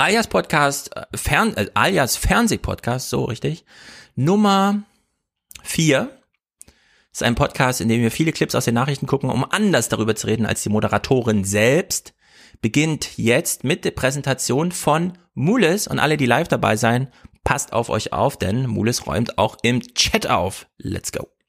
alias Podcast, äh, Fern, äh, alias Fernsehpodcast, so richtig, Nummer vier. Ist ein Podcast, in dem wir viele Clips aus den Nachrichten gucken, um anders darüber zu reden als die Moderatorin selbst. Beginnt jetzt mit der Präsentation von Mules und alle, die live dabei sein, passt auf euch auf, denn Mules räumt auch im Chat auf. Let's go.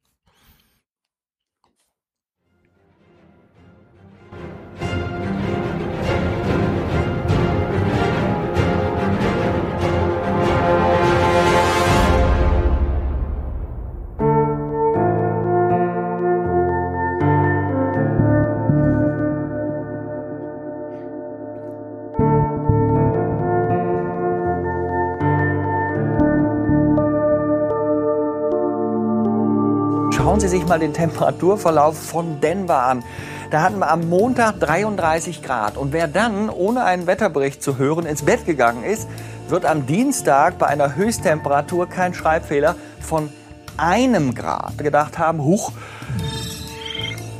Sie sich mal den Temperaturverlauf von Denver an. Da hatten wir am Montag 33 Grad. Und wer dann, ohne einen Wetterbericht zu hören, ins Bett gegangen ist, wird am Dienstag bei einer Höchsttemperatur, kein Schreibfehler, von einem Grad gedacht haben, huch,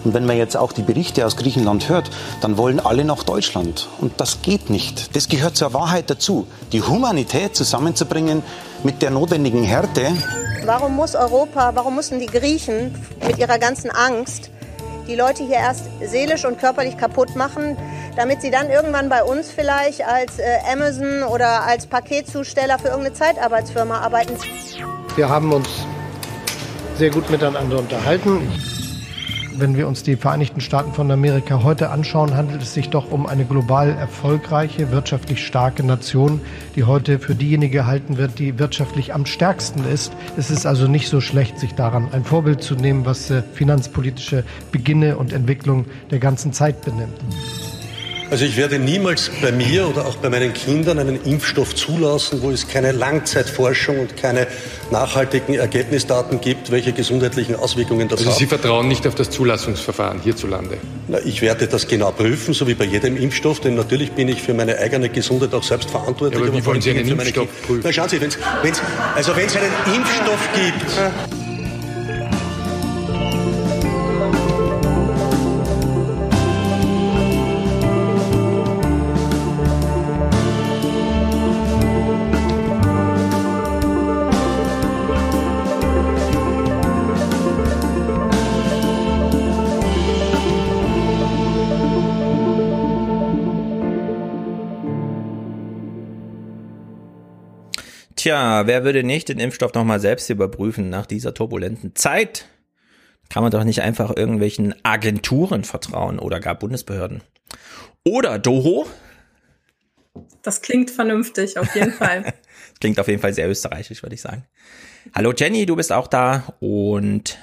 und wenn man jetzt auch die Berichte aus Griechenland hört, dann wollen alle nach Deutschland. Und das geht nicht. Das gehört zur Wahrheit dazu. Die Humanität zusammenzubringen mit der notwendigen Härte. Warum muss Europa, warum mussten die Griechen mit ihrer ganzen Angst die Leute hier erst seelisch und körperlich kaputt machen, damit sie dann irgendwann bei uns vielleicht als äh, Amazon oder als Paketzusteller für irgendeine Zeitarbeitsfirma arbeiten? Wir haben uns sehr gut miteinander unterhalten. Wenn wir uns die Vereinigten Staaten von Amerika heute anschauen, handelt es sich doch um eine global erfolgreiche, wirtschaftlich starke Nation, die heute für diejenige gehalten wird, die wirtschaftlich am stärksten ist. Es ist also nicht so schlecht, sich daran ein Vorbild zu nehmen, was äh, finanzpolitische Beginne und Entwicklung der ganzen Zeit benimmt. Also ich werde niemals bei mir oder auch bei meinen Kindern einen Impfstoff zulassen, wo es keine Langzeitforschung und keine nachhaltigen Ergebnisdaten gibt, welche gesundheitlichen Auswirkungen das also hat. Sie vertrauen nicht auf das Zulassungsverfahren hierzulande? Na, ich werde das genau prüfen, so wie bei jedem Impfstoff, denn natürlich bin ich für meine eigene Gesundheit auch selbst verantwortlich. Ja, aber wie wollen Sie einen Impfstoff prüfen? Na schauen Sie, wenn's, wenn's, also wenn es einen Impfstoff gibt, Tja, wer würde nicht den Impfstoff nochmal selbst überprüfen nach dieser turbulenten Zeit? Kann man doch nicht einfach irgendwelchen Agenturen vertrauen oder gar Bundesbehörden. Oder Doho? Das klingt vernünftig, auf jeden Fall. Klingt auf jeden Fall sehr österreichisch, würde ich sagen. Hallo Jenny, du bist auch da und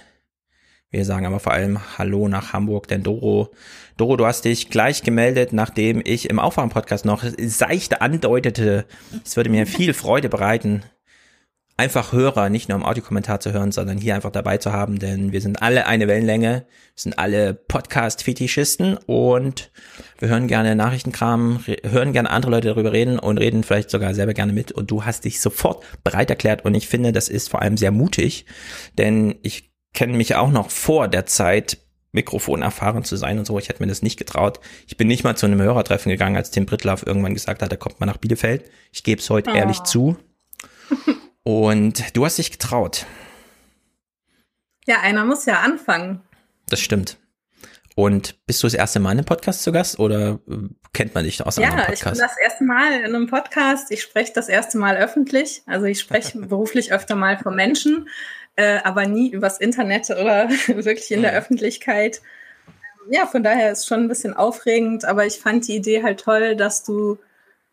wir sagen aber vor allem Hallo nach Hamburg, denn Doro, Doro, du hast dich gleich gemeldet, nachdem ich im Aufwachen-Podcast noch seicht andeutete, es würde mir viel Freude bereiten, einfach Hörer nicht nur im Audiokommentar zu hören, sondern hier einfach dabei zu haben, denn wir sind alle eine Wellenlänge, wir sind alle Podcast-Fetischisten und wir hören gerne Nachrichtenkram, re- hören gerne andere Leute darüber reden und reden vielleicht sogar selber gerne mit und du hast dich sofort bereit erklärt und ich finde, das ist vor allem sehr mutig, denn ich kenne mich auch noch vor der Zeit, Mikrofon erfahren zu sein und so. Ich hätte mir das nicht getraut. Ich bin nicht mal zu einem Hörertreffen gegangen, als Tim Brittlaff irgendwann gesagt hat, er kommt mal nach Bielefeld. Ich gebe es heute Oh. ehrlich zu. Und du hast dich getraut. Ja, einer muss ja anfangen. Das stimmt. Und bist du das erste Mal in einem Podcast zu Gast oder äh, kennt man dich aus einem Ja, ich bin Podcast? das erste Mal in einem Podcast. Ich spreche das erste Mal öffentlich. Also ich spreche beruflich öfter mal vor Menschen, äh, aber nie übers Internet oder wirklich in der Mhm. Öffentlichkeit. Ja, von daher ist schon ein bisschen aufregend, aber ich fand die Idee halt toll, dass du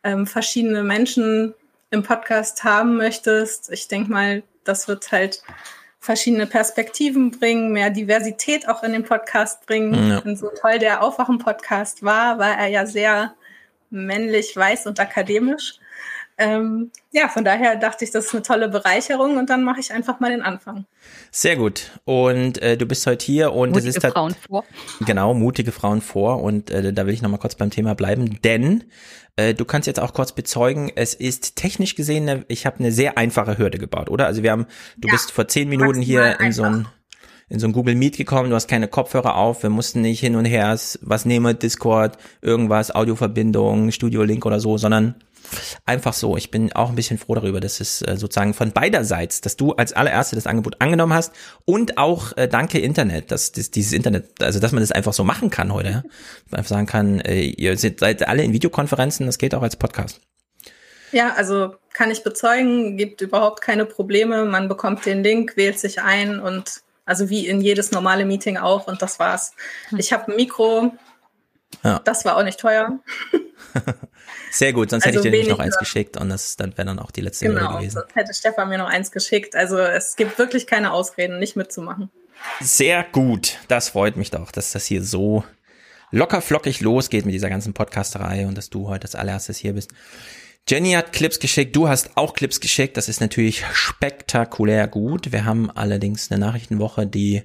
ähm, verschiedene Menschen im Podcast haben möchtest. Ich denke mal, das wird halt verschiedene Perspektiven bringen, mehr Diversität auch in den Podcast bringen. Ja. Und so toll der Aufwachen-Podcast war, war er ja sehr männlich, weiß und akademisch. Ähm, ja, von daher dachte ich, das ist eine tolle Bereicherung und dann mache ich einfach mal den Anfang. Sehr gut. Und äh, du bist heute hier und es Mutige ist tat- Frauen vor. Genau, mutige Frauen vor und äh, da will ich nochmal kurz beim Thema bleiben, denn äh, du kannst jetzt auch kurz bezeugen, es ist technisch gesehen, eine, ich habe eine sehr einfache Hürde gebaut, oder? Also wir haben, du Ja, bist vor zehn Minuten hier in so ein in so ein Google Meet gekommen, du hast keine Kopfhörer auf, wir mussten nicht hin und her, was nehmen wir, Discord, irgendwas, Audioverbindung, Studio Link oder so, sondern einfach so. Ich bin auch ein bisschen froh darüber, dass es äh, sozusagen von beiderseits, dass du als allererste das Angebot angenommen hast und auch äh, danke Internet, dass, dass dieses Internet, also dass man das einfach so machen kann heute. Ja? Einfach sagen kann, äh, ihr seid, seid alle in Videokonferenzen, das geht auch als Podcast. Ja, also kann ich bezeugen, gibt überhaupt keine Probleme. Man bekommt den Link, wählt sich ein und also wie in jedes normale Meeting auch und das war's. Hm. Ich habe ein Mikro, ja. das war auch nicht teuer. Sehr gut, sonst also hätte ich dir nämlich noch eins geschickt und das dann wäre dann auch die letzte genau, gewesen. Sonst hätte Stefan mir noch eins geschickt. Also es gibt wirklich keine Ausreden, nicht mitzumachen. Sehr gut, das freut mich doch, dass das hier so locker flockig losgeht mit dieser ganzen Podcasterei und dass du heute als allererstes hier bist. Jenny hat Clips geschickt, du hast auch Clips geschickt. Das ist natürlich spektakulär gut. Wir haben allerdings eine Nachrichtenwoche, die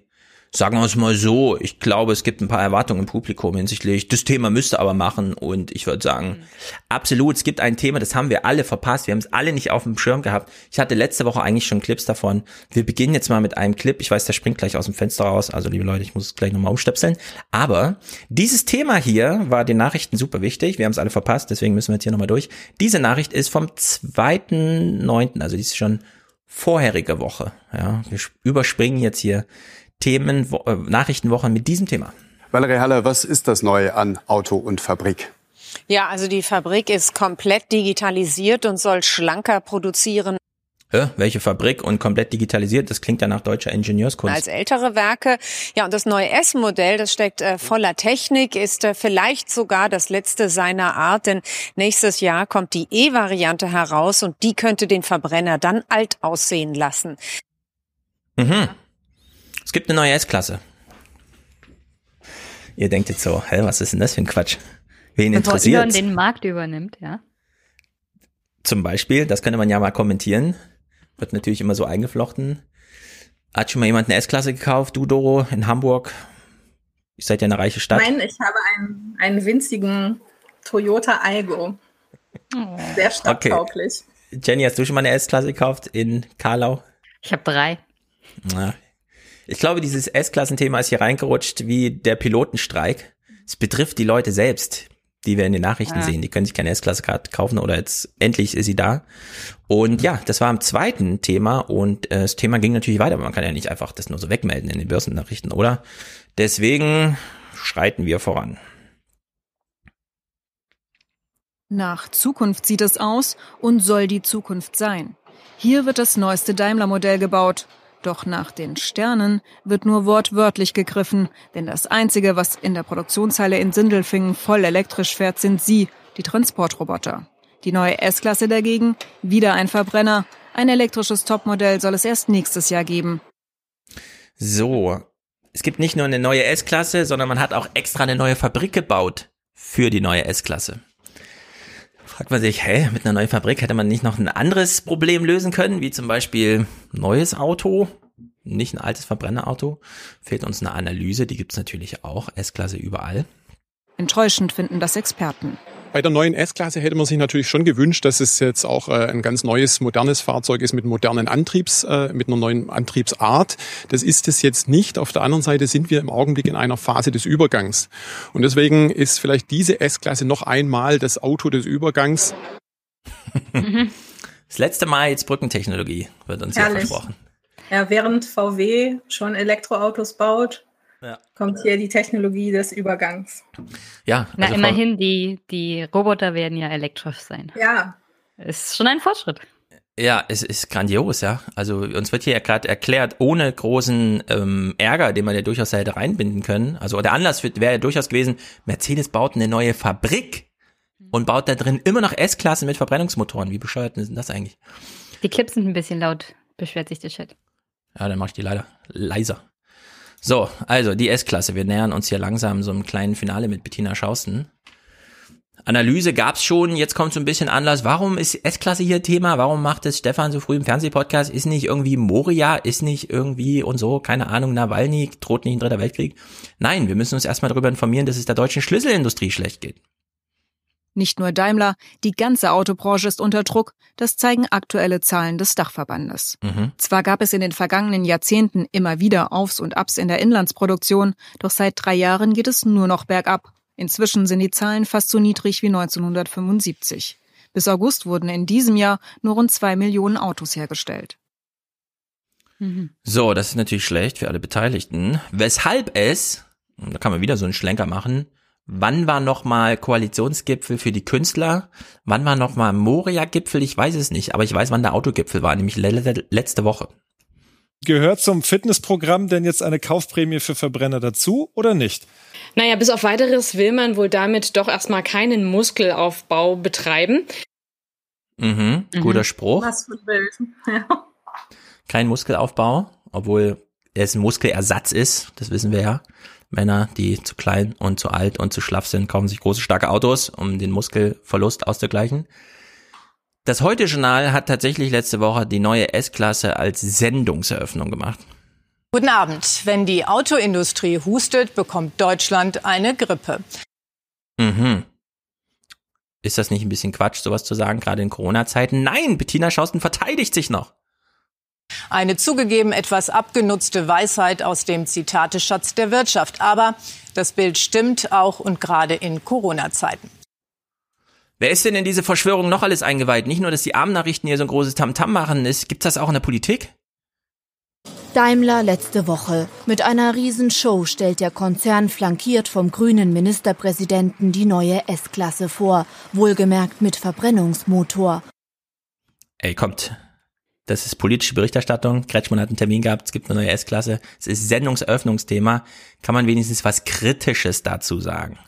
sagen wir es mal so, ich glaube, es gibt ein paar Erwartungen im Publikum hinsichtlich, das Thema müsste aber machen und ich würde sagen, mhm. absolut, es gibt ein Thema, das haben wir alle verpasst, wir haben es alle nicht auf dem Schirm gehabt. Ich hatte letzte Woche eigentlich schon Clips davon. Wir beginnen jetzt mal mit einem Clip, ich weiß, der springt gleich aus dem Fenster raus, also liebe Leute, ich muss es gleich nochmal umstöpseln, aber dieses Thema hier war den Nachrichten super wichtig, wir haben es alle verpasst, deswegen müssen wir jetzt hier nochmal durch. Diese Nachricht ist vom 2.9., also die ist schon vorherige Woche, ja, wir überspringen jetzt hier Themen, äh, Nachrichtenwoche mit diesem Thema. Valerie Haller, was ist das Neue an Auto und Fabrik? Ja, also die Fabrik ist komplett digitalisiert und soll schlanker produzieren. Hä? Welche Fabrik und komplett digitalisiert? Das klingt ja nach deutscher Ingenieurskunst. Als ältere Werke. Ja, und das neue S-Modell, das steckt äh, voller Technik, ist äh, vielleicht sogar das letzte seiner Art, denn nächstes Jahr kommt die E-Variante heraus und die könnte den Verbrenner dann alt aussehen lassen. Mhm. Es gibt eine neue S-Klasse. Ihr denkt jetzt so, hä, was ist denn das für ein Quatsch? Wen interessiert? Elon den Markt übernimmt, ja. Zum Beispiel, das könnte man ja mal kommentieren. Wird natürlich immer so eingeflochten. Hat schon mal jemand eine S-Klasse gekauft? Du, Doro, in Hamburg? Ihr seid ja eine reiche Stadt. Nein, ich habe einen, einen winzigen Toyota Algo. Oh. Sehr stadttauglich. Okay. Jenny, hast du schon mal eine S-Klasse gekauft in Karlau? Ich habe drei. Na, ich glaube, dieses S-Klassenthema ist hier reingerutscht wie der Pilotenstreik. Es betrifft die Leute selbst, die wir in den Nachrichten ja. sehen. Die können sich keine S-Klasse-Karte kaufen oder jetzt endlich ist sie da. Und ja, das war am zweiten Thema und äh, das Thema ging natürlich weiter, aber man kann ja nicht einfach das nur so wegmelden in den Börsennachrichten, oder? Deswegen schreiten wir voran. Nach Zukunft sieht es aus und soll die Zukunft sein. Hier wird das neueste Daimler-Modell gebaut. Doch nach den Sternen wird nur wortwörtlich gegriffen, denn das Einzige, was in der Produktionshalle in Sindelfingen voll elektrisch fährt, sind sie, die Transportroboter. Die neue S-Klasse dagegen, wieder ein Verbrenner. Ein elektrisches Topmodell soll es erst nächstes Jahr geben. So, es gibt nicht nur eine neue S-Klasse, sondern man hat auch extra eine neue Fabrik gebaut für die neue S-Klasse. Fragt man sich, hä, mit einer neuen Fabrik hätte man nicht noch ein anderes Problem lösen können, wie zum Beispiel neues Auto, nicht ein altes Verbrennerauto. Fehlt uns eine Analyse, die gibt's natürlich auch, S-Klasse überall. Enttäuschend finden das Experten. Bei der neuen S-Klasse hätte man sich natürlich schon gewünscht, dass es jetzt auch äh, ein ganz neues, modernes Fahrzeug ist mit modernen Antriebs, äh, mit einer neuen Antriebsart. Das ist es jetzt nicht. Auf der anderen Seite sind wir im Augenblick in einer Phase des Übergangs. Und deswegen ist vielleicht diese S-Klasse noch einmal das Auto des Übergangs. Das letzte Mal jetzt Brückentechnologie wird uns Herrlich. ja versprochen. Ja, während VW schon Elektroautos baut, ja. kommt hier die Technologie des Übergangs. Ja, also Na, immerhin, die, die Roboter werden ja elektrisch sein. Ja. Ist schon ein Fortschritt. Ja, es ist grandios, ja. Also uns wird hier ja gerade erklärt, ohne großen ähm, Ärger, den man ja durchaus hätte reinbinden können. Also der Anlass wäre ja durchaus gewesen, Mercedes baut eine neue Fabrik und baut da drin immer noch S-Klassen mit Verbrennungsmotoren. Wie bescheuert sind das eigentlich? Die Clips sind ein bisschen laut, beschwert sich der Chat. Ja, dann mach ich die leider leiser. So, also die S-Klasse. Wir nähern uns hier langsam so einem kleinen Finale mit Bettina Schausten. Analyse gab's schon, jetzt kommt so ein bisschen Anlass. Warum ist S-Klasse hier Thema? Warum macht es Stefan so früh im Fernsehpodcast? Ist nicht irgendwie Moria? Ist nicht irgendwie und so, keine Ahnung, Nawalny droht nicht ein dritter Weltkrieg? Nein, wir müssen uns erstmal darüber informieren, dass es der deutschen Schlüsselindustrie schlecht geht. Nicht nur Daimler, die ganze Autobranche ist unter Druck, das zeigen aktuelle Zahlen des Dachverbandes. Mhm. Zwar gab es in den vergangenen Jahrzehnten immer wieder Aufs und Abs in der Inlandsproduktion, doch seit drei Jahren geht es nur noch bergab. Inzwischen sind die Zahlen fast so niedrig wie 1975. Bis August wurden in diesem Jahr nur rund zwei Millionen Autos hergestellt. Mhm. So, das ist natürlich schlecht für alle Beteiligten. Weshalb es, da kann man wieder so einen Schlenker machen, wann war nochmal Koalitionsgipfel für die Künstler? Wann war nochmal Moria-Gipfel? Ich weiß es nicht, aber ich weiß, wann der Autogipfel war, nämlich letzte Woche. Gehört zum Fitnessprogramm denn jetzt eine Kaufprämie für Verbrenner dazu oder nicht? Naja, bis auf weiteres will man wohl damit doch erstmal keinen Muskelaufbau betreiben. Mhm, guter mhm. Spruch. Was für ein Bild. Ja. Kein Muskelaufbau, obwohl es ein Muskelersatz ist, das wissen wir ja. Männer, die zu klein und zu alt und zu schlaff sind, kaufen sich große, starke Autos, um den Muskelverlust auszugleichen. Das Heute-Journal hat tatsächlich letzte Woche die neue S-Klasse als Sendungseröffnung gemacht. Guten Abend. Wenn die Autoindustrie hustet, bekommt Deutschland eine Grippe. Mhm. Ist das nicht ein bisschen Quatsch, sowas zu sagen, gerade in Corona-Zeiten? Nein, Bettina Schausten verteidigt sich noch. Eine zugegeben etwas abgenutzte Weisheit aus dem Zitateschatz der Wirtschaft. Aber das Bild stimmt auch und gerade in Corona-Zeiten. Wer ist denn in diese Verschwörung noch alles eingeweiht? Nicht nur, dass die Armnachrichten hier so ein großes Tamtam machen, gibt es das auch in der Politik? Daimler letzte Woche. Mit einer Riesenshow stellt der Konzern flankiert vom grünen Ministerpräsidenten die neue S-Klasse vor. Wohlgemerkt mit Verbrennungsmotor. Ey, kommt. Das ist politische Berichterstattung. Kretschmann hat einen Termin gehabt, es gibt eine neue S-Klasse. Es ist Sendungseröffnungsthema. Kann man wenigstens was Kritisches dazu sagen?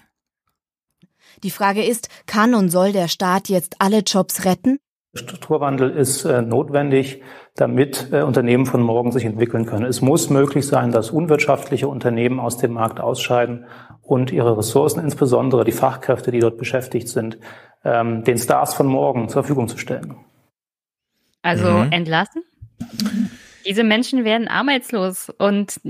Die Frage ist, kann und soll der Staat jetzt alle Jobs retten? Strukturwandel ist äh, notwendig, damit äh, Unternehmen von morgen sich entwickeln können. Es muss möglich sein, dass unwirtschaftliche Unternehmen aus dem Markt ausscheiden und ihre Ressourcen, insbesondere die Fachkräfte, die dort beschäftigt sind, ähm, den Stars von morgen zur Verfügung zu stellen. Also mhm. entlassen? Diese Menschen werden arbeitslos und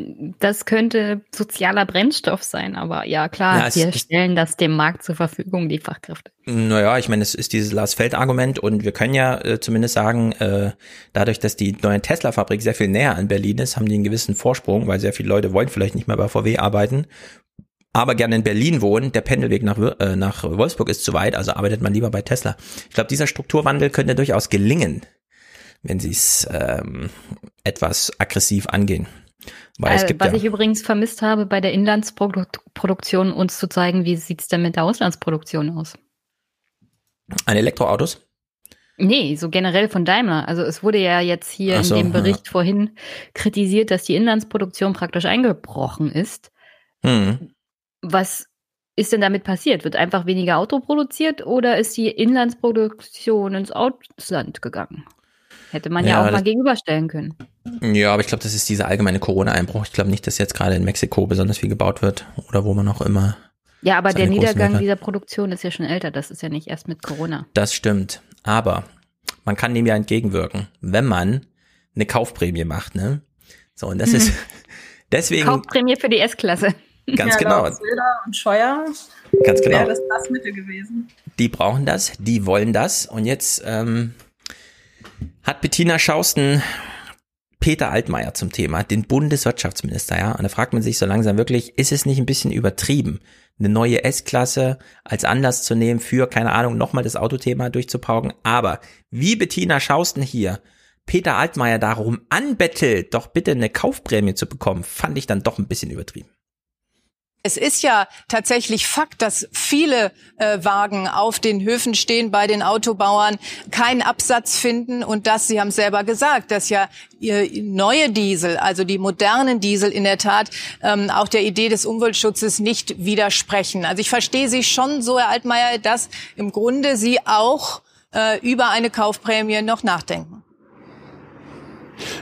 das könnte sozialer Brennstoff sein. Aber ja, klar, ja, wir stellen das dem Markt zur Verfügung, die Fachkräfte. Naja, ich meine, es ist dieses Lars Feld-Argument und wir können ja äh, zumindest sagen, äh, dadurch, dass die neue Tesla-Fabrik sehr viel näher an Berlin ist, haben die einen gewissen Vorsprung, weil sehr viele Leute wollen vielleicht nicht mehr bei VW arbeiten aber gerne in Berlin wohnen, der Pendelweg nach, äh, nach Wolfsburg ist zu weit, also arbeitet man lieber bei Tesla. Ich glaube, dieser Strukturwandel könnte durchaus gelingen wenn sie es ähm, etwas aggressiv angehen. Weil es äh, gibt was ja ich übrigens vermisst habe bei der Inlandsproduktion, uns zu zeigen, wie sieht's denn mit der Auslandsproduktion aus? An Elektroautos? Nee, so generell von Daimler. Also es wurde ja jetzt hier so, in dem Bericht ja. vorhin kritisiert, dass die Inlandsproduktion praktisch eingebrochen ist. Hm. Was ist denn damit passiert? Wird einfach weniger Auto produziert oder ist die Inlandsproduktion ins Ausland gegangen? Hätte man ja, ja auch mal gegenüberstellen können. Ja, aber ich glaube, das ist dieser allgemeine Corona-Einbruch. Ich glaube nicht, dass jetzt gerade in Mexiko besonders viel gebaut wird oder wo man auch immer. Ja, aber der Niedergang dieser Produktion ist ja schon älter. Das ist ja nicht erst mit Corona. Das stimmt. Aber man kann dem ja entgegenwirken, wenn man eine Kaufprämie macht, ne? So, und das ist deswegen. Kaufprämie für die S-Klasse. Ganz ja, genau. Söder und Scheuer. Ganz genau. Wäre das das Mittel gewesen. Die brauchen das, die wollen das. Und jetzt ähm, hat Bettina Schausten Peter Altmaier zum Thema, den Bundeswirtschaftsminister, ja. Und da fragt man sich so langsam wirklich, ist es nicht ein bisschen übertrieben, eine neue S-Klasse als Anlass zu nehmen für, keine Ahnung, nochmal das Autothema durchzupauken. Aber wie Bettina Schausten hier Peter Altmaier darum anbettelt, doch bitte eine Kaufprämie zu bekommen, fand ich dann doch ein bisschen übertrieben. Es ist ja tatsächlich Fakt, dass viele äh, Wagen auf den Höfen stehen bei den Autobauern, keinen Absatz finden und dass Sie haben es selber gesagt, dass ja neue Diesel, also die modernen Diesel in der Tat ähm, auch der Idee des Umweltschutzes nicht widersprechen. Also ich verstehe Sie schon so, Herr Altmaier, dass im Grunde Sie auch äh, über eine Kaufprämie noch nachdenken.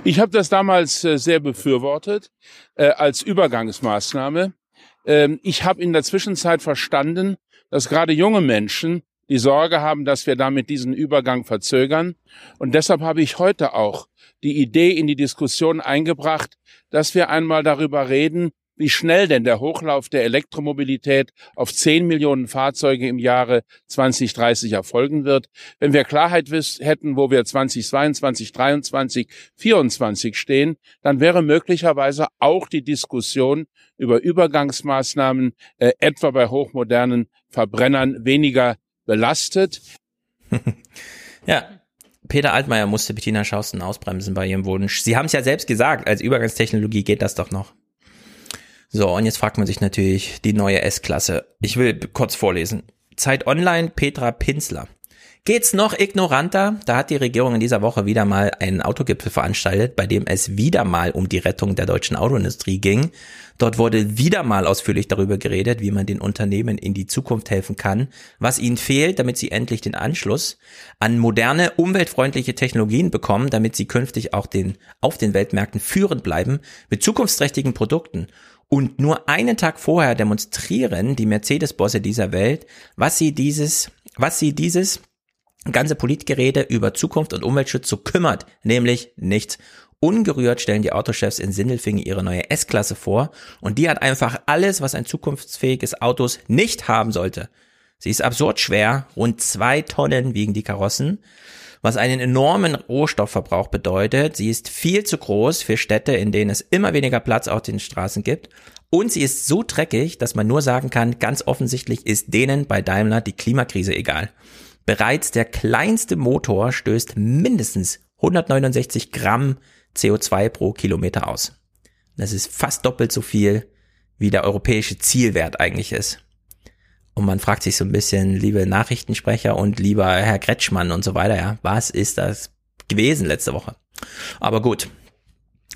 Ich habe das damals äh, sehr befürwortet äh, als Übergangsmaßnahme. Ähm, ich habe in der Zwischenzeit verstanden, dass gerade junge Menschen die Sorge haben, dass wir damit diesen Übergang verzögern. Und deshalb habe ich heute auch die Idee in die Diskussion eingebracht, dass wir einmal darüber reden, wie schnell denn der Hochlauf der Elektromobilität auf 10 Millionen Fahrzeuge im Jahre 2030 erfolgen wird. Wenn wir Klarheit hätten, wo wir 2022, 2023, 2024 stehen, dann wäre möglicherweise auch die Diskussion über Übergangsmaßnahmen äh, etwa bei hochmodernen Verbrennern weniger belastet. ja, Peter Altmaier musste Bettina Schausten ausbremsen bei ihrem Wunsch. Sie haben es ja selbst gesagt, als Übergangstechnologie geht das doch noch. So, und jetzt fragt man sich natürlich die neue S-Klasse. Ich will kurz vorlesen. Zeit Online, Petra Pinsler. Geht's noch ignoranter? Da hat die Regierung in dieser Woche wieder mal einen Autogipfel veranstaltet, bei dem es wieder mal um die Rettung der deutschen Autoindustrie ging. Dort wurde wieder mal ausführlich darüber geredet, wie man den Unternehmen in die Zukunft helfen kann, was ihnen fehlt, damit sie endlich den Anschluss an moderne, umweltfreundliche Technologien bekommen, damit sie künftig auch den, auf den Weltmärkten führend bleiben, mit zukunftsträchtigen Produkten. Und nur einen Tag vorher demonstrieren die Mercedes-Bosse dieser Welt, was sie dieses, was sie dieses ganze Politgerede über Zukunft und Umweltschutz so kümmert, nämlich nichts. Ungerührt stellen die Autochefs in Sindelfingen ihre neue S-Klasse vor und die hat einfach alles, was ein zukunftsfähiges Autos nicht haben sollte. Sie ist absurd schwer, rund zwei Tonnen wiegen die Karossen, was einen enormen Rohstoffverbrauch bedeutet. Sie ist viel zu groß für Städte, in denen es immer weniger Platz auf den Straßen gibt. Und sie ist so dreckig, dass man nur sagen kann, ganz offensichtlich ist denen bei Daimler die Klimakrise egal. Bereits der kleinste Motor stößt mindestens 169 Gramm CO2 pro Kilometer aus. Das ist fast doppelt so viel, wie der europäische Zielwert eigentlich ist. Und man fragt sich so ein bisschen, liebe Nachrichtensprecher und lieber Herr Kretschmann und so weiter, ja, was ist das gewesen letzte Woche? Aber gut,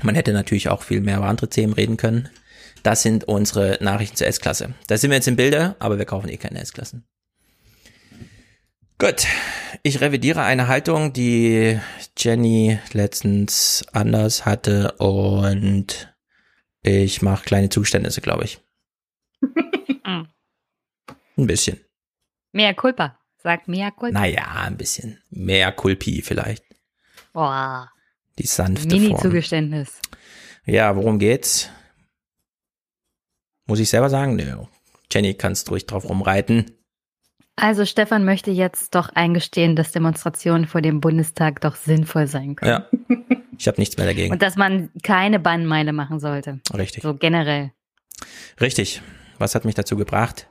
man hätte natürlich auch viel mehr über andere Themen reden können. Das sind unsere Nachrichten zur S-Klasse. Da sind wir jetzt im Bilde, aber wir kaufen eh keine S-Klassen. Gut, ich revidiere eine Haltung, die Jenny letztens anders hatte und ich mache kleine Zuständnisse, glaube ich. Ein bisschen. Mehr Culpa. Sag mehr Culpa. Naja, ein bisschen. Mehr Culpi vielleicht. Boah. Die sanfte Mini-Zugeständnis. Ja, worum geht's? Muss ich selber sagen? Nö. Jenny, kannst ruhig drauf rumreiten. Also Stefan möchte jetzt doch eingestehen, dass Demonstrationen vor dem Bundestag doch sinnvoll sein können. Ja. Ich habe nichts mehr dagegen. Und dass man keine Bannmeile machen sollte. Richtig. So generell. Richtig. Was hat mich dazu gebracht?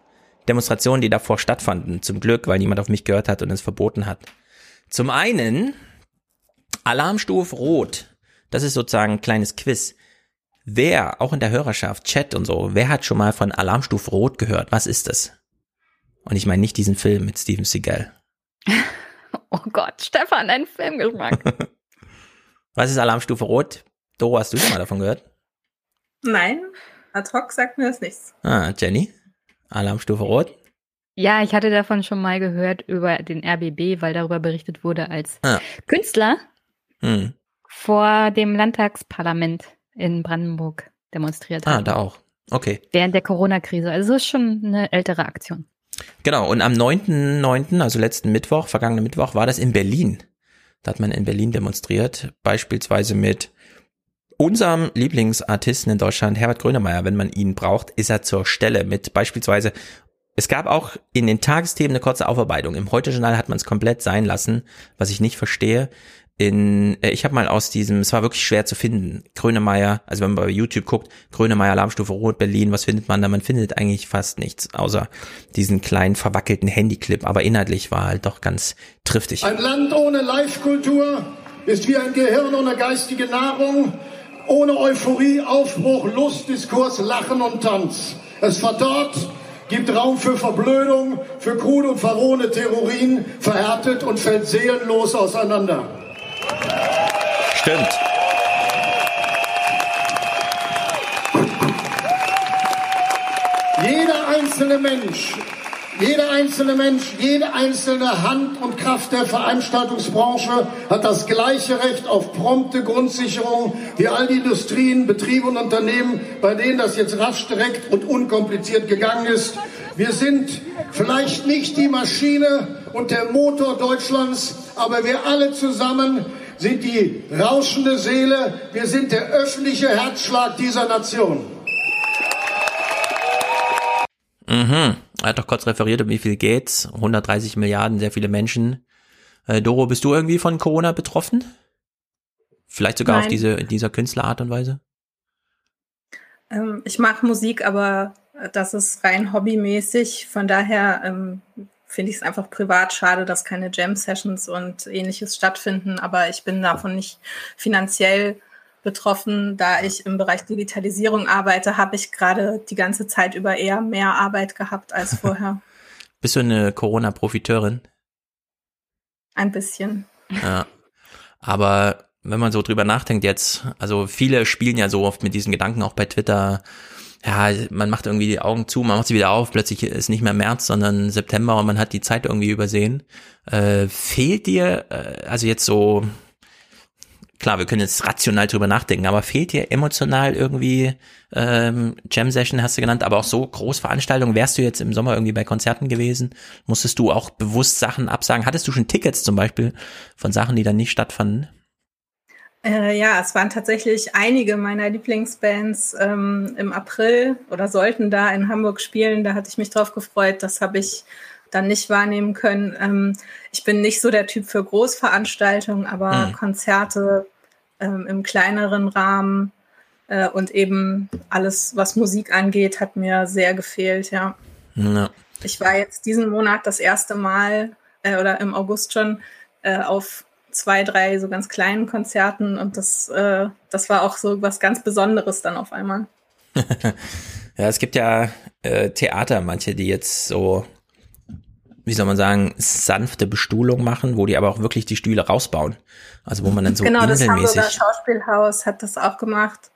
Demonstrationen, die davor stattfanden. Zum Glück, weil niemand auf mich gehört hat und es verboten hat. Zum einen Alarmstufe Rot. Das ist sozusagen ein kleines Quiz. Wer, auch in der Hörerschaft, Chat und so, wer hat schon mal von Alarmstufe Rot gehört? Was ist das? Und ich meine nicht diesen Film mit Steven Seagal. oh Gott, Stefan, ein Filmgeschmack. Was ist Alarmstufe Rot? Doro, hast du schon mal davon gehört? Nein, ad hoc sagt mir das nichts. Ah, Jenny? Alarmstufe Rot? Ja, ich hatte davon schon mal gehört über den RBB, weil darüber berichtet wurde, als ah. Künstler hm. vor dem Landtagsparlament in Brandenburg demonstriert hat. Ah, da auch. Okay. Während der Corona-Krise. Also es ist schon eine ältere Aktion. Genau, und am 9.9., also letzten Mittwoch, vergangenen Mittwoch, war das in Berlin. Da hat man in Berlin demonstriert, beispielsweise mit unserem Lieblingsartisten in Deutschland, Herbert Grönemeyer. Wenn man ihn braucht, ist er zur Stelle mit beispielsweise es gab auch in den Tagesthemen eine kurze Aufarbeitung. Im Heute-Journal hat man es komplett sein lassen, was ich nicht verstehe in, äh, ich habe mal aus diesem, es war wirklich schwer zu finden, Grönemeyer, also wenn man bei YouTube guckt, Grönemeyer Alarmstufe Rot Berlin, was findet man da? Man findet eigentlich fast nichts, außer diesen kleinen verwackelten Handyclip, aber inhaltlich war halt doch ganz triftig. Ein Land ohne Live-Kultur ist wie ein Gehirn ohne geistige Nahrung, ohne Euphorie, Aufbruch, Lust, Diskurs, Lachen und Tanz. Es verdorrt, gibt Raum für Verblödung, für krude und verrohene Theorien, verhärtet und fällt seelenlos auseinander. Stimmt. Jeder einzelne Mensch, jeder einzelne Mensch, jede einzelne Hand und Kraft der Veranstaltungsbranche hat das gleiche Recht auf prompte Grundsicherung wie all die Industrien, Betriebe und Unternehmen, bei denen das jetzt rasch, direkt und unkompliziert gegangen ist. Wir sind vielleicht nicht die Maschine und der Motor Deutschlands, aber wir alle zusammen sind die rauschende Seele, wir sind der öffentliche Herzschlag dieser Nation. Mhm. Er hat doch kurz referiert, um wie viel geht's. 130 Milliarden, sehr viele Menschen. Äh, Doro, bist du irgendwie von Corona betroffen? Vielleicht sogar Nein. auf diese, dieser Künstlerart und Weise? Ähm, ich mache Musik, aber das ist rein hobbymäßig. Von daher ähm, finde ich es einfach privat schade, dass keine Jam-Sessions und ähnliches stattfinden. Aber ich bin davon nicht finanziell betroffen. Da ich im Bereich Digitalisierung arbeite, habe ich gerade die ganze Zeit über eher mehr Arbeit gehabt als vorher. Bist du eine Corona-Profiteurin? Ein bisschen. Ja. Aber wenn man so drüber nachdenkt jetzt, also viele spielen ja so oft mit diesen Gedanken auch bei Twitter, ja, man macht irgendwie die Augen zu, man macht sie wieder auf, plötzlich ist nicht mehr März, sondern September und man hat die Zeit irgendwie übersehen. Äh, fehlt dir, äh, also jetzt so, klar, wir können jetzt rational drüber nachdenken, aber fehlt dir emotional irgendwie ähm, Jam Session, hast du genannt, aber auch so Großveranstaltungen, wärst du jetzt im Sommer irgendwie bei Konzerten gewesen? Musstest du auch bewusst Sachen absagen? Hattest du schon Tickets zum Beispiel von Sachen, die dann nicht stattfanden? Äh, ja, es waren tatsächlich einige meiner Lieblingsbands ähm, im April oder sollten da in Hamburg spielen. Da hatte ich mich drauf gefreut. Das habe ich dann nicht wahrnehmen können. Ähm, ich bin nicht so der Typ für Großveranstaltungen, aber mhm. Konzerte ähm, im kleineren Rahmen äh, und eben alles, was Musik angeht, hat mir sehr gefehlt, ja. ja. Ich war jetzt diesen Monat das erste Mal äh, oder im August schon äh, auf zwei, drei so ganz kleinen Konzerten und das, äh, das war auch so was ganz Besonderes dann auf einmal. ja, es gibt ja äh, Theater, manche, die jetzt so, wie soll man sagen, sanfte Bestuhlung machen, wo die aber auch wirklich die Stühle rausbauen. Also wo man dann so Genau, das Hamburger Schauspielhaus hat das auch gemacht.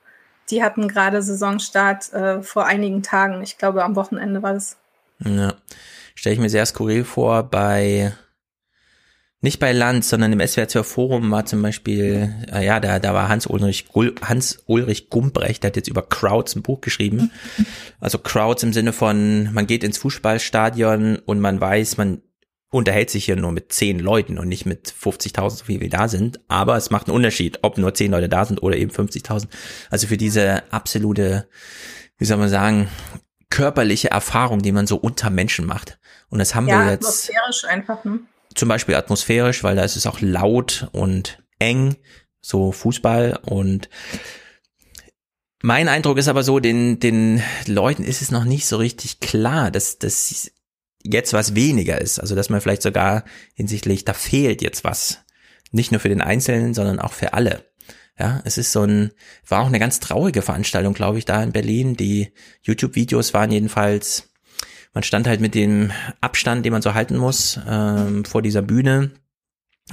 Die hatten gerade Saisonstart äh, vor einigen Tagen. Ich glaube, am Wochenende war das. Ja. Stelle ich mir sehr skurril vor bei nicht bei Lanz, sondern im SWR 2 Forum war zum Beispiel, äh, ja, da, da war Hans-Ulrich Hans Ulrich Gumbrecht, der hat jetzt über Crowds ein Buch geschrieben. Also Crowds im Sinne von, man geht ins Fußballstadion und man weiß, man unterhält sich hier nur mit zehn Leuten und nicht mit 50.000, so wie wir da sind. Aber es macht einen Unterschied, ob nur zehn Leute da sind oder eben 50.000. Also für diese absolute, wie soll man sagen, körperliche Erfahrung, die man so unter Menschen macht. Und das haben ja, wir jetzt. Atmosphärisch einfach, ne? Zum Beispiel atmosphärisch, weil da ist es auch laut und eng, so Fußball und mein Eindruck ist aber so, den, den Leuten ist es noch nicht so richtig klar, dass das jetzt was weniger ist. Also, dass man vielleicht sogar hinsichtlich, da fehlt jetzt was. Nicht nur für den Einzelnen, sondern auch für alle. Ja, es ist so ein, war auch eine ganz traurige Veranstaltung, glaube ich, da in Berlin. Die YouTube-Videos waren jedenfalls man stand halt mit dem Abstand, den man so halten muss, ähm, vor dieser Bühne.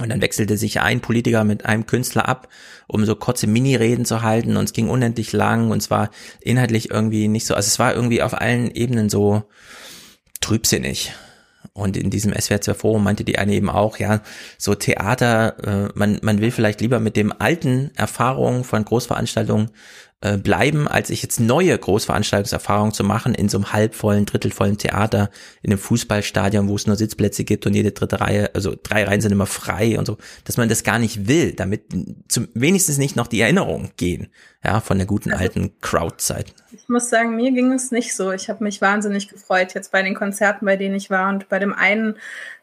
Und dann wechselte sich ein Politiker mit einem Künstler ab, um so kurze Mini-Reden zu halten. Und es ging unendlich lang und zwar inhaltlich irgendwie nicht so, also es war irgendwie auf allen Ebenen so trübsinnig. Und in diesem SWR Forum meinte die eine eben auch, ja, so Theater, äh, man, man will vielleicht lieber mit dem alten Erfahrungen von Großveranstaltungen äh, bleiben, als ich jetzt neue Großveranstaltungserfahrungen zu machen in so einem halbvollen, drittelvollen Theater, in einem Fußballstadion, wo es nur Sitzplätze gibt und jede dritte Reihe, also drei Reihen sind immer frei und so, dass man das gar nicht will, damit zum wenigstens nicht noch die Erinnerungen gehen, ja, von der guten also, alten Crowd-Zeit. Ich muss sagen, mir ging es nicht so. Ich habe mich wahnsinnig gefreut jetzt bei den Konzerten, bei denen ich war und bei dem einen,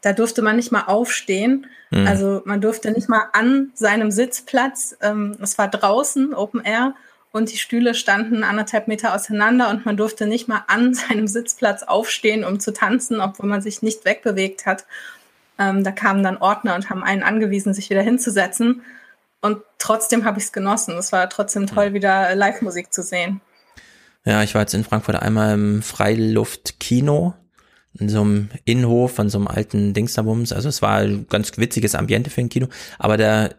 da durfte man nicht mal aufstehen. Mhm. Also man durfte nicht mal an seinem Sitzplatz, ähm, es war draußen, Open Air, und die Stühle standen anderthalb Meter auseinander und man durfte nicht mal an seinem Sitzplatz aufstehen, um zu tanzen, obwohl man sich nicht wegbewegt hat. Ähm, da kamen dann Ordner und haben einen angewiesen, sich wieder hinzusetzen. Und trotzdem habe ich es genossen. Es war trotzdem toll, wieder Live-Musik zu sehen. Ja, ich war jetzt in Frankfurt einmal im Freiluftkino in so einem Innenhof von so einem alten Dingsterbums. Also es war ein ganz witziges Ambiente für ein Kino. Aber der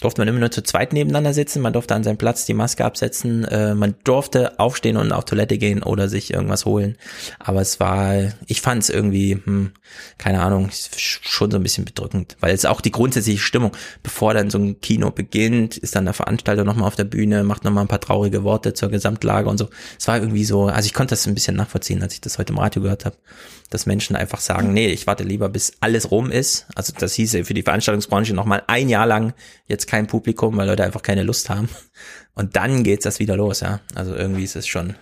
durfte man immer nur zu zweit nebeneinander sitzen, man durfte an seinem Platz die Maske absetzen, äh, man durfte aufstehen und auf Toilette gehen oder sich irgendwas holen. Aber es war, ich fand es irgendwie, hm, keine Ahnung, schon so ein bisschen bedrückend, weil es auch die grundsätzliche Stimmung, bevor dann so ein Kino beginnt, ist dann der Veranstalter nochmal auf der Bühne, macht nochmal ein paar traurige Worte zur Gesamtlage und so. Es war irgendwie so, also ich konnte das ein bisschen nachvollziehen, als ich das heute im Radio gehört habe dass Menschen einfach sagen, nee, ich warte lieber, bis alles rum ist. Also das hieße für die Veranstaltungsbranche nochmal ein Jahr lang jetzt kein Publikum, weil Leute einfach keine Lust haben. Und dann geht's das wieder los, ja. Also irgendwie ist es schon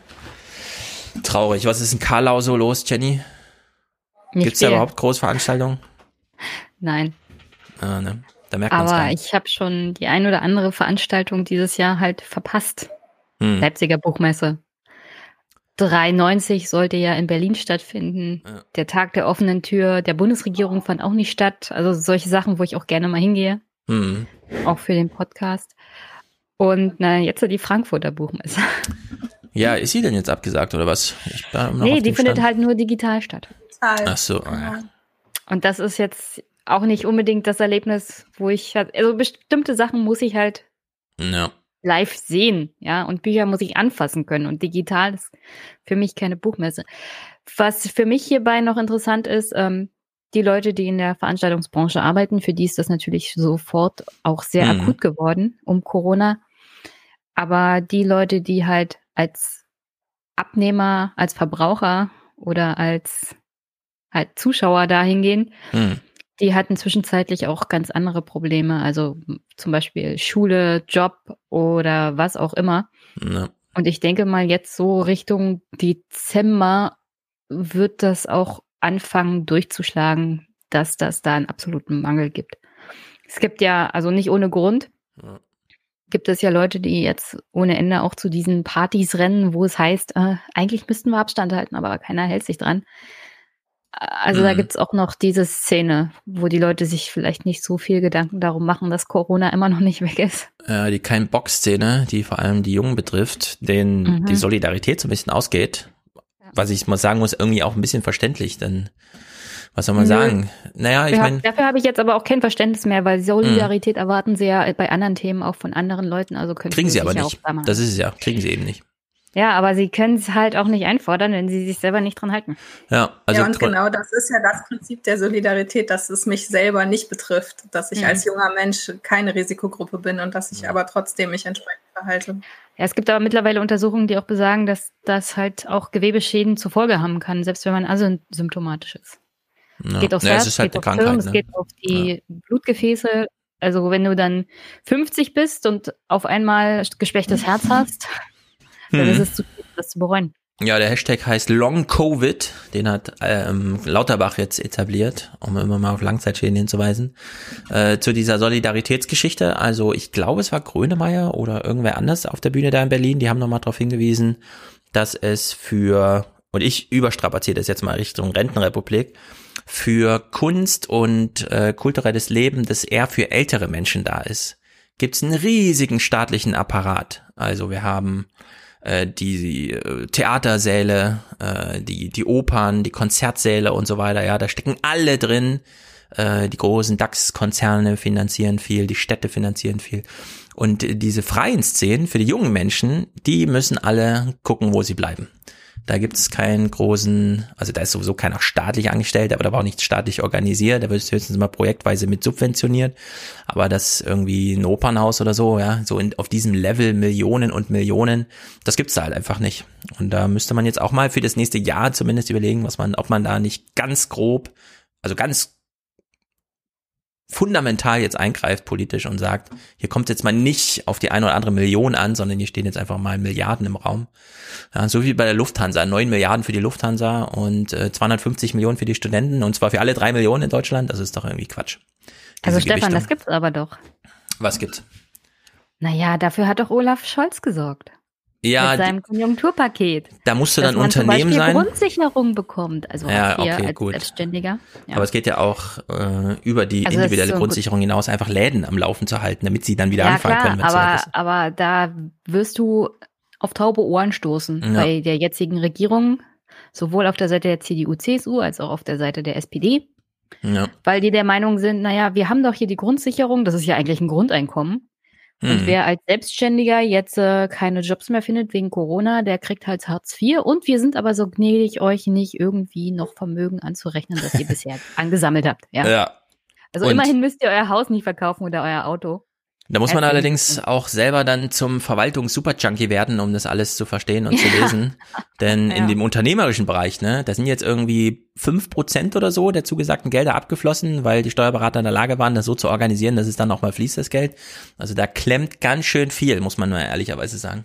traurig. Was ist in Karlau so los, Jenny? Nicht Gibt's da überhaupt Großveranstaltungen? Nein. Ah, ne. Da merkt man's Aber ich habe schon die ein oder andere Veranstaltung dieses Jahr halt verpasst. Hm. Leipziger Buchmesse. 93 sollte ja in Berlin stattfinden. Ja. Der Tag der offenen Tür der Bundesregierung fand auch nicht statt. Also solche Sachen, wo ich auch gerne mal hingehe. Mhm. Auch für den Podcast. Und na, jetzt die Frankfurter Buchmesse. Ja, ist sie denn jetzt abgesagt oder was? Ich nee, die findet Stand. halt nur digital statt. Ach so. Ja. Und das ist jetzt auch nicht unbedingt das Erlebnis, wo ich, also bestimmte Sachen muss ich halt ja. live sehen, ja, und Bücher muss ich anfassen können und digital ist für mich keine Buchmesse. Was für mich hierbei noch interessant ist, ähm, die Leute, die in der Veranstaltungsbranche arbeiten, für die ist das natürlich sofort auch sehr mhm. akut geworden um Corona. Aber die Leute, die halt als Abnehmer, als Verbraucher oder als halt Zuschauer dahin gehen, mhm. die hatten zwischenzeitlich auch ganz andere Probleme. Also zum Beispiel Schule, Job oder was auch immer. Ja. Und ich denke mal, jetzt so Richtung Dezember wird das auch anfangen durchzuschlagen, dass das da einen absoluten Mangel gibt. Es gibt ja, also nicht ohne Grund, ja. gibt es ja Leute, die jetzt ohne Ende auch zu diesen Partys rennen, wo es heißt, äh, eigentlich müssten wir Abstand halten, aber keiner hält sich dran. Also mhm. da gibt es auch noch diese Szene, wo die Leute sich vielleicht nicht so viel Gedanken darum machen, dass Corona immer noch nicht weg ist. Äh, die Kein-Bock-Szene, die vor allem die Jungen betrifft, denen mhm. die Solidarität so ein bisschen ausgeht, was ich mal sagen muss, irgendwie auch ein bisschen verständlich, denn was soll man Nö. sagen? Naja, ich meine. Dafür habe ich jetzt aber auch kein Verständnis mehr, weil Solidarität mh. erwarten sie ja bei anderen Themen auch von anderen Leuten. Also können kriegen sie aber nicht. Das ist es ja, kriegen sie eben nicht. Ja, aber sie können es halt auch nicht einfordern, wenn sie sich selber nicht dran halten. Ja, also ja und genau das ist ja das Prinzip der Solidarität, dass es mich selber nicht betrifft, dass ich mhm. als junger Mensch keine Risikogruppe bin und dass ich aber trotzdem mich entsprechend verhalte. Ja, es gibt aber mittlerweile Untersuchungen, die auch besagen, dass das halt auch Gewebeschäden zur Folge haben kann, selbst wenn man asymptomatisch ist. Ja. Geht aufs ja, Herz, es halt geht auf Hirn, ne? es geht auf die ja. Blutgefäße. Also wenn du dann 50 bist und auf einmal geschwächtes Herz hast, dann ist mhm. es zu viel, das zu bereuen. Ja, der Hashtag heißt Long Covid. Den hat ähm, Lauterbach jetzt etabliert, um immer mal auf Langzeitschäden hinzuweisen. Äh, zu dieser Solidaritätsgeschichte. Also ich glaube, es war Grönemeyer oder irgendwer anders auf der Bühne da in Berlin. Die haben nochmal darauf hingewiesen, dass es für, und ich überstrapaziere das jetzt mal Richtung Rentenrepublik, für Kunst und äh, kulturelles Leben, das eher für ältere Menschen da ist, gibt es einen riesigen staatlichen Apparat. Also wir haben äh, die äh, Theatersäle, äh, die, die Opern, die Konzertsäle und so weiter, ja, da stecken alle drin. Äh, die großen DAX-Konzerne finanzieren viel, die Städte finanzieren viel. Und diese freien Szenen für die jungen Menschen, die müssen alle gucken, wo sie bleiben. Da gibt es keinen großen, also da ist sowieso keiner staatlich angestellt, aber da war auch nichts staatlich organisiert, da wird höchstens mal projektweise mit subventioniert. Aber das irgendwie ein Opernhaus oder so, ja, so in, auf diesem Level Millionen und Millionen, das gibt's da halt einfach nicht. Und da müsste man jetzt auch mal für das nächste Jahr zumindest überlegen, was man, ob man da nicht ganz grob, also ganz fundamental jetzt eingreift politisch und sagt, hier kommt jetzt mal nicht auf die eine oder andere Million an, sondern hier stehen jetzt einfach mal Milliarden im Raum. Ja, so wie bei der Lufthansa, neun Milliarden für die Lufthansa und äh, 250 Millionen für die Studenten und zwar für alle drei Millionen in Deutschland. Das ist doch irgendwie Quatsch. also Stefan, Gewichtung. das gibt's aber doch. Was gibt's? Naja, dafür hat doch Olaf Scholz gesorgt ja, mit seinem Konjunkturpaket. Da musst du dann Unternehmen zum sein. Grundsicherung bekommt, also ja, okay, als gut. Selbstständiger. Ja. Aber es geht ja auch äh, über die also individuelle so Grundsicherung gut. hinaus, einfach Läden am Laufen zu halten, damit sie dann wieder ja, anfangen klar, können. Aber, so aber da wirst du auf taube Ohren stoßen ja. bei der jetzigen Regierung, sowohl auf der Seite der CDU, CSU als auch auf der Seite der SPD. Ja. Weil die der Meinung sind, naja, wir haben doch hier die Grundsicherung, das ist ja eigentlich ein Grundeinkommen. Und mhm. wer als Selbstständiger jetzt äh, keine Jobs mehr findet wegen Corona, der kriegt halt Hartz IV. Und wir sind aber so gnädig, euch nicht irgendwie noch Vermögen anzurechnen, das ihr bisher angesammelt habt. Ja. ja. Also und immerhin müsst ihr euer Haus nicht verkaufen oder euer Auto. Da muss man allerdings auch selber dann zum Verwaltungs-Super-Junkie werden, um das alles zu verstehen und zu lesen. Denn ja. in dem unternehmerischen Bereich, ne, da sind jetzt irgendwie fünf Prozent oder so der zugesagten Gelder abgeflossen, weil die Steuerberater in der Lage waren, das so zu organisieren, dass es dann nochmal fließt, das Geld. Also da klemmt ganz schön viel, muss man nur ehrlicherweise sagen.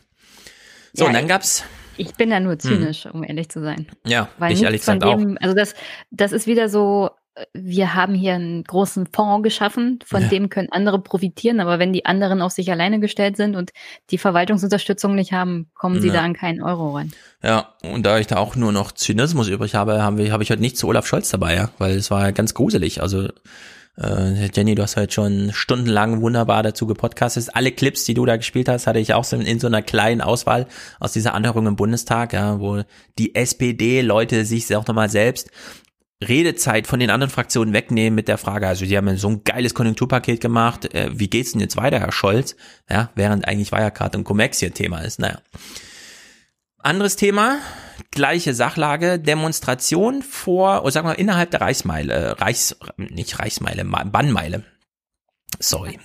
So, ja, und dann gab's. Ich bin da nur zynisch, hm. um ehrlich zu sein. Ja, weil ich ehrlich gesagt auch. Also das, das ist wieder so, wir haben hier einen großen Fonds geschaffen, von ja. dem können andere profitieren, aber wenn die anderen auf sich alleine gestellt sind und die Verwaltungsunterstützung nicht haben, kommen sie ja. da an keinen Euro ran. Ja, und da ich da auch nur noch Zynismus übrig habe, habe ich, hab ich heute nicht zu Olaf Scholz dabei, ja, weil es war ganz gruselig. Also äh, Jenny, du hast heute schon stundenlang wunderbar dazu gepodcastet. Alle Clips, die du da gespielt hast, hatte ich auch so in, in so einer kleinen Auswahl aus dieser Anhörung im Bundestag, ja, wo die SPD-Leute sich auch nochmal selbst Redezeit von den anderen Fraktionen wegnehmen mit der Frage, also die haben so ein geiles Konjunkturpaket gemacht, äh, wie geht's denn jetzt weiter, Herr Scholz? Ja, während eigentlich Wirecard und Comex hier Thema ist, naja. Anderes Thema, gleiche Sachlage, Demonstration vor, oder sagen wir innerhalb der Reichsmeile, Reichs, nicht Reichsmeile, Bannmeile. Sorry.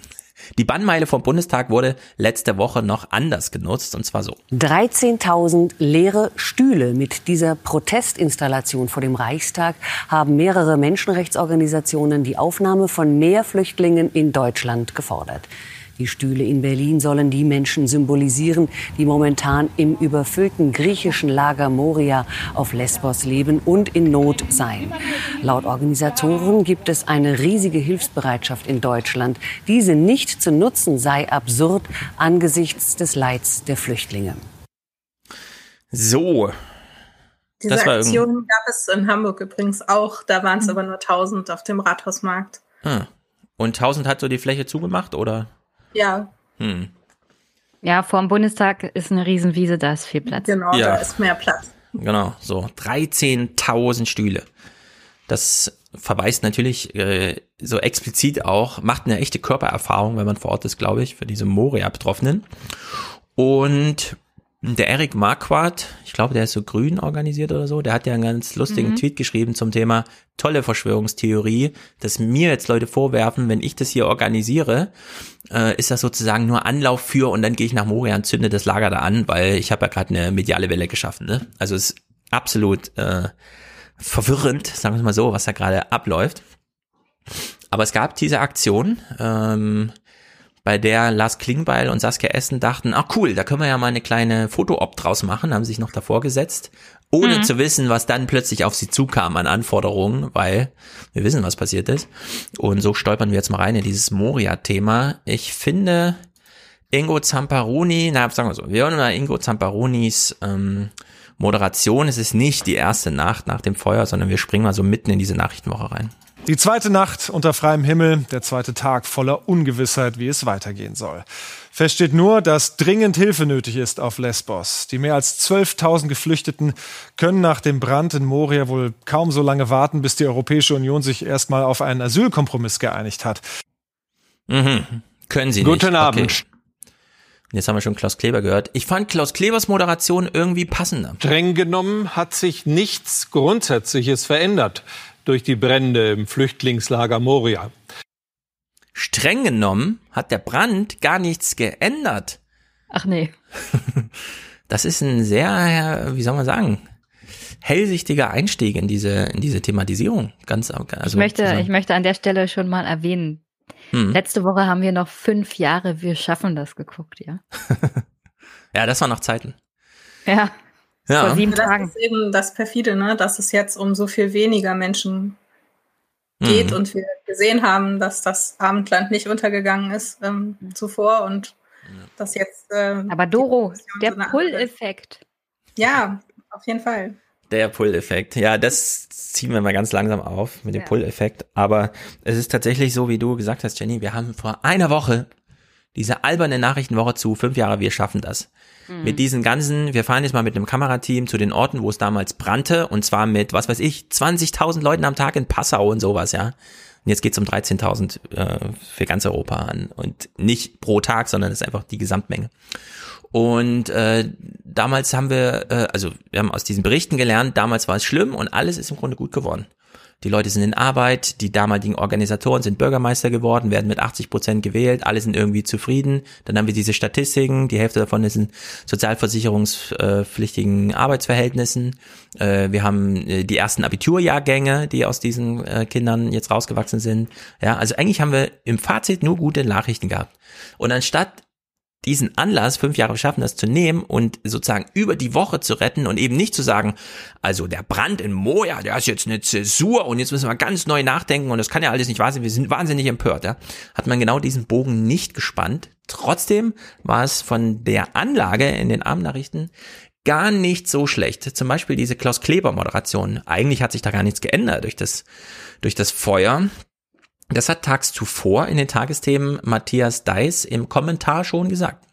Die Bannmeile vom Bundestag wurde letzte Woche noch anders genutzt und zwar so. 13.000 leere Stühle mit dieser Protestinstallation vor dem Reichstag haben mehrere Menschenrechtsorganisationen die Aufnahme von mehr Flüchtlingen in Deutschland gefordert. Die Stühle in Berlin sollen die Menschen symbolisieren, die momentan im überfüllten griechischen Lager Moria auf Lesbos leben und in Not seien. Laut Organisatoren gibt es eine riesige Hilfsbereitschaft in Deutschland. Diese nicht zu nutzen sei absurd angesichts des Leids der Flüchtlinge. So. Diese Aktion gab es in Hamburg übrigens auch. Da waren es aber nur 1000 auf dem Rathausmarkt. Ah. Und 1000 hat so die Fläche zugemacht, oder? Ja. Hm. Ja, vor dem Bundestag ist eine Riesenwiese, da ist viel Platz. Genau, ja. da ist mehr Platz. Genau, so 13.000 Stühle. Das verweist natürlich äh, so explizit auch, macht eine echte Körpererfahrung, wenn man vor Ort ist, glaube ich, für diese Moria-Betroffenen. Und der Eric Marquardt, ich glaube, der ist so grün organisiert oder so, der hat ja einen ganz lustigen mhm. Tweet geschrieben zum Thema tolle Verschwörungstheorie, dass mir jetzt Leute vorwerfen, wenn ich das hier organisiere, äh, ist das sozusagen nur Anlauf für und dann gehe ich nach Moria und zünde das Lager da an, weil ich habe ja gerade eine mediale Welle geschaffen. Ne? Also es ist absolut äh, verwirrend, sagen wir mal so, was da gerade abläuft. Aber es gab diese Aktion, ähm, bei der Lars Klingbeil und Saskia Essen dachten, ach cool, da können wir ja mal eine kleine Foto-Op draus machen, haben sich noch davor gesetzt, ohne mhm. zu wissen, was dann plötzlich auf sie zukam an Anforderungen, weil wir wissen, was passiert ist. Und so stolpern wir jetzt mal rein in dieses Moria-Thema. Ich finde, Ingo Zamparoni, na, sagen wir so, wir hören mal Ingo Zamparonis ähm, Moderation. Es ist nicht die erste Nacht nach dem Feuer, sondern wir springen mal so mitten in diese Nachrichtenwoche rein. Die zweite Nacht unter freiem Himmel, der zweite Tag voller Ungewissheit, wie es weitergehen soll. Fest steht nur, dass dringend Hilfe nötig ist auf Lesbos. Die mehr als 12.000 Geflüchteten können nach dem Brand in Moria wohl kaum so lange warten, bis die Europäische Union sich erstmal auf einen Asylkompromiss geeinigt hat. Mhm. Können Sie Guten nicht. Abend. Okay. Jetzt haben wir schon Klaus Kleber gehört. Ich fand Klaus Klebers Moderation irgendwie passender. Streng genommen hat sich nichts Grundsätzliches verändert durch die Brände im Flüchtlingslager Moria. Streng genommen hat der Brand gar nichts geändert. Ach nee. Das ist ein sehr, wie soll man sagen, hellsichtiger Einstieg in diese, in diese Thematisierung. Ganz, also, ich möchte, ich möchte an der Stelle schon mal erwähnen. Hm. Letzte Woche haben wir noch fünf Jahre, wir schaffen das geguckt, ja. ja, das waren noch Zeiten. Ja. Ja. Vor sieben das Tagen. ist eben das perfide, ne? dass es jetzt um so viel weniger Menschen geht mhm. und wir gesehen haben, dass das Abendland nicht untergegangen ist ähm, zuvor und dass jetzt. Äh, Aber Doro, der so Pull-Effekt. Ja, auf jeden Fall. Der Pull-Effekt. Ja, das ziehen wir mal ganz langsam auf mit dem ja. Pull-Effekt. Aber es ist tatsächlich so, wie du gesagt hast, Jenny, wir haben vor einer Woche diese alberne Nachrichtenwoche zu fünf Jahre, wir schaffen das. Mhm. Mit diesen ganzen, wir fahren jetzt mal mit einem Kamerateam zu den Orten, wo es damals brannte und zwar mit, was weiß ich, 20.000 Leuten am Tag in Passau und sowas, ja. Und jetzt geht's um 13.000 äh, für ganz Europa an und nicht pro Tag, sondern es ist einfach die Gesamtmenge. Und äh, damals haben wir, äh, also wir haben aus diesen Berichten gelernt, damals war es schlimm und alles ist im Grunde gut geworden. Die Leute sind in Arbeit, die damaligen Organisatoren sind Bürgermeister geworden, werden mit 80 Prozent gewählt, alle sind irgendwie zufrieden. Dann haben wir diese Statistiken, die Hälfte davon ist in sozialversicherungspflichtigen Arbeitsverhältnissen. Äh, wir haben äh, die ersten Abiturjahrgänge, die aus diesen äh, Kindern jetzt rausgewachsen sind. Ja, also eigentlich haben wir im Fazit nur gute Nachrichten gehabt. Und anstatt diesen Anlass, fünf Jahre schaffen, das zu nehmen und sozusagen über die Woche zu retten und eben nicht zu sagen, also der Brand in Moja, der ist jetzt eine Zäsur und jetzt müssen wir ganz neu nachdenken und das kann ja alles nicht wahr sein, wir sind wahnsinnig empört, ja. Hat man genau diesen Bogen nicht gespannt. Trotzdem war es von der Anlage in den Abendnachrichten gar nicht so schlecht. Zum Beispiel diese Klaus Kleber Moderation. Eigentlich hat sich da gar nichts geändert durch das, durch das Feuer. Das hat tags zuvor in den Tagesthemen Matthias Deiss im Kommentar schon gesagt.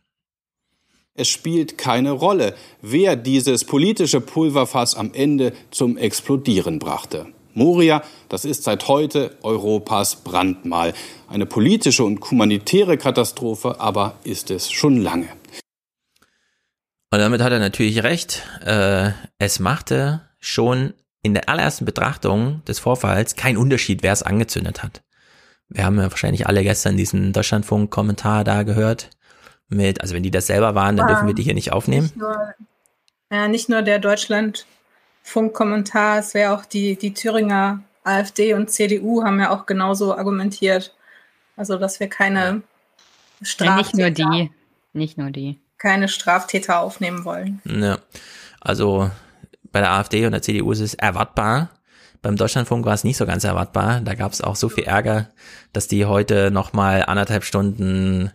Es spielt keine Rolle, wer dieses politische Pulverfass am Ende zum Explodieren brachte. Moria, das ist seit heute Europas Brandmal. Eine politische und humanitäre Katastrophe aber ist es schon lange. Und damit hat er natürlich recht. Äh, es machte schon in der allerersten Betrachtung des Vorfalls keinen Unterschied, wer es angezündet hat wir haben ja wahrscheinlich alle gestern diesen Deutschlandfunk-Kommentar da gehört. Mit, also wenn die das selber waren, dann ja, dürfen wir die hier nicht aufnehmen. Nicht nur, ja, nicht nur der Deutschlandfunk-Kommentar, es wäre auch die, die Thüringer AfD und CDU haben ja auch genauso argumentiert. Also, dass wir keine Straftäter, ja, nicht nur die, nicht nur die, keine Straftäter aufnehmen wollen. Ja, also bei der AfD und der CDU ist es erwartbar, beim Deutschlandfunk war es nicht so ganz erwartbar. Da gab es auch so viel Ärger, dass die heute nochmal anderthalb Stunden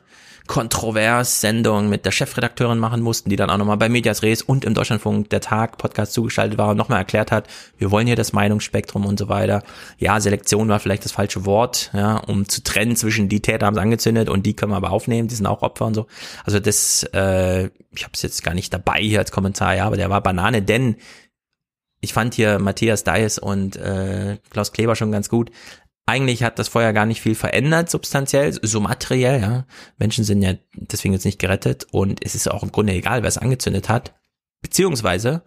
kontrovers Sendung mit der Chefredakteurin machen mussten, die dann auch nochmal bei Medias Res und im Deutschlandfunk der Tag Podcast zugeschaltet war und nochmal erklärt hat, wir wollen hier das Meinungsspektrum und so weiter. Ja, Selektion war vielleicht das falsche Wort, ja, um zu trennen zwischen die Täter haben es angezündet und die können wir aber aufnehmen, die sind auch Opfer und so. Also das, äh, ich habe es jetzt gar nicht dabei hier als Kommentar, ja, aber der war Banane, denn ich fand hier Matthias Deis und äh, Klaus Kleber schon ganz gut. Eigentlich hat das Feuer gar nicht viel verändert, substanziell, so materiell, ja. Menschen sind ja deswegen jetzt nicht gerettet und es ist auch im Grunde egal, wer es angezündet hat. Beziehungsweise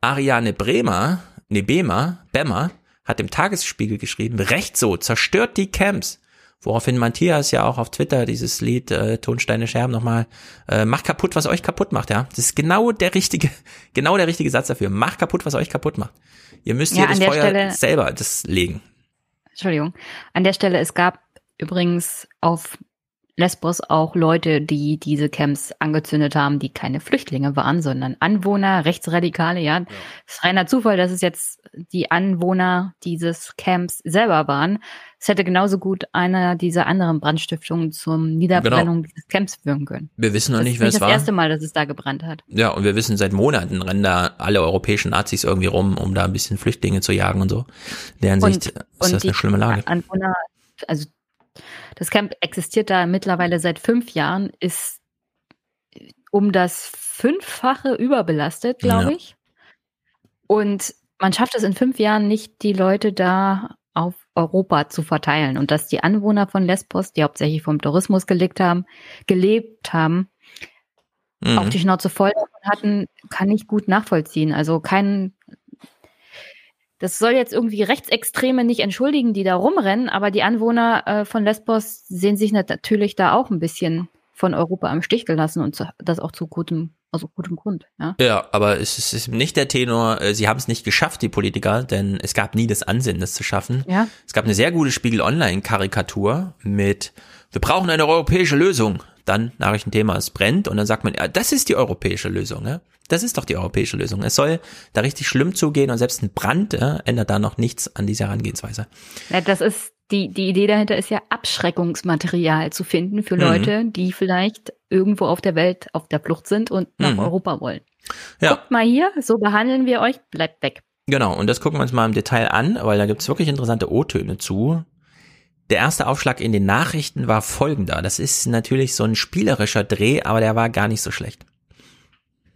Ariane Bremer, ne Bemer, Bemmer, hat im Tagesspiegel geschrieben, recht so, zerstört die Camps. Woraufhin Matthias ja auch auf Twitter dieses Lied äh, Tonsteine Scherben nochmal äh, macht kaputt, was euch kaputt macht, ja. Das ist genau der richtige, genau der richtige Satz dafür. Macht kaputt, was euch kaputt macht. Ihr müsst ja, hier das Feuer Stelle, selber das legen. Entschuldigung. An der Stelle, es gab übrigens auf Lesbos auch Leute, die diese Camps angezündet haben, die keine Flüchtlinge waren, sondern Anwohner, Rechtsradikale, ja. ja. Es ist reiner Zufall, dass es jetzt die Anwohner dieses Camps selber waren. Es hätte genauso gut einer dieser anderen Brandstiftungen zum Niederbrennung genau. dieses Camps wirken können. Wir wissen noch das nicht, wer es war. Das ist das erste Mal, dass es da gebrannt hat. Ja, und wir wissen seit Monaten rennen da alle europäischen Nazis irgendwie rum, um da ein bisschen Flüchtlinge zu jagen und so. In der Hinsicht und, ist das eine schlimme Lage. Anwohner, also das Camp existiert da mittlerweile seit fünf Jahren, ist um das Fünffache überbelastet, glaube ja. ich. Und man schafft es in fünf Jahren nicht, die Leute da auf Europa zu verteilen. Und dass die Anwohner von Lesbos, die hauptsächlich vom Tourismus gelebt haben, gelebt haben, mhm. auch die Schnauze voll hatten, kann ich gut nachvollziehen. Also kein das soll jetzt irgendwie Rechtsextreme nicht entschuldigen, die da rumrennen, aber die Anwohner äh, von Lesbos sehen sich natürlich da auch ein bisschen von Europa am Stich gelassen und das auch zu gutem, also gutem Grund. Ja, ja aber es ist, nicht der Tenor, äh, sie haben es nicht geschafft, die Politiker, denn es gab nie das Ansinnen, das zu schaffen. Ja. Es gab eine sehr gute Spiegel Online-Karikatur mit Wir brauchen eine europäische Lösung. Dann Nachrichtenthema, es brennt und dann sagt man, ja, das ist die europäische Lösung. Ne? Das ist doch die europäische Lösung. Es soll da richtig schlimm zugehen und selbst ein Brand ja, ändert da noch nichts an dieser Herangehensweise. Ja, das ist die, die Idee dahinter ist ja Abschreckungsmaterial zu finden für mhm. Leute, die vielleicht irgendwo auf der Welt auf der Flucht sind und nach mhm. Europa wollen. Ja. Guckt mal hier, so behandeln wir euch, bleibt weg. Genau, und das gucken wir uns mal im Detail an, weil da gibt's wirklich interessante O-Töne zu. Der erste Aufschlag in den Nachrichten war folgender. Das ist natürlich so ein spielerischer Dreh, aber der war gar nicht so schlecht.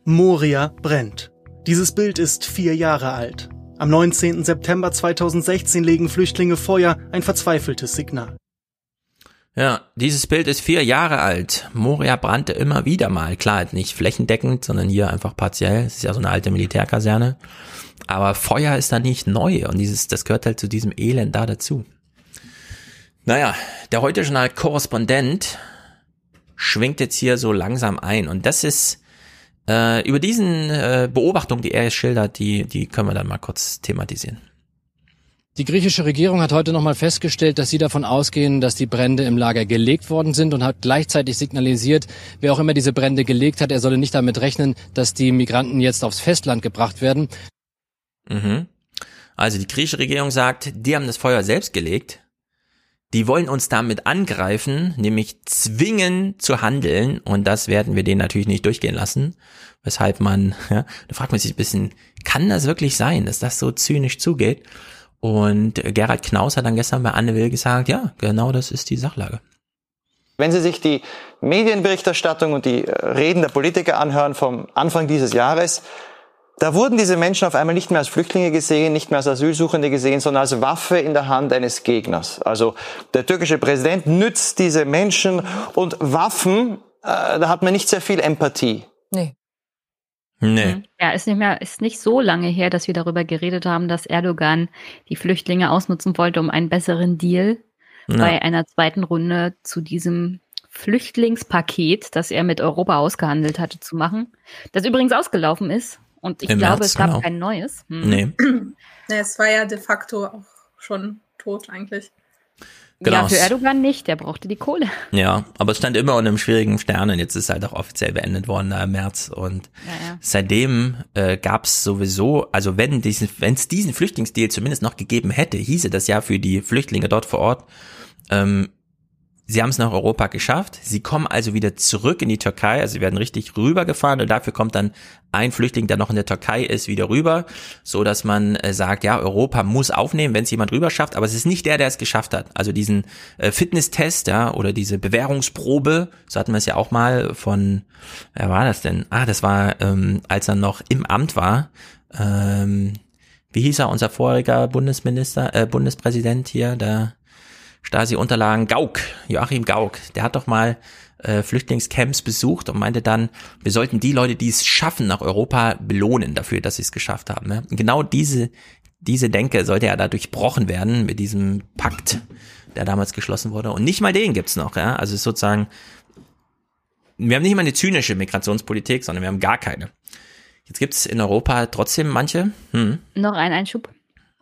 Moria brennt. Dieses Bild ist vier Jahre alt. Am 19. September 2016 legen Flüchtlinge Feuer, ein verzweifeltes Signal. Ja, dieses Bild ist vier Jahre alt. Moria brannte immer wieder mal. Klar, nicht flächendeckend, sondern hier einfach partiell. Es ist ja so eine alte Militärkaserne. Aber Feuer ist da nicht neu und dieses, das gehört halt zu diesem Elend da dazu. Naja, der heute Journal Korrespondent schwingt jetzt hier so langsam ein und das ist äh, über diesen äh, Beobachtungen, die er schildert, die, die können wir dann mal kurz thematisieren. Die griechische Regierung hat heute nochmal festgestellt, dass sie davon ausgehen, dass die Brände im Lager gelegt worden sind und hat gleichzeitig signalisiert, wer auch immer diese Brände gelegt hat, er solle nicht damit rechnen, dass die Migranten jetzt aufs Festland gebracht werden. Mhm. Also die griechische Regierung sagt, die haben das Feuer selbst gelegt. Die wollen uns damit angreifen, nämlich zwingen zu handeln und das werden wir denen natürlich nicht durchgehen lassen. Weshalb man, ja, da fragt man sich ein bisschen, kann das wirklich sein, dass das so zynisch zugeht? Und Gerhard Knaus hat dann gestern bei Anne Will gesagt, ja, genau das ist die Sachlage. Wenn Sie sich die Medienberichterstattung und die Reden der Politiker anhören vom Anfang dieses Jahres, da wurden diese Menschen auf einmal nicht mehr als Flüchtlinge gesehen, nicht mehr als Asylsuchende gesehen, sondern als Waffe in der Hand eines Gegners. Also der türkische Präsident nützt diese Menschen und Waffen, äh, da hat man nicht sehr viel Empathie. Nee. Nee. Ja, ist nicht mehr, ist nicht so lange her, dass wir darüber geredet haben, dass Erdogan die Flüchtlinge ausnutzen wollte, um einen besseren Deal ja. bei einer zweiten Runde zu diesem Flüchtlingspaket, das er mit Europa ausgehandelt hatte, zu machen. Das übrigens ausgelaufen ist. Und ich Im glaube, März, es gab genau. kein neues. Hm. Nee. nee. Es war ja de facto auch schon tot eigentlich. Genau. Ja, für Erdogan nicht, der brauchte die Kohle. Ja, aber es stand immer unter einem schwierigen Stern und jetzt ist es halt auch offiziell beendet worden im März. Und ja, ja. seitdem äh, gab es sowieso, also wenn diesen, wenn es diesen Flüchtlingsdeal zumindest noch gegeben hätte, hieße das ja für die Flüchtlinge dort vor Ort, ähm, Sie haben es nach Europa geschafft. Sie kommen also wieder zurück in die Türkei. Also sie werden richtig rübergefahren und dafür kommt dann ein Flüchtling, der noch in der Türkei ist, wieder rüber, so dass man äh, sagt, ja, Europa muss aufnehmen, wenn es jemand rüber schafft. Aber es ist nicht der, der es geschafft hat. Also diesen äh, Fitnesstest, ja, oder diese Bewährungsprobe, so hatten wir es ja auch mal von, wer war das denn? Ah, das war, ähm, als er noch im Amt war. Ähm, wie hieß er, unser voriger Bundesminister, äh, Bundespräsident hier, der Stasi-Unterlagen, Gauck, Joachim Gauck, der hat doch mal äh, Flüchtlingscamps besucht und meinte dann, wir sollten die Leute, die es schaffen nach Europa, belohnen dafür, dass sie es geschafft haben. Ne? Genau diese, diese Denke sollte ja da durchbrochen werden mit diesem Pakt, der damals geschlossen wurde. Und nicht mal den gibt's noch. Ja? Also sozusagen, wir haben nicht mal eine zynische Migrationspolitik, sondern wir haben gar keine. Jetzt gibt's in Europa trotzdem manche. Hm. Noch ein Einschub.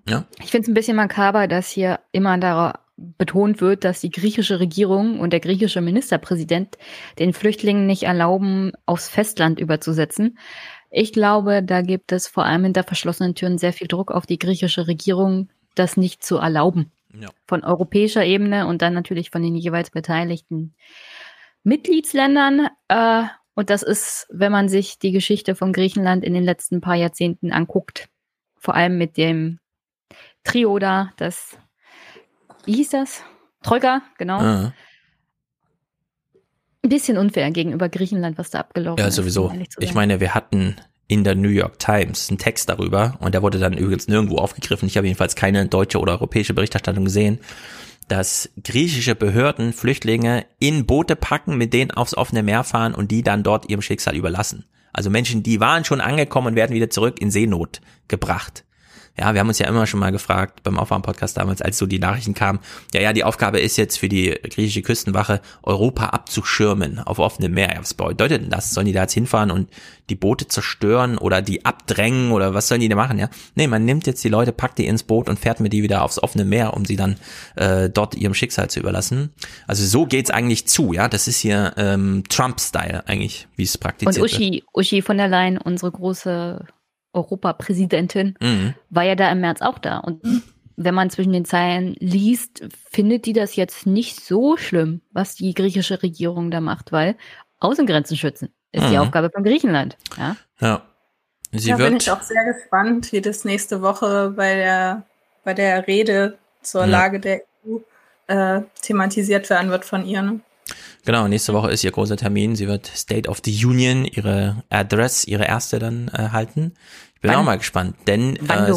Ja. Ich finde es ein bisschen makaber, dass hier immer darauf betont wird, dass die griechische Regierung und der griechische Ministerpräsident den Flüchtlingen nicht erlauben, aufs Festland überzusetzen. Ich glaube, da gibt es vor allem hinter verschlossenen Türen sehr viel Druck auf die griechische Regierung, das nicht zu erlauben. Ja. Von europäischer Ebene und dann natürlich von den jeweils beteiligten Mitgliedsländern. Äh, und das ist, wenn man sich die Geschichte von Griechenland in den letzten paar Jahrzehnten anguckt, vor allem mit dem Trio da, das wie hieß das? Troika, genau. Ah. Ein bisschen unfair gegenüber Griechenland, was da abgelaufen ist. Ja, sowieso. Ich meine, wir hatten in der New York Times einen Text darüber und der wurde dann übrigens nirgendwo aufgegriffen. Ich habe jedenfalls keine deutsche oder europäische Berichterstattung gesehen, dass griechische Behörden Flüchtlinge in Boote packen, mit denen aufs offene Meer fahren und die dann dort ihrem Schicksal überlassen. Also Menschen, die waren schon angekommen und werden wieder zurück in Seenot gebracht. Ja, wir haben uns ja immer schon mal gefragt beim Aufwärm-Podcast damals, als so die Nachrichten kamen, ja, ja, die Aufgabe ist jetzt für die griechische Küstenwache, Europa abzuschirmen auf offenem Meer. Ja, was bedeutet denn das? Sollen die da jetzt hinfahren und die Boote zerstören oder die abdrängen oder was sollen die da machen? Ja, nee, man nimmt jetzt die Leute, packt die ins Boot und fährt mit die wieder aufs offene Meer, um sie dann äh, dort ihrem Schicksal zu überlassen. Also so geht's eigentlich zu, ja. Das ist hier ähm, Trump-Style eigentlich, wie es praktiziert und Uschi, wird. Uschi von der Leyen, unsere große Europapräsidentin, mhm. war ja da im März auch da. Und wenn man zwischen den Zeilen liest, findet die das jetzt nicht so schlimm, was die griechische Regierung da macht, weil Außengrenzen schützen ist mhm. die Aufgabe von Griechenland. Ja. ja. Sie da bin ich auch sehr gespannt, wie das nächste Woche bei der, bei der Rede zur ja. Lage der EU äh, thematisiert werden wird von ihr. Ne? Genau, nächste Woche ist ihr großer Termin. Sie wird State of the Union, ihre Address, ihre erste dann äh, halten. Ich bin Wann? auch mal gespannt, denn äh,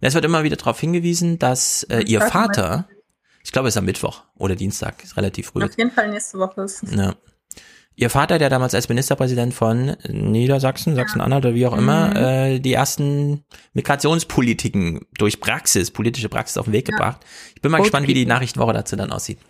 es wird immer wieder darauf hingewiesen, dass äh, ihr Vater, ich glaube, es ist am Mittwoch oder Dienstag, ist relativ früh. Auf jeden Fall nächste Woche ist es. Ja. Ihr Vater, der damals als Ministerpräsident von Niedersachsen, Sachsen-Anhalt oder wie auch immer, mhm. äh, die ersten Migrationspolitiken durch Praxis, politische Praxis auf den Weg ja. gebracht. Ich bin mal okay. gespannt, wie die Nachrichtenwoche dazu dann aussieht.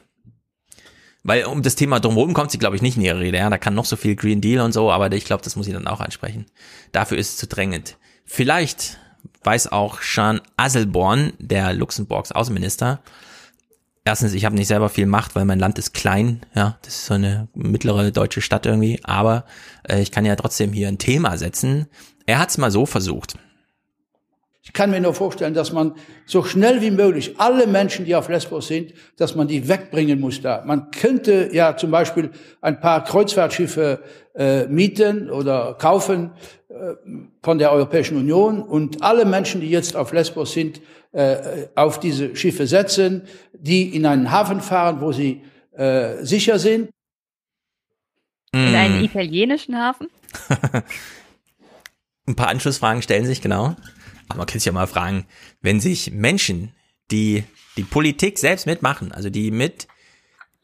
Weil um das Thema drumherum kommt sie, glaube ich, nicht in ihre Rede. Ja? Da kann noch so viel Green Deal und so, aber ich glaube, das muss sie dann auch ansprechen. Dafür ist es zu drängend. Vielleicht, weiß auch Jean Asselborn, der Luxemburgs Außenminister. Erstens, ich habe nicht selber viel Macht, weil mein Land ist klein, ja, das ist so eine mittlere deutsche Stadt irgendwie, aber äh, ich kann ja trotzdem hier ein Thema setzen. Er hat es mal so versucht. Ich kann mir nur vorstellen, dass man so schnell wie möglich alle Menschen, die auf Lesbos sind, dass man die wegbringen muss da. Man könnte ja zum Beispiel ein paar Kreuzfahrtschiffe äh, mieten oder kaufen äh, von der Europäischen Union und alle Menschen, die jetzt auf Lesbos sind, äh, auf diese Schiffe setzen, die in einen Hafen fahren, wo sie äh, sicher sind. In einen italienischen Hafen? Ein paar Anschlussfragen stellen sich, genau. Aber man kann sich ja mal fragen, wenn sich Menschen, die die Politik selbst mitmachen, also die mit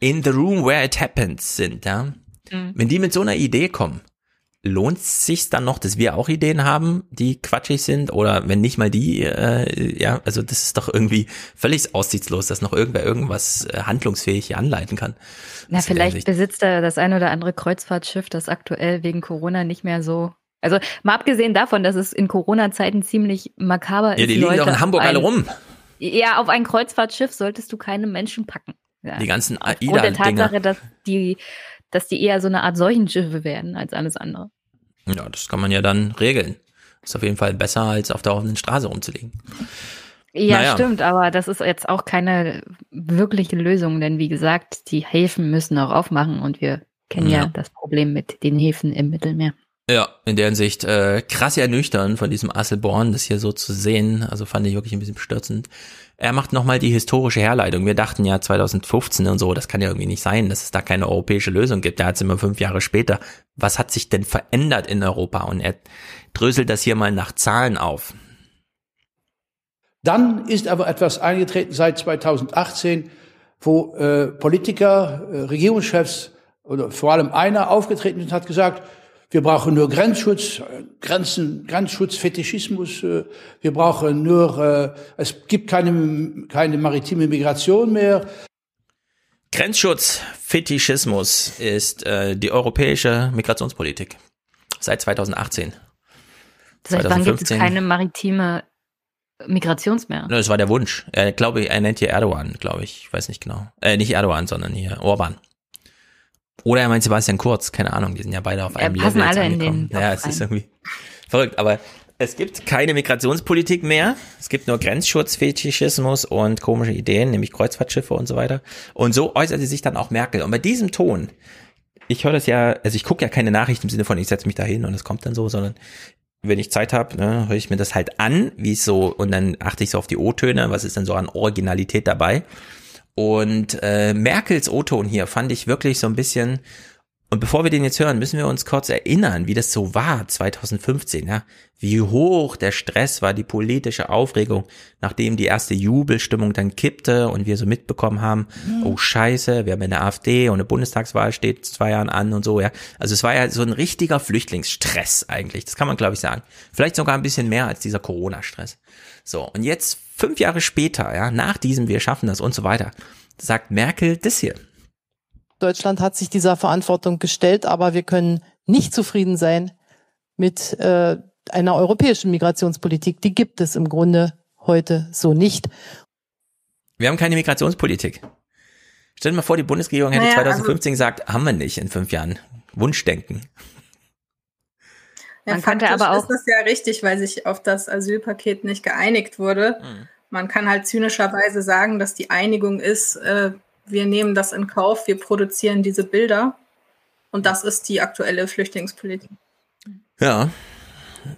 in the room where it happens sind, ja, mhm. wenn die mit so einer Idee kommen, lohnt es sich dann noch, dass wir auch Ideen haben, die quatschig sind oder wenn nicht mal die, äh, ja, also das ist doch irgendwie völlig aussichtslos, dass noch irgendwer irgendwas äh, handlungsfähig hier anleiten kann. Na, vielleicht besitzt er das ein oder andere Kreuzfahrtschiff, das aktuell wegen Corona nicht mehr so also mal abgesehen davon, dass es in Corona-Zeiten ziemlich makaber ist. Ja, die liegen Leute doch in Hamburg ein, alle rum. Ja, auf ein Kreuzfahrtschiff solltest du keine Menschen packen. Ja. Die ganzen AIDA. Und der Tatsache, dass die, dass die eher so eine Art Seuchenschiffe werden als alles andere. Ja, das kann man ja dann regeln. Ist auf jeden Fall besser, als auf der offenen Straße rumzulegen. Ja, naja. stimmt, aber das ist jetzt auch keine wirkliche Lösung, denn wie gesagt, die Häfen müssen auch aufmachen und wir kennen ja, ja das Problem mit den Häfen im Mittelmeer. Ja, in der Hinsicht äh, krass ernüchternd von diesem Asselborn, das hier so zu sehen. Also fand ich wirklich ein bisschen bestürzend. Er macht nochmal die historische Herleitung. Wir dachten ja 2015 und so, das kann ja irgendwie nicht sein, dass es da keine europäische Lösung gibt. Da hat es immer fünf Jahre später. Was hat sich denn verändert in Europa? Und er dröselt das hier mal nach Zahlen auf. Dann ist aber etwas eingetreten seit 2018, wo äh, Politiker, äh, Regierungschefs oder vor allem einer aufgetreten ist und hat gesagt, wir brauchen nur Grenzschutz, Grenzen, Grenzschutzfetischismus. Äh, wir brauchen nur, äh, es gibt keine, keine maritime Migration mehr. Grenzschutz, Fetischismus ist äh, die europäische Migrationspolitik seit 2018. Seit 2015. wann gibt es keine maritime Migrationsmeer? Das war der Wunsch. Er glaube, er nennt hier Erdogan, glaube ich. Ich weiß nicht genau. Äh, nicht Erdogan, sondern hier Orban. Oder er meint Sebastian Kurz, keine Ahnung, die sind ja beide auf einem ja, passen Level. Alle in den. Ja, es ist irgendwie verrückt, aber es gibt keine Migrationspolitik mehr. Es gibt nur Grenzschutz, Fetischismus und komische Ideen, nämlich Kreuzfahrtschiffe und so weiter. Und so äußerte sich dann auch Merkel. Und bei diesem Ton, ich höre das ja, also ich gucke ja keine Nachrichten im Sinne von, ich setze mich da hin und es kommt dann so, sondern wenn ich Zeit habe, ne, höre ich mir das halt an, wie es so, und dann achte ich so auf die O-Töne, was ist denn so an Originalität dabei. Und äh, Merkels O-Ton hier fand ich wirklich so ein bisschen. Und bevor wir den jetzt hören, müssen wir uns kurz erinnern, wie das so war 2015, ja. Wie hoch der Stress war, die politische Aufregung, nachdem die erste Jubelstimmung dann kippte und wir so mitbekommen haben, mhm. oh Scheiße, wir haben eine AfD und eine Bundestagswahl steht zwei Jahren an und so, ja. Also es war ja so ein richtiger Flüchtlingsstress eigentlich. Das kann man, glaube ich, sagen. Vielleicht sogar ein bisschen mehr als dieser Corona-Stress. So, und jetzt fünf Jahre später, ja, nach diesem Wir schaffen das und so weiter, sagt Merkel das hier. Deutschland hat sich dieser Verantwortung gestellt, aber wir können nicht zufrieden sein mit äh, einer europäischen Migrationspolitik. Die gibt es im Grunde heute so nicht. Wir haben keine Migrationspolitik. Stell dir mal vor, die Bundesregierung hätte naja, 2015 also, gesagt, haben wir nicht in fünf Jahren. Wunschdenken. Ja, Man könnte aber auch. ist das ja richtig, weil sich auf das Asylpaket nicht geeinigt wurde. Mhm. Man kann halt zynischerweise sagen, dass die Einigung ist, äh, wir nehmen das in Kauf, wir produzieren diese Bilder. Und das ist die aktuelle Flüchtlingspolitik. Ja.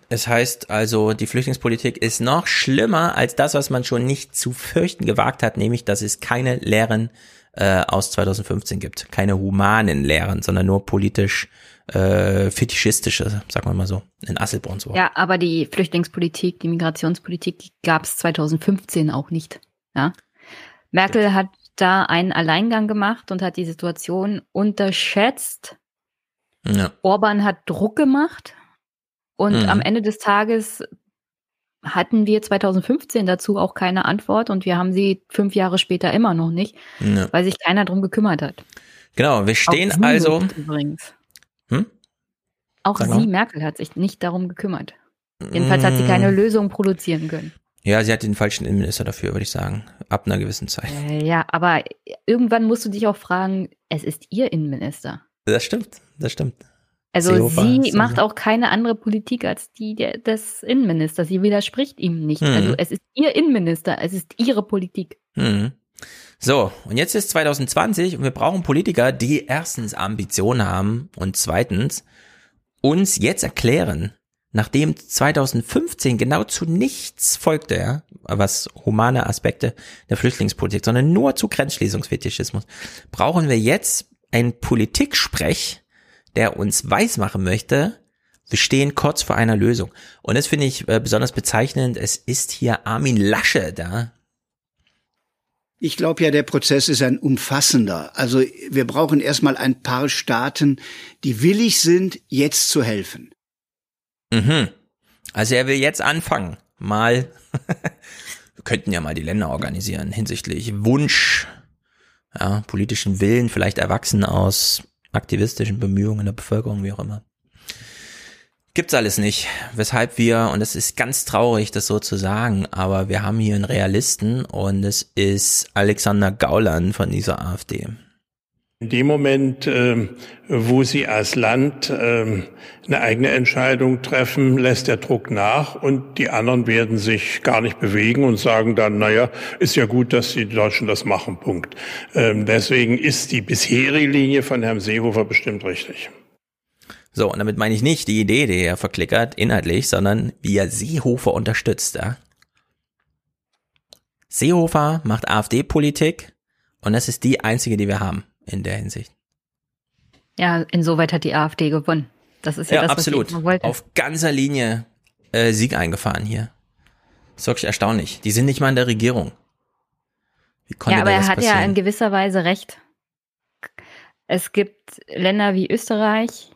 Es heißt also, die Flüchtlingspolitik ist noch schlimmer als das, was man schon nicht zu fürchten gewagt hat, nämlich, dass es keine Lehren äh, aus 2015 gibt. Keine humanen Lehren, sondern nur politisch äh, fetischistische, sagen wir mal so, in Asselborn so. Ja, aber die Flüchtlingspolitik, die Migrationspolitik, gab es 2015 auch nicht. Ja? Merkel ja. hat da einen Alleingang gemacht und hat die Situation unterschätzt. Ja. Orban hat Druck gemacht und mhm. am Ende des Tages hatten wir 2015 dazu auch keine Antwort und wir haben sie fünf Jahre später immer noch nicht, ja. weil sich keiner drum gekümmert hat. Genau, wir stehen also. Übrigens. Hm? Auch Sag sie, mal. Merkel, hat sich nicht darum gekümmert. Jedenfalls hat sie keine Lösung produzieren können. Ja, sie hat den falschen Innenminister dafür, würde ich sagen. Ab einer gewissen Zeit. Äh, ja, aber irgendwann musst du dich auch fragen, es ist ihr Innenminister. Das stimmt, das stimmt. Also Seehofer, sie macht auch keine andere Politik als die der, des Innenministers. Sie widerspricht ihm nicht. Mhm. Also es ist ihr Innenminister, es ist ihre Politik. Mhm. So, und jetzt ist 2020 und wir brauchen Politiker, die erstens Ambitionen haben und zweitens uns jetzt erklären, nachdem 2015 genau zu nichts folgte, ja, was humane Aspekte der Flüchtlingspolitik, sondern nur zu Grenzschließungsfetischismus, brauchen wir jetzt ein Politiksprech, der uns weismachen möchte, wir stehen kurz vor einer Lösung. Und das finde ich äh, besonders bezeichnend. Es ist hier Armin Lasche da. Ich glaube ja, der Prozess ist ein umfassender. Also wir brauchen erstmal ein paar Staaten, die willig sind, jetzt zu helfen. Mhm. Also er will jetzt anfangen. Mal, wir könnten ja mal die Länder organisieren hinsichtlich Wunsch, ja, politischen Willen, vielleicht erwachsen aus aktivistischen Bemühungen der Bevölkerung, wie auch immer. Gibt's alles nicht. Weshalb wir, und das ist ganz traurig, das so zu sagen, aber wir haben hier einen Realisten und es ist Alexander Gauland von dieser AfD. In dem Moment, äh, wo sie als Land äh, eine eigene Entscheidung treffen, lässt der Druck nach und die anderen werden sich gar nicht bewegen und sagen dann, naja, ist ja gut, dass die Deutschen das machen, Punkt. Ähm, deswegen ist die bisherige Linie von Herrn Seehofer bestimmt richtig. So, und damit meine ich nicht die Idee, die er verklickert, inhaltlich, sondern wie er Seehofer unterstützt. Ja? Seehofer macht AfD-Politik und das ist die einzige, die wir haben in der Hinsicht. Ja, insoweit hat die AfD gewonnen. Das ist ja, ja das, absolut. was ich wollte. Auf ganzer Linie äh, Sieg eingefahren hier. Das ist wirklich erstaunlich. Die sind nicht mal in der Regierung. Wie konnte ja, aber er hat passieren? ja in gewisser Weise recht. Es gibt Länder wie Österreich.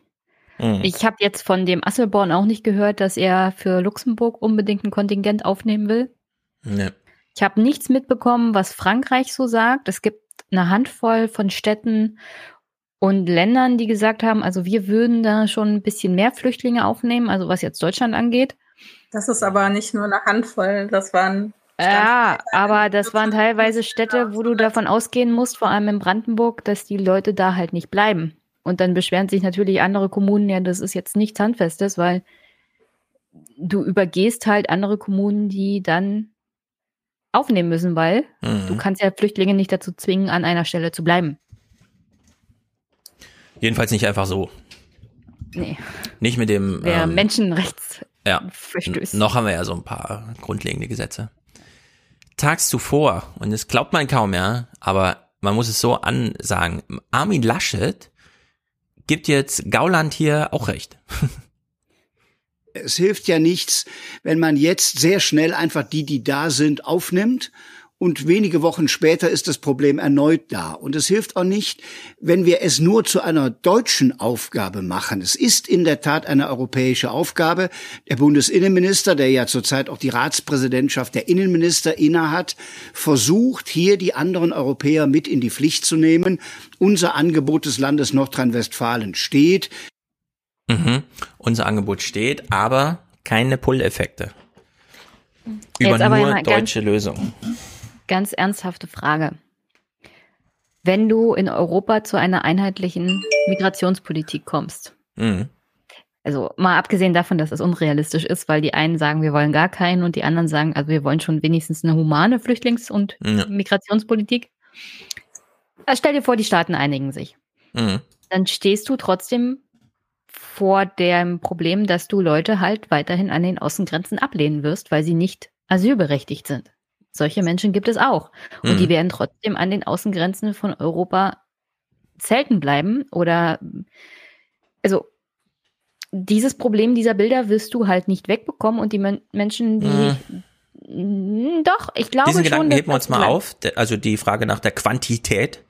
Mhm. Ich habe jetzt von dem Asselborn auch nicht gehört, dass er für Luxemburg unbedingt ein Kontingent aufnehmen will. Nee. Ich habe nichts mitbekommen, was Frankreich so sagt. Es gibt eine Handvoll von Städten und Ländern, die gesagt haben, also wir würden da schon ein bisschen mehr Flüchtlinge aufnehmen, also was jetzt Deutschland angeht. Das ist aber nicht nur eine Handvoll, das waren. Ja, aber das waren teilweise Städte, wo du davon ausgehen musst, vor allem in Brandenburg, dass die Leute da halt nicht bleiben. Und dann beschweren sich natürlich andere Kommunen, ja, das ist jetzt nichts Handfestes, weil du übergehst halt andere Kommunen, die dann aufnehmen müssen, weil mhm. du kannst ja Flüchtlinge nicht dazu zwingen, an einer Stelle zu bleiben. Jedenfalls nicht einfach so. Nee. Nicht mit dem Wer ähm, Menschenrechts ja. Noch haben wir ja so ein paar grundlegende Gesetze. Tags zuvor, und das glaubt man kaum, ja, aber man muss es so ansagen, Armin Laschet gibt jetzt Gauland hier auch recht. Es hilft ja nichts, wenn man jetzt sehr schnell einfach die, die da sind, aufnimmt und wenige Wochen später ist das Problem erneut da. Und es hilft auch nicht, wenn wir es nur zu einer deutschen Aufgabe machen. Es ist in der Tat eine europäische Aufgabe. Der Bundesinnenminister, der ja zurzeit auch die Ratspräsidentschaft der Innenminister innehat, versucht hier die anderen Europäer mit in die Pflicht zu nehmen. Unser Angebot des Landes Nordrhein-Westfalen steht. Mhm. Unser Angebot steht, aber keine Pull-Effekte. Über Jetzt nur deutsche Lösungen. Ganz ernsthafte Frage. Wenn du in Europa zu einer einheitlichen Migrationspolitik kommst, mhm. also mal abgesehen davon, dass es unrealistisch ist, weil die einen sagen, wir wollen gar keinen und die anderen sagen, also wir wollen schon wenigstens eine humane Flüchtlings- und ja. Migrationspolitik. Also stell dir vor, die Staaten einigen sich. Mhm. Dann stehst du trotzdem vor dem Problem, dass du Leute halt weiterhin an den Außengrenzen ablehnen wirst, weil sie nicht asylberechtigt sind. Solche Menschen gibt es auch. Und mhm. die werden trotzdem an den Außengrenzen von Europa zelten bleiben oder also dieses Problem dieser Bilder wirst du halt nicht wegbekommen und die Men Menschen, die mhm. doch, ich glaube Diesen schon. Gedanken heben wir uns mal auf, also die Frage nach der Quantität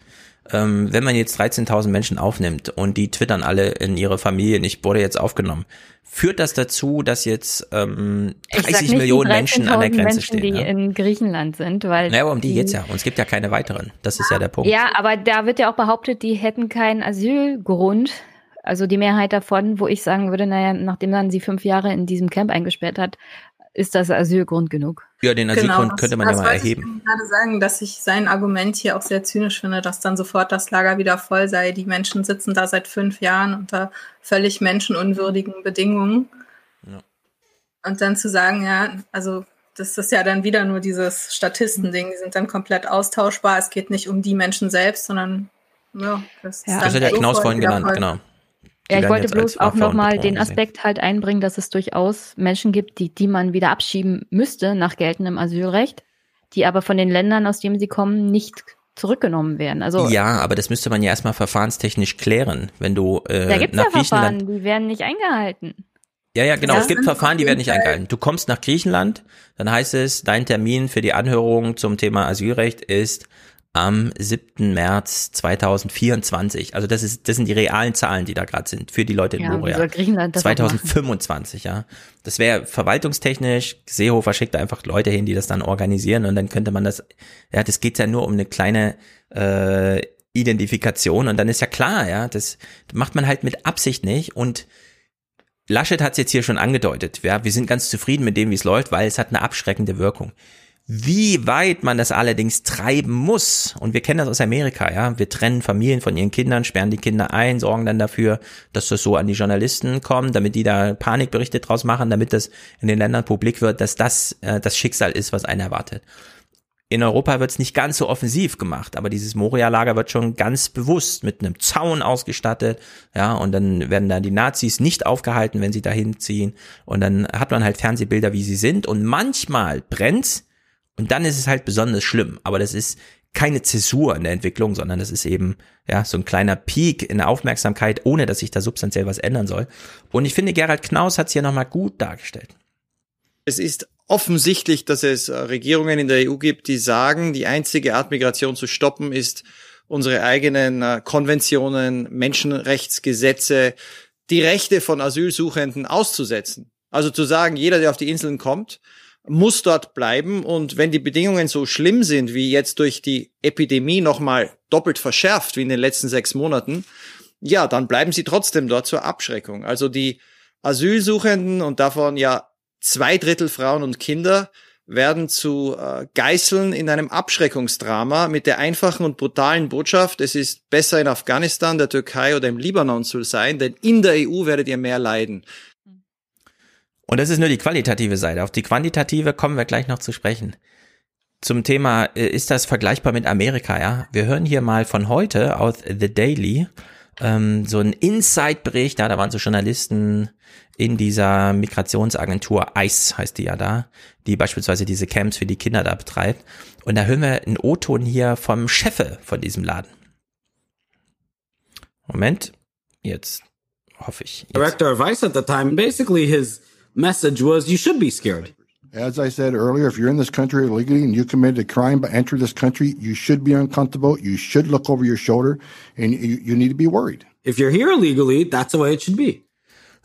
ähm, wenn man jetzt 13.000 Menschen aufnimmt und die twittern alle in ihre Familien, ich wurde jetzt aufgenommen, führt das dazu, dass jetzt ähm, 30 Millionen Menschen an der Grenze Menschen, stehen? die ja? in Griechenland sind, weil. Naja, aber um die, die geht's ja. Und es gibt ja keine weiteren. Das ist ja der Punkt. Ja, aber da wird ja auch behauptet, die hätten keinen Asylgrund. also die Mehrheit davon, wo ich sagen würde, naja, nachdem dann sie fünf Jahre in diesem Camp eingesperrt hat, ist das Asylgrund genug. Ja, den Asylgrund genau, könnte man ja mal erheben. Ich gerade sagen, dass ich sein Argument hier auch sehr zynisch finde, dass dann sofort das Lager wieder voll sei. Die Menschen sitzen da seit fünf Jahren unter völlig menschenunwürdigen Bedingungen. Ja. Und dann zu sagen, ja, also das ist ja dann wieder nur dieses Statistending, die sind dann komplett austauschbar. Es geht nicht um die Menschen selbst, sondern ja, das, ja. das hat der Knaus vorhin genannt, voll. genau. Ja, ich wollte bloß auch nochmal den Aspekt halt einbringen, dass es durchaus Menschen gibt, die, die man wieder abschieben müsste nach geltendem Asylrecht, die aber von den Ländern, aus denen sie kommen, nicht zurückgenommen werden. Also ja, aber das müsste man ja erstmal verfahrenstechnisch klären, wenn du äh, da gibt's nach ja Griechenland. Verfahren, die werden nicht eingehalten. Ja, ja, genau. Ja, es gibt Verfahren, die werden nicht eingehalten. Du kommst nach Griechenland, dann heißt es, dein Termin für die Anhörung zum Thema Asylrecht ist am 7. März 2024. Also das ist, das sind die realen Zahlen, die da gerade sind für die Leute in ja, Moria. Griechenland das 2025, ja. Das wäre verwaltungstechnisch. Seehofer schickt einfach Leute hin, die das dann organisieren und dann könnte man das. Ja, das geht ja nur um eine kleine äh, Identifikation und dann ist ja klar, ja, das macht man halt mit Absicht nicht und Laschet hat es jetzt hier schon angedeutet. Ja, wir sind ganz zufrieden mit dem, wie es läuft, weil es hat eine abschreckende Wirkung. Wie weit man das allerdings treiben muss, und wir kennen das aus Amerika, ja, wir trennen Familien von ihren Kindern, sperren die Kinder ein, sorgen dann dafür, dass das so an die Journalisten kommt, damit die da Panikberichte draus machen, damit das in den Ländern publik wird, dass das äh, das Schicksal ist, was einen erwartet. In Europa wird es nicht ganz so offensiv gemacht, aber dieses Moria-Lager wird schon ganz bewusst mit einem Zaun ausgestattet, ja, und dann werden da die Nazis nicht aufgehalten, wenn sie dahin ziehen, und dann hat man halt Fernsehbilder, wie sie sind, und manchmal brennt's, und dann ist es halt besonders schlimm. Aber das ist keine Zäsur in der Entwicklung, sondern das ist eben ja so ein kleiner Peak in der Aufmerksamkeit, ohne dass sich da substanziell was ändern soll. Und ich finde, Gerald Knaus hat es hier nochmal gut dargestellt. Es ist offensichtlich, dass es äh, Regierungen in der EU gibt, die sagen, die einzige Art, Migration zu stoppen, ist unsere eigenen äh, Konventionen, Menschenrechtsgesetze, die Rechte von Asylsuchenden auszusetzen. Also zu sagen, jeder, der auf die Inseln kommt, muss dort bleiben und wenn die Bedingungen so schlimm sind, wie jetzt durch die Epidemie nochmal doppelt verschärft, wie in den letzten sechs Monaten, ja, dann bleiben sie trotzdem dort zur Abschreckung. Also die Asylsuchenden und davon ja zwei Drittel Frauen und Kinder werden zu äh, Geißeln in einem Abschreckungsdrama mit der einfachen und brutalen Botschaft, es ist besser in Afghanistan, der Türkei oder im Libanon zu sein, denn in der EU werdet ihr mehr leiden. Und das ist nur die qualitative Seite. Auf die quantitative kommen wir gleich noch zu sprechen. Zum Thema, äh, ist das vergleichbar mit Amerika, ja? Wir hören hier mal von heute aus The Daily ähm, so ein Inside-Bericht, ja, da waren so Journalisten in dieser Migrationsagentur ICE heißt die ja da, die beispielsweise diese Camps für die Kinder da betreibt. Und da hören wir einen O-Ton hier vom Chefe von diesem Laden. Moment, jetzt hoffe ich. Jetzt. Director of ICE at the time, basically his message was you should be scared. As I said earlier, if you're in this country illegally and you committed a crime but enter this country, you should be uncomfortable. You should look over your shoulder and you, you need to be worried. If you're here illegally, that's the way it should be.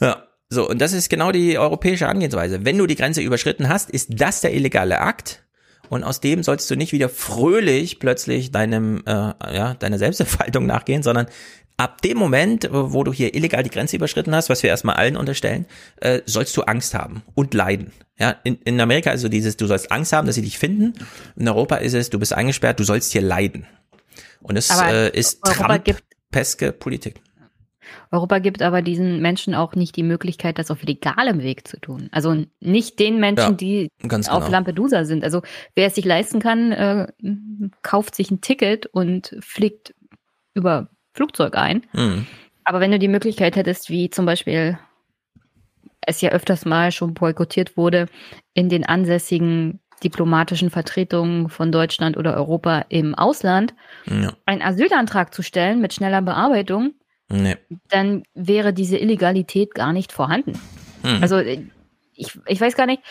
Ja. So, und das ist genau die europäische Angehensweise. Wenn du die Grenze überschritten hast, ist das der illegale Akt. Und aus dem sollst du nicht wieder fröhlich plötzlich deinem, äh, ja, deiner Selbstentfaltung nachgehen, sondern ab dem Moment, wo du hier illegal die Grenze überschritten hast, was wir erstmal allen unterstellen, äh, sollst du Angst haben und leiden. Ja, in, in Amerika ist so dieses, du sollst Angst haben, dass sie dich finden. In Europa ist es, du bist eingesperrt, du sollst hier leiden. Und es äh, ist Trump-peske Politik. Europa gibt aber diesen Menschen auch nicht die Möglichkeit, das auf legalem Weg zu tun. Also nicht den Menschen, ja, die genau. auf Lampedusa sind. Also wer es sich leisten kann, äh, kauft sich ein Ticket und fliegt über Flugzeug ein. Mhm. Aber wenn du die Möglichkeit hättest, wie zum Beispiel es ja öfters mal schon boykottiert wurde, in den ansässigen diplomatischen Vertretungen von Deutschland oder Europa im Ausland ja. einen Asylantrag zu stellen mit schneller Bearbeitung, nee. dann wäre diese Illegalität gar nicht vorhanden. Mhm. Also ich, ich weiß gar nicht.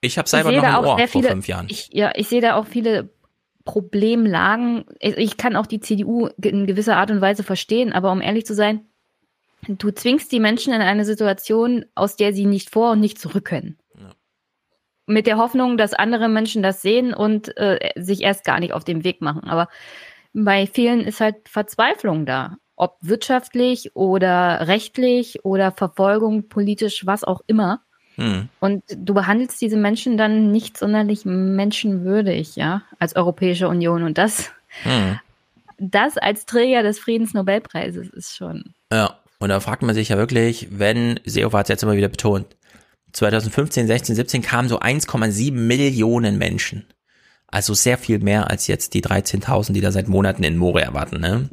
Ich habe selber noch ein Ohr vor viele, fünf Jahren. Ich, ja, ich sehe da auch viele Problemlagen. Ich kann auch die CDU in gewisser Art und Weise verstehen, aber um ehrlich zu sein, du zwingst die Menschen in eine Situation, aus der sie nicht vor und nicht zurück können. Ja. Mit der Hoffnung, dass andere Menschen das sehen und äh, sich erst gar nicht auf den Weg machen. Aber bei vielen ist halt Verzweiflung da. ob wirtschaftlich oder rechtlich oder Verfolgung politisch, was auch immer. Hm. Und du behandelst diese Menschen dann nicht sonderlich menschenwürdig, ja, als Europäische Union. Und das, hm. das als Träger des Friedensnobelpreises ist schon. Ja, und da fragt man sich ja wirklich, wenn, Seehofer hat es jetzt immer wieder betont, 2015, 16, 17 kamen so 1,7 Millionen Menschen. Also sehr viel mehr als jetzt die 13.000, die da seit Monaten in Moria warten. Ne?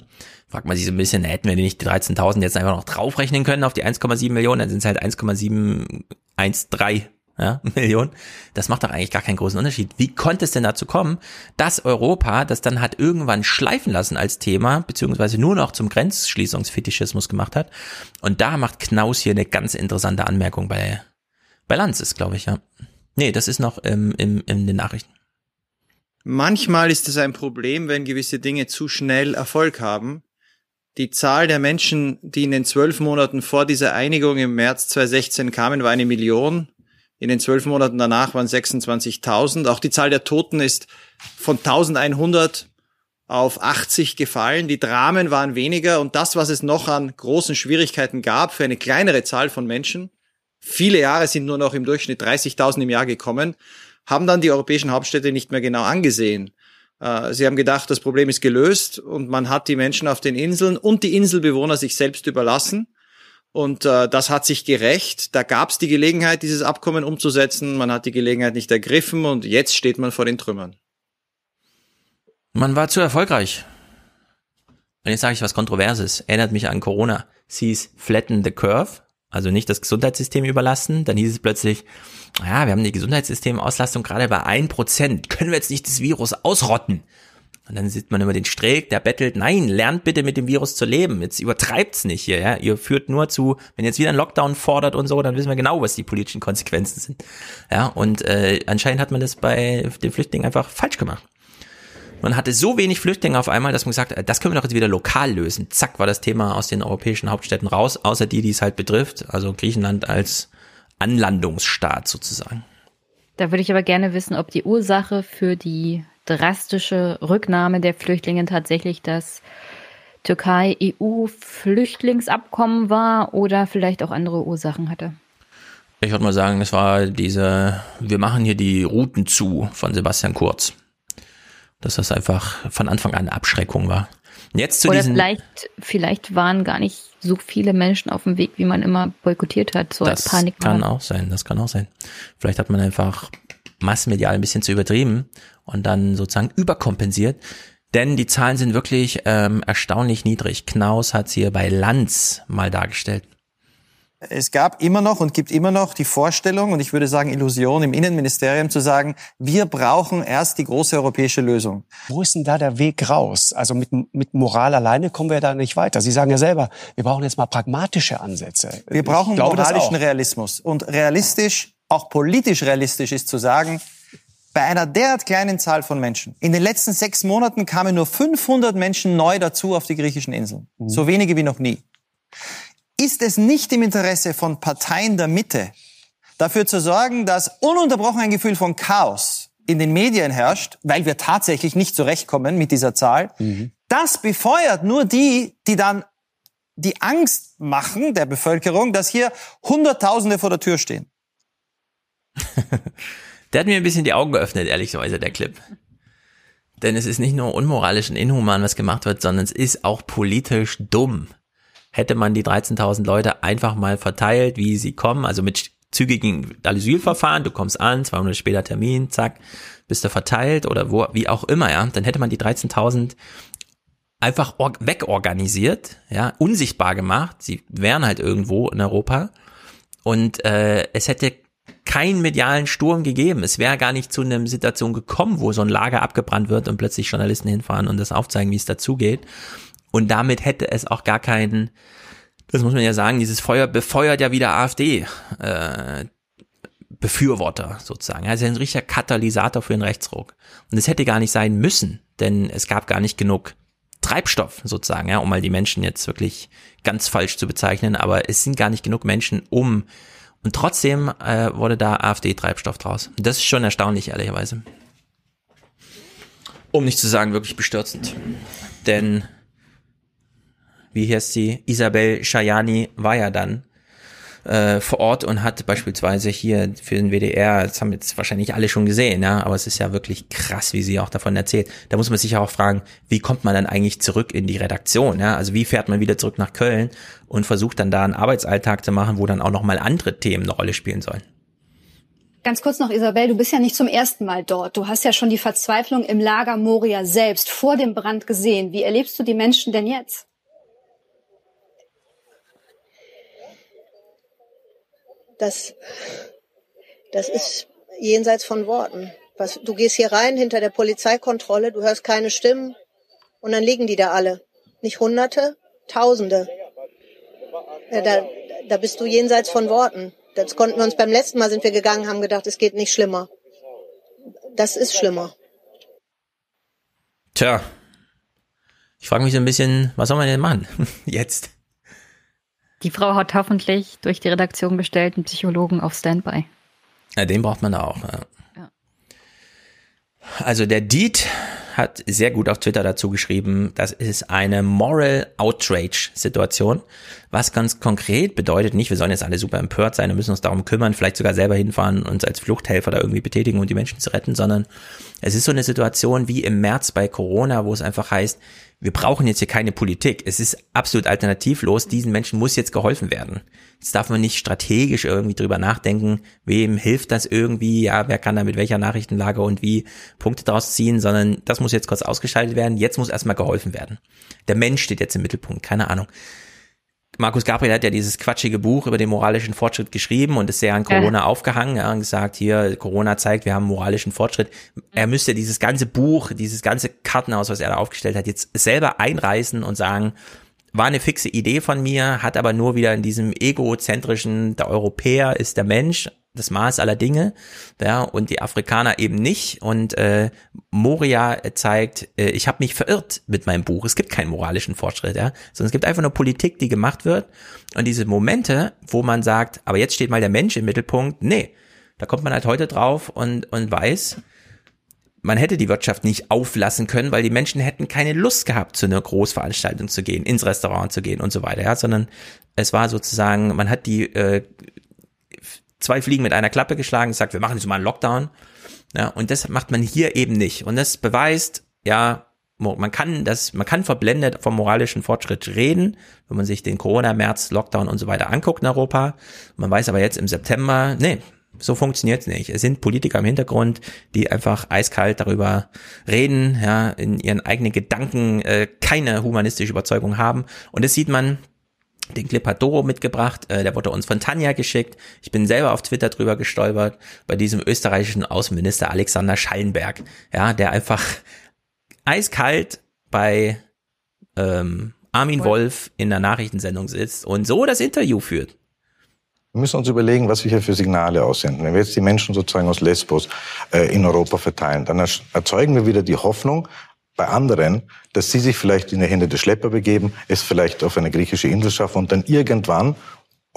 Fragt man sich so ein bisschen, hätten wir nicht die 13.000 jetzt einfach noch draufrechnen können auf die 1,7 Millionen, dann sind es halt 1,713 ja, Millionen. Das macht doch eigentlich gar keinen großen Unterschied. Wie konnte es denn dazu kommen, dass Europa das dann hat irgendwann schleifen lassen als Thema, beziehungsweise nur noch zum Grenzschließungsfetischismus gemacht hat? Und da macht Knaus hier eine ganz interessante Anmerkung bei, bei Lanz ist, glaube ich, ja. Nee, das ist noch im, im, in den Nachrichten. Manchmal ist es ein Problem, wenn gewisse Dinge zu schnell Erfolg haben. Die Zahl der Menschen, die in den zwölf Monaten vor dieser Einigung im März 2016 kamen, war eine Million. In den zwölf Monaten danach waren 26.000. Auch die Zahl der Toten ist von 1100 auf 80 gefallen. Die Dramen waren weniger und das, was es noch an großen Schwierigkeiten gab für eine kleinere Zahl von Menschen, viele Jahre sind nur noch im Durchschnitt 30.000 im Jahr gekommen, haben dann die europäischen Hauptstädte nicht mehr genau angesehen. Äh, sie haben gedacht, das Problem ist gelöst und man hat die Menschen auf den Inseln und die Inselbewohner sich selbst überlassen. Und äh, das hat sich gerecht. Da gab es die Gelegenheit, dieses Abkommen umzusetzen. Man hat die Gelegenheit nicht ergriffen und jetzt steht man vor den Trümmern. Man war zu erfolgreich. Und jetzt sage ich was Kontroverses. Erinnert mich an Corona. Sie ist flatten the curve also nicht das Gesundheitssystem überlassen. Dann hieß es plötzlich, ja, wir haben die Gesundheitssystemauslastung gerade bei ein Prozent. Können wir jetzt nicht das Virus ausrotten? Und dann sieht man immer den Streeck, der bettelt, nein, lernt bitte mit dem Virus zu leben. Jetzt übertreibt's nicht hier, ja. Ihr führt nur zu, wenn jetzt wieder ein Lockdown fordert und so, dann wissen wir genau, was die politischen Konsequenzen sind. Ja, und äh, anscheinend hat man das bei den Flüchtlingen einfach falsch gemacht. Man hatte so wenig Flüchtlinge auf einmal, dass man gesagt hat, das können wir doch jetzt wieder lokal lösen. Zack, war das Thema aus den europäischen Hauptstädten raus, außer die, die es halt betrifft, also Griechenland als Anlandungsstaat sozusagen. Da würde ich aber gerne wissen, ob die Ursache für die drastische Rücknahme der Flüchtlinge tatsächlich das Türkei-EU-Flüchtlingsabkommen war oder vielleicht auch andere Ursachen hatte. Ich würde mal sagen, es war diese, wir machen hier die Routen zu von Sebastian Kurz dass das einfach von Anfang an Abschreckung war. Jetzt zu Oder diesen, vielleicht, vielleicht waren gar nicht so viele Menschen auf dem Weg, wie man immer boykottiert hat, so das als Panik. Das kann auch sein, das kann auch sein. Vielleicht hat man einfach massenmedial ein bisschen zu übertrieben und dann sozusagen überkompensiert. Denn die Zahlen sind wirklich ähm, erstaunlich niedrig. Knaus hat es hier bei Lanz mal dargestellt. Es gab immer noch und gibt immer noch die Vorstellung und ich würde sagen Illusion im Innenministerium zu sagen, wir brauchen erst die große europäische Lösung. Wo ist denn da der Weg raus? Also mit, mit Moral alleine kommen wir da nicht weiter. Sie sagen ja selber, wir brauchen jetzt mal pragmatische Ansätze. Wir brauchen moralischen Realismus und realistisch, auch politisch realistisch ist zu sagen, bei einer derart kleinen Zahl von Menschen. In den letzten sechs Monaten kamen nur 500 Menschen neu dazu auf die griechischen Inseln. Mhm. So wenige wie noch nie ist es nicht im Interesse von Parteien der Mitte, dafür zu sorgen, dass ununterbrochen ein Gefühl von Chaos in den Medien herrscht, weil wir tatsächlich nicht zurechtkommen mit dieser Zahl. Mhm. Das befeuert nur die, die dann die Angst machen der Bevölkerung, dass hier Hunderttausende vor der Tür stehen. der hat mir ein bisschen die Augen geöffnet, ehrlicherweise, der Clip. Denn es ist nicht nur unmoralisch und inhuman, was gemacht wird, sondern es ist auch politisch dumm hätte man die 13.000 Leute einfach mal verteilt, wie sie kommen, also mit zügigen Asylverfahren, du kommst an, zwei Monate später Termin, zack, bist du verteilt oder wo, wie auch immer, ja, dann hätte man die 13.000 einfach wegorganisiert, ja, unsichtbar gemacht, sie wären halt irgendwo in Europa und äh, es hätte keinen medialen Sturm gegeben. Es wäre gar nicht zu einer Situation gekommen, wo so ein Lager abgebrannt wird und plötzlich Journalisten hinfahren und das aufzeigen, wie es dazugeht. Und damit hätte es auch gar keinen, das muss man ja sagen, dieses Feuer befeuert ja wieder AfD. Äh, Befürworter sozusagen. Also ein richtiger Katalysator für den Rechtsruck. Und es hätte gar nicht sein müssen, denn es gab gar nicht genug Treibstoff sozusagen, ja, um mal die Menschen jetzt wirklich ganz falsch zu bezeichnen, aber es sind gar nicht genug Menschen, um und trotzdem äh, wurde da AfD-Treibstoff draus. Das ist schon erstaunlich, ehrlicherweise. Um nicht zu sagen, wirklich bestürzend. Denn wie heißt sie, Isabel Schajani war ja dann äh, vor Ort und hat beispielsweise hier für den WDR, das haben jetzt wahrscheinlich alle schon gesehen, ja, aber es ist ja wirklich krass, wie sie auch davon erzählt. Da muss man sich auch fragen, wie kommt man dann eigentlich zurück in die Redaktion, ja? Also wie fährt man wieder zurück nach Köln und versucht dann da einen Arbeitsalltag zu machen, wo dann auch nochmal andere Themen eine Rolle spielen sollen. Ganz kurz noch, Isabel, du bist ja nicht zum ersten Mal dort. Du hast ja schon die Verzweiflung im Lager Moria selbst vor dem Brand gesehen. Wie erlebst du die Menschen denn jetzt? Das, das ist jenseits von Worten. Was, du gehst hier rein hinter der Polizeikontrolle, du hörst keine Stimmen und dann liegen die da alle. Nicht Hunderte, Tausende. Ja, da, da bist du jenseits von Worten. Das konnten wir uns beim letzten Mal sind wir gegangen, haben gedacht, es geht nicht schlimmer. Das ist schlimmer. Tja. Ich frage mich so ein bisschen, was soll man denn machen jetzt? Die Frau hat hoffentlich durch die Redaktion bestellten Psychologen auf Standby. Ja, den braucht man auch. Ja. Also der Deed hat sehr gut auf Twitter dazu geschrieben, das ist eine Moral Outrage Situation, was ganz konkret bedeutet nicht, wir sollen jetzt alle super empört sein und müssen uns darum kümmern, vielleicht sogar selber hinfahren und uns als Fluchthelfer da irgendwie betätigen und die Menschen zu retten, sondern es ist so eine Situation wie im März bei Corona, wo es einfach heißt, wir brauchen jetzt hier keine Politik. Es ist absolut alternativlos. Diesen Menschen muss jetzt geholfen werden. Jetzt darf man nicht strategisch irgendwie drüber nachdenken, wem hilft das irgendwie, ja, wer kann da mit welcher Nachrichtenlage und wie Punkte daraus ziehen, sondern das muss jetzt kurz ausgeschaltet werden. Jetzt muss erstmal geholfen werden. Der Mensch steht jetzt im Mittelpunkt, keine Ahnung. Markus Gabriel hat ja dieses quatschige Buch über den moralischen Fortschritt geschrieben und ist sehr an Corona ja. aufgehangen ja, und gesagt, hier, Corona zeigt, wir haben moralischen Fortschritt. Er müsste dieses ganze Buch, dieses ganze Kartenhaus, was er da aufgestellt hat, jetzt selber einreißen und sagen, war eine fixe Idee von mir, hat aber nur wieder in diesem egozentrischen, der Europäer ist der Mensch, das Maß aller Dinge, ja, und die Afrikaner eben nicht. Und äh, Moria zeigt, äh, ich habe mich verirrt mit meinem Buch. Es gibt keinen moralischen Fortschritt, ja, sondern es gibt einfach nur Politik, die gemacht wird. Und diese Momente, wo man sagt, aber jetzt steht mal der Mensch im Mittelpunkt, nee, da kommt man halt heute drauf und, und weiß, man hätte die Wirtschaft nicht auflassen können, weil die Menschen hätten keine Lust gehabt, zu einer Großveranstaltung zu gehen, ins Restaurant zu gehen und so weiter, ja, sondern es war sozusagen, man hat die äh, zwei Fliegen mit einer Klappe geschlagen, sagt, wir machen jetzt mal einen Lockdown. Ja, und das macht man hier eben nicht. Und das beweist, ja, man kann das, man kann verblendet vom moralischen Fortschritt reden, wenn man sich den Corona-März, Lockdown und so weiter anguckt in Europa. Man weiß aber jetzt im September, nee, so funktioniert's nicht. Es sind Politiker im Hintergrund, die einfach eiskalt darüber reden, ja, in ihren eigenen Gedanken äh, keine humanistische Überzeugung haben. Und das sieht man den Clip hat Doro mitgebracht, äh, der wurde uns von Tanja geschickt. Ich bin selber auf Twitter drüber gestolpert, bei diesem österreichischen Außenminister Alexander Schallenberg, ja, der einfach eiskalt bei ähm, Armin Wolf in der Nachrichtensendung sitzt und so das Interview führt. Wir müssen uns überlegen, was wir hier für Signale aussenden. Wenn wir jetzt die Menschen sozusagen aus Lesbos äh, in Europa verteilen, dann erzeugen wir wieder die Hoffnung, bei anderen, dass sie sich vielleicht in die Hände der Schlepper begeben, es vielleicht auf eine griechische Insel schaffen und dann irgendwann,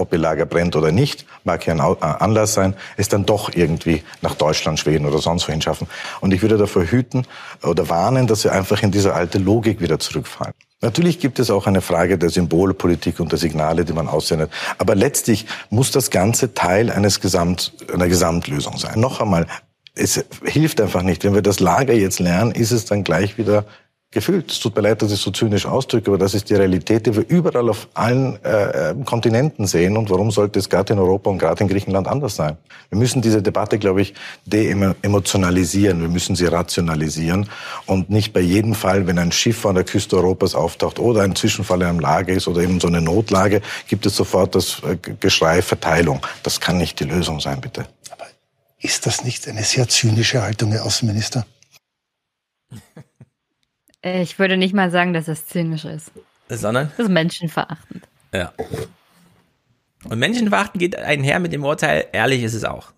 ob ihr Lager brennt oder nicht, mag ja ein äh, Anlass sein, es dann doch irgendwie nach Deutschland, Schweden oder sonst wohin schaffen. Und ich würde davor hüten oder warnen, dass wir einfach in diese alte Logik wieder zurückfallen. Natürlich gibt es auch eine Frage der Symbolpolitik und der Signale, die man aussendet. Aber letztlich muss das Ganze Teil eines Gesamt, einer Gesamtlösung sein. Noch einmal, es hilft einfach nicht. Wenn wir das Lager jetzt lernen, ist es dann gleich wieder gefüllt. Es tut mir leid, dass ich so zynisch ausdrücke, aber das ist die Realität, die wir überall auf allen äh, äh, Kontinenten sehen. Und warum sollte es gerade in Europa und gerade in Griechenland anders sein? Wir müssen diese Debatte, glaube ich, de-emotionalisieren. Wir müssen sie rationalisieren und nicht bei jedem Fall, wenn ein Schiff an der Küste Europas auftaucht oder ein Zwischenfall in einem Lager ist oder eben so eine Notlage, gibt es sofort das äh, Geschrei Verteilung. Das kann nicht die Lösung sein, bitte. Ist das nicht eine sehr zynische Haltung, Herr Außenminister? Äh, ich würde nicht mal sagen, dass es zynisch ist. Sondern? Das ist menschenverachtend. Ja. Und menschenverachtend geht einher mit dem Urteil, ehrlich ist es auch.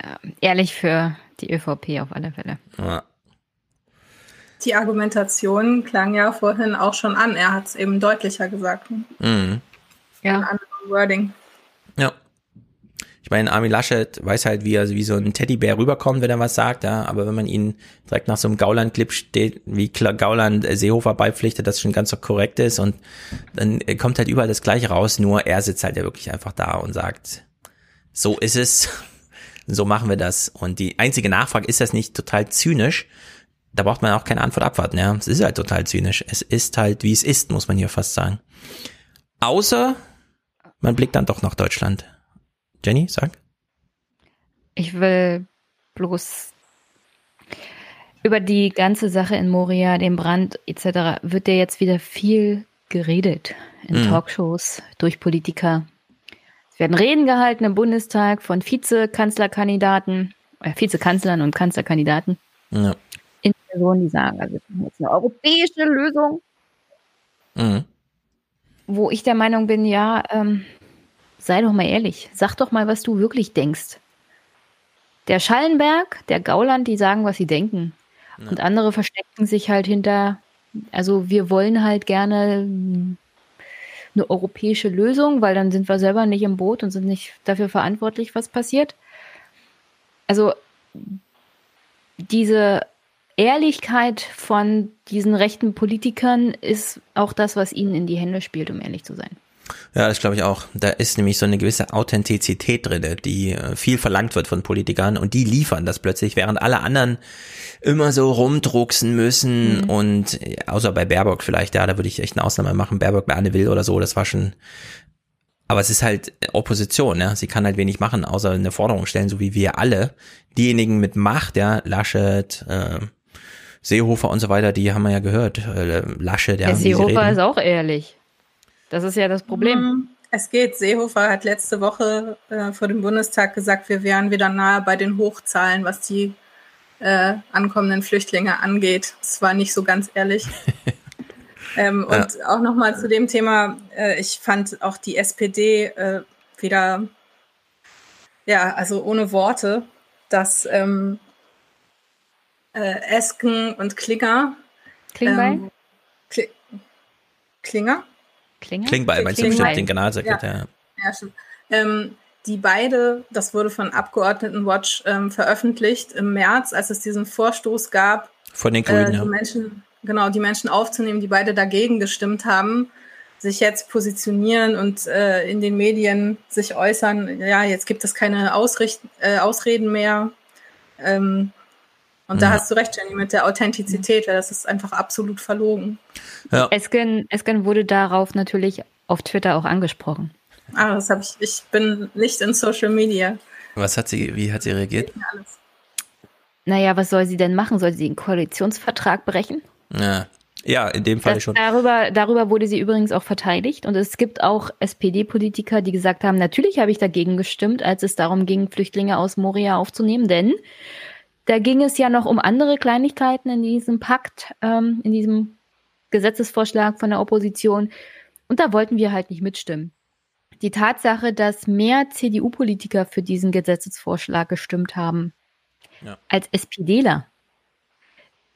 Ja, ehrlich für die ÖVP auf alle Fälle. Ja. Die Argumentation klang ja vorhin auch schon an. Er hat es eben deutlicher gesagt. Mhm. Ja. Ein anderes Wording. Ich meine, Armin Laschet weiß halt, wie er wie so ein Teddybär rüberkommt, wenn er was sagt, ja, aber wenn man ihn direkt nach so einem Gauland-Clip steht, wie Gauland äh, Seehofer beipflichtet, das schon ganz so korrekt ist und dann kommt halt überall das Gleiche raus, nur er sitzt halt ja wirklich einfach da und sagt, so ist es, so machen wir das. Und die einzige Nachfrage, ist das nicht total zynisch? Da braucht man auch keine Antwort abwarten, ja. Es ist halt total zynisch. Es ist halt, wie es ist, muss man hier fast sagen. Außer, man blickt dann doch nach Deutschland. Jenny, sag. Ich will bloß über die ganze Sache in Moria, den Brand etc. wird ja jetzt wieder viel geredet in mhm. Talkshows durch Politiker. Es werden Reden gehalten im Bundestag von Vizekanzlerkandidaten, äh, Vizekanzlern und Kanzlerkandidaten. Ja. In Personen, die sagen, also wir jetzt eine europäische Lösung. Mhm. Wo ich der Meinung bin, ja, ähm, sei doch mal ehrlich, sag doch mal, was du wirklich denkst. Der Schallenberg, der Gauland, die sagen, was sie denken. Ja. Und andere verstecken sich halt hinter, also wir wollen halt gerne eine europäische Lösung, weil dann sind wir selber nicht im Boot und sind nicht dafür verantwortlich, was passiert. Also diese Ehrlichkeit von diesen rechten Politikern ist auch das, was ihnen in die Hände spielt, um ehrlich zu sein. Ja, das glaube ich auch. Da ist nämlich so eine gewisse Authentizität drin, die äh, viel verlangt wird von Politikern und die liefern das plötzlich, während alle anderen immer so rumdrucksen müssen mhm. und äh, außer bei Baerbock vielleicht, ja, da würde ich echt eine Ausnahme machen, Baerbock bei Anne Will oder so, das war schon aber es ist halt Opposition, ja. Sie kann halt wenig machen, außer eine Forderung stellen, so wie wir alle. Diejenigen mit Macht, ja, Laschet, äh, Seehofer und so weiter, die haben wir ja gehört. Äh, Laschet, der, der Seehofer ist auch ehrlich. Das ist ja das Problem. Mhm. Es geht. Seehofer hat letzte Woche äh, vor dem Bundestag gesagt, wir wären wieder nahe bei den Hochzahlen, was die äh, ankommenden Flüchtlinge angeht. Das war nicht so ganz ehrlich. ähm, ja. Und auch nochmal zu dem Thema, äh, ich fand auch die SPD äh, wieder, ja, also ohne Worte, dass ähm, äh, Esken und Klinger. Klingbeil? Ähm, Kli Klinger? Klinger? Klingbeil, meinst du bestimmt den Generalsekretär? Ja, ja. Ähm, die beide, das wurde von Abgeordnetenwatch ähm, veröffentlicht im März, als es diesen Vorstoß gab, von den Grünen, äh, die ja. Menschen, genau, die Menschen aufzunehmen, die beide dagegen gestimmt haben, sich jetzt positionieren und äh, in den Medien sich äußern, ja, jetzt gibt es keine Ausricht äh, Ausreden mehr. Ähm, und da hast du recht, Jenny, mit der Authentizität, weil das ist einfach absolut verlogen. Ja. Esken, Esken wurde darauf natürlich auf Twitter auch angesprochen. Ah, das habe ich. Ich bin nicht in Social Media. Was hat sie, wie hat sie reagiert? Alles. Naja, was soll sie denn machen? Soll sie den Koalitionsvertrag brechen? Ja. Ja, in dem Fall das, schon. Darüber, darüber wurde sie übrigens auch verteidigt. Und es gibt auch SPD-Politiker, die gesagt haben, natürlich habe ich dagegen gestimmt, als es darum ging, Flüchtlinge aus Moria aufzunehmen, denn da ging es ja noch um andere Kleinigkeiten in diesem Pakt, ähm, in diesem Gesetzesvorschlag von der Opposition. Und da wollten wir halt nicht mitstimmen. Die Tatsache, dass mehr CDU-Politiker für diesen Gesetzesvorschlag gestimmt haben ja. als SPDler,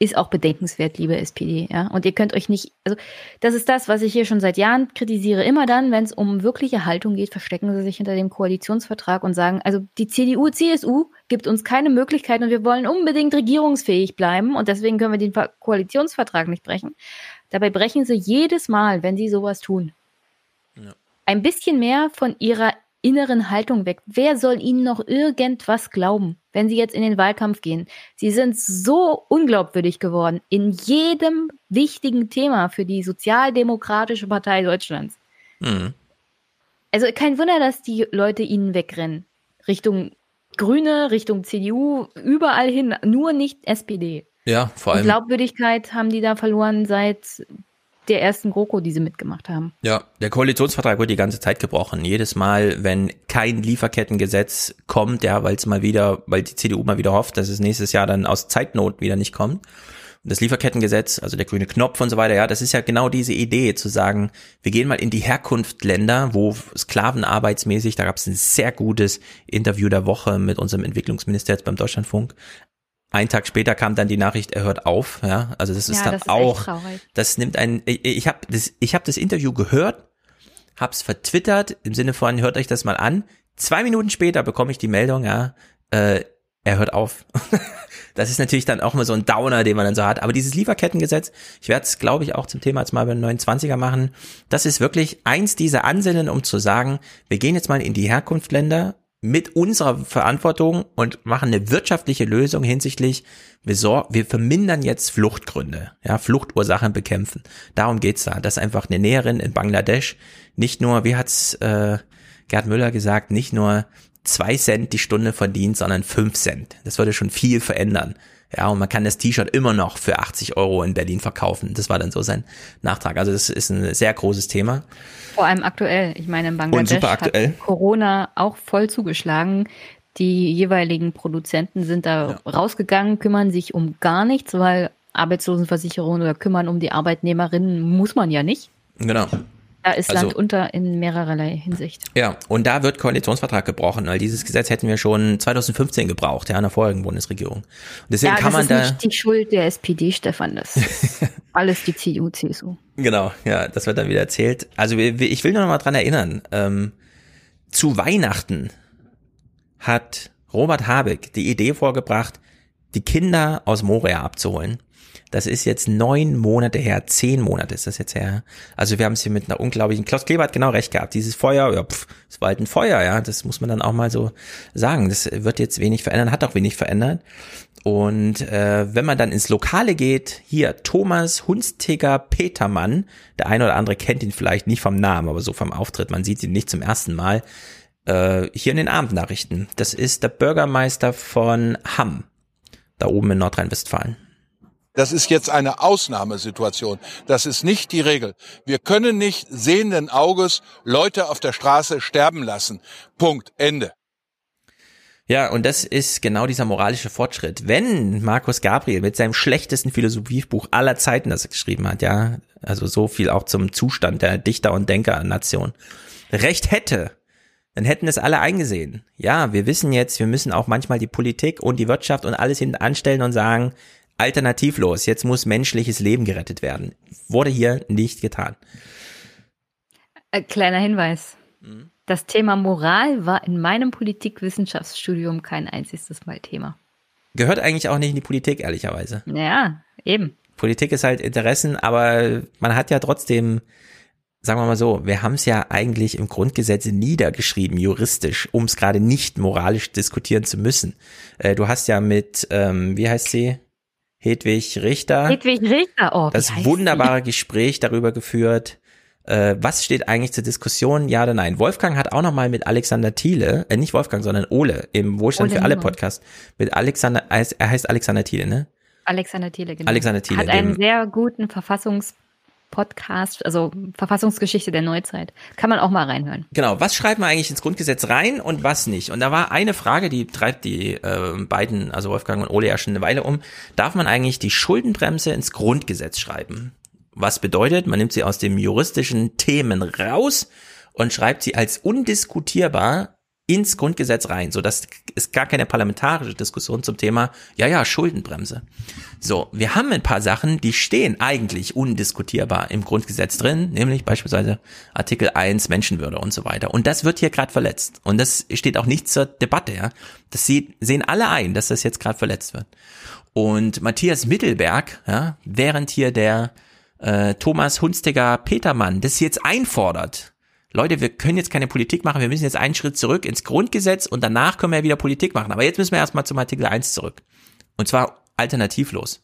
ist auch bedenkenswert, liebe SPD, ja. Und ihr könnt euch nicht, also das ist das, was ich hier schon seit Jahren kritisiere. Immer dann, wenn es um wirkliche Haltung geht, verstecken sie sich hinter dem Koalitionsvertrag und sagen, also die CDU, CSU gibt uns keine Möglichkeit und wir wollen unbedingt regierungsfähig bleiben und deswegen können wir den Koalitionsvertrag nicht brechen. Dabei brechen sie jedes Mal, wenn sie sowas tun. Ja. Ein bisschen mehr von ihrer inneren Haltung weg. Wer soll ihnen noch irgendwas glauben, wenn sie jetzt in den Wahlkampf gehen? Sie sind so unglaubwürdig geworden in jedem wichtigen Thema für die Sozialdemokratische Partei Deutschlands. Mhm. Also kein Wunder, dass die Leute ihnen wegrennen. Richtung Grüne, Richtung CDU, überall hin, nur nicht SPD. Ja, vor allem. Und Glaubwürdigkeit haben die da verloren seit der ersten GroKo, die sie mitgemacht haben. Ja, der Koalitionsvertrag wird die ganze Zeit gebrochen. Jedes Mal, wenn kein Lieferkettengesetz kommt, ja, weil es mal wieder, weil die CDU mal wieder hofft, dass es nächstes Jahr dann aus Zeitnot wieder nicht kommt. Und das Lieferkettengesetz, also der grüne Knopf und so weiter, ja, das ist ja genau diese Idee, zu sagen, wir gehen mal in die Herkunftländer, wo Sklavenarbeitsmäßig, da gab es ein sehr gutes Interview der Woche mit unserem Entwicklungsminister jetzt beim Deutschlandfunk, ein Tag später kam dann die Nachricht, er hört auf. Ja, also das ist ja, dann das ist auch, das nimmt ein. Ich, ich habe das, ich habe das Interview gehört, hab's vertwittert im Sinne von hört euch das mal an. Zwei Minuten später bekomme ich die Meldung, ja, äh, er hört auf. das ist natürlich dann auch immer so ein Downer, den man dann so hat. Aber dieses Lieferkettengesetz, ich werde es, glaube ich, auch zum Thema jetzt mal beim 29er machen, das ist wirklich eins dieser Ansinnen, um zu sagen, wir gehen jetzt mal in die Herkunftsländer mit unserer Verantwortung und machen eine wirtschaftliche Lösung hinsichtlich, wir, sor wir vermindern jetzt Fluchtgründe, ja, Fluchtursachen bekämpfen. Darum geht's da. Dass einfach eine Näherin in Bangladesch nicht nur, wie hat's äh, Gerd Müller gesagt, nicht nur zwei Cent die Stunde verdient, sondern fünf Cent. Das würde schon viel verändern. Ja, und man kann das T-Shirt immer noch für 80 Euro in Berlin verkaufen. Das war dann so sein Nachtrag. Also das ist ein sehr großes Thema. Vor allem aktuell. Ich meine, in Bangladesch hat Corona auch voll zugeschlagen. Die jeweiligen Produzenten sind da ja. rausgegangen, kümmern sich um gar nichts, weil Arbeitslosenversicherung oder kümmern um die Arbeitnehmerinnen muss man ja nicht. Genau. Da ist also, Land unter in mehrerlei Hinsicht. Ja, und da wird Koalitionsvertrag gebrochen, weil dieses Gesetz hätten wir schon 2015 gebraucht, ja, in der vorigen Bundesregierung. Und deswegen ja, kann man da. Das ist nicht die Schuld der SPD, Stefan, das ist alles die CDU, CSU. Genau, ja, das wird dann wieder erzählt. Also ich will nur noch mal dran erinnern, ähm, zu Weihnachten hat Robert Habeck die Idee vorgebracht, die Kinder aus Moria abzuholen. Das ist jetzt neun Monate her, zehn Monate ist das jetzt her. Also wir haben es hier mit einer unglaublichen, Klaus Kleber hat genau recht gehabt. Dieses Feuer, ja, pff, es war halt ein Feuer, ja, das muss man dann auch mal so sagen. Das wird jetzt wenig verändern, hat auch wenig verändert. Und äh, wenn man dann ins Lokale geht, hier Thomas Hunstiger Petermann, der eine oder andere kennt ihn vielleicht nicht vom Namen, aber so vom Auftritt, man sieht ihn nicht zum ersten Mal, äh, hier in den Abendnachrichten. Das ist der Bürgermeister von Hamm, da oben in Nordrhein-Westfalen. Das ist jetzt eine Ausnahmesituation. Das ist nicht die Regel. Wir können nicht sehenden Auges Leute auf der Straße sterben lassen. Punkt. Ende. Ja, und das ist genau dieser moralische Fortschritt. Wenn Markus Gabriel mit seinem schlechtesten Philosophiebuch aller Zeiten, das er geschrieben hat, ja, also so viel auch zum Zustand der Dichter und Denker-Nation, recht hätte, dann hätten es alle eingesehen. Ja, wir wissen jetzt, wir müssen auch manchmal die Politik und die Wirtschaft und alles hinten anstellen und sagen, alternativlos. Jetzt muss menschliches Leben gerettet werden. Wurde hier nicht getan. Äh, kleiner Hinweis. Mhm. Das Thema Moral war in meinem Politikwissenschaftsstudium kein einziges Mal Thema. Gehört eigentlich auch nicht in die Politik, ehrlicherweise. Ja, eben. Politik ist halt Interessen, aber man hat ja trotzdem, sagen wir mal so, wir haben es ja eigentlich im Grundgesetz niedergeschrieben, juristisch, um es gerade nicht moralisch diskutieren zu müssen. Äh, du hast ja mit, ähm, wie heißt sie? Hedwig Richter. Hedwig Richter, oh. Das wunderbare sie? Gespräch darüber geführt, äh, was steht eigentlich zur Diskussion, ja oder nein. Wolfgang hat auch nochmal mit Alexander Thiele, äh, nicht Wolfgang, sondern Ole im Wohlstand Ole für alle Podcast, mit Alexander, er heißt Alexander Thiele, ne? Alexander Thiele, genau. Alexander Thiele. Hat einen sehr guten Verfassungs Podcast, also Verfassungsgeschichte der Neuzeit. Kann man auch mal reinhören. Genau, was schreibt man eigentlich ins Grundgesetz rein und was nicht? Und da war eine Frage, die treibt die äh, beiden, also Wolfgang und Ole ja schon eine Weile um. Darf man eigentlich die Schuldenbremse ins Grundgesetz schreiben? Was bedeutet, man nimmt sie aus dem juristischen Themen raus und schreibt sie als undiskutierbar ins Grundgesetz rein, so dass es gar keine parlamentarische Diskussion zum Thema, ja, ja, Schuldenbremse. So, wir haben ein paar Sachen, die stehen eigentlich undiskutierbar im Grundgesetz drin, nämlich beispielsweise Artikel 1 Menschenwürde und so weiter. Und das wird hier gerade verletzt. Und das steht auch nicht zur Debatte, ja. Das sieht, sehen alle ein, dass das jetzt gerade verletzt wird. Und Matthias Mittelberg, ja, während hier der äh, Thomas Hunstiger Petermann das jetzt einfordert, Leute, wir können jetzt keine Politik machen, wir müssen jetzt einen Schritt zurück ins Grundgesetz und danach können wir wieder Politik machen. Aber jetzt müssen wir erstmal zum Artikel 1 zurück. Und zwar alternativlos.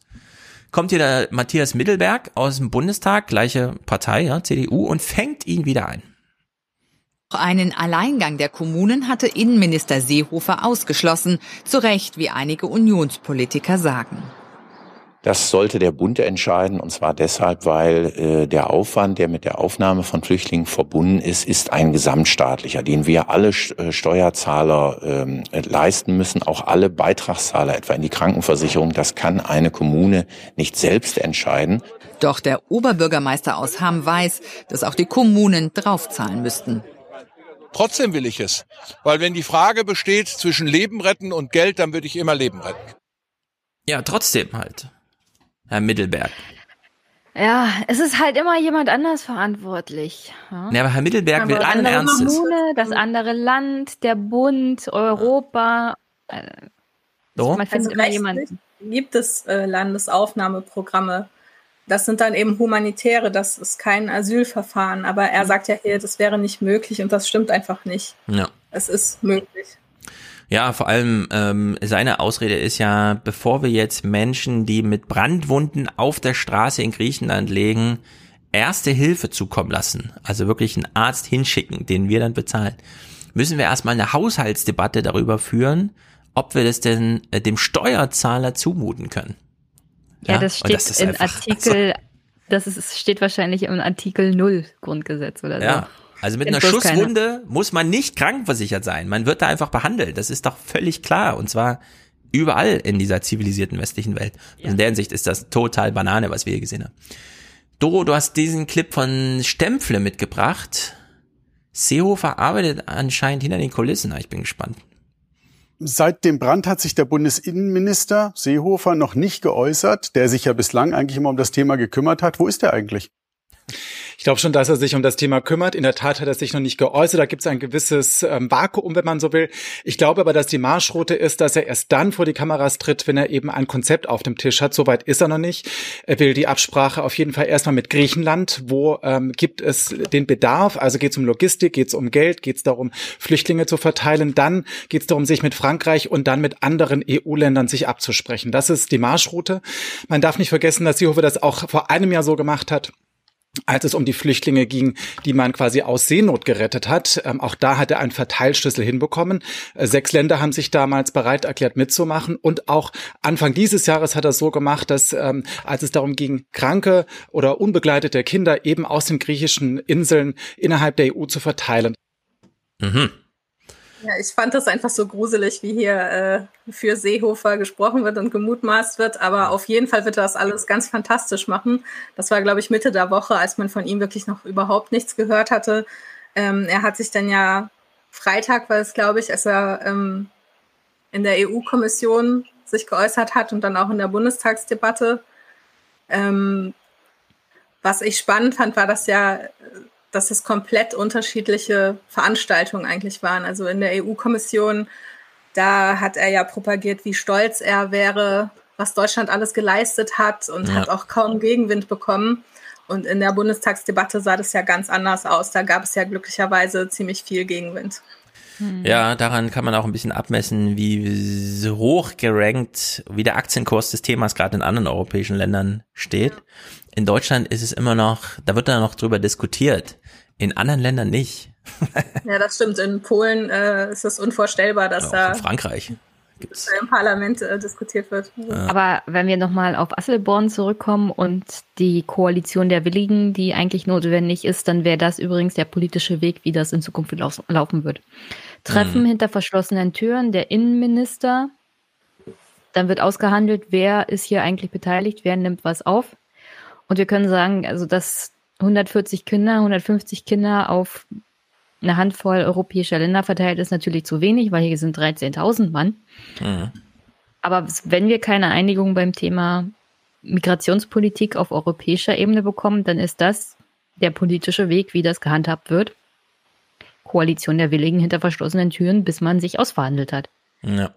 Kommt hier der Matthias Mittelberg aus dem Bundestag, gleiche Partei, ja, CDU, und fängt ihn wieder ein. Einen Alleingang der Kommunen hatte Innenminister Seehofer ausgeschlossen, zu Recht, wie einige Unionspolitiker sagen. Das sollte der Bund entscheiden, und zwar deshalb, weil äh, der Aufwand, der mit der Aufnahme von Flüchtlingen verbunden ist, ist ein gesamtstaatlicher, den wir alle äh, Steuerzahler ähm, leisten müssen, auch alle Beitragszahler, etwa in die Krankenversicherung. Das kann eine Kommune nicht selbst entscheiden. Doch der Oberbürgermeister aus Hamm weiß, dass auch die Kommunen draufzahlen müssten. Trotzdem will ich es, weil wenn die Frage besteht zwischen Leben retten und Geld, dann würde ich immer Leben retten. Ja, trotzdem halt. Herr Mittelberg. Ja, es ist halt immer jemand anders verantwortlich. Ja, ja aber Herr Mittelberg will allen Ernstes. Kommune, das andere Land, der Bund, Europa. Äh, so? Man findet also immer jemanden. Gibt es äh, Landesaufnahmeprogramme? Das sind dann eben humanitäre, das ist kein Asylverfahren. Aber er sagt ja hier, das wäre nicht möglich und das stimmt einfach nicht. Ja. Es ist möglich. Ja, vor allem ähm, seine Ausrede ist ja, bevor wir jetzt Menschen, die mit Brandwunden auf der Straße in Griechenland legen, erste Hilfe zukommen lassen, also wirklich einen Arzt hinschicken, den wir dann bezahlen, müssen wir erstmal eine Haushaltsdebatte darüber führen, ob wir das denn äh, dem Steuerzahler zumuten können. Ja, ja das steht das in einfach, Artikel, also, das ist, steht wahrscheinlich im Artikel 0 Grundgesetz oder so. Ja, also mit einer Schusswunde muss man nicht krankenversichert sein. Man wird da einfach behandelt. Das ist doch völlig klar. Und zwar überall in dieser zivilisierten westlichen Welt. Ja. In der Hinsicht ist das total Banane, was wir hier gesehen haben. Doro, du hast diesen Clip von Stempfle mitgebracht. Seehofer arbeitet anscheinend hinter den Kulissen. Ich bin gespannt. Seit dem Brand hat sich der Bundesinnenminister Seehofer noch nicht geäußert, der sich ja bislang eigentlich immer um das Thema gekümmert hat. Wo ist er eigentlich? Ich glaube schon, dass er sich um das Thema kümmert. In der Tat hat er sich noch nicht geäußert. Da gibt es ein gewisses ähm, Vakuum, wenn man so will. Ich glaube aber, dass die Marschroute ist, dass er erst dann vor die Kameras tritt, wenn er eben ein Konzept auf dem Tisch hat. Soweit ist er noch nicht. Er will die Absprache auf jeden Fall erstmal mit Griechenland. Wo ähm, gibt es den Bedarf? Also geht es um Logistik, geht es um Geld, geht es darum, Flüchtlinge zu verteilen. Dann geht es darum, sich mit Frankreich und dann mit anderen EU-Ländern sich abzusprechen. Das ist die Marschroute. Man darf nicht vergessen, dass Seehofer das auch vor einem Jahr so gemacht hat als es um die Flüchtlinge ging, die man quasi aus Seenot gerettet hat. Ähm, auch da hat er einen Verteilschlüssel hinbekommen. Äh, sechs Länder haben sich damals bereit erklärt mitzumachen. Und auch Anfang dieses Jahres hat er so gemacht, dass ähm, als es darum ging, kranke oder unbegleitete Kinder eben aus den griechischen Inseln innerhalb der EU zu verteilen. Mhm. Ja, ich fand das einfach so gruselig, wie hier äh, für Seehofer gesprochen wird und gemutmaßt wird. Aber auf jeden Fall wird er das alles ganz fantastisch machen. Das war, glaube ich, Mitte der Woche, als man von ihm wirklich noch überhaupt nichts gehört hatte. Ähm, er hat sich dann ja Freitag war es, glaube ich, als er ähm, in der EU-Kommission sich geäußert hat und dann auch in der Bundestagsdebatte. Ähm, was ich spannend fand, war, dass ja dass es komplett unterschiedliche Veranstaltungen eigentlich waren. Also in der EU-Kommission, da hat er ja propagiert, wie stolz er wäre, was Deutschland alles geleistet hat und ja. hat auch kaum Gegenwind bekommen. Und in der Bundestagsdebatte sah das ja ganz anders aus. Da gab es ja glücklicherweise ziemlich viel Gegenwind. Hm. Ja, daran kann man auch ein bisschen abmessen, wie hoch gerankt, wie der Aktienkurs des Themas gerade in anderen europäischen Ländern steht. Ja. In Deutschland ist es immer noch, da wird da noch drüber diskutiert. In anderen Ländern nicht. ja, das stimmt. In Polen äh, ist es unvorstellbar, dass ja, da in Frankreich gibt's. im Parlament äh, diskutiert wird. Aber wenn wir nochmal auf Asselborn zurückkommen und die Koalition der Willigen, die eigentlich notwendig ist, dann wäre das übrigens der politische Weg, wie das in Zukunft laufen wird. Treffen mhm. hinter verschlossenen Türen, der Innenminister, dann wird ausgehandelt, wer ist hier eigentlich beteiligt, wer nimmt was auf. Und wir können sagen, also dass 140 Kinder, 150 Kinder auf eine Handvoll europäischer Länder verteilt ist natürlich zu wenig, weil hier sind 13.000 Mann. Mhm. Aber wenn wir keine Einigung beim Thema Migrationspolitik auf europäischer Ebene bekommen, dann ist das der politische Weg, wie das gehandhabt wird. Koalition der Willigen hinter verschlossenen Türen, bis man sich ausverhandelt hat. Ja.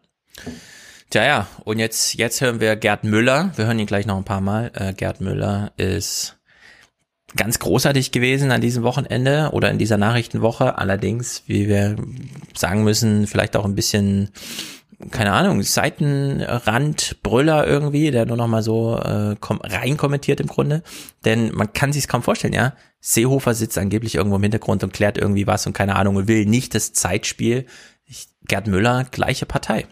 Tja, ja, und jetzt, jetzt hören wir Gerd Müller. Wir hören ihn gleich noch ein paar Mal. Äh, Gerd Müller ist ganz großartig gewesen an diesem Wochenende oder in dieser Nachrichtenwoche. Allerdings, wie wir sagen müssen, vielleicht auch ein bisschen, keine Ahnung, Seitenrand, Brüller irgendwie, der nur noch mal so äh, rein kommentiert im Grunde. Denn man kann sich kaum vorstellen, ja. Seehofer sitzt angeblich irgendwo im Hintergrund und klärt irgendwie was und keine Ahnung und will nicht das Zeitspiel. Gerd Müller, gleiche Partei.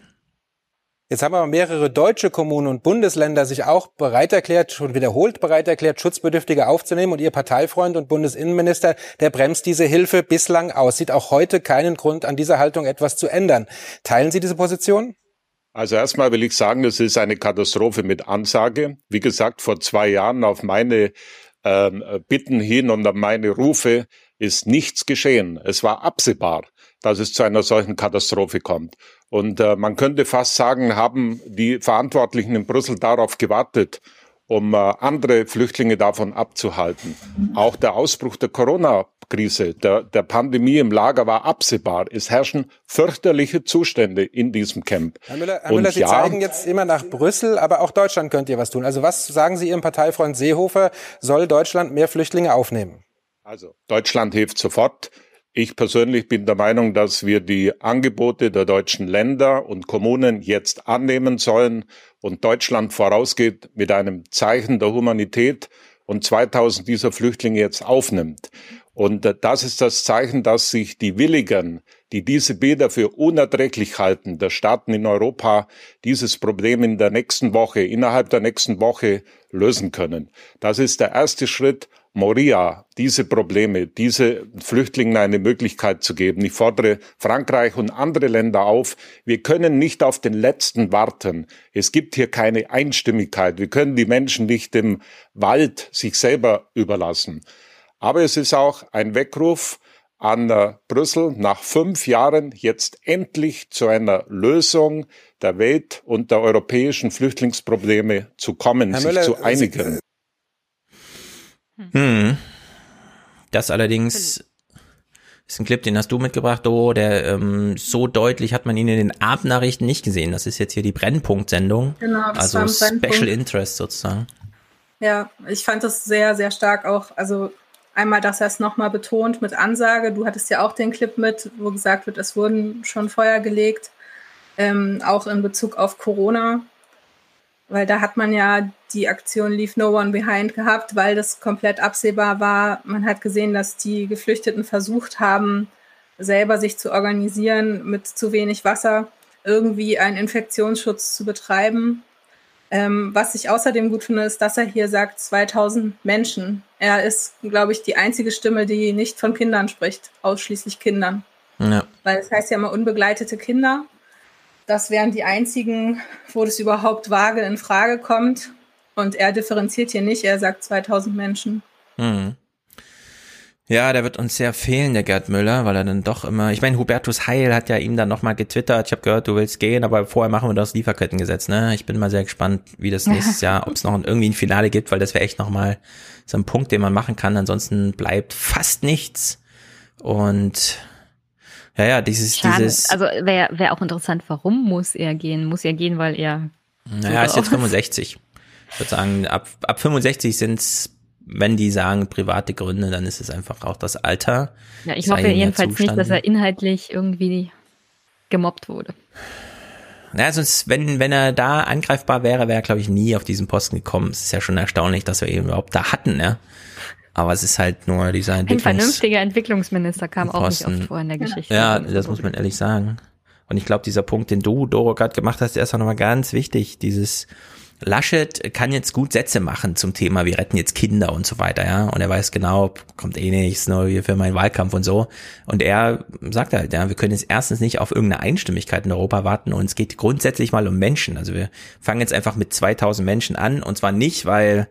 Jetzt haben aber mehrere deutsche Kommunen und Bundesländer sich auch bereit erklärt, schon wiederholt bereit erklärt, Schutzbedürftige aufzunehmen. Und Ihr Parteifreund und Bundesinnenminister, der bremst diese Hilfe bislang aus. Sieht auch heute keinen Grund, an dieser Haltung etwas zu ändern. Teilen Sie diese Position? Also erstmal will ich sagen, es ist eine Katastrophe mit Ansage. Wie gesagt, vor zwei Jahren auf meine äh, Bitten hin und an meine Rufe ist nichts geschehen. Es war absehbar, dass es zu einer solchen Katastrophe kommt. Und äh, man könnte fast sagen, haben die Verantwortlichen in Brüssel darauf gewartet, um äh, andere Flüchtlinge davon abzuhalten. Auch der Ausbruch der Corona-Krise, der, der Pandemie im Lager war absehbar. Es herrschen fürchterliche Zustände in diesem Camp. Herr Müller, Herr Müller Sie ja, zeigen jetzt immer nach Brüssel, aber auch Deutschland könnt ihr was tun. Also was sagen Sie Ihrem Parteifreund Seehofer, soll Deutschland mehr Flüchtlinge aufnehmen? Also Deutschland hilft sofort. Ich persönlich bin der Meinung, dass wir die Angebote der deutschen Länder und Kommunen jetzt annehmen sollen und Deutschland vorausgeht mit einem Zeichen der Humanität und 2000 dieser Flüchtlinge jetzt aufnimmt. Und äh, das ist das Zeichen, dass sich die Willigen, die diese Bilder für unerträglich halten, der Staaten in Europa, dieses Problem in der nächsten Woche, innerhalb der nächsten Woche lösen können. Das ist der erste Schritt. Moria, diese Probleme, diese Flüchtlingen eine Möglichkeit zu geben. Ich fordere Frankreich und andere Länder auf, wir können nicht auf den Letzten warten. Es gibt hier keine Einstimmigkeit. Wir können die Menschen nicht im Wald sich selber überlassen. Aber es ist auch ein Weckruf an äh, Brüssel, nach fünf Jahren jetzt endlich zu einer Lösung der Welt und der europäischen Flüchtlingsprobleme zu kommen, Herr sich Müller, zu einigen. Hm. Das allerdings ist ein Clip, den hast du mitgebracht, Doro, der ähm, so deutlich hat man ihn in den Abendnachrichten nicht gesehen. Das ist jetzt hier die Brennpunkt-Sendung. Genau, das also Special Interest sozusagen. Ja, ich fand das sehr, sehr stark auch. Also einmal, dass er es nochmal betont mit Ansage. Du hattest ja auch den Clip mit, wo gesagt wird, es wurden schon Feuer gelegt, ähm, auch in Bezug auf Corona weil da hat man ja die Aktion Leave No One Behind gehabt, weil das komplett absehbar war. Man hat gesehen, dass die Geflüchteten versucht haben, selber sich zu organisieren, mit zu wenig Wasser irgendwie einen Infektionsschutz zu betreiben. Ähm, was ich außerdem gut finde, ist, dass er hier sagt 2000 Menschen. Er ist, glaube ich, die einzige Stimme, die nicht von Kindern spricht, ausschließlich Kindern. Ja. Weil es heißt ja immer unbegleitete Kinder. Das wären die einzigen, wo das überhaupt vage in Frage kommt. Und er differenziert hier nicht, er sagt 2000 Menschen. Hm. Ja, der wird uns sehr fehlen, der Gerd Müller, weil er dann doch immer, ich meine, Hubertus Heil hat ja ihm dann nochmal getwittert, ich habe gehört, du willst gehen, aber vorher machen wir das Lieferkettengesetz, ne? Ich bin mal sehr gespannt, wie das nächstes Jahr, ob es noch irgendwie ein Finale gibt, weil das wäre echt nochmal so ein Punkt, den man machen kann, ansonsten bleibt fast nichts. Und ja, ja, dieses, Schade. dieses. Also wäre wär auch interessant, warum muss er gehen? Muss er gehen, weil er. Naja, ist jetzt 65. Ich würde sagen, ab, ab 65 sind's, wenn die sagen private Gründe, dann ist es einfach auch das Alter. Ja, ich hoffe jedenfalls nicht, dass er inhaltlich irgendwie gemobbt wurde. Naja, sonst, wenn, wenn er da angreifbar wäre, wäre er, glaube ich, nie auf diesen Posten gekommen. Es ist ja schon erstaunlich, dass wir ihn überhaupt da hatten, ja. Aber es ist halt nur dieser Entwicklungs Ein vernünftiger Entwicklungsminister kam auch nicht oft vor in der Geschichte. Ja, das muss man ehrlich sagen. Und ich glaube, dieser Punkt, den du, Doro, gerade gemacht hast, der ist auch nochmal ganz wichtig. Dieses Laschet kann jetzt gut Sätze machen zum Thema, wir retten jetzt Kinder und so weiter, ja. Und er weiß genau, kommt eh nichts, nur hier für meinen Wahlkampf und so. Und er sagt halt, ja, wir können jetzt erstens nicht auf irgendeine Einstimmigkeit in Europa warten und es geht grundsätzlich mal um Menschen. Also wir fangen jetzt einfach mit 2000 Menschen an und zwar nicht, weil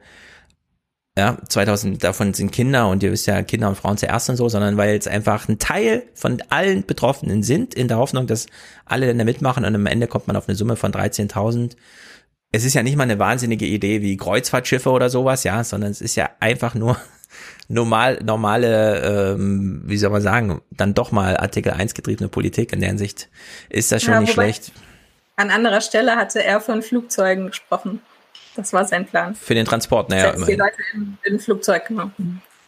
ja, 2000 davon sind Kinder und ihr wisst ja, Kinder und Frauen zuerst und so, sondern weil es einfach ein Teil von allen Betroffenen sind, in der Hoffnung, dass alle Länder mitmachen und am Ende kommt man auf eine Summe von 13.000. Es ist ja nicht mal eine wahnsinnige Idee wie Kreuzfahrtschiffe oder sowas, ja, sondern es ist ja einfach nur normal, normale, ähm, wie soll man sagen, dann doch mal Artikel 1 getriebene Politik. In der Hinsicht ist das schon ja, nicht schlecht. An anderer Stelle hatte er von Flugzeugen gesprochen. Das war sein Plan. Für den Transport, naja. Die Leute in, in Flugzeug, genau.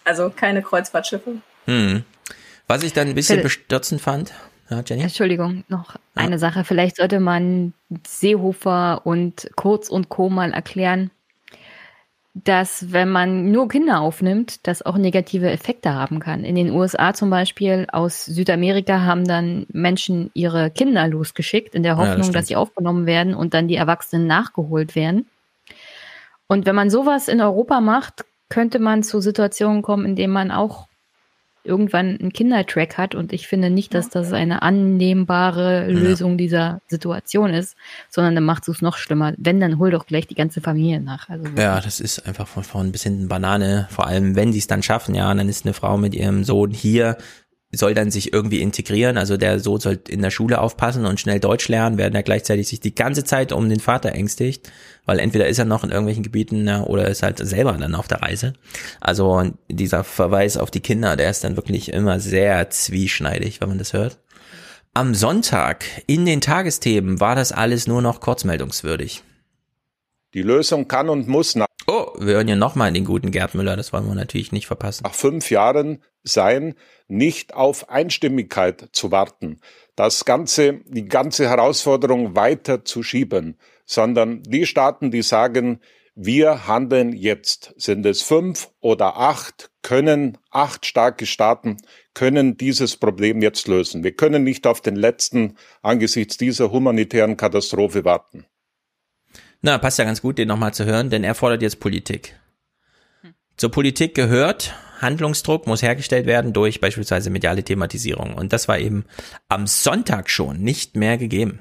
Also keine Kreuzfahrtschiffe. Hm. Was ich dann ein bisschen bestürzend fand, ja, Jenny? Entschuldigung, noch ja. eine Sache. Vielleicht sollte man Seehofer und Kurz und Co. mal erklären, dass wenn man nur Kinder aufnimmt, das auch negative Effekte haben kann. In den USA zum Beispiel aus Südamerika haben dann Menschen ihre Kinder losgeschickt in der Hoffnung, ja, das dass sie aufgenommen werden und dann die Erwachsenen nachgeholt werden. Und wenn man sowas in Europa macht, könnte man zu Situationen kommen, in denen man auch irgendwann einen Kindertrack hat. Und ich finde nicht, dass das eine annehmbare Lösung ja. dieser Situation ist, sondern dann macht es noch schlimmer. Wenn, dann hol doch gleich die ganze Familie nach. Also ja, das ist einfach von vorn bis hinten Banane. Vor allem, wenn die es dann schaffen, ja, und dann ist eine Frau mit ihrem Sohn hier soll dann sich irgendwie integrieren. Also der Sohn soll in der Schule aufpassen und schnell Deutsch lernen, während er gleichzeitig sich die ganze Zeit um den Vater ängstigt, weil entweder ist er noch in irgendwelchen Gebieten ja, oder ist halt selber dann auf der Reise. Also dieser Verweis auf die Kinder, der ist dann wirklich immer sehr zwieschneidig, wenn man das hört. Am Sonntag in den Tagesthemen war das alles nur noch kurzmeldungswürdig. Die Lösung kann und muss nach Oh, wir hören ja nochmal den guten Gerd Müller, das wollen wir natürlich nicht verpassen. Nach fünf Jahren sein, nicht auf Einstimmigkeit zu warten, das Ganze, die ganze Herausforderung weiter zu schieben, sondern die Staaten, die sagen, wir handeln jetzt. Sind es fünf oder acht, können acht starke Staaten, können dieses Problem jetzt lösen. Wir können nicht auf den letzten angesichts dieser humanitären Katastrophe warten. Na, passt ja ganz gut, den nochmal zu hören, denn er fordert jetzt Politik. Zur Politik gehört, Handlungsdruck muss hergestellt werden durch beispielsweise mediale Thematisierung. Und das war eben am Sonntag schon nicht mehr gegeben.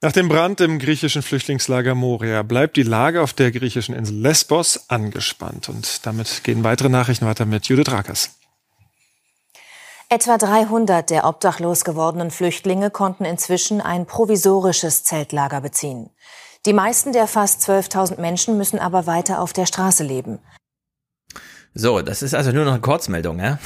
Nach dem Brand im griechischen Flüchtlingslager Moria bleibt die Lage auf der griechischen Insel Lesbos angespannt. Und damit gehen weitere Nachrichten weiter mit Judith Rakers. Etwa 300 der obdachlos gewordenen Flüchtlinge konnten inzwischen ein provisorisches Zeltlager beziehen. Die meisten der fast 12.000 Menschen müssen aber weiter auf der Straße leben. So, das ist also nur noch eine Kurzmeldung, ja?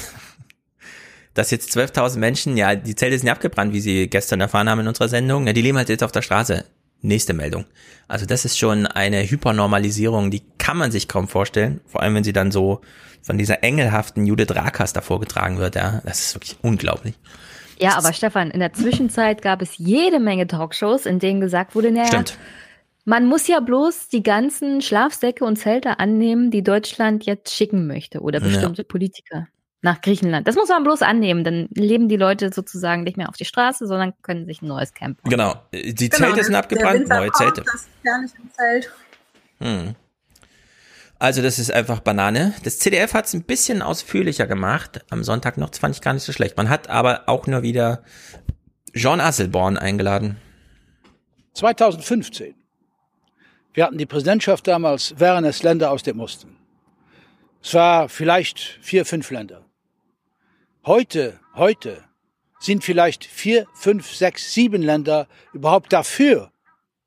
Dass jetzt 12.000 Menschen, ja, die Zelte sind abgebrannt, wie Sie gestern erfahren haben in unserer Sendung, ja, die leben halt jetzt auf der Straße. Nächste Meldung. Also das ist schon eine Hypernormalisierung, die kann man sich kaum vorstellen. Vor allem, wenn sie dann so von dieser engelhaften Judith Rakas davor getragen wird, ja. Das ist wirklich unglaublich. Ja, aber Stefan, in der Zwischenzeit gab es jede Menge Talkshows, in denen gesagt wurde, naja, Stimmt. Man muss ja bloß die ganzen Schlafsäcke und Zelte annehmen, die Deutschland jetzt schicken möchte oder bestimmte ja. Politiker nach Griechenland. Das muss man bloß annehmen, dann leben die Leute sozusagen nicht mehr auf die Straße, sondern können sich ein neues Camp. Bauen. Genau, die Zelte genau, sind abgebrannt, neue kommt, Zelte. Das ist im Zelt. Hm. Also das ist einfach Banane. Das CDF hat es ein bisschen ausführlicher gemacht. Am Sonntag noch, das fand ich gar nicht so schlecht. Man hat aber auch nur wieder Jean Asselborn eingeladen. 2015 wir hatten die Präsidentschaft damals, wären es Länder aus dem Osten. Es war vielleicht vier, fünf Länder. Heute, heute sind vielleicht vier, fünf, sechs, sieben Länder überhaupt dafür,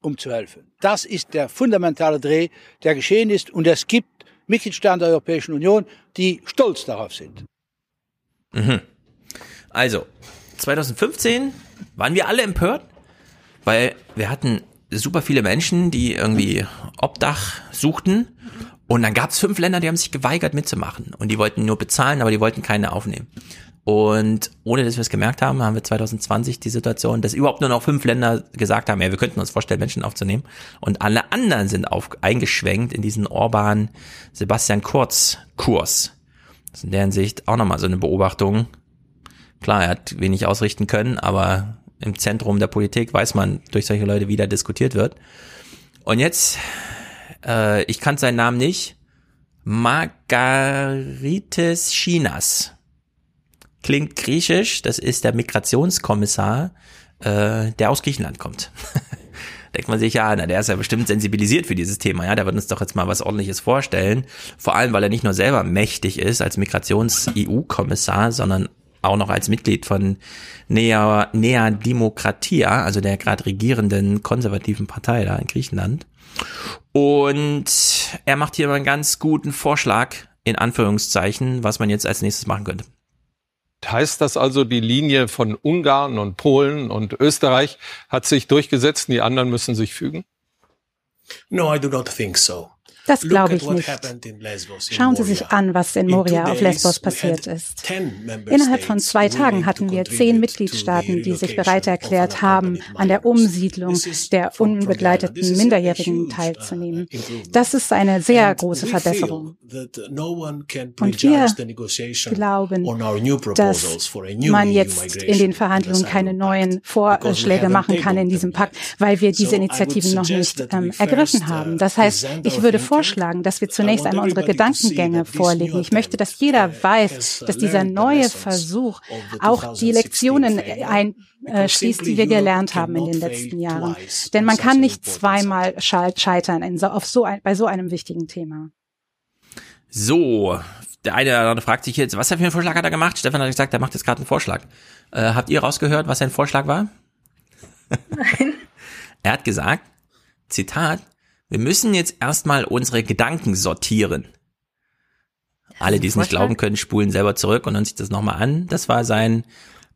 um zu helfen. Das ist der fundamentale Dreh, der geschehen ist. Und es gibt Mitgliedstaaten der Europäischen Union, die stolz darauf sind. Mhm. Also, 2015 waren wir alle empört, weil wir hatten super viele Menschen, die irgendwie Obdach suchten. Und dann gab es fünf Länder, die haben sich geweigert mitzumachen. Und die wollten nur bezahlen, aber die wollten keine aufnehmen. Und ohne dass wir es gemerkt haben, haben wir 2020 die Situation, dass überhaupt nur noch fünf Länder gesagt haben, ja, wir könnten uns vorstellen, Menschen aufzunehmen. Und alle anderen sind auf, eingeschwenkt in diesen Orban Sebastian Kurz Kurs. Das ist in der Hinsicht auch nochmal so eine Beobachtung. Klar, er hat wenig ausrichten können, aber im Zentrum der Politik, weiß man durch solche Leute, wie da diskutiert wird. Und jetzt, äh, ich kannte seinen Namen nicht, Margaritis Chinas. Klingt griechisch, das ist der Migrationskommissar, äh, der aus Griechenland kommt. denkt man sich, ja, na, der ist ja bestimmt sensibilisiert für dieses Thema, ja, der wird uns doch jetzt mal was ordentliches vorstellen. Vor allem, weil er nicht nur selber mächtig ist als Migrations-EU-Kommissar, sondern auch noch als Mitglied von Nea, Nea Demokratia, also der gerade regierenden konservativen Partei da in Griechenland. Und er macht hier mal einen ganz guten Vorschlag, in Anführungszeichen, was man jetzt als nächstes machen könnte. Heißt das also, die Linie von Ungarn und Polen und Österreich hat sich durchgesetzt und die anderen müssen sich fügen? No, I do not think so. Das glaube ich nicht. Schauen Sie sich an, was in Moria auf Lesbos passiert ist. Innerhalb von zwei Tagen hatten wir zehn Mitgliedstaaten, die sich bereit erklärt haben, an der Umsiedlung der unbegleiteten Minderjährigen teilzunehmen. Das ist eine sehr große Verbesserung. Und wir glauben, dass man jetzt in den Verhandlungen keine neuen Vorschläge machen kann in diesem Pakt, weil wir diese Initiativen noch nicht ähm, ergriffen haben. Das heißt, ich würde vor vorschlagen, dass wir zunächst einmal unsere Gedankengänge vorlegen. Ich möchte, dass jeder weiß, dass dieser neue Versuch auch die Lektionen einschließt, die wir gelernt haben in den letzten Jahren. Denn man kann nicht zweimal scheitern in so, auf so ein, bei so einem wichtigen Thema. So, der eine oder andere fragt sich jetzt, was er für einen Vorschlag hat er gemacht? Stefan hat gesagt, er macht jetzt gerade einen Vorschlag. Äh, habt ihr rausgehört, was sein Vorschlag war? Nein. er hat gesagt, Zitat, wir müssen jetzt erstmal unsere Gedanken sortieren. Alle, die es nicht glauben können, spulen selber zurück und hören sich das nochmal an. Das war sein,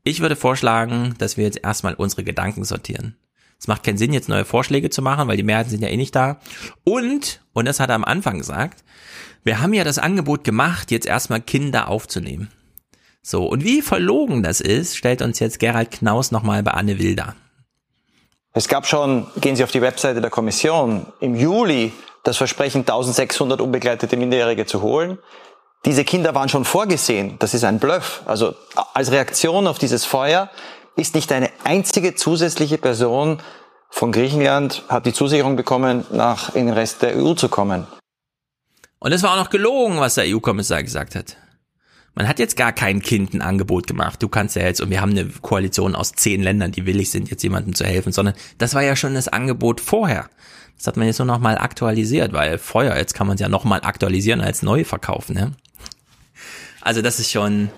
ich würde vorschlagen, dass wir jetzt erstmal unsere Gedanken sortieren. Es macht keinen Sinn, jetzt neue Vorschläge zu machen, weil die Mehrheiten sind ja eh nicht da. Und, und das hat er am Anfang gesagt, wir haben ja das Angebot gemacht, jetzt erstmal Kinder aufzunehmen. So, und wie verlogen das ist, stellt uns jetzt Gerald Knaus nochmal bei Anne Wilder. Es gab schon, gehen Sie auf die Webseite der Kommission, im Juli das Versprechen, 1600 unbegleitete Minderjährige zu holen. Diese Kinder waren schon vorgesehen. Das ist ein Bluff. Also als Reaktion auf dieses Feuer ist nicht eine einzige zusätzliche Person von Griechenland, hat die Zusicherung bekommen, nach in den Rest der EU zu kommen. Und es war auch noch gelogen, was der EU-Kommissar gesagt hat. Man hat jetzt gar kein Kind ein Angebot gemacht. Du kannst ja jetzt, und wir haben eine Koalition aus zehn Ländern, die willig sind, jetzt jemandem zu helfen, sondern das war ja schon das Angebot vorher. Das hat man jetzt nur noch mal aktualisiert, weil Feuer, jetzt kann man es ja noch mal aktualisieren als neu verkaufen. Ne? Also das ist schon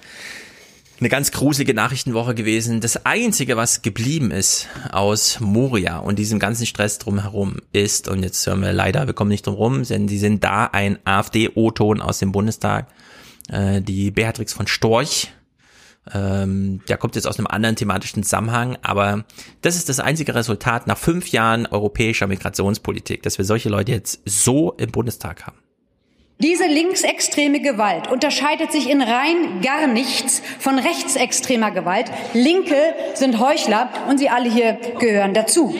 eine ganz gruselige Nachrichtenwoche gewesen. Das Einzige, was geblieben ist aus Moria und diesem ganzen Stress drumherum ist, und jetzt hören wir leider, wir kommen nicht drum rum, denn die sind da ein AfD-O-Ton aus dem Bundestag, äh, die Beatrix von Storch, ähm, der kommt jetzt aus einem anderen thematischen Zusammenhang, aber das ist das einzige Resultat nach fünf Jahren europäischer Migrationspolitik, dass wir solche Leute jetzt so im Bundestag haben. Diese linksextreme Gewalt unterscheidet sich in rein gar nichts von rechtsextremer Gewalt. Linke sind Heuchler und sie alle hier gehören dazu.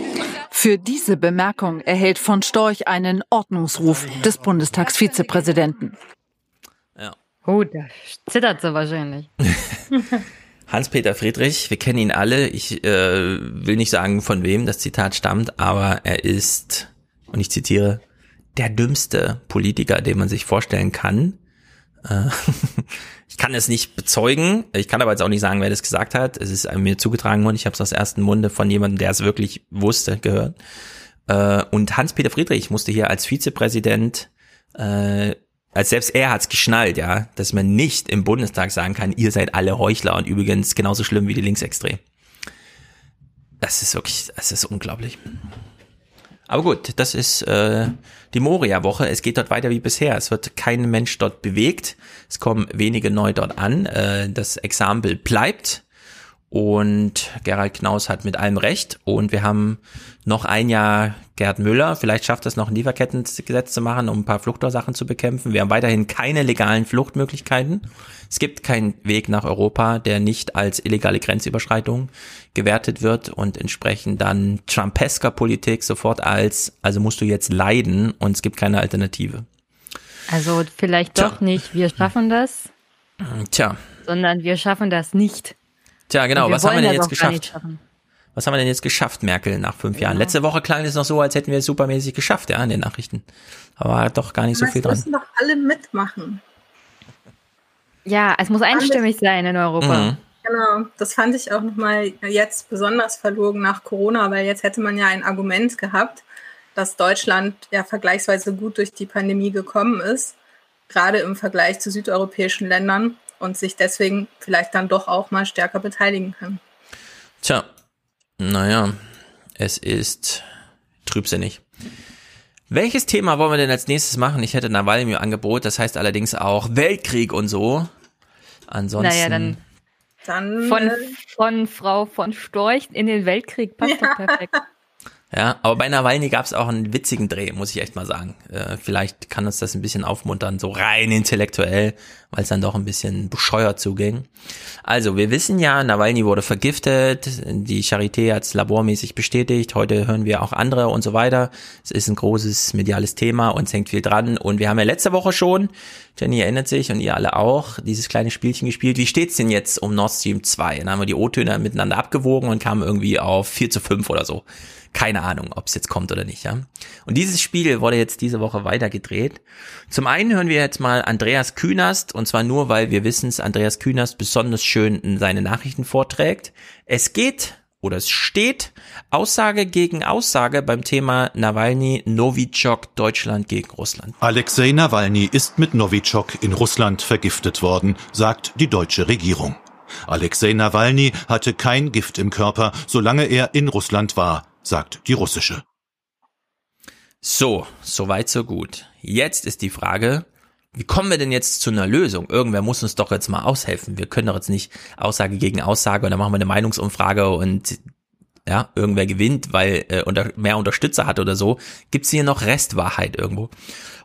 Für diese Bemerkung erhält von Storch einen Ordnungsruf des Bundestagsvizepräsidenten. Oh, da zittert sie wahrscheinlich. Hans-Peter Friedrich, wir kennen ihn alle. Ich äh, will nicht sagen, von wem das Zitat stammt, aber er ist, und ich zitiere, der dümmste Politiker, den man sich vorstellen kann. Äh, ich kann es nicht bezeugen, ich kann aber jetzt auch nicht sagen, wer das gesagt hat. Es ist mir zugetragen worden, ich habe es aus ersten Munde von jemandem, der es wirklich wusste, gehört. Äh, und Hans-Peter Friedrich musste hier als Vizepräsident, äh, als selbst er hat's geschnallt, ja, dass man nicht im Bundestag sagen kann, ihr seid alle Heuchler und übrigens genauso schlimm wie die Linksextrem. Das ist wirklich, das ist unglaublich. Aber gut, das ist äh, die Moria-Woche. Es geht dort weiter wie bisher. Es wird kein Mensch dort bewegt. Es kommen wenige neu dort an. Äh, das Exempel bleibt. Und Gerald Knaus hat mit allem recht. Und wir haben noch ein Jahr Gerd Müller. Vielleicht schafft es noch ein Lieferkettengesetz zu machen, um ein paar Fluchtursachen zu bekämpfen. Wir haben weiterhin keine legalen Fluchtmöglichkeiten. Es gibt keinen Weg nach Europa, der nicht als illegale Grenzüberschreitung gewertet wird und entsprechend dann Trumpesker Politik sofort als, also musst du jetzt leiden und es gibt keine Alternative. Also vielleicht Tja. doch nicht, wir schaffen das. Tja. Sondern wir schaffen das nicht. Tja, genau. Was haben wir denn jetzt geschafft? Was haben wir denn jetzt geschafft, Merkel, nach fünf ja. Jahren? Letzte Woche klang es noch so, als hätten wir es supermäßig geschafft, ja, in den Nachrichten. Aber war doch gar nicht so viel dran. müssen doch alle mitmachen. Ja, es muss einstimmig sein in Europa. Mhm. Genau, das fand ich auch nochmal jetzt besonders verlogen nach Corona, weil jetzt hätte man ja ein Argument gehabt, dass Deutschland ja vergleichsweise gut durch die Pandemie gekommen ist, gerade im Vergleich zu südeuropäischen Ländern und sich deswegen vielleicht dann doch auch mal stärker beteiligen kann. Tja, naja, es ist trübsinnig. Welches Thema wollen wir denn als nächstes machen? Ich hätte Nawalny im Angebot, das heißt allerdings auch Weltkrieg und so. Ansonsten. Naja, dann, dann von, äh, von Frau von Storch in den Weltkrieg passt ja. doch perfekt. Ja, aber bei Nawalny gab es auch einen witzigen Dreh, muss ich echt mal sagen. Äh, vielleicht kann uns das ein bisschen aufmuntern, so rein intellektuell, weil es dann doch ein bisschen bescheuert zuging. Also, wir wissen ja, Nawalny wurde vergiftet, die Charité hat es labormäßig bestätigt, heute hören wir auch andere und so weiter. Es ist ein großes mediales Thema und es hängt viel dran. Und wir haben ja letzte Woche schon, Jenny erinnert sich und ihr alle auch, dieses kleine Spielchen gespielt. Wie steht's denn jetzt um Nord Stream 2? Dann haben wir die O-Töne miteinander abgewogen und kamen irgendwie auf 4 zu 5 oder so keine Ahnung, ob es jetzt kommt oder nicht, ja. Und dieses Spiel wurde jetzt diese Woche weitergedreht. Zum einen hören wir jetzt mal Andreas Künast, und zwar nur, weil wir wissen, Andreas Künast besonders schön seine Nachrichten vorträgt. Es geht oder es steht Aussage gegen Aussage beim Thema Nawalny, Novichok, Deutschland gegen Russland. Alexei Nawalny ist mit Novichok in Russland vergiftet worden, sagt die deutsche Regierung. Alexei Nawalny hatte kein Gift im Körper, solange er in Russland war, sagt die russische. So, soweit so gut. Jetzt ist die Frage, wie kommen wir denn jetzt zu einer Lösung? Irgendwer muss uns doch jetzt mal aushelfen. Wir können doch jetzt nicht Aussage gegen Aussage und dann machen wir eine Meinungsumfrage und ja, irgendwer gewinnt, weil äh, unter, mehr Unterstützer hat oder so. Gibt es hier noch Restwahrheit irgendwo?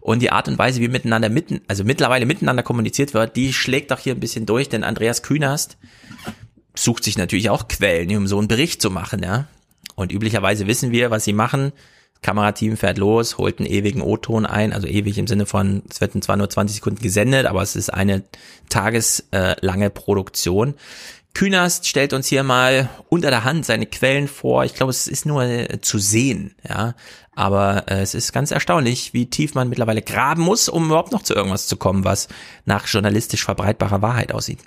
Und die Art und Weise, wie miteinander mitten, also mittlerweile miteinander kommuniziert wird, die schlägt doch hier ein bisschen durch, denn Andreas Künast sucht sich natürlich auch Quellen, um so einen Bericht zu machen, ja. Und üblicherweise wissen wir, was sie machen. Kamerateam fährt los, holt einen ewigen O-Ton ein, also ewig im Sinne von, es wird zwar nur 20 Sekunden gesendet, aber es ist eine tageslange Produktion. Künast stellt uns hier mal unter der Hand seine Quellen vor. Ich glaube, es ist nur äh, zu sehen, ja. Aber äh, es ist ganz erstaunlich, wie tief man mittlerweile graben muss, um überhaupt noch zu irgendwas zu kommen, was nach journalistisch verbreitbarer Wahrheit aussieht.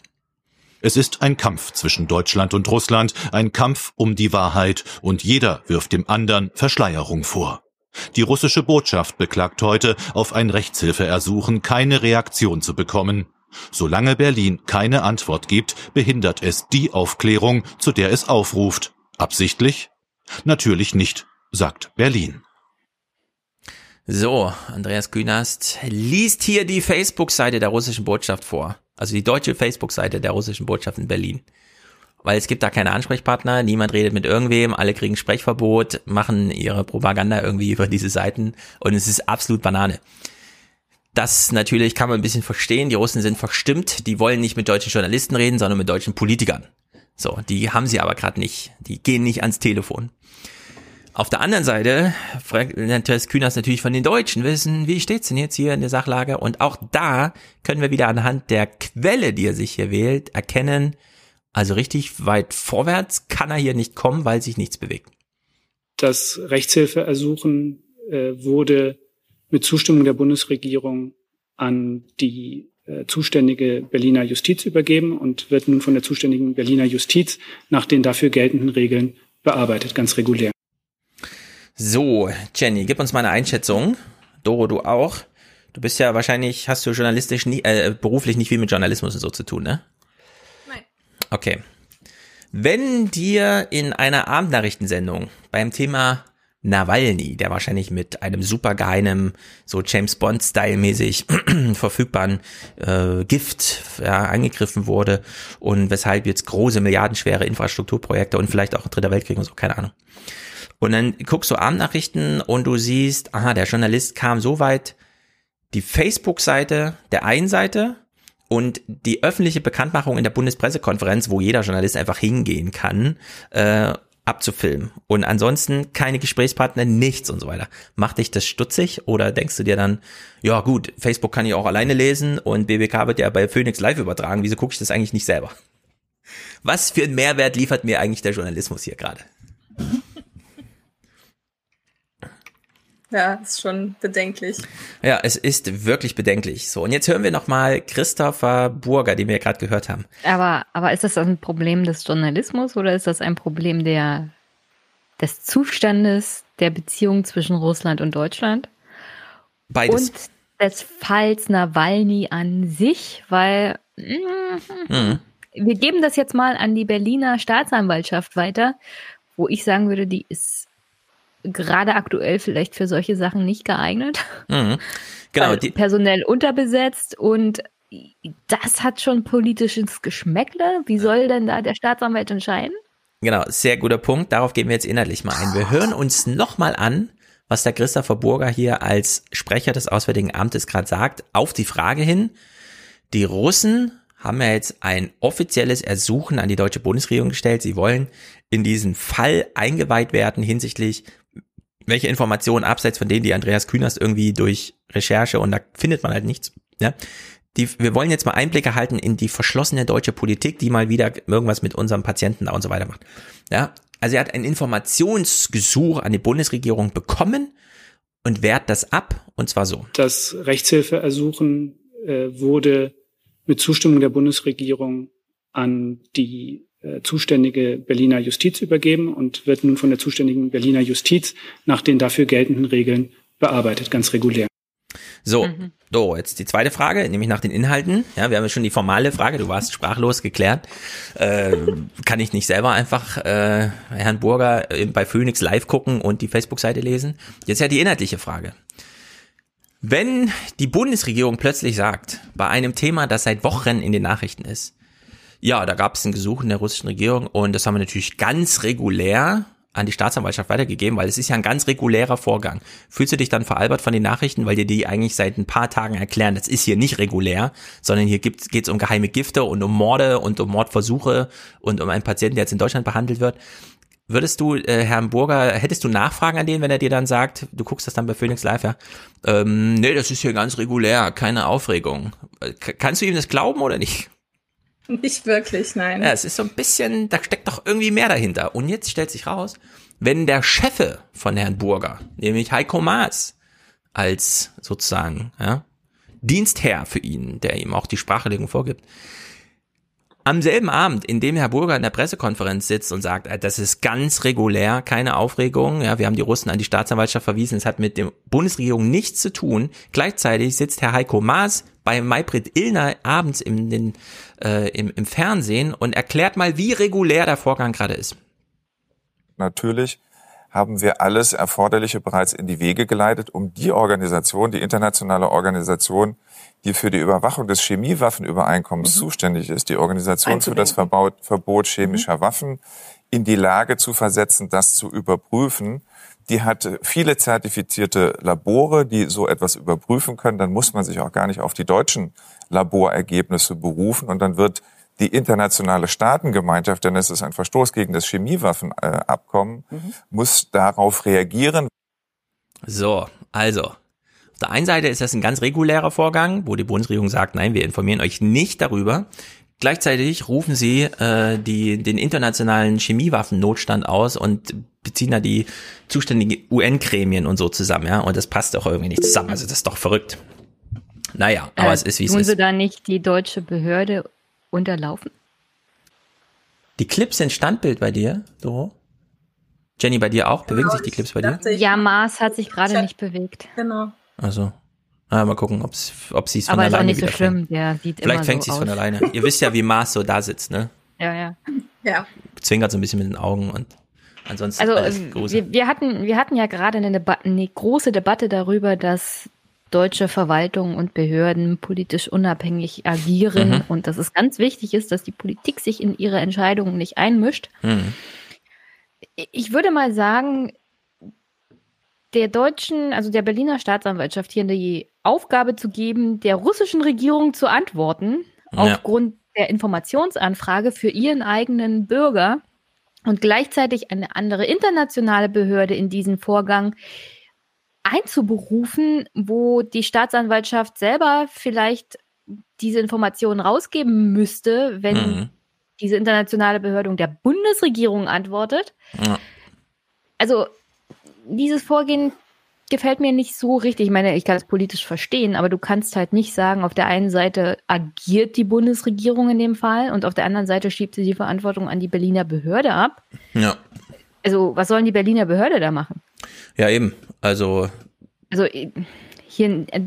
Es ist ein Kampf zwischen Deutschland und Russland, ein Kampf um die Wahrheit, und jeder wirft dem anderen Verschleierung vor. Die russische Botschaft beklagt heute, auf ein Rechtshilfeersuchen keine Reaktion zu bekommen. Solange Berlin keine Antwort gibt, behindert es die Aufklärung, zu der es aufruft. Absichtlich? Natürlich nicht, sagt Berlin. So, Andreas Künast liest hier die Facebook-Seite der russischen Botschaft vor. Also die deutsche Facebook-Seite der russischen Botschaft in Berlin. Weil es gibt da keine Ansprechpartner, niemand redet mit irgendwem, alle kriegen Sprechverbot, machen ihre Propaganda irgendwie über diese Seiten und es ist absolut Banane. Das natürlich kann man ein bisschen verstehen, die Russen sind verstimmt, die wollen nicht mit deutschen Journalisten reden, sondern mit deutschen Politikern. So, die haben sie aber gerade nicht, die gehen nicht ans Telefon. Auf der anderen Seite fragt Andreas Kühners natürlich von den Deutschen wissen, wie steht's denn jetzt hier in der Sachlage? Und auch da können wir wieder anhand der Quelle, die er sich hier wählt, erkennen, also richtig weit vorwärts kann er hier nicht kommen, weil sich nichts bewegt. Das Rechtshilfeersuchen äh, wurde mit Zustimmung der Bundesregierung an die äh, zuständige Berliner Justiz übergeben und wird nun von der zuständigen Berliner Justiz nach den dafür geltenden Regeln bearbeitet, ganz regulär. So, Jenny, gib uns mal eine Einschätzung. Doro, du auch. Du bist ja wahrscheinlich, hast du journalistisch nie, äh, beruflich nicht viel mit Journalismus und so zu tun, ne? Nein. Okay. Wenn dir in einer Abendnachrichtensendung beim Thema Nawalny, der wahrscheinlich mit einem supergeheimen, so James Bond-Style-mäßig verfügbaren äh, Gift ja, angegriffen wurde und weshalb jetzt große milliardenschwere Infrastrukturprojekte und vielleicht auch Dritter Weltkrieg und so, keine Ahnung. Und dann guckst du Abendnachrichten und du siehst, aha, der Journalist kam so weit, die Facebook-Seite der einen Seite und die öffentliche Bekanntmachung in der Bundespressekonferenz, wo jeder Journalist einfach hingehen kann, äh, abzufilmen. Und ansonsten keine Gesprächspartner, nichts und so weiter. Macht dich das stutzig oder denkst du dir dann, ja gut, Facebook kann ich auch alleine lesen und BBK wird ja bei Phoenix Live übertragen, wieso gucke ich das eigentlich nicht selber? Was für einen Mehrwert liefert mir eigentlich der Journalismus hier gerade? Ja, ist schon bedenklich. Ja, es ist wirklich bedenklich. So, und jetzt hören wir nochmal Christopher Burger, den wir ja gerade gehört haben. Aber, aber ist das ein Problem des Journalismus oder ist das ein Problem der, des Zustandes der Beziehung zwischen Russland und Deutschland? Beides. Und des Falls Nawalny an sich, weil mhm. wir geben das jetzt mal an die Berliner Staatsanwaltschaft weiter, wo ich sagen würde, die ist gerade aktuell vielleicht für solche Sachen nicht geeignet. Mhm. Genau. Die personell unterbesetzt und das hat schon politisches Geschmäckle. Wie soll denn da der Staatsanwalt entscheiden? Genau, sehr guter Punkt. Darauf gehen wir jetzt inhaltlich mal ein. Wir hören uns nochmal an, was der Christopher Burger hier als Sprecher des Auswärtigen Amtes gerade sagt, auf die Frage hin, die Russen haben ja jetzt ein offizielles Ersuchen an die deutsche Bundesregierung gestellt. Sie wollen in diesen Fall eingeweiht werden hinsichtlich welche Informationen abseits von denen, die Andreas Kühners irgendwie durch Recherche und da findet man halt nichts, ja. Die, wir wollen jetzt mal Einblicke halten in die verschlossene deutsche Politik, die mal wieder irgendwas mit unserem Patienten da und so weiter macht. Ja, also er hat ein Informationsgesuch an die Bundesregierung bekommen und wehrt das ab und zwar so. Das Rechtshilfeersuchen äh, wurde mit Zustimmung der Bundesregierung an die zuständige Berliner Justiz übergeben und wird nun von der zuständigen Berliner Justiz nach den dafür geltenden Regeln bearbeitet, ganz regulär. So, mhm. so, jetzt die zweite Frage, nämlich nach den Inhalten. Ja, wir haben ja schon die formale Frage, du warst sprachlos geklärt. Äh, kann ich nicht selber einfach äh, Herrn Burger bei Phoenix live gucken und die Facebook-Seite lesen? Jetzt ja die inhaltliche Frage. Wenn die Bundesregierung plötzlich sagt, bei einem Thema, das seit Wochen in den Nachrichten ist, ja, da gab es ein Gesuch in der russischen Regierung und das haben wir natürlich ganz regulär an die Staatsanwaltschaft weitergegeben, weil es ist ja ein ganz regulärer Vorgang. Fühlst du dich dann veralbert von den Nachrichten, weil dir die eigentlich seit ein paar Tagen erklären, das ist hier nicht regulär, sondern hier geht es um geheime Gifte und um Morde und um Mordversuche und um einen Patienten, der jetzt in Deutschland behandelt wird. Würdest du, äh, Herrn Burger, hättest du Nachfragen an den, wenn er dir dann sagt, du guckst das dann bei Phoenix Live, ja? Ähm, nee, das ist hier ganz regulär, keine Aufregung. Äh, kannst du ihm das glauben oder nicht? Nicht wirklich, nein. Ja, es ist so ein bisschen, da steckt doch irgendwie mehr dahinter. Und jetzt stellt sich raus, wenn der Chefe von Herrn Burger, nämlich Heiko Maas, als sozusagen ja, Dienstherr für ihn, der ihm auch die Sprachlegung vorgibt, am selben Abend, in dem Herr Burger in der Pressekonferenz sitzt und sagt, äh, das ist ganz regulär, keine Aufregung, ja, wir haben die Russen an die Staatsanwaltschaft verwiesen, es hat mit der Bundesregierung nichts zu tun. Gleichzeitig sitzt Herr Heiko Maas bei Maybrit Illner abends im, den, äh, im, im Fernsehen und erklärt mal, wie regulär der Vorgang gerade ist. Natürlich haben wir alles Erforderliche bereits in die Wege geleitet, um die Organisation, die internationale Organisation, die für die Überwachung des Chemiewaffenübereinkommens mhm. zuständig ist, die Organisation für das Verbot, Verbot chemischer mhm. Waffen, in die Lage zu versetzen, das zu überprüfen. Die hat viele zertifizierte Labore, die so etwas überprüfen können. Dann muss man sich auch gar nicht auf die deutschen Laborergebnisse berufen und dann wird die internationale Staatengemeinschaft, denn es ist ein Verstoß gegen das Chemiewaffenabkommen, mhm. muss darauf reagieren. So, also. Auf der einen Seite ist das ein ganz regulärer Vorgang, wo die Bundesregierung sagt, nein, wir informieren euch nicht darüber. Gleichzeitig rufen sie äh, die, den internationalen Chemiewaffennotstand aus und beziehen da die zuständigen UN-Gremien und so zusammen, ja. Und das passt doch irgendwie nicht zusammen. Also das ist doch verrückt. Naja, aber äh, es ist wie es ist. Tun sie da nicht die deutsche Behörde unterlaufen? Die Clips sind Standbild bei dir, Doro? Jenny, bei dir auch? Bewegen genau, sich die Clips bei dir? Ja, Mars hat sich gerade nicht bewegt. Genau. Also, ah, mal gucken, ob's, ob sie es von Aber alleine ist auch nicht so schlimm. Der sieht Vielleicht immer fängt so sie es von alleine. Ihr wisst ja, wie Mars so da sitzt, ne? Ja, ja. Ja. Zwinkert so ein bisschen mit den Augen und ansonsten also, alles äh, wir, wir, hatten, wir hatten ja gerade eine, Debatte, eine große Debatte darüber, dass deutsche Verwaltungen und Behörden politisch unabhängig agieren mhm. und dass es ganz wichtig ist, dass die Politik sich in ihre Entscheidungen nicht einmischt. Mhm. Ich würde mal sagen, der deutschen, also der Berliner Staatsanwaltschaft hier die Aufgabe zu geben, der russischen Regierung zu antworten, ja. aufgrund der Informationsanfrage für ihren eigenen Bürger und gleichzeitig eine andere internationale Behörde in diesen Vorgang einzuberufen, wo die Staatsanwaltschaft selber vielleicht diese Informationen rausgeben müsste, wenn mhm. diese internationale Behörde der Bundesregierung antwortet. Ja. Also dieses Vorgehen gefällt mir nicht so richtig. Ich meine, ich kann es politisch verstehen, aber du kannst halt nicht sagen, auf der einen Seite agiert die Bundesregierung in dem Fall und auf der anderen Seite schiebt sie die Verantwortung an die Berliner Behörde ab. Ja. Also, was sollen die Berliner Behörde da machen? Ja, eben. Also. Also, hier. Äh,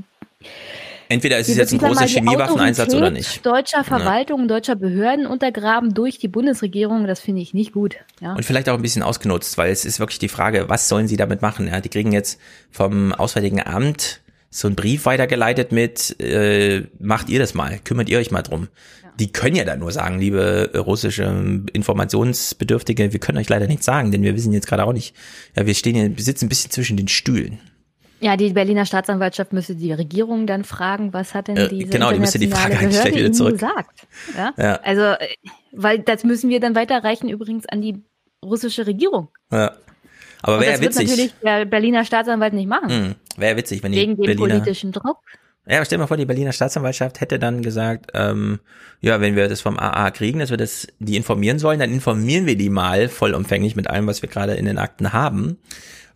Entweder ist es jetzt ein großer Chemiewaffeneinsatz oder nicht. Deutscher Verwaltung, ja. deutscher Behörden untergraben durch die Bundesregierung, das finde ich nicht gut. Ja. Und vielleicht auch ein bisschen ausgenutzt, weil es ist wirklich die Frage, was sollen sie damit machen? Ja, die kriegen jetzt vom Auswärtigen Amt so einen Brief weitergeleitet mit, äh, macht ihr das mal, kümmert ihr euch mal drum. Ja. Die können ja dann nur sagen, liebe russische Informationsbedürftige, wir können euch leider nichts sagen, denn wir wissen jetzt gerade auch nicht, ja, wir stehen hier, wir sitzen ein bisschen zwischen den Stühlen. Ja, die Berliner Staatsanwaltschaft müsste die Regierung dann fragen, was hat denn äh, diese äh, genau, die müsste die Frage eigentlich gleich wieder zurück. gesagt? Ja? ja? Also, äh, weil das müssen wir dann weiterreichen übrigens an die russische Regierung. Ja. Aber wäre ja witzig. Das wird natürlich der Berliner Staatsanwalt nicht machen. Hm, wäre witzig, wenn die Wegen dem politischen Druck. Ja, stell dir mal vor, die Berliner Staatsanwaltschaft hätte dann gesagt, ähm, ja, wenn wir das vom AA kriegen, dass wir das, die informieren sollen, dann informieren wir die mal vollumfänglich mit allem, was wir gerade in den Akten haben.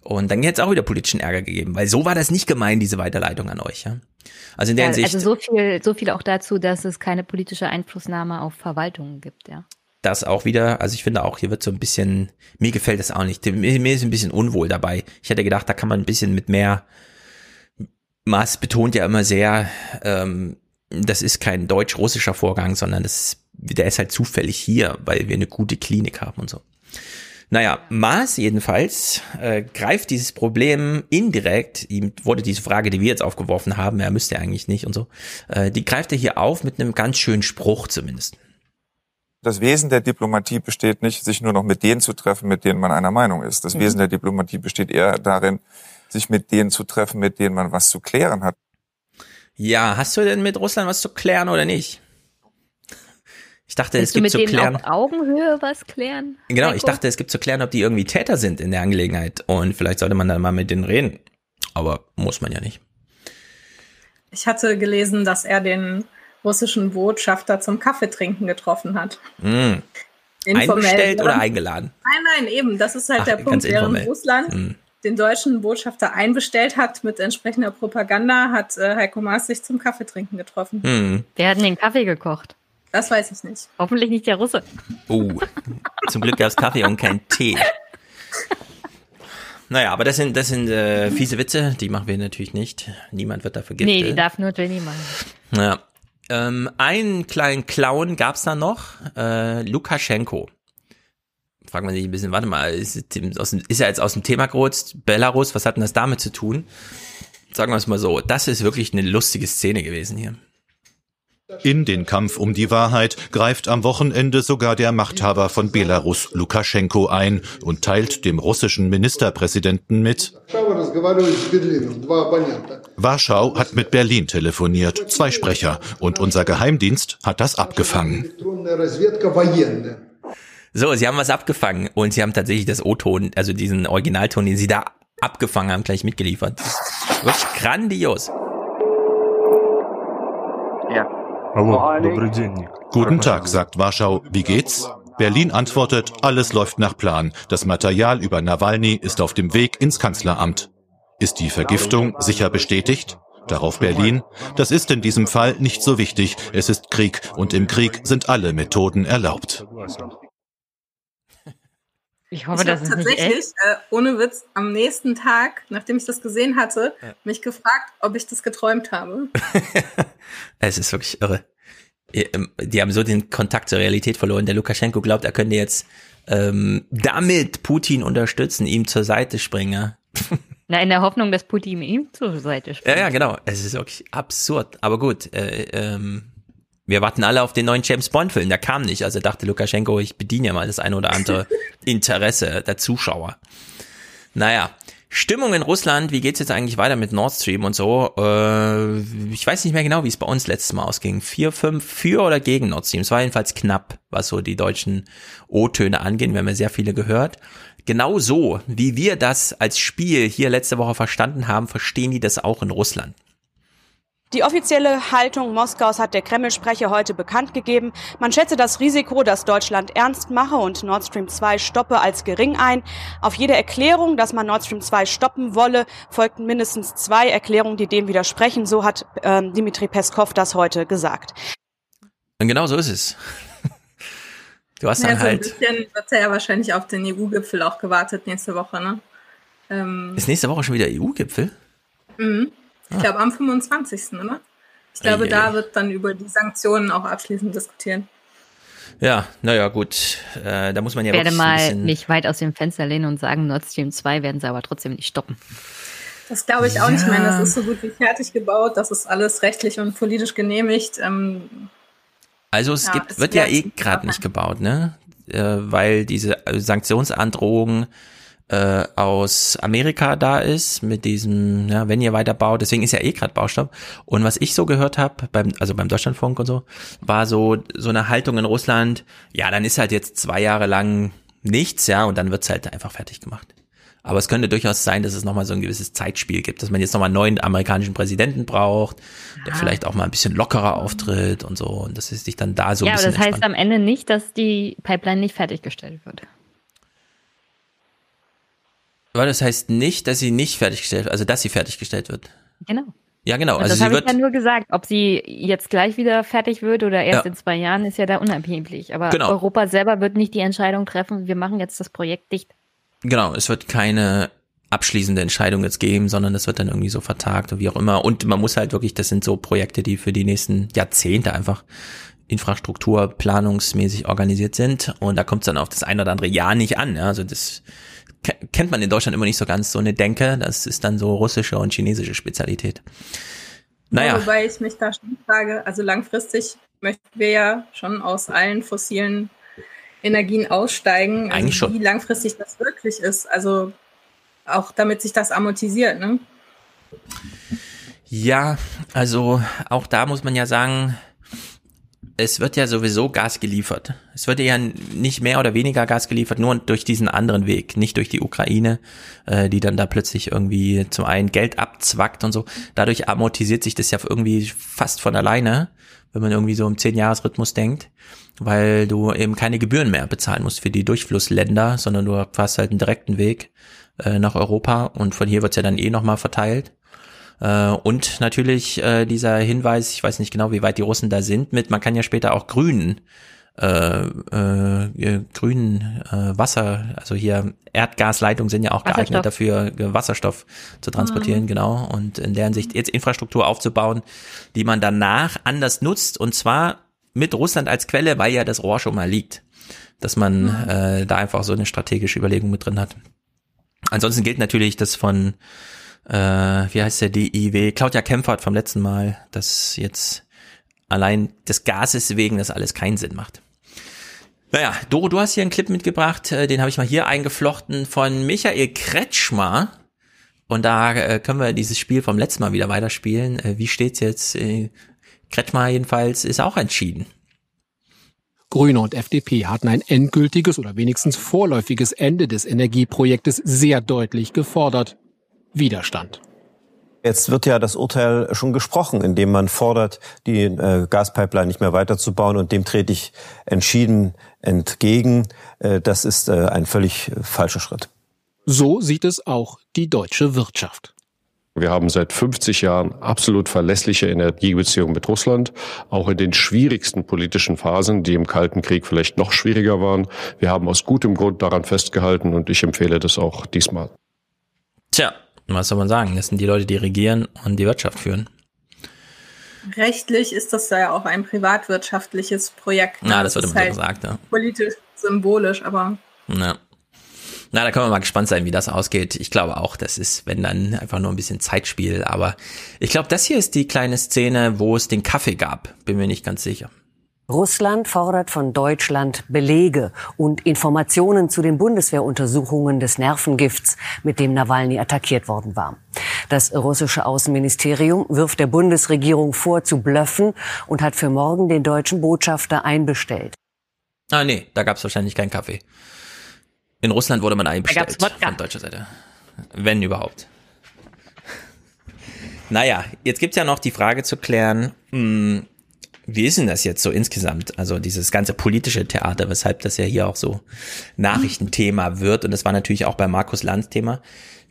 Und dann hätte es auch wieder politischen Ärger gegeben, weil so war das nicht gemein, diese Weiterleitung an euch. Ja? Also in der ja, Hinsicht. Also so viel, so viel auch dazu, dass es keine politische Einflussnahme auf Verwaltungen gibt, ja. das auch wieder, also ich finde auch, hier wird so ein bisschen, mir gefällt das auch nicht. Mir, mir ist ein bisschen unwohl dabei. Ich hätte gedacht, da kann man ein bisschen mit mehr, Maas betont ja immer sehr, ähm, das ist kein deutsch-russischer Vorgang, sondern das, der ist halt zufällig hier, weil wir eine gute Klinik haben und so. Naja, Maas jedenfalls äh, greift dieses Problem indirekt, ihm wurde diese Frage, die wir jetzt aufgeworfen haben, er müsste eigentlich nicht und so, äh, die greift er hier auf mit einem ganz schönen Spruch zumindest. Das Wesen der Diplomatie besteht nicht, sich nur noch mit denen zu treffen, mit denen man einer Meinung ist. Das mhm. Wesen der Diplomatie besteht eher darin, sich mit denen zu treffen, mit denen man was zu klären hat. Ja, hast du denn mit Russland was zu klären oder nicht? Ich dachte, Willst es gibt zu klären. Auf Augenhöhe was klären? Genau, Heiko? ich dachte, es gibt zu klären, ob die irgendwie Täter sind in der Angelegenheit. Und vielleicht sollte man dann mal mit denen reden. Aber muss man ja nicht. Ich hatte gelesen, dass er den russischen Botschafter zum Kaffeetrinken getroffen hat. Mm. Einbestellt oder eingeladen? Nein, nein, eben. Das ist halt Ach, der Punkt. Während Russland mm. den deutschen Botschafter einbestellt hat mit entsprechender Propaganda, hat äh, Heiko Maas sich zum Kaffeetrinken getroffen. Mm. Wer hat denn den Kaffee gekocht? Das weiß ich nicht. Hoffentlich nicht der Russe. Oh, zum Glück gab es Kaffee und kein Tee. Naja, aber das sind, das sind äh, fiese Witze, die machen wir natürlich nicht. Niemand wird dafür giftet. Nee, die darf nur Jenny machen. Ja. Ähm, einen kleinen Clown gab's da noch, äh, Lukaschenko. Fragt man sich ein bisschen, warte mal, ist, ist er jetzt aus dem Thema gerutscht? Belarus, was hat denn das damit zu tun? Sagen wir es mal so, das ist wirklich eine lustige Szene gewesen hier. In den Kampf um die Wahrheit greift am Wochenende sogar der Machthaber von Belarus, Lukaschenko, ein und teilt dem russischen Ministerpräsidenten mit. Warschau hat mit Berlin telefoniert, zwei Sprecher, und unser Geheimdienst hat das abgefangen. So, sie haben was abgefangen und sie haben tatsächlich das O-Ton, also diesen Originalton, den sie da abgefangen haben, gleich mitgeliefert. Wirklich grandios. Guten Tag, sagt Warschau. Wie geht's? Berlin antwortet, alles läuft nach Plan. Das Material über Nawalny ist auf dem Weg ins Kanzleramt. Ist die Vergiftung sicher bestätigt? Darauf Berlin, das ist in diesem Fall nicht so wichtig. Es ist Krieg und im Krieg sind alle Methoden erlaubt. Ich hoffe, ich das ist tatsächlich, nicht äh, ohne Witz, am nächsten Tag, nachdem ich das gesehen hatte, ja. mich gefragt, ob ich das geträumt habe. es ist wirklich irre. Ähm, die haben so den Kontakt zur Realität verloren. Der Lukaschenko glaubt, er könnte jetzt ähm, damit Putin unterstützen, ihm zur Seite springen. Na, in der Hoffnung, dass Putin ihm zur Seite springt. Ja, ja, genau. Es ist wirklich absurd. Aber gut, äh, ähm, wir warten alle auf den neuen James Bond-Film, der kam nicht. Also dachte Lukaschenko, ich bediene ja mal das eine oder andere Interesse der Zuschauer. Naja, Stimmung in Russland, wie geht's jetzt eigentlich weiter mit Nord Stream und so? Äh, ich weiß nicht mehr genau, wie es bei uns letztes Mal ausging. Vier, fünf für oder gegen Nord Stream. Es war jedenfalls knapp, was so die deutschen O-Töne angehen. Wir haben ja sehr viele gehört. Genau so, wie wir das als Spiel hier letzte Woche verstanden haben, verstehen die das auch in Russland. Die offizielle Haltung Moskaus hat der Kreml-Sprecher heute bekannt gegeben. Man schätze das Risiko, dass Deutschland ernst mache und Nord Stream 2 stoppe, als gering ein. Auf jede Erklärung, dass man Nord Stream 2 stoppen wolle, folgten mindestens zwei Erklärungen, die dem widersprechen. So hat ähm, Dimitri Peskov das heute gesagt. Und genau so ist es. Du hast ja, dann so halt. Ein bisschen wird er ja wahrscheinlich auf den EU-Gipfel auch gewartet nächste Woche, ne? Ähm, ist nächste Woche schon wieder EU-Gipfel? Mhm. Ich glaube am 25. oder? Ich glaube, Eieiei. da wird dann über die Sanktionen auch abschließend diskutieren. Ja, naja, gut. Äh, da muss man ja Ich werde mal nicht weit aus dem Fenster lehnen und sagen, Nord Stream 2 werden sie aber trotzdem nicht stoppen. Das glaube ich auch ja. nicht. Ich meine, das ist so gut wie fertig gebaut. Das ist alles rechtlich und politisch genehmigt. Ähm, also es ja, gibt, es wird ja eh gerade nicht gebaut, ne? Äh, weil diese Sanktionsandrohungen äh, aus Amerika da ist mit diesem, ja, wenn ihr weiter baut, deswegen ist ja eh gerade Baustopp. Und was ich so gehört habe, beim, also beim Deutschlandfunk und so, war so, so eine Haltung in Russland, ja, dann ist halt jetzt zwei Jahre lang nichts, ja, und dann wird's halt einfach fertig gemacht. Aber es könnte durchaus sein, dass es nochmal so ein gewisses Zeitspiel gibt, dass man jetzt nochmal einen neuen amerikanischen Präsidenten braucht, der ja. vielleicht auch mal ein bisschen lockerer auftritt und so, und dass es sich dann da so ja, ein bisschen. Ja, aber das heißt am Ende nicht, dass die Pipeline nicht fertiggestellt wird. Aber das heißt nicht, dass sie nicht fertiggestellt, also dass sie fertiggestellt wird. Genau. Ja, genau. Also das habe ich ja nur gesagt. Ob sie jetzt gleich wieder fertig wird oder erst ja. in zwei Jahren, ist ja da unabhängig. Aber genau. Europa selber wird nicht die Entscheidung treffen, wir machen jetzt das Projekt dicht. Genau, es wird keine abschließende Entscheidung jetzt geben, sondern das wird dann irgendwie so vertagt oder wie auch immer. Und man muss halt wirklich, das sind so Projekte, die für die nächsten Jahrzehnte einfach infrastrukturplanungsmäßig organisiert sind. Und da kommt es dann auf das ein oder andere Jahr nicht an. Ja? Also das kennt man in Deutschland immer nicht so ganz so eine Denke. Das ist dann so russische und chinesische Spezialität. Naja. Ja, wobei ich mich da schon frage, also langfristig möchten wir ja schon aus allen fossilen Energien aussteigen. Also Eigentlich schon. Wie langfristig das wirklich ist. Also auch damit sich das amortisiert, ne? Ja, also auch da muss man ja sagen, es wird ja sowieso Gas geliefert. Es wird ja nicht mehr oder weniger Gas geliefert, nur durch diesen anderen Weg, nicht durch die Ukraine, äh, die dann da plötzlich irgendwie zum einen Geld abzwackt und so. Dadurch amortisiert sich das ja irgendwie fast von alleine, wenn man irgendwie so im Zehn-Jahres-Rhythmus denkt, weil du eben keine Gebühren mehr bezahlen musst für die Durchflussländer, sondern du hast halt einen direkten Weg äh, nach Europa und von hier wird's ja dann eh nochmal verteilt. Äh, und natürlich äh, dieser Hinweis, ich weiß nicht genau, wie weit die Russen da sind, mit man kann ja später auch grünen äh, äh, grünen äh, Wasser, also hier Erdgasleitungen sind ja auch geeignet dafür, Wasserstoff zu transportieren, mhm. genau. Und in deren Sicht jetzt Infrastruktur aufzubauen, die man danach anders nutzt und zwar mit Russland als Quelle, weil ja das Rohr schon mal liegt, dass man mhm. äh, da einfach so eine strategische Überlegung mit drin hat. Ansonsten gilt natürlich das von äh, wie heißt der DIW, Claudia Kempfert vom letzten Mal, dass jetzt allein des Gases wegen das alles keinen Sinn macht. Naja, Doro, du hast hier einen Clip mitgebracht, äh, den habe ich mal hier eingeflochten von Michael Kretschmer. Und da äh, können wir dieses Spiel vom letzten Mal wieder weiterspielen. Äh, wie steht's jetzt? Kretschmer jedenfalls ist auch entschieden. Grüne und FDP hatten ein endgültiges oder wenigstens vorläufiges Ende des Energieprojektes sehr deutlich gefordert. Widerstand. Jetzt wird ja das Urteil schon gesprochen, indem man fordert, die äh, Gaspipeline nicht mehr weiterzubauen und dem trete ich entschieden entgegen. Äh, das ist äh, ein völlig falscher Schritt. So sieht es auch die deutsche Wirtschaft. Wir haben seit 50 Jahren absolut verlässliche Energiebeziehungen mit Russland, auch in den schwierigsten politischen Phasen, die im Kalten Krieg vielleicht noch schwieriger waren. Wir haben aus gutem Grund daran festgehalten und ich empfehle das auch diesmal. Tja, was soll man sagen? Das sind die Leute, die regieren und die Wirtschaft führen. Rechtlich ist das ja auch ein privatwirtschaftliches Projekt. Na, das, das wird immer halt gesagt, ja. Politisch symbolisch, aber. Ja. Na, da können wir mal gespannt sein, wie das ausgeht. Ich glaube auch, das ist, wenn dann einfach nur ein bisschen Zeitspiel. Aber ich glaube, das hier ist die kleine Szene, wo es den Kaffee gab. Bin mir nicht ganz sicher. Russland fordert von Deutschland Belege und Informationen zu den Bundeswehruntersuchungen des Nervengifts, mit dem Nawalny attackiert worden war. Das russische Außenministerium wirft der Bundesregierung vor, zu blöffen und hat für morgen den deutschen Botschafter einbestellt. Ah nee, da gab es wahrscheinlich keinen Kaffee. In Russland wurde man einbestellt von deutscher Seite. Wenn überhaupt. Naja, jetzt gibt's ja noch die Frage zu klären, mh, hm, wie ist denn das jetzt so insgesamt? Also dieses ganze politische Theater, weshalb das ja hier auch so Nachrichtenthema wird. Und das war natürlich auch bei Markus Lanz Thema.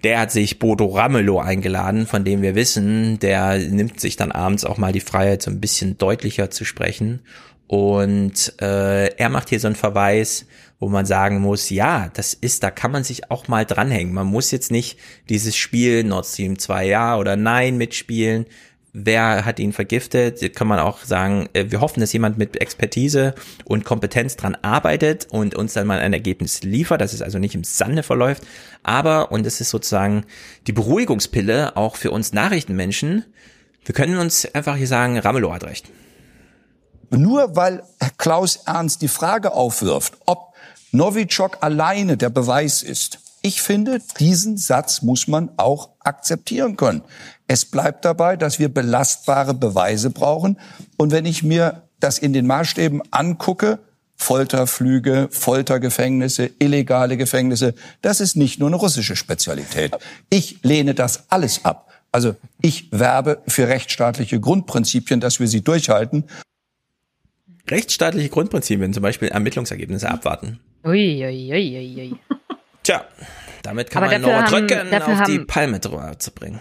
Der hat sich Bodo Ramelow eingeladen, von dem wir wissen, der nimmt sich dann abends auch mal die Freiheit, so ein bisschen deutlicher zu sprechen. Und äh, er macht hier so einen Verweis, wo man sagen muss, ja, das ist, da kann man sich auch mal dranhängen. Man muss jetzt nicht dieses Spiel Nord Stream 2 ja oder nein mitspielen, wer hat ihn vergiftet, kann man auch sagen, äh, wir hoffen, dass jemand mit Expertise und Kompetenz dran arbeitet und uns dann mal ein Ergebnis liefert, dass es also nicht im Sande verläuft. Aber, und das ist sozusagen die Beruhigungspille auch für uns Nachrichtenmenschen, wir können uns einfach hier sagen, Ramelow hat recht. Nur weil Klaus Ernst die Frage aufwirft, ob Novichok alleine der Beweis ist, ich finde, diesen Satz muss man auch akzeptieren können. Es bleibt dabei, dass wir belastbare Beweise brauchen. Und wenn ich mir das in den Maßstäben angucke, Folterflüge, Foltergefängnisse, illegale Gefängnisse, das ist nicht nur eine russische Spezialität. Ich lehne das alles ab. Also ich werbe für rechtsstaatliche Grundprinzipien, dass wir sie durchhalten. Rechtsstaatliche Grundprinzipien, zum Beispiel Ermittlungsergebnisse abwarten. Ui, ui, ui, ui. Tja, damit kann Aber man nur drücken, auf die Palme drüber zu bringen.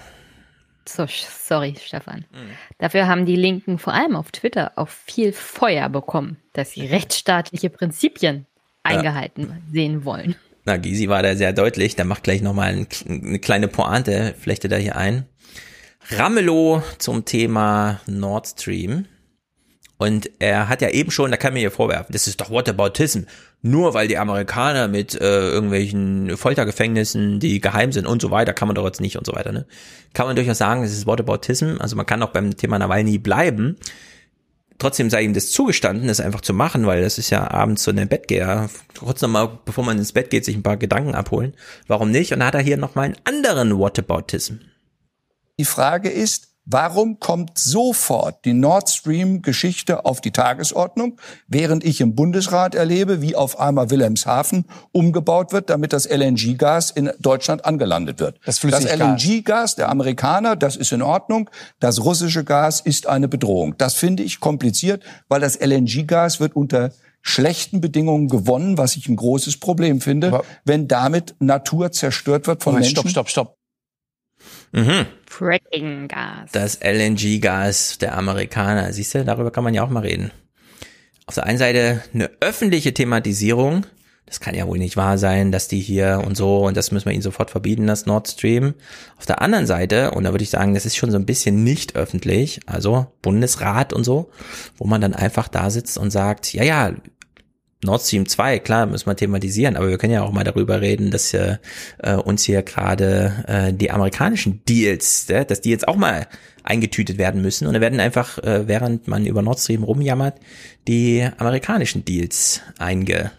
So, sorry, Stefan. Mhm. Dafür haben die Linken vor allem auf Twitter auch viel Feuer bekommen, dass sie rechtsstaatliche Prinzipien eingehalten ja. sehen wollen. Na, Gysi war da sehr deutlich. Der macht gleich nochmal ein, eine kleine Pointe, flechtet er hier ein. Ramelow zum Thema Nord Stream. Und er hat ja eben schon, da kann man hier vorwerfen, das ist doch Whataboutism. Nur weil die Amerikaner mit äh, irgendwelchen Foltergefängnissen, die geheim sind und so weiter, kann man doch jetzt nicht und so weiter. Ne? Kann man durchaus sagen, das ist Whataboutism. Also man kann auch beim Thema Nawalny bleiben. Trotzdem sei ihm das zugestanden, das einfach zu machen, weil das ist ja abends so eine Bettgeher. Kurz nochmal, bevor man ins Bett geht, sich ein paar Gedanken abholen. Warum nicht? Und dann hat er hier nochmal einen anderen Whataboutism. Die Frage ist, Warum kommt sofort die Nord Stream-Geschichte auf die Tagesordnung, während ich im Bundesrat erlebe, wie auf einmal Wilhelmshaven umgebaut wird, damit das LNG-Gas in Deutschland angelandet wird? Das, das LNG-Gas der Amerikaner, das ist in Ordnung. Das russische Gas ist eine Bedrohung. Das finde ich kompliziert, weil das LNG-Gas wird unter schlechten Bedingungen gewonnen, was ich ein großes Problem finde, Aber wenn damit Natur zerstört wird von Moment, Menschen. Stopp, stopp, stopp. Mhm. Fracking-Gas. Das LNG-Gas der Amerikaner. Siehst du, darüber kann man ja auch mal reden. Auf der einen Seite eine öffentliche Thematisierung. Das kann ja wohl nicht wahr sein, dass die hier und so und das müssen wir ihnen sofort verbieten, das Nord Stream. Auf der anderen Seite, und da würde ich sagen, das ist schon so ein bisschen nicht öffentlich, also Bundesrat und so, wo man dann einfach da sitzt und sagt, ja, ja, Nord Stream 2, klar, müssen wir thematisieren, aber wir können ja auch mal darüber reden, dass äh, uns hier gerade äh, die amerikanischen Deals, äh, dass die jetzt auch mal eingetütet werden müssen. Und da werden einfach, äh, während man über Nord Stream rumjammert, die amerikanischen Deals einge,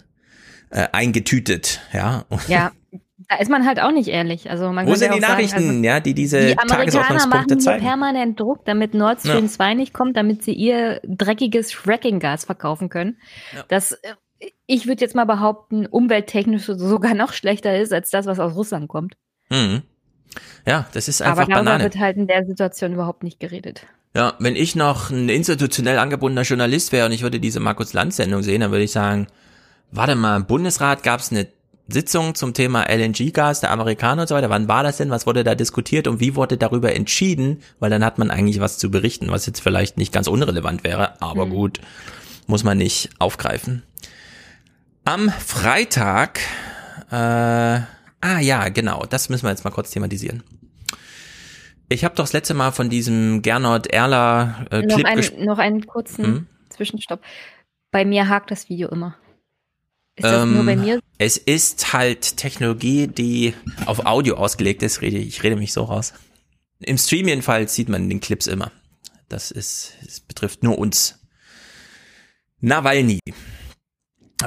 äh, eingetütet, ja. Ja. Da ist man halt auch nicht ehrlich. Also man Wo sind die Nachrichten, sagen, also ja, die diese die Amerikaner machen zeigen? permanent Druck, damit Nord Stream ja. 2 nicht kommt, damit sie ihr dreckiges Fracking-Gas verkaufen können. Ja. Das äh, ich würde jetzt mal behaupten, umwelttechnisch sogar noch schlechter ist als das, was aus Russland kommt. Mhm. Ja, das ist einfach Aber darüber Banane. wird halt in der Situation überhaupt nicht geredet. Ja, wenn ich noch ein institutionell angebundener Journalist wäre und ich würde diese Markus Lanz Sendung sehen, dann würde ich sagen, warte mal, im Bundesrat gab es eine Sitzung zum Thema LNG-Gas der Amerikaner und so weiter. Wann war das denn? Was wurde da diskutiert und wie wurde darüber entschieden? Weil dann hat man eigentlich was zu berichten, was jetzt vielleicht nicht ganz unrelevant wäre, aber mhm. gut, muss man nicht aufgreifen. Am Freitag, äh, ah ja, genau, das müssen wir jetzt mal kurz thematisieren. Ich habe doch das letzte Mal von diesem Gernot Erler äh, Clip noch, ein, noch einen kurzen hm? Zwischenstopp. Bei mir hakt das Video immer. Ist das ähm, nur bei mir? Es ist halt Technologie, die auf Audio ausgelegt ist. Rede, ich rede mich so raus. Im Stream jedenfalls sieht man den Clips immer. Das ist, es betrifft nur uns. Nawalny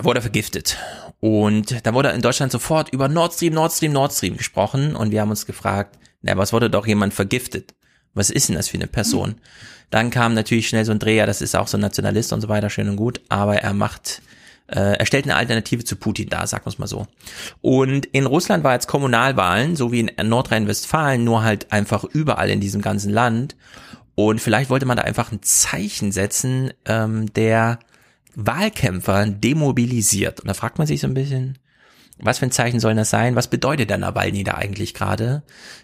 wurde vergiftet. Und da wurde in Deutschland sofort über Nord Stream, Nord Stream, Nord Stream gesprochen und wir haben uns gefragt, na, was wurde doch jemand vergiftet? Was ist denn das für eine Person? Dann kam natürlich schnell so ein Dreher, das ist auch so ein Nationalist und so weiter, schön und gut, aber er macht, äh, er stellt eine Alternative zu Putin dar, sagen wir es mal so. Und in Russland war jetzt Kommunalwahlen, so wie in Nordrhein-Westfalen, nur halt einfach überall in diesem ganzen Land. Und vielleicht wollte man da einfach ein Zeichen setzen, ähm, der Wahlkämpfer demobilisiert. Und da fragt man sich so ein bisschen, was für ein Zeichen soll das sein? Was bedeutet der Nawalny da eigentlich gerade?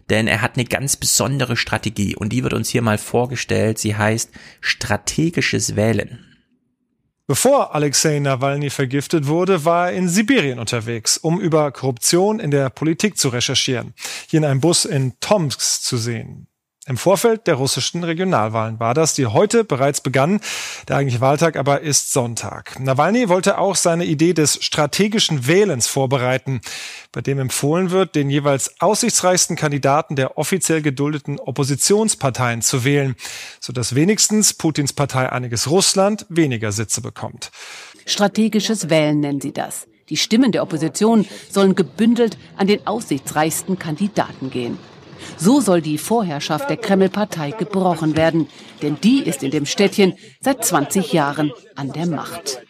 Denn er hat eine ganz besondere Strategie und die wird uns hier mal vorgestellt. Sie heißt strategisches Wählen. Bevor Alexei Nawalny vergiftet wurde, war er in Sibirien unterwegs, um über Korruption in der Politik zu recherchieren. Hier in einem Bus in Tomsk zu sehen. Im Vorfeld der russischen Regionalwahlen war das, die heute bereits begannen. Der eigentliche Wahltag aber ist Sonntag. Nawalny wollte auch seine Idee des strategischen Wählens vorbereiten, bei dem empfohlen wird, den jeweils aussichtsreichsten Kandidaten der offiziell geduldeten Oppositionsparteien zu wählen, sodass wenigstens Putins Partei Einiges Russland weniger Sitze bekommt. Strategisches Wählen nennen sie das. Die Stimmen der Opposition sollen gebündelt an den aussichtsreichsten Kandidaten gehen. So soll die Vorherrschaft der Kreml-Partei gebrochen werden, denn die ist in dem Städtchen seit 20 Jahren an der Macht.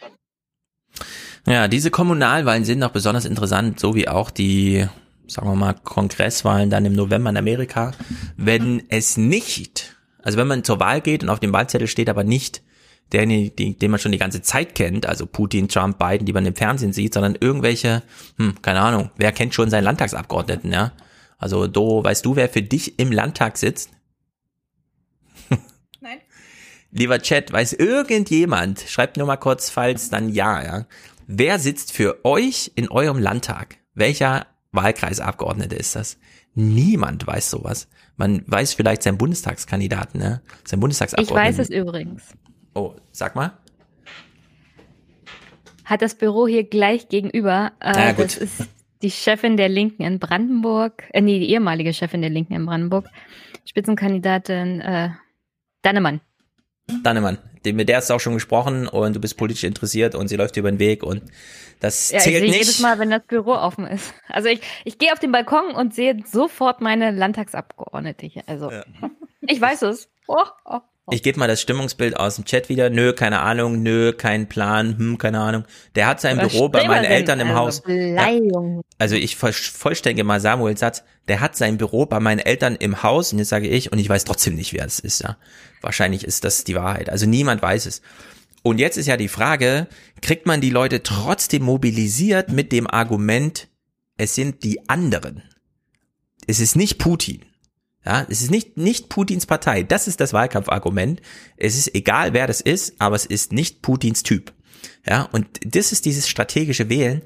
Ja, diese Kommunalwahlen sind noch besonders interessant, so wie auch die, sagen wir mal, Kongresswahlen dann im November in Amerika. Wenn es nicht, also wenn man zur Wahl geht und auf dem Wahlzettel steht aber nicht der, den man schon die ganze Zeit kennt, also Putin, Trump, Biden, die man im Fernsehen sieht, sondern irgendwelche, hm, keine Ahnung, wer kennt schon seinen Landtagsabgeordneten, ja? Also, Do, weißt du, wer für dich im Landtag sitzt? Lieber Chat, weiß irgendjemand, schreibt nur mal kurz, falls dann ja, ja. Wer sitzt für euch in eurem Landtag? Welcher Wahlkreisabgeordnete ist das? Niemand weiß sowas. Man weiß vielleicht seinen Bundestagskandidaten, ne? Sein Bundestagsabgeordneten. Ich weiß es übrigens. Oh, sag mal. Hat das Büro hier gleich gegenüber. Äh, Na, gut. Das ist die Chefin der Linken in Brandenburg, äh, nee, die ehemalige Chefin der Linken in Brandenburg, Spitzenkandidatin äh, Dannemann. Dannemann, mit der hast du auch schon gesprochen und du bist politisch interessiert und sie läuft dir über den Weg und das Ja, ich zählt sehe nicht. jedes Mal, wenn das Büro offen ist. Also ich, ich gehe auf den Balkon und sehe sofort meine Landtagsabgeordnete hier. Also ich weiß es. Oh, oh. Ich gebe mal das Stimmungsbild aus dem Chat wieder. Nö, keine Ahnung, nö, kein Plan, hm, keine Ahnung. Der hat sein Büro bei meinen Eltern im also Haus. Beleidigung. Also ich voll- vollständige mal Samuels Satz. Der hat sein Büro bei meinen Eltern im Haus und jetzt sage ich und ich weiß trotzdem nicht, wer es ist. Ja, wahrscheinlich ist das die Wahrheit. Also niemand weiß es. Und jetzt ist ja die Frage, kriegt man die Leute trotzdem mobilisiert mit dem Argument, es sind die anderen. Es ist nicht Putin. Ja, es ist nicht, nicht Putins Partei. Das ist das Wahlkampfargument. Es ist egal, wer das ist, aber es ist nicht Putins Typ. Ja, und das ist dieses strategische Wählen.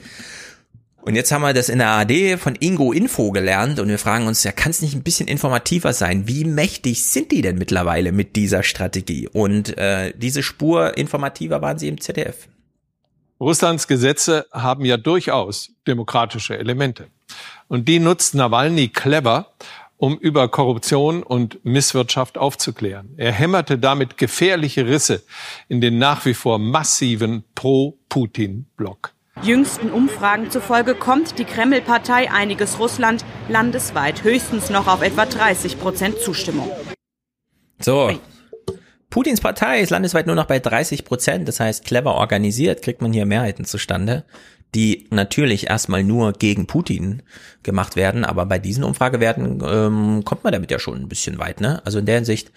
Und jetzt haben wir das in der AD von Ingo Info gelernt und wir fragen uns, ja, kann es nicht ein bisschen informativer sein? Wie mächtig sind die denn mittlerweile mit dieser Strategie? Und äh, diese Spur informativer waren sie im ZDF. Russlands Gesetze haben ja durchaus demokratische Elemente. Und die nutzt Nawalny clever, um über Korruption und Misswirtschaft aufzuklären. Er hämmerte damit gefährliche Risse in den nach wie vor massiven Pro-Putin-Block. Jüngsten Umfragen zufolge kommt die Kreml-Partei Einiges Russland landesweit höchstens noch auf etwa 30 Prozent Zustimmung. So. Putins Partei ist landesweit nur noch bei 30 Prozent. Das heißt, clever organisiert kriegt man hier Mehrheiten zustande, die natürlich erstmal nur gegen Putin gemacht werden. Aber bei diesen Umfragewerten ähm, kommt man damit ja schon ein bisschen weit. Ne? Also in der Hinsicht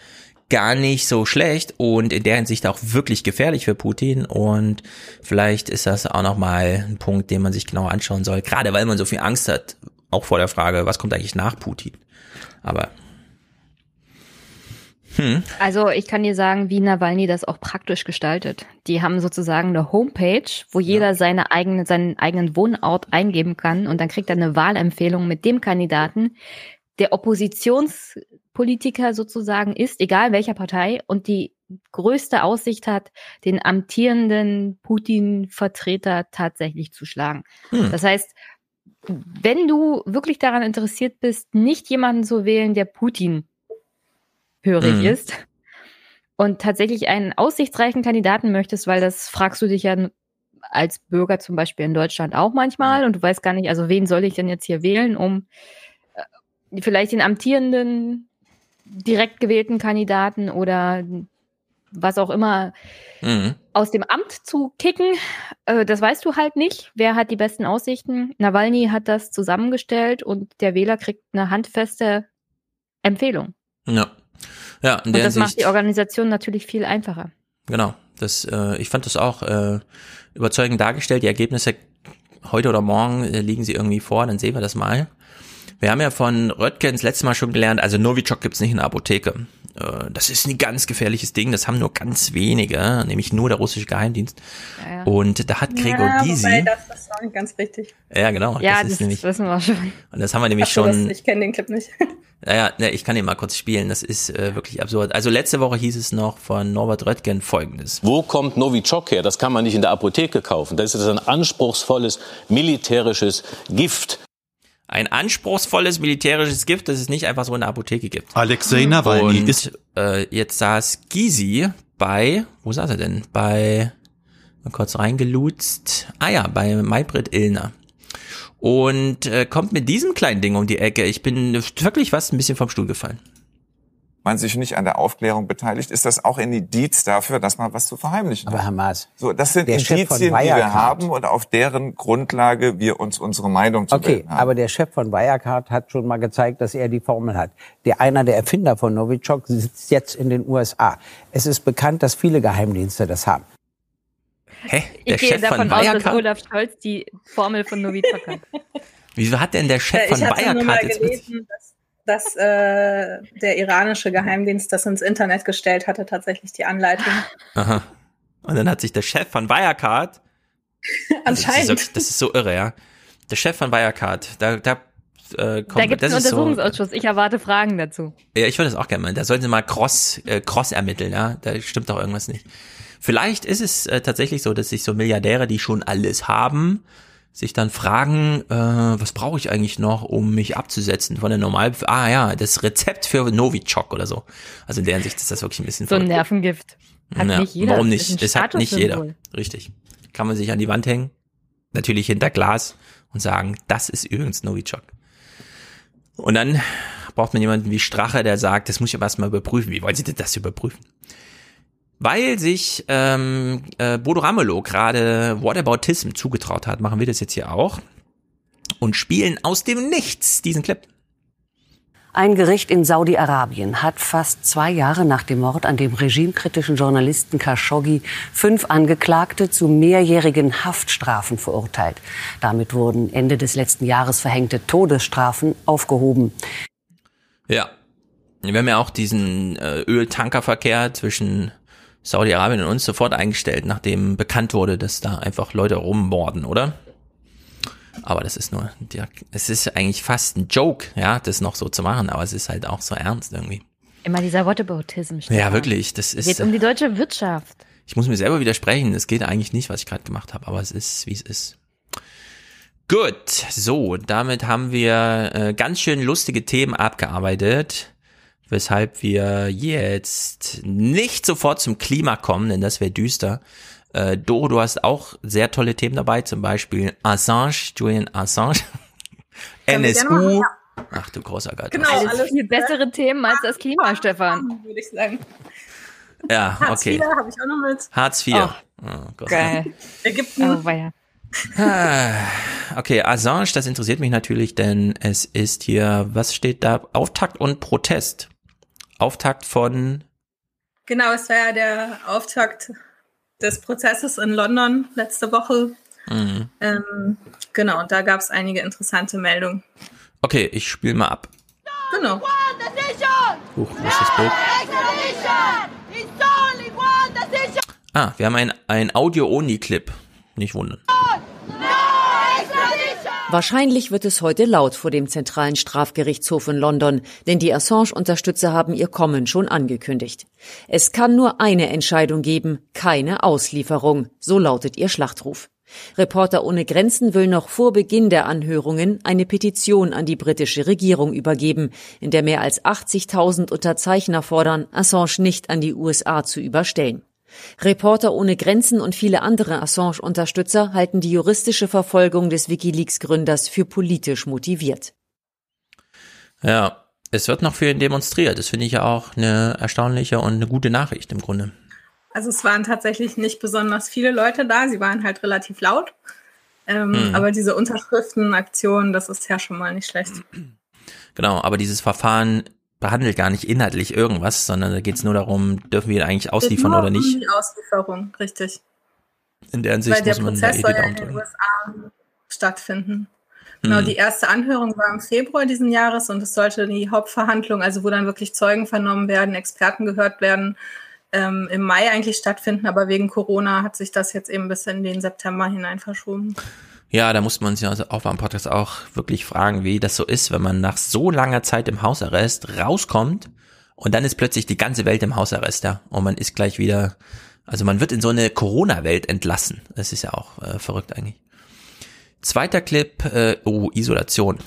gar nicht so schlecht und in der Hinsicht auch wirklich gefährlich für Putin. Und vielleicht ist das auch nochmal ein Punkt, den man sich genauer anschauen soll. Gerade weil man so viel Angst hat, auch vor der Frage, was kommt eigentlich nach Putin. Aber hm. Also ich kann dir sagen, wie Nawalny das auch praktisch gestaltet. Die haben sozusagen eine Homepage, wo jeder seine eigene, seinen eigenen Wohnort eingeben kann und dann kriegt er eine Wahlempfehlung mit dem Kandidaten, der Oppositionspolitiker sozusagen ist, egal welcher Partei, und die größte Aussicht hat, den amtierenden Putin-Vertreter tatsächlich zu schlagen. Hm. Das heißt, wenn du wirklich daran interessiert bist, nicht jemanden zu wählen, der Putin hörig Mhm. ist und tatsächlich einen aussichtsreichen Kandidaten möchtest, weil das fragst du dich ja als Bürger zum Beispiel in Deutschland auch manchmal und du weißt gar nicht, also wen soll ich denn jetzt hier wählen, um äh, vielleicht den amtierenden direkt gewählten Kandidaten oder was auch immer Mhm. aus dem Amt zu kicken. Äh, das weißt du halt nicht. Wer hat die besten Aussichten? Nawalny hat das zusammengestellt und der Wähler kriegt eine handfeste Empfehlung. Ja. Ja, in Und der das macht Hinsicht, die Organisation natürlich viel einfacher. genau. Das, äh, ich fand das auch äh, überzeugend dargestellt. Die Ergebnisse heute oder morgen äh, liegen sie irgendwie vor, dann sehen wir das mal. Wir haben ja von Röttgens letztes Mal schon gelernt, also Novichok gibt's nicht in der Apotheke. Äh, das ist ein ganz gefährliches Ding, das haben nur ganz wenige, nämlich nur der russische Geheimdienst. Ja, ja. Und da hat Gregor ja, Gysi, wobei, das ist auch nicht ganz richtig. ja genau, Ja, das das, ist nämlich, wissen wir schon. und das haben wir nämlich Ach so, das- schon, Ich kenne den Clip nicht. Ja, ja, ne, ich kann ihn mal kurz spielen. Das ist äh, wirklich absurd. Also letzte Woche hieß es noch von Norbert Röttgen folgendes. Wo kommt Novichok her? Das kann man nicht in der Apotheke kaufen. Das ist ein anspruchsvolles militärisches Gift. Ein anspruchsvolles militärisches Gift, das es nicht einfach so in der Apotheke gibt. Alexei Nawalny Und, ist äh, jetzt saß Gysi bei, wo saß er denn? Bei, mal kurz reingelutzt. Ah ja, bei Maybrit Illner. Und äh, kommt mit diesem kleinen Ding um die Ecke. Ich bin wirklich was ein bisschen vom Stuhl gefallen. Man sich nicht an der Aufklärung beteiligt, ist das auch ein Indiz dafür, dass man was zu verheimlichen Aber hat. Herr Maas, So, das sind Indizien, die wir haben und auf deren Grundlage wir uns unsere Meinung zu Okay, bilden haben. aber der Chef von Wirecard hat schon mal gezeigt, dass er die Formel hat. Der einer der Erfinder von Novichok sitzt jetzt in den USA. Es ist bekannt, dass viele Geheimdienste das haben. Hä? Der Ich gehe Chef von davon aus, dass Wirecard? Olaf Scholz die Formel von Novitschok hat. Wieso hat denn der Chef von ich hatte nur mal Wirecard jetzt gelesen, dass, dass äh, der iranische Geheimdienst das ins Internet gestellt hatte, tatsächlich die Anleitung. Aha. Und dann hat sich der Chef von Wirecard. Anscheinend. Das ist, so, das ist so irre, ja. Der Chef von Wirecard, da, da äh, kommt, da gibt es einen Untersuchungsausschuss. So, ich erwarte Fragen dazu. Ja, ich würde das auch gerne mal. Da sollten sie mal cross, äh, cross ermitteln, ja. Da stimmt doch irgendwas nicht. Vielleicht ist es äh, tatsächlich so, dass sich so Milliardäre, die schon alles haben, sich dann fragen, äh, was brauche ich eigentlich noch, um mich abzusetzen von der Normal... Ah ja, das Rezept für Novichok oder so. Also in der Hinsicht ist das wirklich ein bisschen... So ein Nervengift. Hat ja, nicht jeder. Warum nicht? Das hat nicht jeder. Richtig. Kann man sich an die Wand hängen, natürlich hinter Glas und sagen, das ist übrigens Novichok. Und dann braucht man jemanden wie Strache, der sagt, das muss ich aber erstmal überprüfen. Wie wollen Sie denn das überprüfen? Weil sich ähm, äh, Bodo Ramelow gerade Whataboutism zugetraut hat, machen wir das jetzt hier auch und spielen aus dem Nichts diesen Clip. Ein Gericht in Saudi-Arabien hat fast zwei Jahre nach dem Mord an dem regimekritischen Journalisten Khashoggi fünf Angeklagte zu mehrjährigen Haftstrafen verurteilt. Damit wurden Ende des letzten Jahres verhängte Todesstrafen aufgehoben. Ja, wir haben ja auch diesen äh, Öltankerverkehr zwischen Saudi-Arabien und uns sofort eingestellt, nachdem bekannt wurde, dass da einfach Leute rummorden, oder? Aber das ist nur, es ist eigentlich fast ein Joke, ja, das noch so zu machen, aber es ist halt auch so ernst irgendwie. Immer dieser Whataboutism. Ja, wirklich, das ist. Es geht um die deutsche Wirtschaft. Ich muss mir selber widersprechen, es geht eigentlich nicht, was ich gerade gemacht habe, aber es ist, wie es ist. Gut, so, damit haben wir äh, ganz schön lustige Themen abgearbeitet, weshalb wir jetzt nicht sofort zum Klima kommen, denn das wäre düster, äh, Doro, du hast auch sehr tolle Themen dabei, zum Beispiel Assange, Julian Assange, NSU. Ach du großer Gott. Genau, alles, alles viel bessere Themen als das Klima, Stefan. Würde ich sagen. Ja, Hartz okay. Hartz IV habe ich auch noch mit. Hartz IV. Oh, oh geil. Ägypten. Oh, weia. Ah, Okay, Assange, das interessiert mich natürlich, denn es ist hier, was steht da? Auftakt und Protest. Auftakt von. Genau, es war ja der Auftakt des Prozesses in London letzte Woche. Mhm. Ähm, genau, und da gab es einige interessante Meldungen. Okay, ich spiele mal ab. Genau. Huch, ist das Bild? Ah, wir haben ein, ein Audio-Only-Clip. Nicht wundern. Wahrscheinlich wird es heute laut vor dem zentralen Strafgerichtshof in London, denn die Assange-Unterstützer haben ihr Kommen schon angekündigt. Es kann nur eine Entscheidung geben, keine Auslieferung, so lautet ihr Schlachtruf. Reporter ohne Grenzen will noch vor Beginn der Anhörungen eine Petition an die britische Regierung übergeben, in der mehr als 80.000 Unterzeichner fordern, Assange nicht an die USA zu überstellen. Reporter ohne Grenzen und viele andere Assange-Unterstützer halten die juristische Verfolgung des Wikileaks-Gründers für politisch motiviert. Ja, es wird noch für ihn demonstriert. Das finde ich ja auch eine erstaunliche und eine gute Nachricht im Grunde. Also es waren tatsächlich nicht besonders viele Leute da. Sie waren halt relativ laut. Ähm, hm. Aber diese Unterschriftenaktion, das ist ja schon mal nicht schlecht. Genau, aber dieses Verfahren behandelt gar nicht inhaltlich irgendwas, sondern da geht es nur darum, dürfen wir ihn eigentlich ausliefern oder nicht. Um die Auslieferung, richtig. In der Hinsicht Weil der muss man Prozess da eh soll ja in den drücken. USA stattfinden. Genau, Hm. die erste Anhörung war im Februar diesen Jahres und es sollte die Hauptverhandlung, also wo dann wirklich Zeugen vernommen werden, Experten gehört werden, ähm, im Mai eigentlich stattfinden, aber wegen Corona hat sich das jetzt eben bis in den September hinein verschoben. Ja, da muss man sich also auch beim Podcast auch wirklich fragen, wie das so ist, wenn man nach so langer Zeit im Hausarrest rauskommt und dann ist plötzlich die ganze Welt im Hausarrest, ja, und man ist gleich wieder, also man wird in so eine Corona-Welt entlassen. Das ist ja auch äh, verrückt eigentlich. Zweiter Clip, äh, oh, Isolation.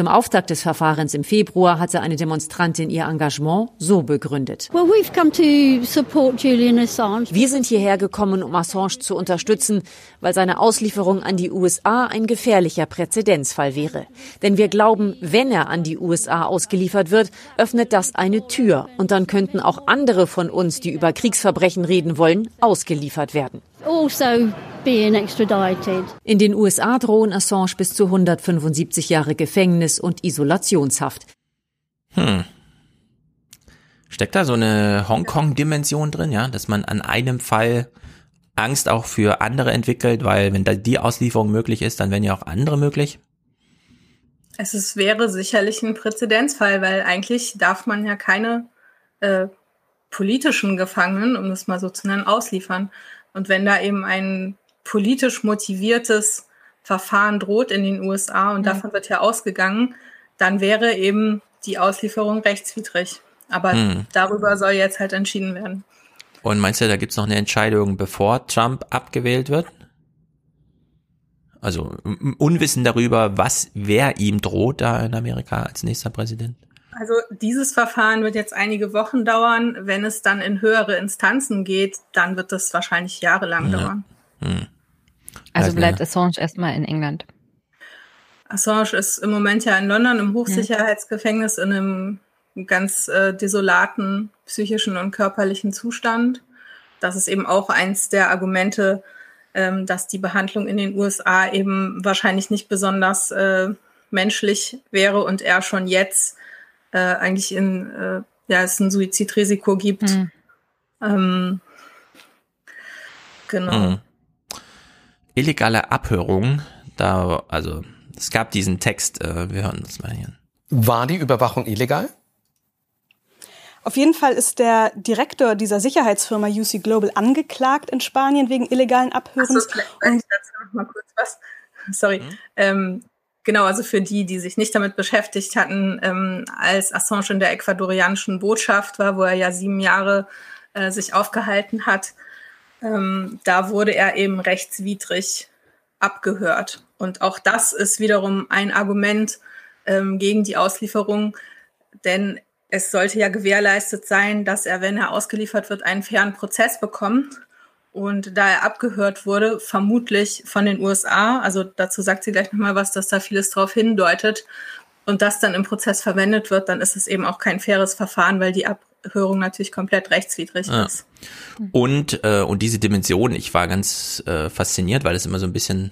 Zum Auftakt des Verfahrens im Februar hatte eine Demonstrantin ihr Engagement so begründet. Well, we've come to support Julian Assange. Wir sind hierher gekommen, um Assange zu unterstützen, weil seine Auslieferung an die USA ein gefährlicher Präzedenzfall wäre. Denn wir glauben, wenn er an die USA ausgeliefert wird, öffnet das eine Tür und dann könnten auch andere von uns, die über Kriegsverbrechen reden wollen, ausgeliefert werden. Also being extradited. In den USA drohen Assange bis zu 175 Jahre Gefängnis und Isolationshaft. Hm. Steckt da so eine Hongkong-Dimension drin, ja, dass man an einem Fall Angst auch für andere entwickelt, weil wenn da die Auslieferung möglich ist, dann werden ja auch andere möglich. Es ist, wäre sicherlich ein Präzedenzfall, weil eigentlich darf man ja keine äh, politischen Gefangenen, um das mal so zu nennen, ausliefern. Und wenn da eben ein politisch motiviertes Verfahren droht in den USA und mhm. davon wird ja ausgegangen, dann wäre eben die Auslieferung rechtswidrig. Aber mhm. darüber soll jetzt halt entschieden werden. Und meinst du, da gibt es noch eine Entscheidung, bevor Trump abgewählt wird? Also Unwissen darüber, was, wer ihm droht da in Amerika als nächster Präsident? Also dieses Verfahren wird jetzt einige Wochen dauern. Wenn es dann in höhere Instanzen geht, dann wird das wahrscheinlich jahrelang ja. dauern. Hm. Also bleibt Assange erstmal in England. Assange ist im Moment ja in London im Hochsicherheitsgefängnis in einem ganz äh, desolaten psychischen und körperlichen Zustand. Das ist eben auch eins der Argumente, ähm, dass die Behandlung in den USA eben wahrscheinlich nicht besonders äh, menschlich wäre und er schon jetzt äh, eigentlich in, äh, ja, es ein Suizidrisiko gibt. Mhm. Ähm, genau. Mhm. Illegale Abhörung, da, also es gab diesen Text, äh, wir hören das mal hier. War die Überwachung illegal? Auf jeden Fall ist der Direktor dieser Sicherheitsfirma UC Global angeklagt in Spanien wegen illegalen Abhörens. So, vielleicht dazu noch mal kurz was. Sorry. Mhm. Ähm, Genau, also für die, die sich nicht damit beschäftigt hatten, ähm, als Assange in der ecuadorianischen Botschaft war, wo er ja sieben Jahre äh, sich aufgehalten hat, ähm, da wurde er eben rechtswidrig abgehört. Und auch das ist wiederum ein Argument ähm, gegen die Auslieferung, denn es sollte ja gewährleistet sein, dass er, wenn er ausgeliefert wird, einen fairen Prozess bekommt. Und da er abgehört wurde, vermutlich von den USA, also dazu sagt sie gleich nochmal was, dass da vieles drauf hindeutet und das dann im Prozess verwendet wird, dann ist es eben auch kein faires Verfahren, weil die Abhörung natürlich komplett rechtswidrig ja. ist. Und, äh, und diese Dimension, ich war ganz äh, fasziniert, weil es immer so ein bisschen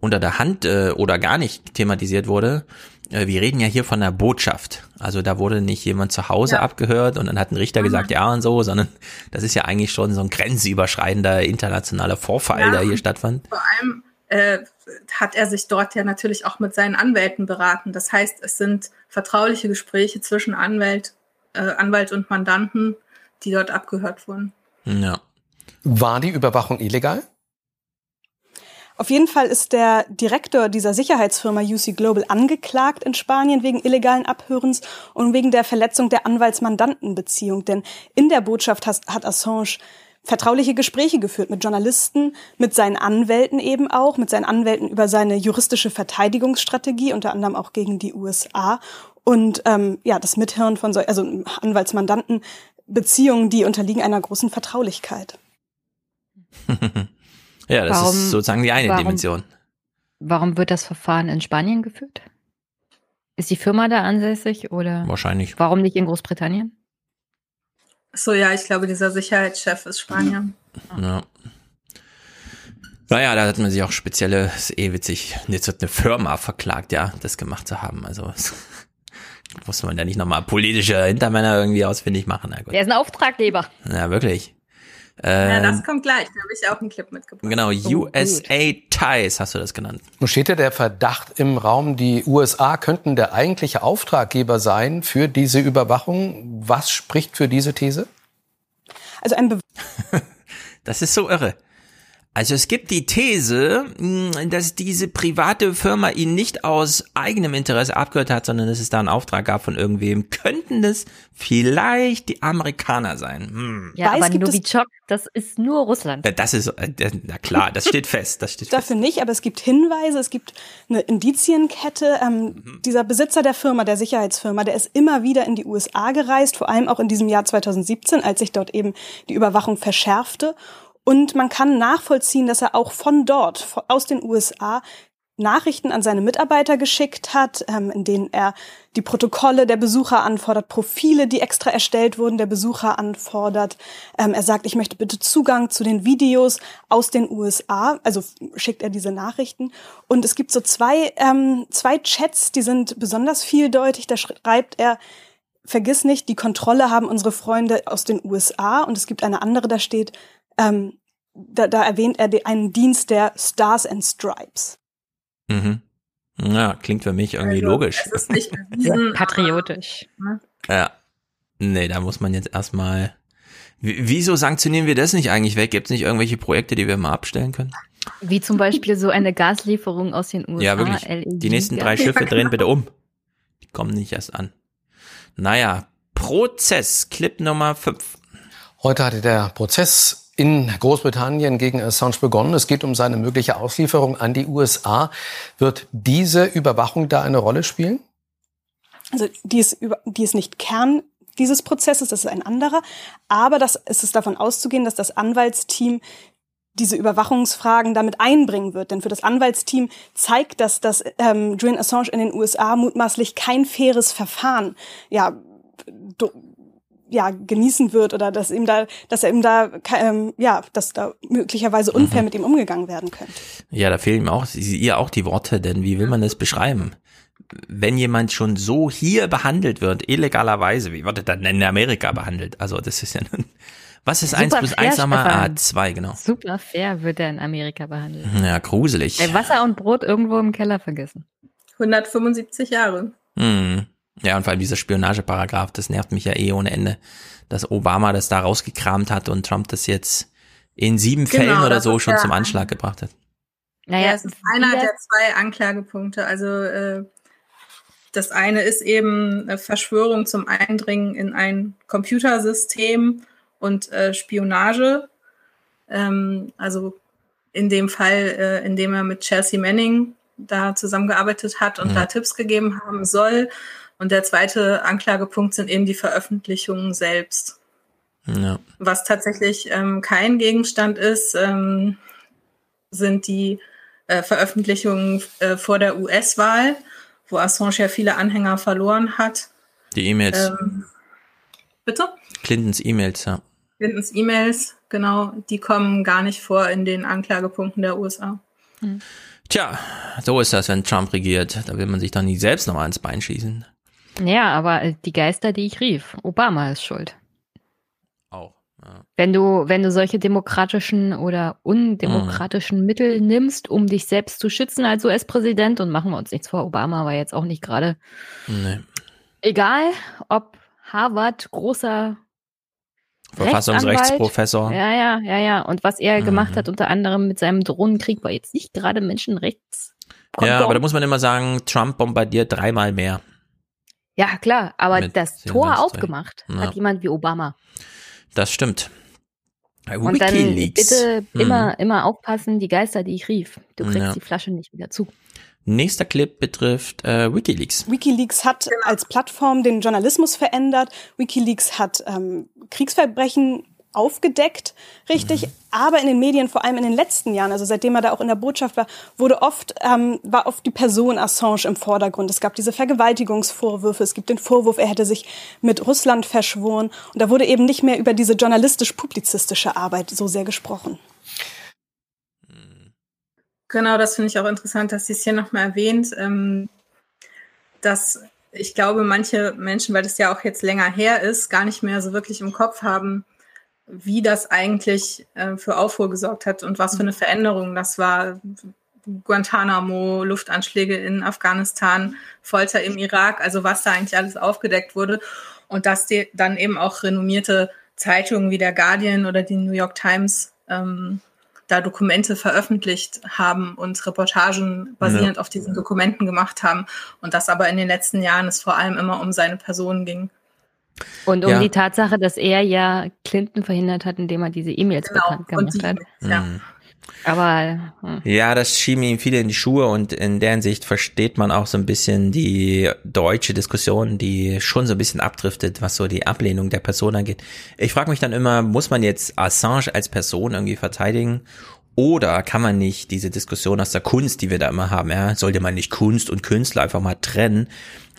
unter der Hand äh, oder gar nicht thematisiert wurde. Äh, wir reden ja hier von der Botschaft. Also da wurde nicht jemand zu Hause ja. abgehört und dann hat ein Richter mhm. gesagt, ja und so, sondern das ist ja eigentlich schon so ein grenzüberschreitender internationaler Vorfall, ja, der hier stattfand. Vor allem äh, hat er sich dort ja natürlich auch mit seinen Anwälten beraten. Das heißt, es sind vertrauliche Gespräche zwischen Anwalt, äh, Anwalt und Mandanten, die dort abgehört wurden. Ja. War die Überwachung illegal? Auf jeden Fall ist der Direktor dieser Sicherheitsfirma UC Global angeklagt in Spanien wegen illegalen Abhörens und wegen der Verletzung der Anwalts-Mandanten-Beziehung. Denn in der Botschaft hat Assange vertrauliche Gespräche geführt mit Journalisten, mit seinen Anwälten eben auch, mit seinen Anwälten über seine juristische Verteidigungsstrategie, unter anderem auch gegen die USA. Und ähm, ja, das Mithirn von so, also Anwaltsmandanten-Beziehungen, die unterliegen einer großen Vertraulichkeit. Ja, das warum, ist sozusagen die eine warum, Dimension. Warum wird das Verfahren in Spanien geführt? Ist die Firma da ansässig oder? Wahrscheinlich. Warum nicht in Großbritannien? So, ja, ich glaube, dieser Sicherheitschef ist Spanier. Ja. Naja, da hat man sich auch spezielle, ist eh witzig, jetzt wird eine Firma verklagt, ja, das gemacht zu haben. Also muss man ja nicht nochmal politische Hintermänner irgendwie ausfindig machen. Na gut. Der ist ein Auftraggeber. Ja, wirklich. Äh, ja, das kommt gleich. Da habe ich auch einen Clip mitgebracht. Genau, oh, USA Ties hast du das genannt. Nun steht ja der Verdacht im Raum, die USA könnten der eigentliche Auftraggeber sein für diese Überwachung. Was spricht für diese These? Also ein Be Das ist so irre. Also es gibt die These, hm, dass diese private Firma ihn nicht aus eigenem Interesse abgehört hat, sondern dass es da einen Auftrag gab von irgendwem. Könnten das vielleicht die Amerikaner sein? Hm. Ja, Weiß, aber Novichok, das ist nur Russland. Das ist, äh, na klar, das steht fest. Das steht Dafür fest. nicht, aber es gibt Hinweise, es gibt eine Indizienkette. Ähm, mhm. Dieser Besitzer der Firma, der Sicherheitsfirma, der ist immer wieder in die USA gereist, vor allem auch in diesem Jahr 2017, als sich dort eben die Überwachung verschärfte. Und man kann nachvollziehen, dass er auch von dort, aus den USA, Nachrichten an seine Mitarbeiter geschickt hat, ähm, in denen er die Protokolle der Besucher anfordert, Profile, die extra erstellt wurden, der Besucher anfordert. Ähm, er sagt, ich möchte bitte Zugang zu den Videos aus den USA, also schickt er diese Nachrichten. Und es gibt so zwei, ähm, zwei Chats, die sind besonders vieldeutig. Da schreibt er, vergiss nicht, die Kontrolle haben unsere Freunde aus den USA. Und es gibt eine andere, da steht, ähm, da, da erwähnt er einen Dienst der Stars and Stripes. Mhm. Ja, klingt für mich irgendwie Also, logisch. Es ist nicht bewiesen, Patriotisch. ne? Ja. Nee, da muss man jetzt erstmal. Wieso sanktionieren wir das nicht eigentlich weg? Gibt es nicht irgendwelche Projekte, die wir mal abstellen können? Wie zum Beispiel so eine Gaslieferung aus den USA. ja, wirklich. LNG. Die nächsten drei Schiffe drehen bitte um. Die kommen nicht erst an. Naja, Prozess, Clip Nummer 5. Heute hatte der Prozess in Großbritannien gegen Assange begonnen. Es geht um seine mögliche Auslieferung an die USA. Wird diese Überwachung da eine Rolle spielen? Also die ist, über, die ist nicht Kern dieses Prozesses, das ist ein anderer. Aber das ist es davon auszugehen, dass das Anwaltsteam diese Überwachungsfragen damit einbringen wird. Denn für das Anwaltsteam zeigt das, dass ähm, Julian Assange in den USA mutmaßlich kein faires Verfahren ja, ja genießen wird oder dass ihm da, dass er ihm da ähm, ja, dass da möglicherweise unfair Mhm. mit ihm umgegangen werden könnte. Ja, da fehlen ihm auch, ihr auch die Worte, denn wie will man das beschreiben? Wenn jemand schon so hier behandelt wird, illegalerweise, wie wird er dann in Amerika behandelt? Also das ist ja nun, was ist eins plus fair, eins nochmal? Ah, Stefan. zwei, genau. Super fair wird er in Amerika behandelt. Ja, gruselig. Ey, Wasser und Brot irgendwo im Keller vergessen. 175 Jahre. Hm. Ja, und vor allem dieser Spionageparagraph, das nervt mich ja eh ohne Ende, dass Obama das da rausgekramt hat und Trump das jetzt in sieben Genau, Fällen oder so schon zum Anschlag gebracht hat. Naja, ja, es ist einer der zwei Anklagepunkte. Also äh, das eine ist eben eine Verschwörung zum Eindringen in ein Computersystem und äh, Spionage. Ähm, also in dem Fall, äh, in dem er mit Chelsea Manning da zusammengearbeitet hat und Mhm. da Tipps gegeben haben soll. Und der zweite Anklagepunkt sind eben die Veröffentlichungen selbst. Ja. Was tatsächlich ähm, kein Gegenstand ist, ähm, sind die äh, Veröffentlichungen äh, vor der US-Wahl, wo Assange ja viele Anhänger verloren hat. Die E-Mails, Ähm, bitte? Clintons E-Mails, ja. Clintons E-Mails, genau, die kommen gar nicht vor in den Anklagepunkten der USA. Tja, so ist das, wenn Trump regiert. Da will man sich doch nie selbst nochmal ins Bein schießen. Ja, aber äh, die Geister, die ich rief, Obama ist schuld. Auch. Ja. Wenn du, wenn du solche demokratischen oder undemokratischen Mhm. Mittel nimmst, um dich selbst zu schützen als US-Präsident, und machen wir uns nichts vor, Obama war jetzt auch nicht gerade Nee. egal, ob Harvard großer Verfassungsrechtsprofessor. Ja, ja, ja, ja. Und was er gemacht Mhm. hat, unter anderem mit seinem Drohnenkrieg, war jetzt nicht gerade Menschenrechts. Ja, aber da muss man immer sagen, Trump bombardiert dreimal mehr. Ja, klar, aber Mit das Tor aufgemacht Ja. hat jemand wie Obama. Das stimmt. Und dann WikiLeaks. bitte Mhm. immer, immer aufpassen, die Geister, die ich rief. Du kriegst Ja. die Flasche nicht wieder zu. Nächster Clip betrifft äh, WikiLeaks. WikiLeaks hat als Plattform den Journalismus verändert. WikiLeaks hat ähm, Kriegsverbrechen aufgedeckt, richtig. Aber in den Medien, vor allem in den letzten Jahren, also seitdem er da auch in der Botschaft war, wurde oft, ähm, war oft die Person Assange im Vordergrund. Es gab diese Vergewaltigungsvorwürfe, es gibt den Vorwurf, er hätte sich mit Russland verschworen. Und da wurde eben nicht mehr über diese journalistisch-publizistische Arbeit so sehr gesprochen. Genau, das finde ich auch interessant, dass sie es hier nochmal erwähnt, ähm, dass ich glaube, manche Menschen, weil das ja auch jetzt länger her ist, gar nicht mehr so wirklich im Kopf haben, wie das eigentlich äh, für Aufruhr gesorgt hat und was für eine Veränderung das war. Guantanamo, Luftanschläge in Afghanistan, Folter im Irak, also was da eigentlich alles aufgedeckt wurde. Und dass die dann eben auch renommierte Zeitungen wie der Guardian oder die New York Times ähm, da Dokumente veröffentlicht haben und Reportagen basierend Ja. auf diesen Dokumenten gemacht haben. Und das aber in den letzten Jahren es vor allem immer um seine Person ging. Und um Ja. die Tatsache, dass er ja Clinton verhindert hat, indem er diese E-Mails Genau, bekannt gemacht hat. Ja. Mhm. Aber hm. Ja, das schieben ihm viele in die Schuhe und in der Hinsicht versteht man auch so ein bisschen die deutsche Diskussion, die schon so ein bisschen abdriftet, was so die Ablehnung der Person angeht. Ich frage mich dann immer, muss man jetzt Assange als Person irgendwie verteidigen oder kann man nicht diese Diskussion aus der Kunst, die wir da immer haben, ja, sollte man nicht Kunst und Künstler einfach mal trennen?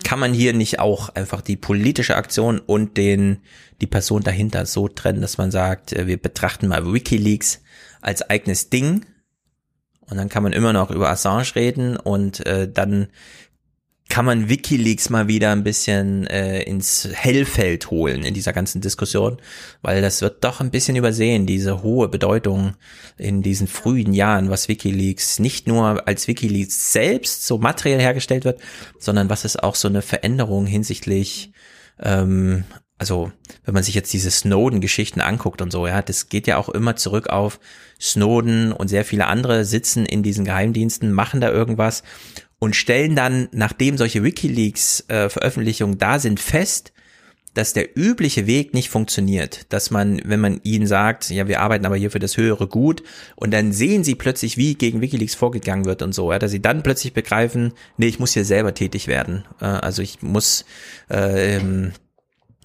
Kann man hier nicht auch einfach die politische Aktion und den, die Person dahinter so trennen, dass man sagt, äh, wir betrachten mal WikiLeaks als eigenes Ding und dann kann man immer noch über Assange reden und äh, dann kann man WikiLeaks mal wieder ein bisschen äh, ins Hellfeld holen in dieser ganzen Diskussion, weil das wird doch ein bisschen übersehen, diese hohe Bedeutung in diesen frühen Jahren, was WikiLeaks nicht nur als WikiLeaks selbst so materiell hergestellt wird, sondern was es auch so eine Veränderung hinsichtlich ähm, also wenn man sich jetzt diese Snowden-Geschichten anguckt und so, ja, das geht ja auch immer zurück auf Snowden und sehr viele andere sitzen in diesen Geheimdiensten, machen da irgendwas und stellen dann, nachdem solche WikiLeaks-Veröffentlichungen äh, da sind, fest, dass der übliche Weg nicht funktioniert, dass man, wenn man ihnen sagt, ja, wir arbeiten aber hier für das höhere Gut und dann sehen sie plötzlich, wie gegen WikiLeaks vorgegangen wird und so, ja, dass sie dann plötzlich begreifen, nee, ich muss hier selber tätig werden, äh, also ich muss äh, ähm,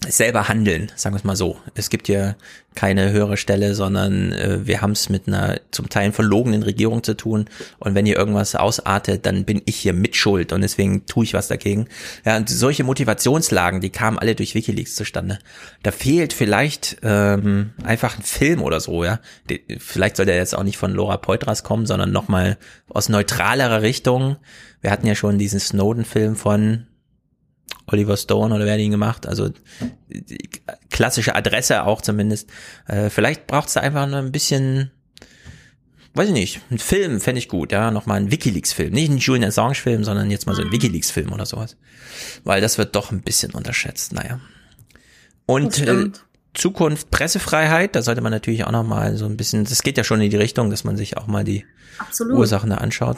selber handeln, sagen wir es mal so. Es gibt ja keine höhere Stelle, sondern äh, wir haben es mit einer zum Teil verlogenen Regierung zu tun. Und wenn hier irgendwas ausartet, dann bin ich hier mitschuld und deswegen tue ich was dagegen. Ja, und solche Motivationslagen, die kamen alle durch WikiLeaks zustande. Da fehlt vielleicht ähm, einfach ein Film oder so, ja. Die, vielleicht soll der jetzt auch nicht von Laura Poitras kommen, sondern nochmal aus neutralerer Richtung. Wir hatten ja schon diesen Snowden-Film von Oliver Stone oder wer hat ihn gemacht? Also klassische Adresse auch zumindest. Äh, vielleicht braucht es da einfach nur ein bisschen, weiß ich nicht, ein Film fände ich gut, ja, nochmal ein Wikileaks-Film. Nicht ein Julian Assange-Film, sondern jetzt mal so ein mhm. Wikileaks-Film oder sowas. Weil das wird doch ein bisschen unterschätzt, naja. Und äh, Zukunft Pressefreiheit, da sollte man natürlich auch nochmal so ein bisschen, das geht ja schon in die Richtung, dass man sich auch mal die Absolut. Ursachen da anschaut.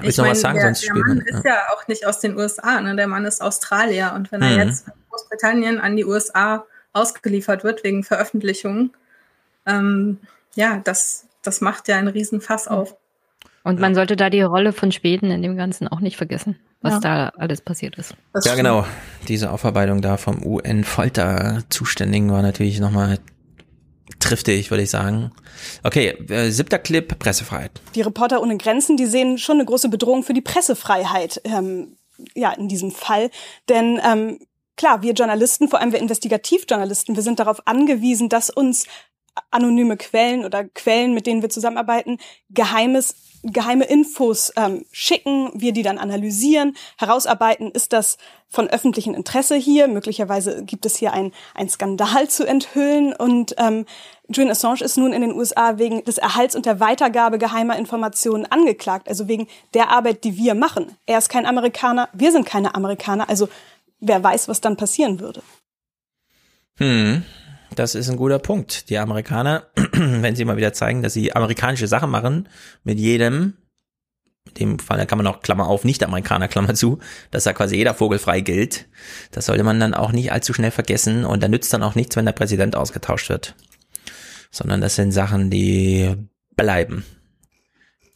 Willst ich noch was sagen? Der, sonst der Mann ist ja auch nicht aus den USA, ne? der Mann ist Australier. Und wenn er mhm. jetzt Großbritannien an die USA ausgeliefert wird wegen Veröffentlichungen, ähm, ja, das, das macht ja einen Riesenfass auf. Und man sollte da die Rolle von Schweden in dem Ganzen auch nicht vergessen, was ja. da alles passiert ist. Das ja, genau. Diese Aufarbeitung da vom UN-Folter-Zuständigen war natürlich nochmal triftig, würde ich sagen. Okay, äh, siebter Clip, Pressefreiheit. Die Reporter ohne Grenzen, die sehen schon eine große Bedrohung für die Pressefreiheit, ähm, ja, in diesem Fall. Denn ähm, klar, wir Journalisten, vor allem wir Investigativjournalisten, wir sind darauf angewiesen, dass uns anonyme Quellen oder Quellen, mit denen wir zusammenarbeiten, geheimes geheime Infos ähm, schicken, wir die dann analysieren, herausarbeiten, ist das von öffentlichem Interesse hier, möglicherweise gibt es hier ein, ein Skandal zu enthüllen und ähm, Julian Assange ist nun in den USA wegen des Erhalts und der Weitergabe geheimer Informationen angeklagt, also wegen der Arbeit, die wir machen. Er ist kein Amerikaner, wir sind keine Amerikaner, also wer weiß, was dann passieren würde. Hm. Das ist ein guter Punkt. Die Amerikaner, wenn sie mal wieder zeigen, dass sie amerikanische Sachen machen, mit jedem, in dem Fall, da kann man auch Klammer auf, nicht Amerikaner, Klammer zu, dass da quasi jeder Vogel frei gilt. Das sollte man dann auch nicht allzu schnell vergessen und da nützt dann auch nichts, wenn der Präsident ausgetauscht wird. Sondern das sind Sachen, die bleiben.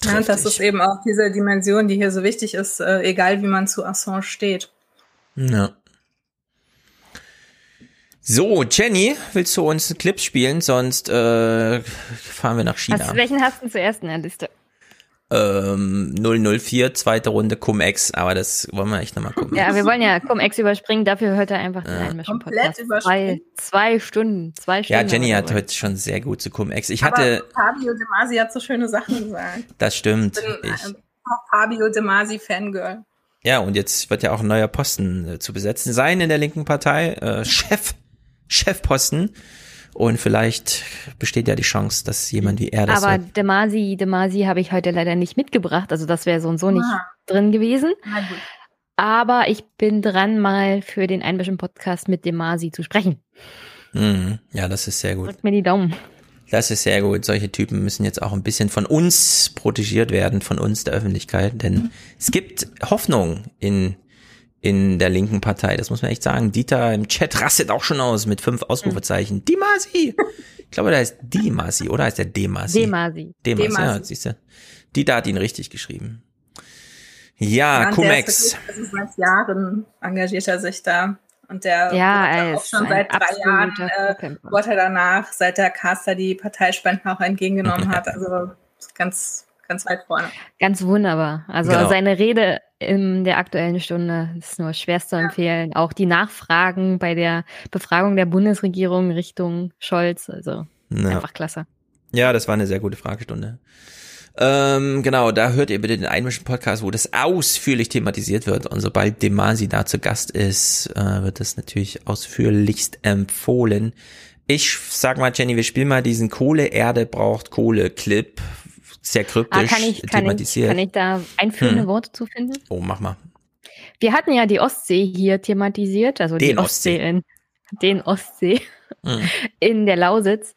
Ja, und das ist eben auch diese Dimension, die hier so wichtig ist, äh, egal wie man zu Assange steht. Ja. So, Jenny, willst du uns Clips spielen? Sonst äh, fahren wir nach China. Hast, welchen hast du zuerst in der Liste? Ähm, 004, zweite Runde Cum-Ex, aber das wollen wir echt nochmal gucken. Ja, wir wollen ja Cum-Ex überspringen, dafür hört er einfach den ja. Einmischen Komplett überspringen. Zwei, zwei Stunden, zwei Stunden. Ja, Jenny hat heute schon sehr gut zu Cum-Ex. Ich aber hatte... Fabio De Masi hat so schöne Sachen gesagt. Das stimmt. Ich bin ich. Fabio De Masi Fangirl. Ja, und jetzt wird ja auch ein neuer Posten äh, zu besetzen sein in der linken Partei. Äh, Chef Chefposten. Und vielleicht besteht ja die Chance, dass jemand wie er das. Aber Demasi, Demasi habe ich heute leider nicht mitgebracht. Also das wäre so und so nicht Aha. drin gewesen. Aber ich bin dran, mal für den Einmischen Podcast mit Demasi zu sprechen. Mhm. Ja, das ist sehr gut. Drückt mir die Daumen. Das ist sehr gut. Solche Typen müssen jetzt auch ein bisschen von uns protegiert werden, von uns der Öffentlichkeit, denn es gibt Hoffnung in in der linken Partei. Das muss man echt sagen. Dieter im Chat rastet auch schon aus mit fünf Ausrufezeichen. Mhm. Dimasi! Ich glaube, der heißt Dimasi, oder heißt der Demasi? Demasi. Demasi, Demasi. ja, siehst du. Dieter hat ihn richtig geschrieben. Ja, ja Cumex. Seit Jahren engagiert er sich da. Und der ja, er auch schon seit drei Jahren äh, wurde er danach, seit der Caster die Parteispenden auch entgegengenommen hat. Also ganz, ganz weit vorne. Ganz wunderbar. Also genau. seine Rede in der aktuellen Stunde ist nur schwerst zu empfehlen. Auch die Nachfragen bei der Befragung der Bundesregierung Richtung Scholz, also ja. einfach klasse. Ja, das war eine sehr gute Fragestunde. Ähm, genau, da hört ihr bitte den Einmischen Podcast, wo das ausführlich thematisiert wird. Und sobald Demasi da zu Gast ist, äh, wird das natürlich ausführlichst empfohlen. Ich sag mal, Jenny, wir spielen mal diesen Kohle, Erde braucht Kohle Clip. Sehr kryptisch ah, kann ich, kann thematisiert. Ich, kann ich da einführende hm. Worte zu finden? Oh, mach mal. Wir hatten ja die Ostsee hier thematisiert, also den die Ostsee, Ostsee in den Ostsee hm. in der Lausitz.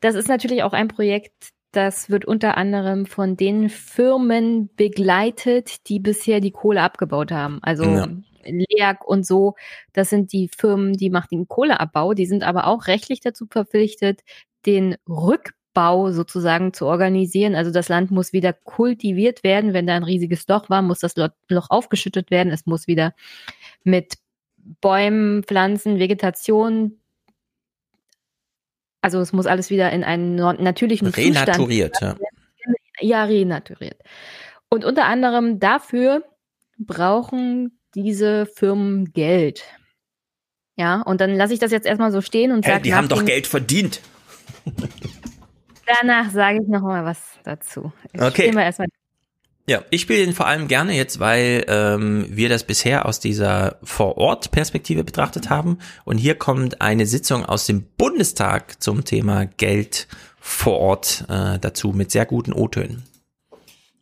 Das ist natürlich auch ein Projekt, das wird unter anderem von den Firmen begleitet, die bisher die Kohle abgebaut haben. Also ja. LEAG und so, das sind die Firmen, die machen den Kohleabbau. Die sind aber auch rechtlich dazu verpflichtet, den Rückbau sozusagen zu organisieren. Also das Land muss wieder kultiviert werden. Wenn da ein riesiges Loch war, muss das Loch aufgeschüttet werden. Es muss wieder mit Bäumen, Pflanzen, Vegetation also es muss alles wieder in einen natürlichen renaturiert, Zustand. Ja. ja, renaturiert. Und unter anderem dafür brauchen diese Firmen Geld. Ja, und dann lasse ich das jetzt erstmal so stehen und sage. Hey, die haben doch Geld verdient. Danach sage ich noch mal was dazu. Ich okay. Erstmal ja, ich spiele den vor allem gerne jetzt, weil ähm, wir das bisher aus dieser Vor-Ort-Perspektive betrachtet haben. Und hier kommt eine Sitzung aus dem Bundestag zum Thema Geld vor Ort äh, dazu mit sehr guten O-Tönen.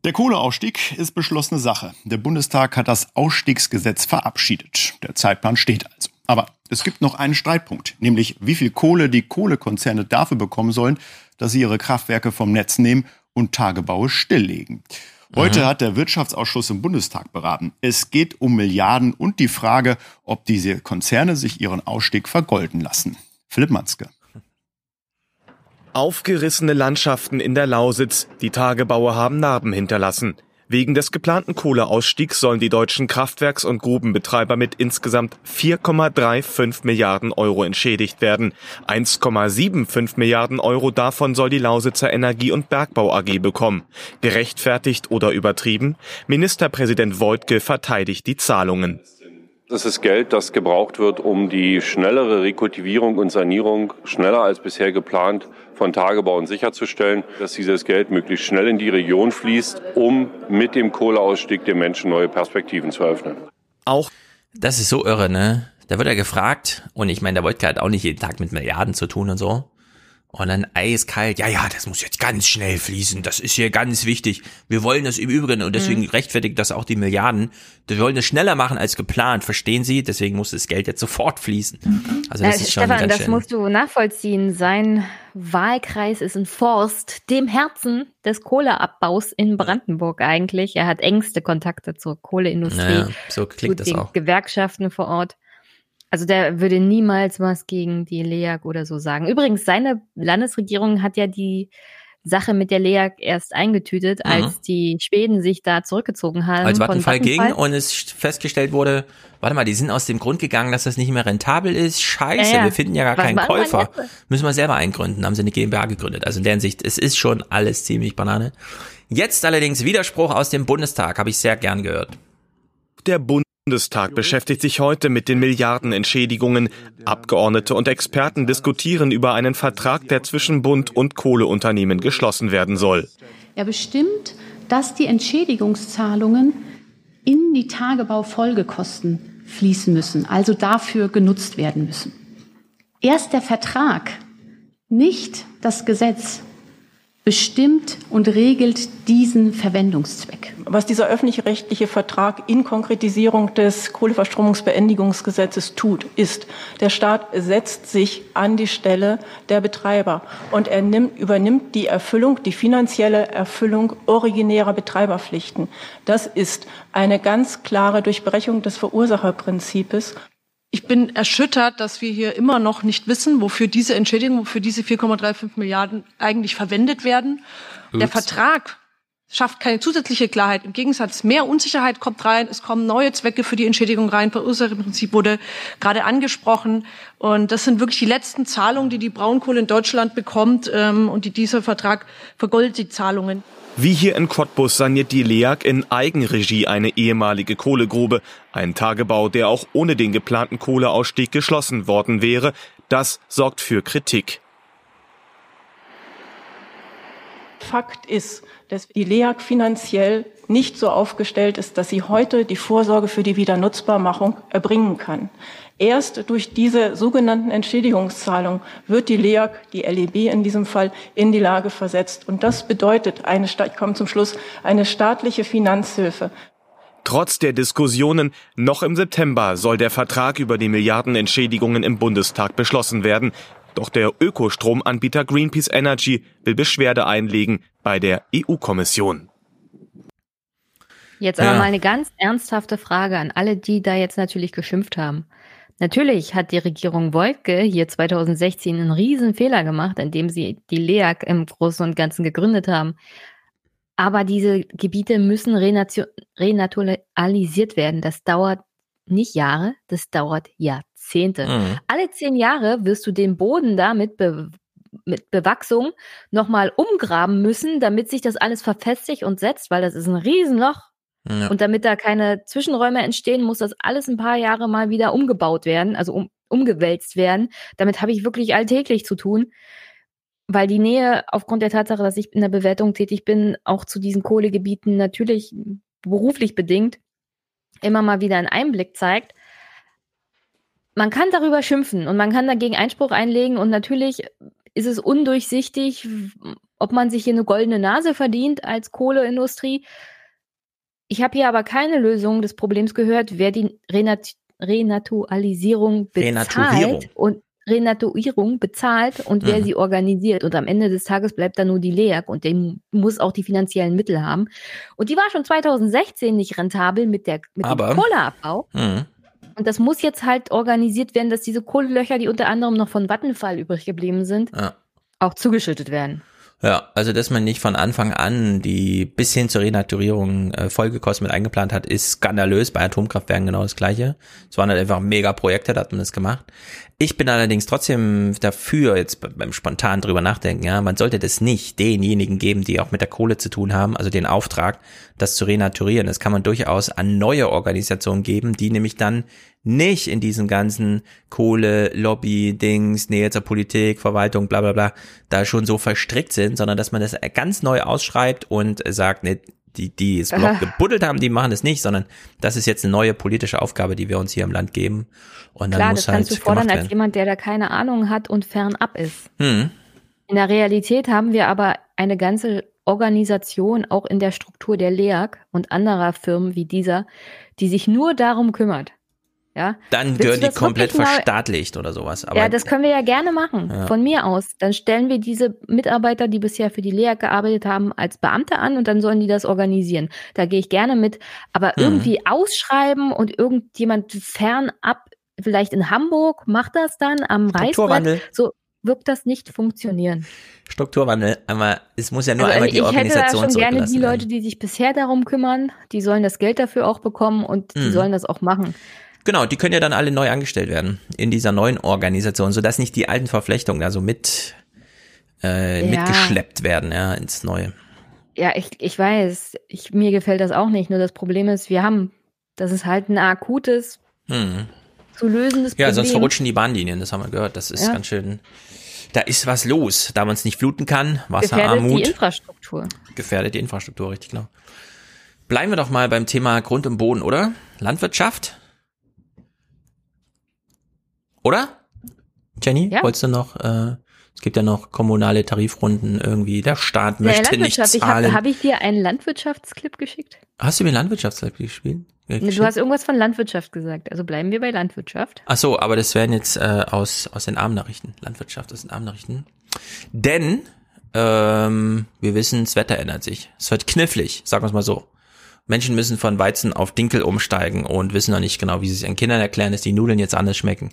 Der Kohleausstieg ist beschlossene Sache. Der Bundestag hat das Ausstiegsgesetz verabschiedet. Der Zeitplan steht also. Aber es gibt noch einen Streitpunkt, nämlich wie viel Kohle die Kohlekonzerne dafür bekommen sollen, dass sie ihre Kraftwerke vom Netz nehmen und Tagebaue stilllegen. Heute mhm. hat der Wirtschaftsausschuss im Bundestag beraten. Es geht um Milliarden und die Frage, ob diese Konzerne sich ihren Ausstieg vergolden lassen. Philipp Manske. Aufgerissene Landschaften in der Lausitz. Die Tagebaue haben Narben hinterlassen. Wegen des geplanten Kohleausstiegs sollen die deutschen Kraftwerks- und Grubenbetreiber mit insgesamt 4,35 Milliarden Euro entschädigt werden. 1,75 Milliarden Euro davon soll die Lausitzer Energie- und Bergbau AG bekommen. Gerechtfertigt oder übertrieben? Ministerpräsident Voigtke verteidigt die Zahlungen. Das ist Geld, das gebraucht wird, um die schnellere Rekultivierung und Sanierung schneller als bisher geplant von Tagebauen sicherzustellen, dass dieses Geld möglichst schnell in die Region fließt, um mit dem Kohleausstieg den Menschen neue Perspektiven zu eröffnen. Auch das ist so irre, ne? Da wird er gefragt und ich meine, der Wojtka hat auch nicht jeden Tag mit Milliarden zu tun und so. Und dann eiskalt, ja, ja, das muss jetzt ganz schnell fließen, das ist hier ganz wichtig. Wir wollen das im Übrigen und deswegen mhm. rechtfertigt das auch die Milliarden. Wir wollen es schneller machen als geplant, verstehen Sie? Deswegen muss das Geld jetzt sofort fließen. Mhm. Also das äh, ist schon Stefan, das musst du nachvollziehen. Sein Wahlkreis ist ein Forst, dem Herzen des Kohleabbaus in Brandenburg eigentlich. Er hat engste Kontakte zur Kohleindustrie, naja, so klingt zu den auch. Gewerkschaften vor Ort. Also der würde niemals was gegen die LEAG oder so sagen. Übrigens, seine Landesregierung hat ja die Sache mit der LEAG erst eingetütet, mhm. als die Schweden sich da zurückgezogen haben. Als Vattenfall ging und es festgestellt wurde, warte mal, die sind aus dem Grund gegangen, dass das nicht mehr rentabel ist. Scheiße, ja, ja. wir finden ja gar was keinen Käufer. Müssen wir selber eingründen, haben sie eine GmbH gegründet. Also in der Hinsicht, es ist schon alles ziemlich Banane. Jetzt allerdings Widerspruch aus dem Bundestag, habe ich sehr gern gehört. Der Bund Bundestag beschäftigt sich heute mit den Milliardenentschädigungen. Abgeordnete und Experten diskutieren über einen Vertrag, der zwischen Bund und Kohleunternehmen geschlossen werden soll. Er bestimmt, dass die Entschädigungszahlungen in die Tagebaufolgekosten fließen müssen, also dafür genutzt werden müssen. Erst der Vertrag, nicht das Gesetz, bestimmt und regelt diesen Verwendungszweck. Was dieser öffentlich-rechtliche Vertrag in Konkretisierung des Kohleverstromungsbeendigungsgesetzes tut, ist, der Staat setzt sich an die Stelle der Betreiber und er nimmt, übernimmt die Erfüllung, die finanzielle Erfüllung originärer Betreiberpflichten. Das ist eine ganz klare Durchbrechung des Verursacherprinzips. Ich bin erschüttert, dass wir hier immer noch nicht wissen, wofür diese Entschädigung, wofür diese 4,35 Milliarden eigentlich verwendet werden. Ups. Der Vertrag schafft keine zusätzliche Klarheit. Im Gegensatz, mehr Unsicherheit kommt rein. Es kommen neue Zwecke für die Entschädigung rein. Verursacherprinzip wurde gerade angesprochen. Und das sind wirklich die letzten Zahlungen, die die Braunkohle in Deutschland bekommt. Ähm, und die, dieser Vertrag vergoldet die Zahlungen. Wie hier in Cottbus saniert die LEAG in Eigenregie eine ehemalige Kohlegrube. Ein Tagebau, der auch ohne den geplanten Kohleausstieg geschlossen worden wäre. Das sorgt für Kritik. Fakt ist, dass die LEAG finanziell nicht so aufgestellt ist, dass sie heute die Vorsorge für die Wiedernutzbarmachung erbringen kann. Erst durch diese sogenannten Entschädigungszahlungen wird die LEAG, die LEB in diesem Fall, in die Lage versetzt. Und das bedeutet eine, ich komme zum Schluss, eine staatliche Finanzhilfe. Trotz der Diskussionen, noch im September soll der Vertrag über die Milliardenentschädigungen im Bundestag beschlossen werden. Doch der Ökostromanbieter Greenpeace Energy will Beschwerde einlegen bei der EU-Kommission. Jetzt aber ja. mal eine ganz ernsthafte Frage an alle, die da jetzt natürlich geschimpft haben. Natürlich hat die Regierung Wolke hier 2016 einen riesen Fehler gemacht, indem sie die LEAG im Großen und Ganzen gegründet haben. Aber diese Gebiete müssen renaturalisiert werden. Das dauert nicht Jahre, das dauert Jahrzehnte. Mhm. Alle zehn Jahre wirst du den Boden da mit, Be mit Bewachsung nochmal umgraben müssen, damit sich das alles verfestigt und setzt, weil das ist ein Riesenloch. Ja. Und damit da keine Zwischenräume entstehen, muss das alles ein paar Jahre mal wieder umgebaut werden, also um, umgewälzt werden. Damit habe ich wirklich alltäglich zu tun weil die Nähe aufgrund der Tatsache, dass ich in der Bewertung tätig bin, auch zu diesen Kohlegebieten natürlich beruflich bedingt immer mal wieder einen Einblick zeigt. Man kann darüber schimpfen und man kann dagegen Einspruch einlegen und natürlich ist es undurchsichtig, ob man sich hier eine goldene Nase verdient als Kohleindustrie. Ich habe hier aber keine Lösung des Problems gehört, wer die Renat Renaturalisierung bezahlt und Renaturierung bezahlt und wer mhm. sie organisiert. Und am Ende des Tages bleibt da nur die LEAG und der muss auch die finanziellen Mittel haben. Und die war schon 2016 nicht rentabel mit, der, mit Aber, dem Kohleabbau. Mhm. Und das muss jetzt halt organisiert werden, dass diese Kohlelöcher, die unter anderem noch von Vattenfall übrig geblieben sind, ja. auch zugeschüttet werden. Ja, also dass man nicht von Anfang an die bis hin zur Renaturierung äh, Folgekosten mit eingeplant hat, ist skandalös. Bei Atomkraftwerken genau das gleiche. Es waren halt einfach mega Projekte, da hat man das gemacht. Ich bin allerdings trotzdem dafür, jetzt beim spontan drüber nachdenken, ja, man sollte das nicht denjenigen geben, die auch mit der Kohle zu tun haben, also den Auftrag, das zu renaturieren. Das kann man durchaus an neue Organisationen geben, die nämlich dann nicht in diesen ganzen Kohle-Lobby-Dings, Nähe zur Politik, Verwaltung, bla bla bla, da schon so verstrickt sind, sondern dass man das ganz neu ausschreibt und sagt, ne, die, die es Block gebuddelt haben, die machen das nicht, sondern das ist jetzt eine neue politische Aufgabe, die wir uns hier im Land geben. Und dann Klar, muss das kannst halt du fordern als jemand, der da keine Ahnung hat und fernab ist. Hm. In der Realität haben wir aber eine ganze Organisation, auch in der Struktur der LEAG und anderer Firmen wie dieser, die sich nur darum kümmert. Ja? Dann gehören die komplett verstaatlicht oder sowas. Aber ja, das können wir ja gerne machen, ja. von mir aus. Dann stellen wir diese Mitarbeiter, die bisher für die Lea gearbeitet haben, als Beamte an und dann sollen die das organisieren. Da gehe ich gerne mit. Aber mhm. irgendwie ausschreiben und irgendjemand fernab, vielleicht in Hamburg, macht das dann am Reichsbrett. So wirkt das nicht funktionieren. Strukturwandel, aber es muss ja nur also einmal die Organisation Ich hätte da schon gerne die Leute, die sich bisher darum kümmern, die sollen das Geld dafür auch bekommen und die mhm. sollen das auch machen. Genau, die können ja dann alle neu angestellt werden in dieser neuen Organisation, sodass nicht die alten Verflechtungen da so mit äh, ja. mitgeschleppt werden, ja, ins Neue. Ja, ich, ich weiß, ich, mir gefällt das auch nicht. Nur das Problem ist, wir haben, das ist halt ein akutes, hm. zu lösendes Problem. Ja, sonst verrutschen die Bahnlinien, das haben wir gehört. Das ist ja. ganz schön, da ist was los. Da man es nicht fluten kann, Wasserarmut. Gefährdet die Infrastruktur. Gefährdet die Infrastruktur, richtig genau. Bleiben wir doch mal beim Thema Grund und Boden, oder? Landwirtschaft. Oder? Jenny, ja. wolltest du noch, äh, es gibt ja noch kommunale Tarifrunden irgendwie, der Staat möchte nicht zahlen. Habe hab ich dir einen Landwirtschaftsclip geschickt? Hast du mir einen Landwirtschaftsclip gespielt? Du hast irgendwas von Landwirtschaft gesagt, also bleiben wir bei Landwirtschaft. Ach so, aber das wären jetzt äh, aus, aus den Abendnachrichten. Landwirtschaft aus den Abendnachrichten. Denn ähm, wir wissen, das Wetter ändert sich. Es wird knifflig, sagen wir es mal so. Menschen müssen von Weizen auf Dinkel umsteigen und wissen noch nicht genau, wie sie es ihren Kindern erklären, dass die Nudeln jetzt anders schmecken.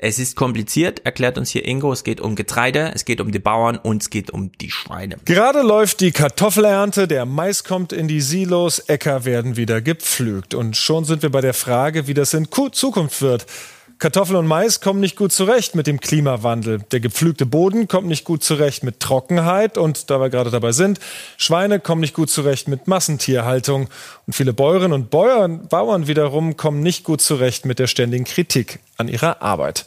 Es ist kompliziert, erklärt uns hier Ingo. Es geht um Getreide, es geht um die Bauern und es geht um die Schweine. Gerade läuft die Kartoffelernte, der Mais kommt in die Silos, Äcker werden wieder gepflügt. Und schon sind wir bei der Frage, wie das in Zukunft wird. Kartoffeln und Mais kommen nicht gut zurecht mit dem Klimawandel. Der gepflügte Boden kommt nicht gut zurecht mit Trockenheit und da wir gerade dabei sind, Schweine kommen nicht gut zurecht mit Massentierhaltung und viele Bäuerinnen und Bauern, Bauern wiederum kommen nicht gut zurecht mit der ständigen Kritik an ihrer Arbeit.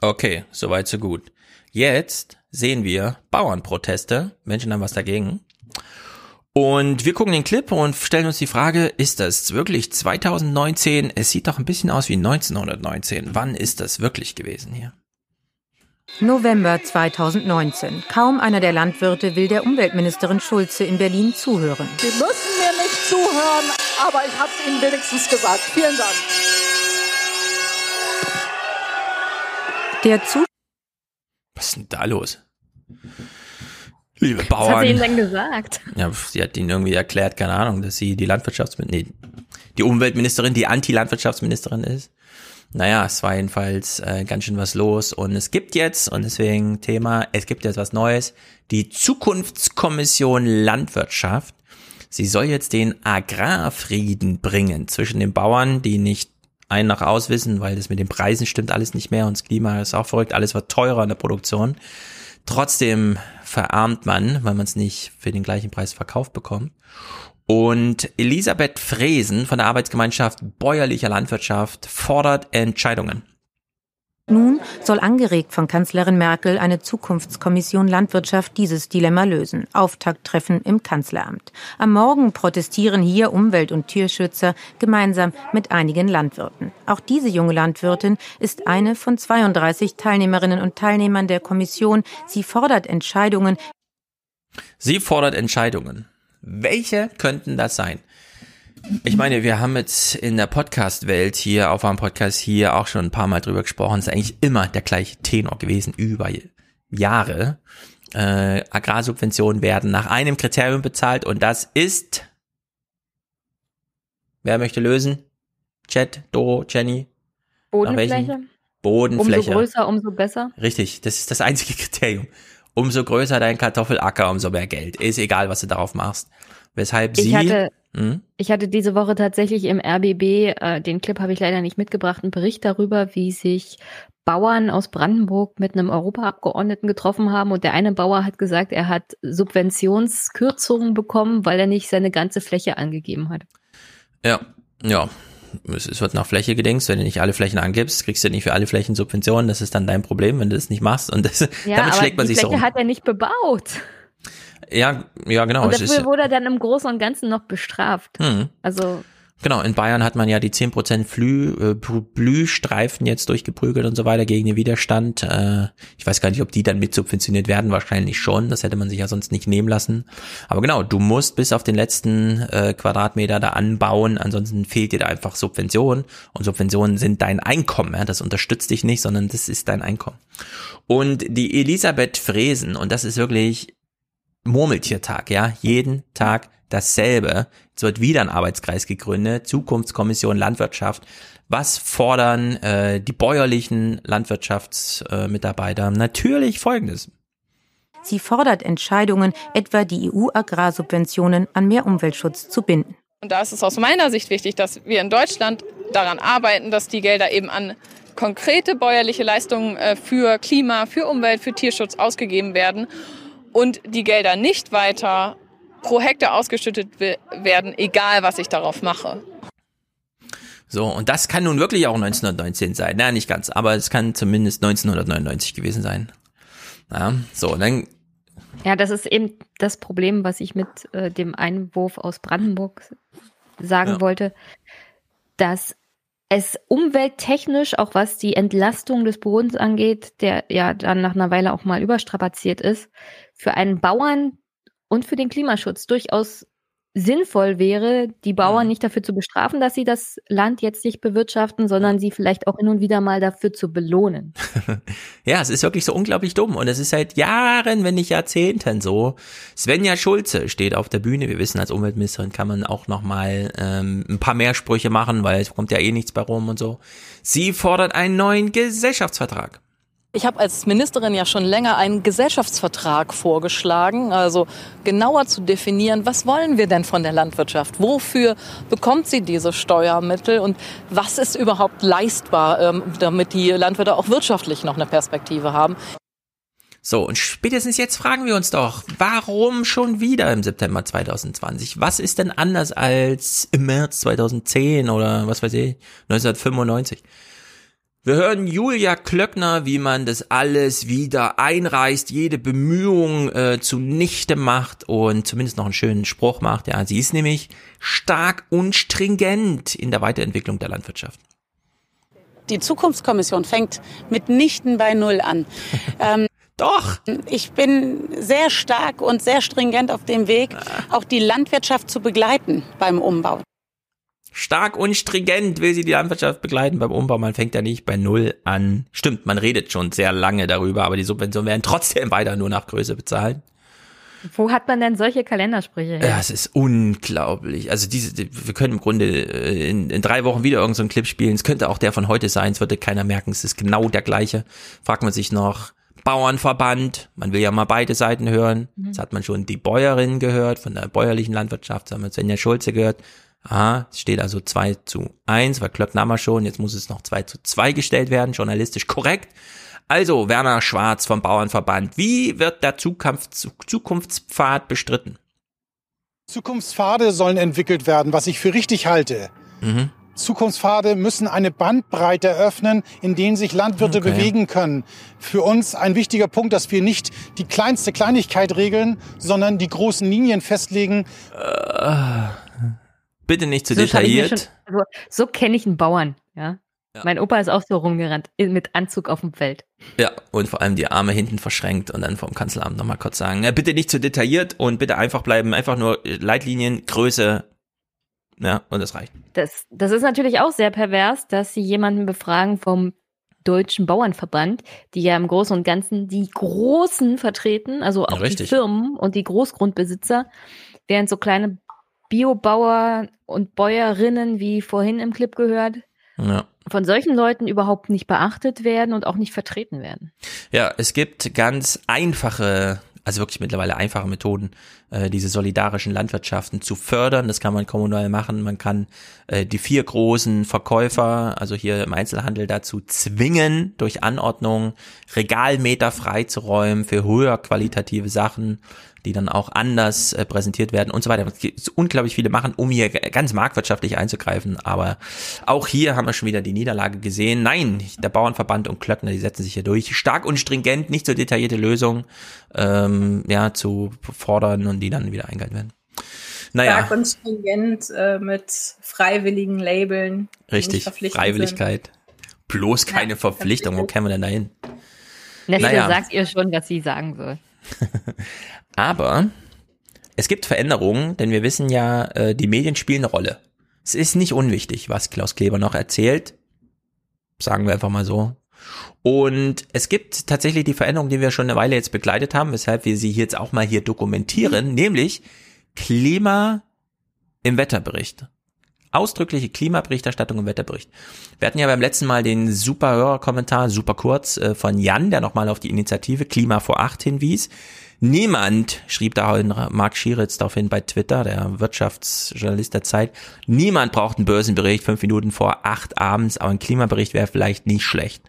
Okay, soweit so gut. Jetzt sehen wir Bauernproteste. Menschen haben was dagegen. Und wir gucken den Clip und stellen uns die Frage, ist das wirklich 2019? Es sieht doch ein bisschen aus wie 1919. Wann ist das wirklich gewesen hier? November 2019. Kaum einer der Landwirte will der Umweltministerin Schulze in Berlin zuhören. Sie müssen mir nicht zuhören, aber ich habe es Ihnen wenigstens gesagt. Vielen Dank. Der Zu Was ist denn da los? Liebe Bauern. Was hat sie Ihnen denn gesagt? Ja, sie hat ihnen irgendwie erklärt, keine Ahnung, dass sie die Landwirtschaftsministerin, nee, die Umweltministerin, die Anti-Landwirtschaftsministerin ist. Naja, es war jedenfalls äh, ganz schön was los und es gibt jetzt, und deswegen Thema, es gibt jetzt was Neues, die Zukunftskommission Landwirtschaft. Sie soll jetzt den Agrarfrieden bringen zwischen den Bauern, die nicht ein nach aus wissen, weil das mit den Preisen stimmt alles nicht mehr und das Klima ist auch verrückt, alles wird teurer in der Produktion. Trotzdem verarmt man, weil man es nicht für den gleichen Preis verkauft bekommt. Und Elisabeth Fresen von der Arbeitsgemeinschaft Bäuerlicher Landwirtschaft fordert Entscheidungen. Nun soll angeregt von Kanzlerin Merkel eine Zukunftskommission Landwirtschaft dieses Dilemma lösen. Auftakttreffen im Kanzleramt. Am Morgen protestieren hier Umwelt- und Tierschützer gemeinsam mit einigen Landwirten. Auch diese junge Landwirtin ist eine von 32 Teilnehmerinnen und Teilnehmern der Kommission. Sie fordert Entscheidungen. Sie fordert Entscheidungen. Welche könnten das sein? Ich meine, wir haben jetzt in der Podcast-Welt hier, auf einem Podcast hier auch schon ein paar Mal drüber gesprochen. Es ist eigentlich immer der gleiche Tenor gewesen über Jahre. Äh, Agrarsubventionen werden nach einem Kriterium bezahlt und das ist. Wer möchte lösen? Chat, Doro, Jenny? Bodenfläche. Bodenfläche. Umso größer, umso besser. Richtig, das ist das einzige Kriterium. Umso größer dein Kartoffelacker, umso mehr Geld. Ist egal, was du darauf machst. Weshalb Ich sie. Hatte, Hm? ich hatte diese Woche tatsächlich im RBB, äh, den Clip habe ich leider nicht mitgebracht, einen Bericht darüber, wie sich Bauern aus Brandenburg mit einem Europaabgeordneten getroffen haben und der eine Bauer hat gesagt, er hat Subventionskürzungen bekommen, weil er nicht seine ganze Fläche angegeben hat. Ja, ja. Es, wird nach Fläche gedingst. Wenn du nicht alle Flächen angibst, kriegst du nicht für alle Flächen Subventionen. Das ist dann dein Problem, wenn du das nicht machst. Und das, Ja, damit schlägt man die sich so Fläche rum. hat er nicht bebaut. Ja, ja, genau. und dafür ist, wurde er dann im Großen und Ganzen noch bestraft. hm. Also Genau, in Bayern hat man ja die 10% Flü, äh, Blühstreifen jetzt durchgeprügelt und so weiter gegen den Widerstand. Äh, ich weiß gar nicht, ob die dann mit subventioniert werden, wahrscheinlich schon. Das hätte man sich ja sonst nicht nehmen lassen. Aber genau, du musst bis auf den letzten äh, Quadratmeter da anbauen, ansonsten fehlt dir da einfach Subvention. Und Subventionen sind dein Einkommen. Ja? Das unterstützt dich nicht, sondern das ist dein Einkommen. Und die Elisabeth Fresen, und das ist wirklich Murmeltiertag, ja, jeden Tag dasselbe. Es wird wieder ein Arbeitskreis gegründet, Zukunftskommission Landwirtschaft. Was fordern äh, die bäuerlichen Landwirtschaftsmitarbeiter? Natürlich Folgendes. Sie fordert Entscheidungen, etwa die EU-Agrarsubventionen an mehr Umweltschutz zu binden. Und da ist es aus meiner Sicht wichtig, dass wir in Deutschland daran arbeiten, dass die Gelder eben an konkrete bäuerliche Leistungen äh, für Klima, für Umwelt, für Tierschutz ausgegeben werden und die Gelder nicht weiter pro Hektar ausgeschüttet we- werden, egal was ich darauf mache. So, und das kann nun wirklich auch 1919 sein. Na, nicht ganz, aber es kann zumindest 1999 gewesen sein. Ja, so, dann Ja, das ist eben das Problem, was ich mit äh, dem Einwurf aus Brandenburg sagen Ja. wollte, dass es umwelttechnisch, auch was die Entlastung des Bodens angeht, der ja dann nach einer Weile auch mal überstrapaziert ist, für einen Bauern und für den Klimaschutz durchaus sinnvoll wäre, die Bauern nicht dafür zu bestrafen, dass sie das Land jetzt nicht bewirtschaften, sondern sie vielleicht auch hin und wieder mal dafür zu belohnen. Ja, es ist wirklich so unglaublich dumm und es ist seit Jahren, wenn nicht Jahrzehnten so. Svenja Schulze steht auf der Bühne. Wir wissen, als Umweltministerin kann man auch noch mal ähm, ein paar mehr Sprüche machen, weil es kommt ja eh nichts bei rum und so. Sie fordert einen neuen Gesellschaftsvertrag. Ich habe als Ministerin ja schon länger einen Gesellschaftsvertrag vorgeschlagen, also genauer zu definieren, was wollen wir denn von der Landwirtschaft? Wofür bekommt sie diese Steuermittel und was ist überhaupt leistbar, ähm, damit die Landwirte auch wirtschaftlich noch eine Perspektive haben? So, und spätestens jetzt fragen wir uns doch, warum schon wieder im September 2020? Was ist denn anders als im März 2010 oder was weiß ich, 1995? Wir hören Julia Klöckner, wie man das alles wieder einreißt, jede Bemühung äh, zunichte macht und zumindest noch einen schönen Spruch macht. Ja, sie ist nämlich stark und stringent in der Weiterentwicklung der Landwirtschaft. Die Zukunftskommission fängt mitnichten bei Null an. ähm, Doch. Ich bin sehr stark und sehr stringent auf dem Weg, auch die Landwirtschaft zu begleiten beim Umbau. Stark und stringent will sie die Landwirtschaft begleiten beim Umbau. Man fängt ja nicht bei Null an. Stimmt, man redet schon sehr lange darüber, aber die Subventionen werden trotzdem weiter nur nach Größe bezahlt. Wo hat man denn solche Kalendersprüche her? Ja, es ist unglaublich. Also diese, wir können im Grunde äh, in, in drei Wochen wieder irgendeinen so Clip spielen. Es könnte auch der von heute sein, es würde keiner merken. Es ist genau der gleiche. Fragt man sich noch, Bauernverband, man will ja mal beide Seiten hören. Mhm. Jetzt hat man schon die Bäuerin gehört, von der bäuerlichen Landwirtschaft, haben wir Svenja Schulze gehört. Aha, es steht also 2 zu 1, weil Klöckner schon, jetzt muss es noch 2 zu 2 gestellt werden, journalistisch korrekt. Also, Werner Schwarz vom Bauernverband, wie wird der Zukunfts Zukunftspfad bestritten? Zukunftspfade sollen entwickelt werden, was ich für richtig halte. Mhm. Zukunftspfade müssen eine Bandbreite eröffnen, in denen sich Landwirte okay. bewegen können. Für uns ein wichtiger Punkt, dass wir nicht die kleinste Kleinigkeit regeln, sondern die großen Linien festlegen. Uh, bitte nicht zu so detailliert. Schon, also, so kenne ich einen Bauern, ja. Ja. Mein Opa ist auch so rumgerannt, mit Anzug auf dem Feld. Ja, und vor allem die Arme hinten verschränkt und dann vom Kanzleramt nochmal kurz sagen, ja, bitte nicht zu detailliert und bitte einfach bleiben, einfach nur Leitlinien, Größe, ja, und das reicht. Das, das ist natürlich auch sehr pervers, dass sie jemanden befragen vom Deutschen Bauernverband, die ja im Großen und Ganzen die Großen vertreten, also auch ja, die Firmen und die Großgrundbesitzer, während so kleine Biobauer und Bäuerinnen, wie vorhin im Clip gehört, ja von solchen Leuten überhaupt nicht beachtet werden und auch nicht vertreten werden. Ja, es gibt ganz einfache, also wirklich mittlerweile einfache Methoden, äh, diese solidarischen Landwirtschaften zu fördern. Das kann man kommunal machen. Man kann äh, die vier großen Verkäufer, also hier im Einzelhandel dazu zwingen, durch Anordnung Regalmeter freizuräumen für höher qualitative Sachen die dann auch anders äh, präsentiert werden und so weiter. Unglaublich viele machen, um hier ganz marktwirtschaftlich einzugreifen. Aber auch hier haben wir schon wieder die Niederlage gesehen. Nein, der Bauernverband und Klöckner, die setzen sich hier durch. Stark und stringent, nicht so detaillierte Lösungen ähm, ja, zu fordern und die dann wieder eingehalten werden. Naja. Stark und stringent äh, mit freiwilligen Labeln. Richtig, Freiwilligkeit. Sind. Bloß keine ja, Verpflichtung. Wo kämen wir denn da hin? Nestle naja. sagt ihr schon, was sie sagen soll. Aber es gibt Veränderungen, denn wir wissen ja, äh, die Medien spielen eine Rolle. Es ist nicht unwichtig, was Klaus Kleber noch erzählt. Sagen wir einfach mal so. Und es gibt tatsächlich die Veränderungen, die wir schon eine Weile jetzt begleitet haben, weshalb wir sie jetzt auch mal hier dokumentieren, nämlich Klima im Wetterbericht. Ausdrückliche Klimaberichterstattung im Wetterbericht. Wir hatten ja beim letzten Mal den super Hörerkommentar, super kurz, äh, von Jan, der nochmal auf die Initiative Klima vor acht hinwies. Niemand, schrieb da Mark Schieritz daraufhin bei Twitter, der Wirtschaftsjournalist der Zeit, niemand braucht einen Börsenbericht fünf Minuten vor acht abends, aber ein Klimabericht wäre vielleicht nicht schlecht.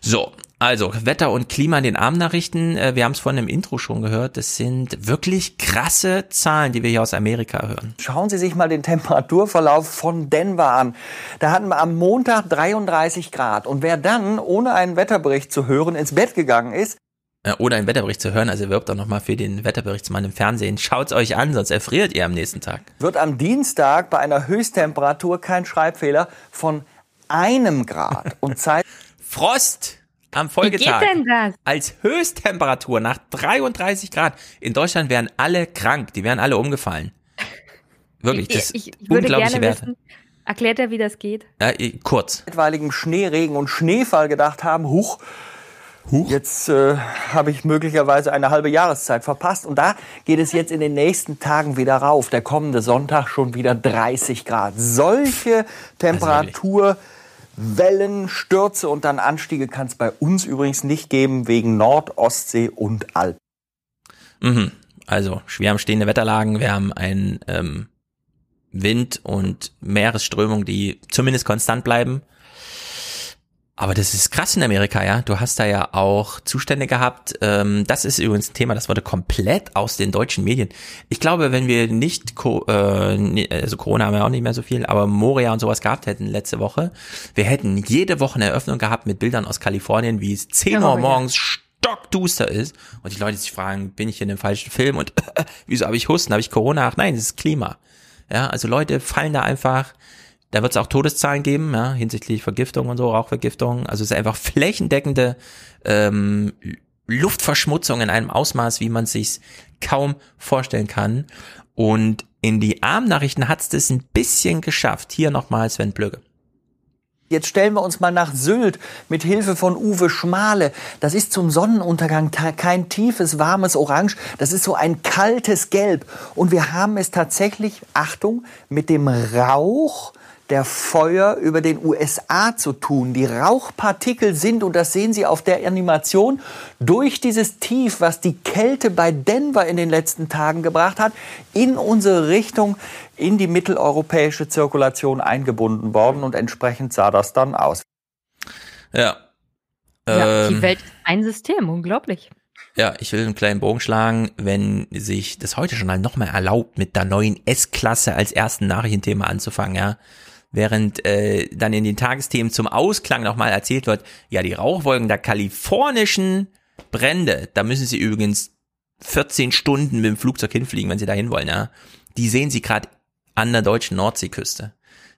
So, also Wetter und Klima in den Abendnachrichten, äh, wir haben es vorhin im Intro schon gehört, das sind wirklich krasse Zahlen, die wir hier aus Amerika hören. Schauen Sie sich mal den Temperaturverlauf von Denver an. Da hatten wir am Montag 33 Grad und wer dann, ohne einen Wetterbericht zu hören, ins Bett gegangen ist, oder einen Wetterbericht zu hören, also wirbt auch nochmal für den Wetterberichtsmann im Fernsehen. Schaut's euch an, sonst erfriert ihr am nächsten Tag. Wird am Dienstag bei einer Höchsttemperatur kein Schreibfehler von einem Grad und Zeit. Frost am Folgetag. Wie geht denn das? Als Höchsttemperatur nach 33 Grad. In Deutschland wären alle krank, die wären alle umgefallen. Wirklich, das ich, ich, ich würde unglaubliche gerne Werte. Wissen, erklärt er, wie das geht? Ja, kurz. Etwaigem Schneeregen und Schneefall gedacht haben, huch, Huch. Jetzt äh, habe ich möglicherweise eine halbe Jahreszeit verpasst. Und da geht es jetzt in den nächsten Tagen wieder rauf. Der kommende Sonntag schon wieder 30 Grad. Solche Temperaturwellen, Stürze und dann Anstiege kann es bei uns übrigens nicht geben, wegen Nord-, Ostsee und Alpen. Mhm. Also, wir haben stehende Wetterlagen, wir haben einen ähm, Wind und Meeresströmung, die zumindest konstant bleiben. Aber das ist krass in Amerika, ja. Du hast da ja auch Zustände gehabt. Ähm, das ist übrigens ein Thema, das wurde komplett aus den deutschen Medien. Ich glaube, wenn wir nicht, äh, also Corona haben wir auch nicht mehr so viel, aber Moria und sowas gehabt hätten letzte Woche, wir hätten jede Woche eine Eröffnung gehabt mit Bildern aus Kalifornien, wie es 10 Uhr morgens stockduster ist und die Leute sich fragen, bin ich in dem falschen Film und wieso habe ich Husten, habe ich Corona? Ach nein, das ist Klima. Ja, also Leute fallen da einfach da wird es auch Todeszahlen geben, ja, hinsichtlich Vergiftung und so, Rauchvergiftung. Also es ist einfach flächendeckende ähm, Luftverschmutzung in einem Ausmaß, wie man sich kaum vorstellen kann. Und in die Armnachrichten hat es das ein bisschen geschafft. Hier nochmal Sven Blöge. Jetzt stellen wir uns mal nach Sylt mit Hilfe von Uwe Schmale. Das ist zum Sonnenuntergang kein tiefes, warmes Orange. Das ist so ein kaltes Gelb. Und wir haben es tatsächlich, Achtung, mit dem Rauch der Feuer über den USA zu tun. Die Rauchpartikel sind, und das sehen Sie auf der Animation, durch dieses Tief, was die Kälte bei Denver in den letzten Tagen gebracht hat, in unsere Richtung, in die mitteleuropäische Zirkulation eingebunden worden. Und entsprechend sah das dann aus. Ja. Ja, die ähm, Welt ist ein System, unglaublich. Ja, ich will einen kleinen Bogen schlagen, wenn sich das heute schon nochmal erlaubt, mit der neuen S-Klasse als ersten Nachrichtenthema anzufangen, ja während äh, dann in den Tagesthemen zum Ausklang nochmal erzählt wird, ja, die Rauchwolken der kalifornischen Brände, da müssen sie übrigens 14 Stunden mit dem Flugzeug hinfliegen, wenn sie da hin wollen, ja. Die sehen sie gerade an der deutschen Nordseeküste.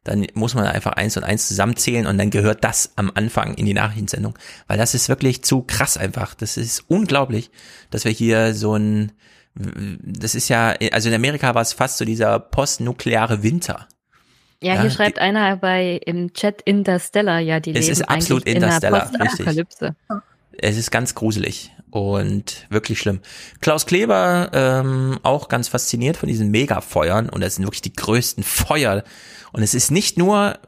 Dann muss man einfach eins und eins zusammenzählen und dann gehört das am Anfang in die Nachrichtensendung. Weil das ist wirklich zu krass einfach. Das ist unglaublich, dass wir hier so ein, das ist ja, also in Amerika war es fast so dieser postnukleare Winter. Ja, ja hier schreibt einer bei im Chat Interstellar, ja, die es leben ist absolut Interstellar, in richtig. Es ist ganz gruselig und wirklich schlimm. Klaus Kleber ähm, auch ganz fasziniert von diesen Megafeuern und es sind wirklich die größten Feuer und es ist nicht nur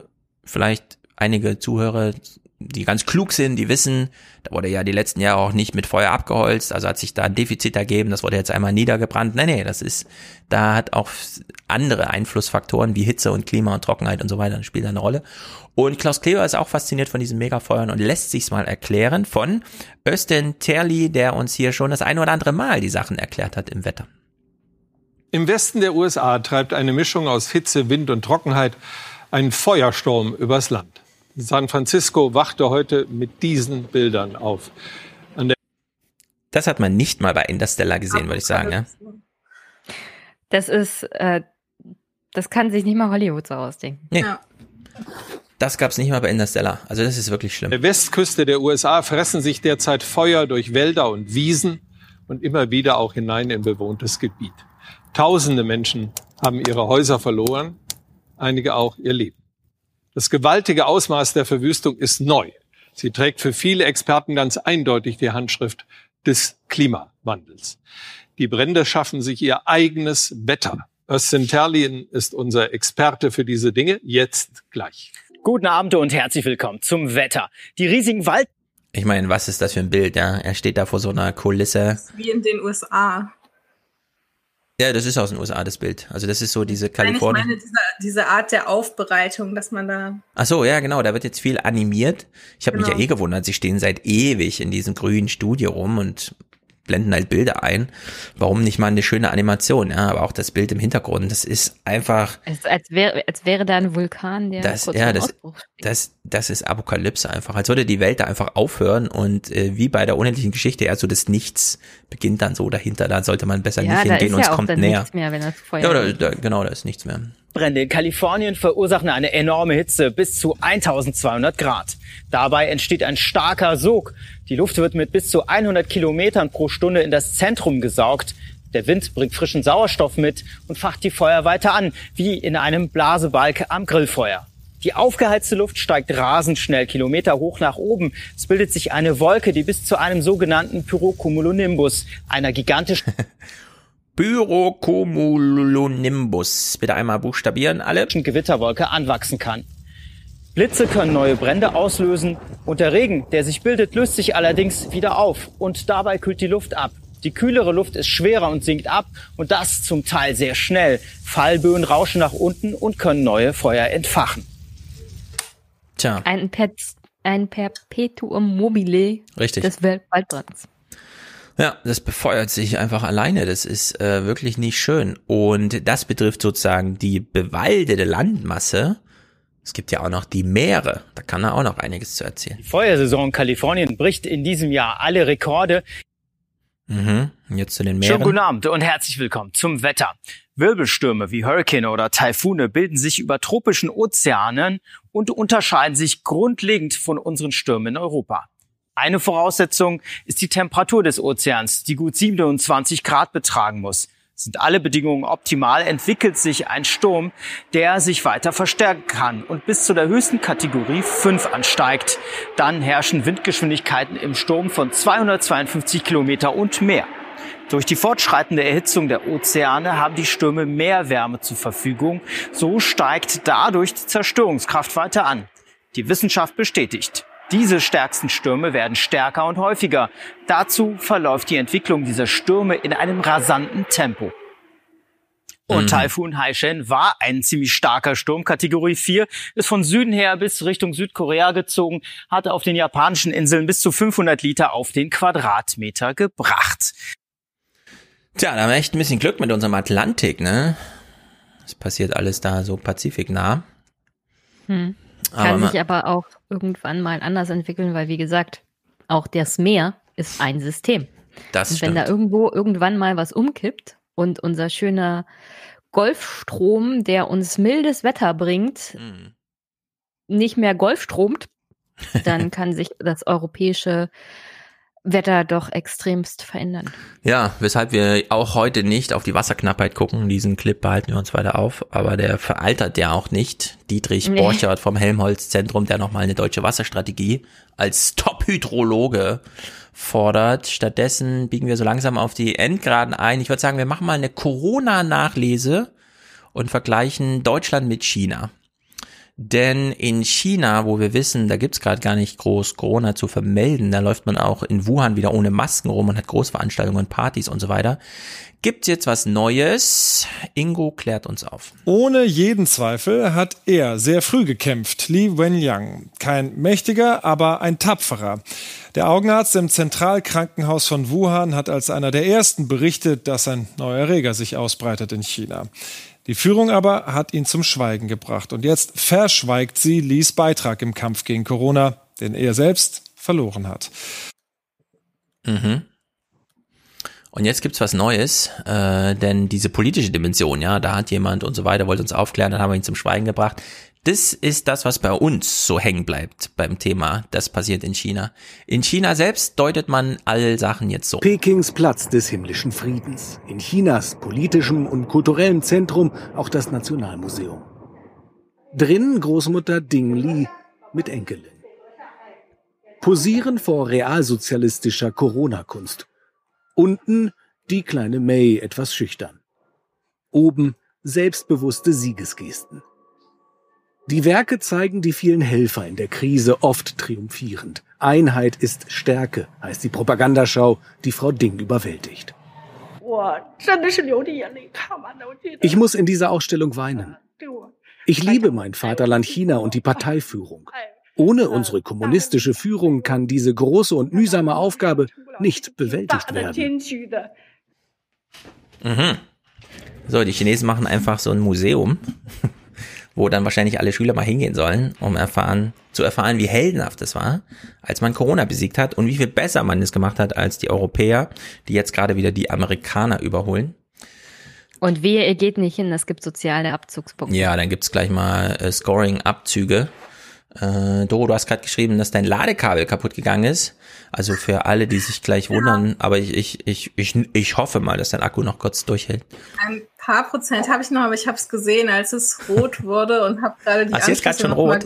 vielleicht einige Zuhörer die ganz klug sind, die wissen, da wurde ja die letzten Jahre auch nicht mit Feuer abgeholzt, also hat sich da ein Defizit ergeben, das wurde jetzt einmal niedergebrannt. Nee, nee, das ist, da hat auch andere Einflussfaktoren wie Hitze und Klima und Trockenheit und so weiter, spielt eine Rolle. Und Klaus Kleber ist auch fasziniert von diesen Megafeuern und lässt sich's mal erklären von Östen Terli, der uns hier schon das ein oder andere Mal die Sachen erklärt hat im Wetter. Im Westen der USA treibt eine Mischung aus Hitze, Wind und Trockenheit einen Feuersturm übers Land. San Francisco wachte heute mit diesen Bildern auf. das hat man nicht mal bei Interstellar gesehen, würde ich sagen. Ja? Das ist, äh, das kann sich nicht mal Hollywood so ausdenken. Nee. Ja. Das gab es nicht mal bei Interstellar. Also das ist wirklich schlimm. Der Westküste der USA fressen sich derzeit Feuer durch Wälder und Wiesen und immer wieder auch hinein in bewohntes Gebiet. Tausende Menschen haben ihre Häuser verloren, einige auch ihr Leben. Das gewaltige Ausmaß der Verwüstung ist neu. Sie trägt für viele Experten ganz eindeutig die Handschrift des Klimawandels. Die Brände schaffen sich ihr eigenes Wetter. Östin Terlin ist unser Experte für diese Dinge. Jetzt gleich. Guten Abend und herzlich willkommen zum Wetter. Die riesigen Wald ich meine, was ist das für ein Bild, ja? Er steht da vor so einer Kulisse. Wie in den USA. Ja, das ist aus den USA, das Bild. Also das ist so diese Kalifornien. Nein, ich meine diese, diese Art der Aufbereitung, dass man da. Ach so, ja, genau. Da wird jetzt viel animiert. Ich habe genau. mich ja genau. eh gewundert. Sie stehen seit ewig in diesem grünen Studio rum und blenden halt Bilder ein. Warum nicht mal eine schöne Animation? Ja, aber auch das Bild im Hintergrund, das ist einfach. Es, als, wäre, als wäre da ein Vulkan, der das, kurz ja, das, das, das ist Apokalypse einfach. Als würde die Welt da einfach aufhören und äh, wie bei der unendlichen Geschichte, ja, so das Nichts beginnt dann so dahinter. Da sollte man besser ja, nicht hingehen und es kommt näher. Mehr, wenn das Feuer ja, da, da, genau, da ist nichts mehr. Brände in Kalifornien verursachen eine enorme Hitze bis zu 1200 Grad. Dabei entsteht ein starker Sog. Die Luft wird mit bis zu 100 Kilometern pro Stunde in das Zentrum gesaugt. Der Wind bringt frischen Sauerstoff mit und facht die Feuer weiter an, wie in einem Blasebalg am Grillfeuer. Die aufgeheizte Luft steigt rasend schnell Kilometer hoch nach oben. Es bildet sich eine Wolke, die bis zu einem sogenannten Pyrocumulonimbus, einer gigantischen Pyrocumulonimbus. Bitte einmal buchstabieren alle. Gewitterwolke anwachsen kann. Blitze können neue Brände auslösen und der Regen, der sich bildet, löst sich allerdings wieder auf und dabei kühlt die Luft ab. Die kühlere Luft ist schwerer und sinkt ab und das zum Teil sehr schnell. Fallböen rauschen nach unten und können neue Feuer entfachen. Tja. Ein per ein Perpetuum mobile Richtig. des Waldbrands. Ja, das befeuert sich einfach alleine. Das ist äh, wirklich nicht schön. Und das betrifft sozusagen die bewaldete Landmasse. Es gibt ja auch noch die Meere. Da kann er auch noch einiges zu erzählen. Die Feuersaison in Kalifornien bricht in diesem Jahr alle Rekorde. Mhm. Jetzt zu den Meeren. Schönen guten Abend und herzlich willkommen zum Wetter. Wirbelstürme wie Hurricane oder Taifune bilden sich über tropischen Ozeanen und unterscheiden sich grundlegend von unseren Stürmen in Europa. Eine Voraussetzung ist die Temperatur des Ozeans, die gut 27 Grad betragen muss. Sind alle Bedingungen optimal, entwickelt sich ein Sturm, der sich weiter verstärken kann und bis zu der höchsten Kategorie 5 ansteigt. Dann herrschen Windgeschwindigkeiten im Sturm von 252 Kilometer und mehr. Durch die fortschreitende Erhitzung der Ozeane haben die Stürme mehr Wärme zur Verfügung. So steigt dadurch die Zerstörungskraft weiter an. Die Wissenschaft bestätigt. Diese stärksten Stürme werden stärker und häufiger. Dazu verläuft die Entwicklung dieser Stürme in einem rasanten Tempo. Und Mhm. Taifun Haishen war ein ziemlich starker Sturm, Kategorie 4, ist von Süden her bis Richtung Südkorea gezogen, hatte auf den japanischen Inseln bis zu 500 Liter auf den Quadratmeter gebracht. Tja, da haben wir echt ein bisschen Glück mit unserem Atlantik, ne? Es passiert alles da so pazifiknah. Hm. Aber Kann ma- sich aber auch irgendwann mal anders entwickeln, weil wie gesagt, auch das Meer ist ein System. Das und wenn da irgendwo irgendwann mal was umkippt und unser schöner Golfstrom, der uns mildes Wetter bringt, Mhm. nicht mehr Golfstromt, dann kann sich das europäische Wetter doch extremst verändern. Ja, weshalb wir auch heute nicht auf die Wasserknappheit gucken. Diesen Clip behalten wir uns weiter auf. Aber der veraltert ja auch nicht. Dietrich Nee. Borchert vom Helmholtz-Zentrum, der nochmal eine deutsche Wasserstrategie als Top-Hydrologe fordert. Stattdessen biegen wir so langsam auf die Endgraden ein. Ich würde sagen, wir machen mal eine Corona-Nachlese und vergleichen Deutschland mit China. Denn in China, wo wir wissen, da gibt's gerade gar nicht groß Corona zu vermelden, da läuft man auch in Wuhan wieder ohne Masken rum und hat Großveranstaltungen Partys und so weiter. Gibt's jetzt was Neues? Ingo klärt uns auf. Ohne jeden Zweifel hat er sehr früh gekämpft, Li Wenliang. Kein mächtiger, aber ein tapferer. Der Augenarzt im Zentralkrankenhaus von Wuhan hat als einer der ersten berichtet, dass ein neuer Erreger sich ausbreitet in China. Die Führung aber hat ihn zum Schweigen gebracht. Und jetzt verschweigt sie Lis Beitrag im Kampf gegen Corona, den er selbst verloren hat. Mhm. Und jetzt gibt's was Neues, äh, denn diese politische Dimension, ja, da hat jemand und so weiter, wollte uns aufklären, dann haben wir ihn zum Schweigen gebracht. Das ist das, was bei uns so hängen bleibt beim Thema, das passiert in China. In China selbst deutet man all Sachen jetzt so. Pekings Platz des himmlischen Friedens. In Chinas politischem und kulturellem Zentrum auch das Nationalmuseum. Drin Großmutter Ding Li mit Enkelin. Posieren vor realsozialistischer Corona-Kunst. Unten die kleine May etwas schüchtern. Oben selbstbewusste Siegesgesten. Die Werke zeigen die vielen Helfer in der Krise oft triumphierend. Einheit ist Stärke, heißt die Propagandaschau, die Frau Ding überwältigt. Ich muss in dieser Ausstellung weinen. Ich liebe mein Vaterland China und die Parteiführung. Ohne unsere kommunistische Führung kann diese große und mühsame Aufgabe nicht bewältigt werden. Mhm. So, die Chinesen machen einfach so ein Museum wo dann wahrscheinlich alle Schüler mal hingehen sollen, um erfahren, zu erfahren, wie heldenhaft es war, als man Corona besiegt hat und wie viel besser man es gemacht hat als die Europäer, die jetzt gerade wieder die Amerikaner überholen. Und wehe, ihr geht nicht hin, es gibt soziale Abzugspunkte. Ja, dann gibt's gleich mal äh, Scoring-Abzüge. Äh, Doro, du hast gerade geschrieben, dass dein Ladekabel kaputt gegangen ist. Also für alle, die sich gleich wundern, aber ich, ich, ich, ich, ich hoffe mal, dass dein Akku noch kurz durchhält. Ein paar Prozent habe ich noch, aber ich habe es gesehen, als es rot wurde und habe gerade die Ach, sie ist Anschlüsse schon rot?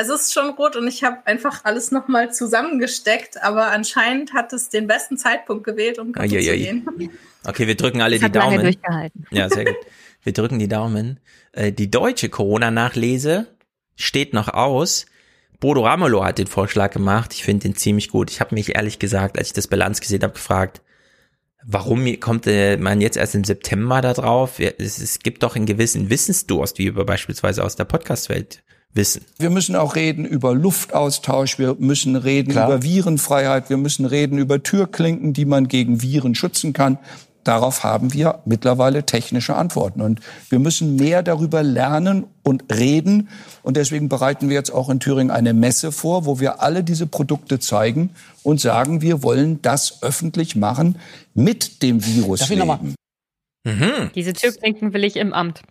Es ist schon rot und ich habe einfach alles nochmal zusammengesteckt, aber anscheinend hat es den besten Zeitpunkt gewählt, um kaputt zu gehen. Okay, wir drücken alle Es die hat lange Daumen. durchgehalten. Ja, sehr gut. Wir drücken die Daumen. Äh, die deutsche Corona-Nachlese steht noch aus. Bodo Ramelow hat den Vorschlag gemacht. Ich finde den ziemlich gut. Ich habe mich ehrlich gesagt, als ich das Bilanz gesehen habe, gefragt, warum kommt man jetzt erst im September da drauf? Es gibt doch einen gewissen Wissensdurst, wie wir beispielsweise aus der Podcast-Welt wissen. Wir müssen auch reden über Luftaustausch, wir müssen reden Klar. über Virenfreiheit, wir müssen reden über Türklinken, die man gegen Viren schützen kann. Darauf haben wir mittlerweile technische Antworten. Und wir müssen mehr darüber lernen und reden. Und deswegen bereiten wir jetzt auch in Thüringen eine Messe vor, wo wir alle diese Produkte zeigen und sagen, wir wollen das öffentlich machen mit dem Virus. Darf ich leben. Mhm. Diese Türklinken will ich im Amt.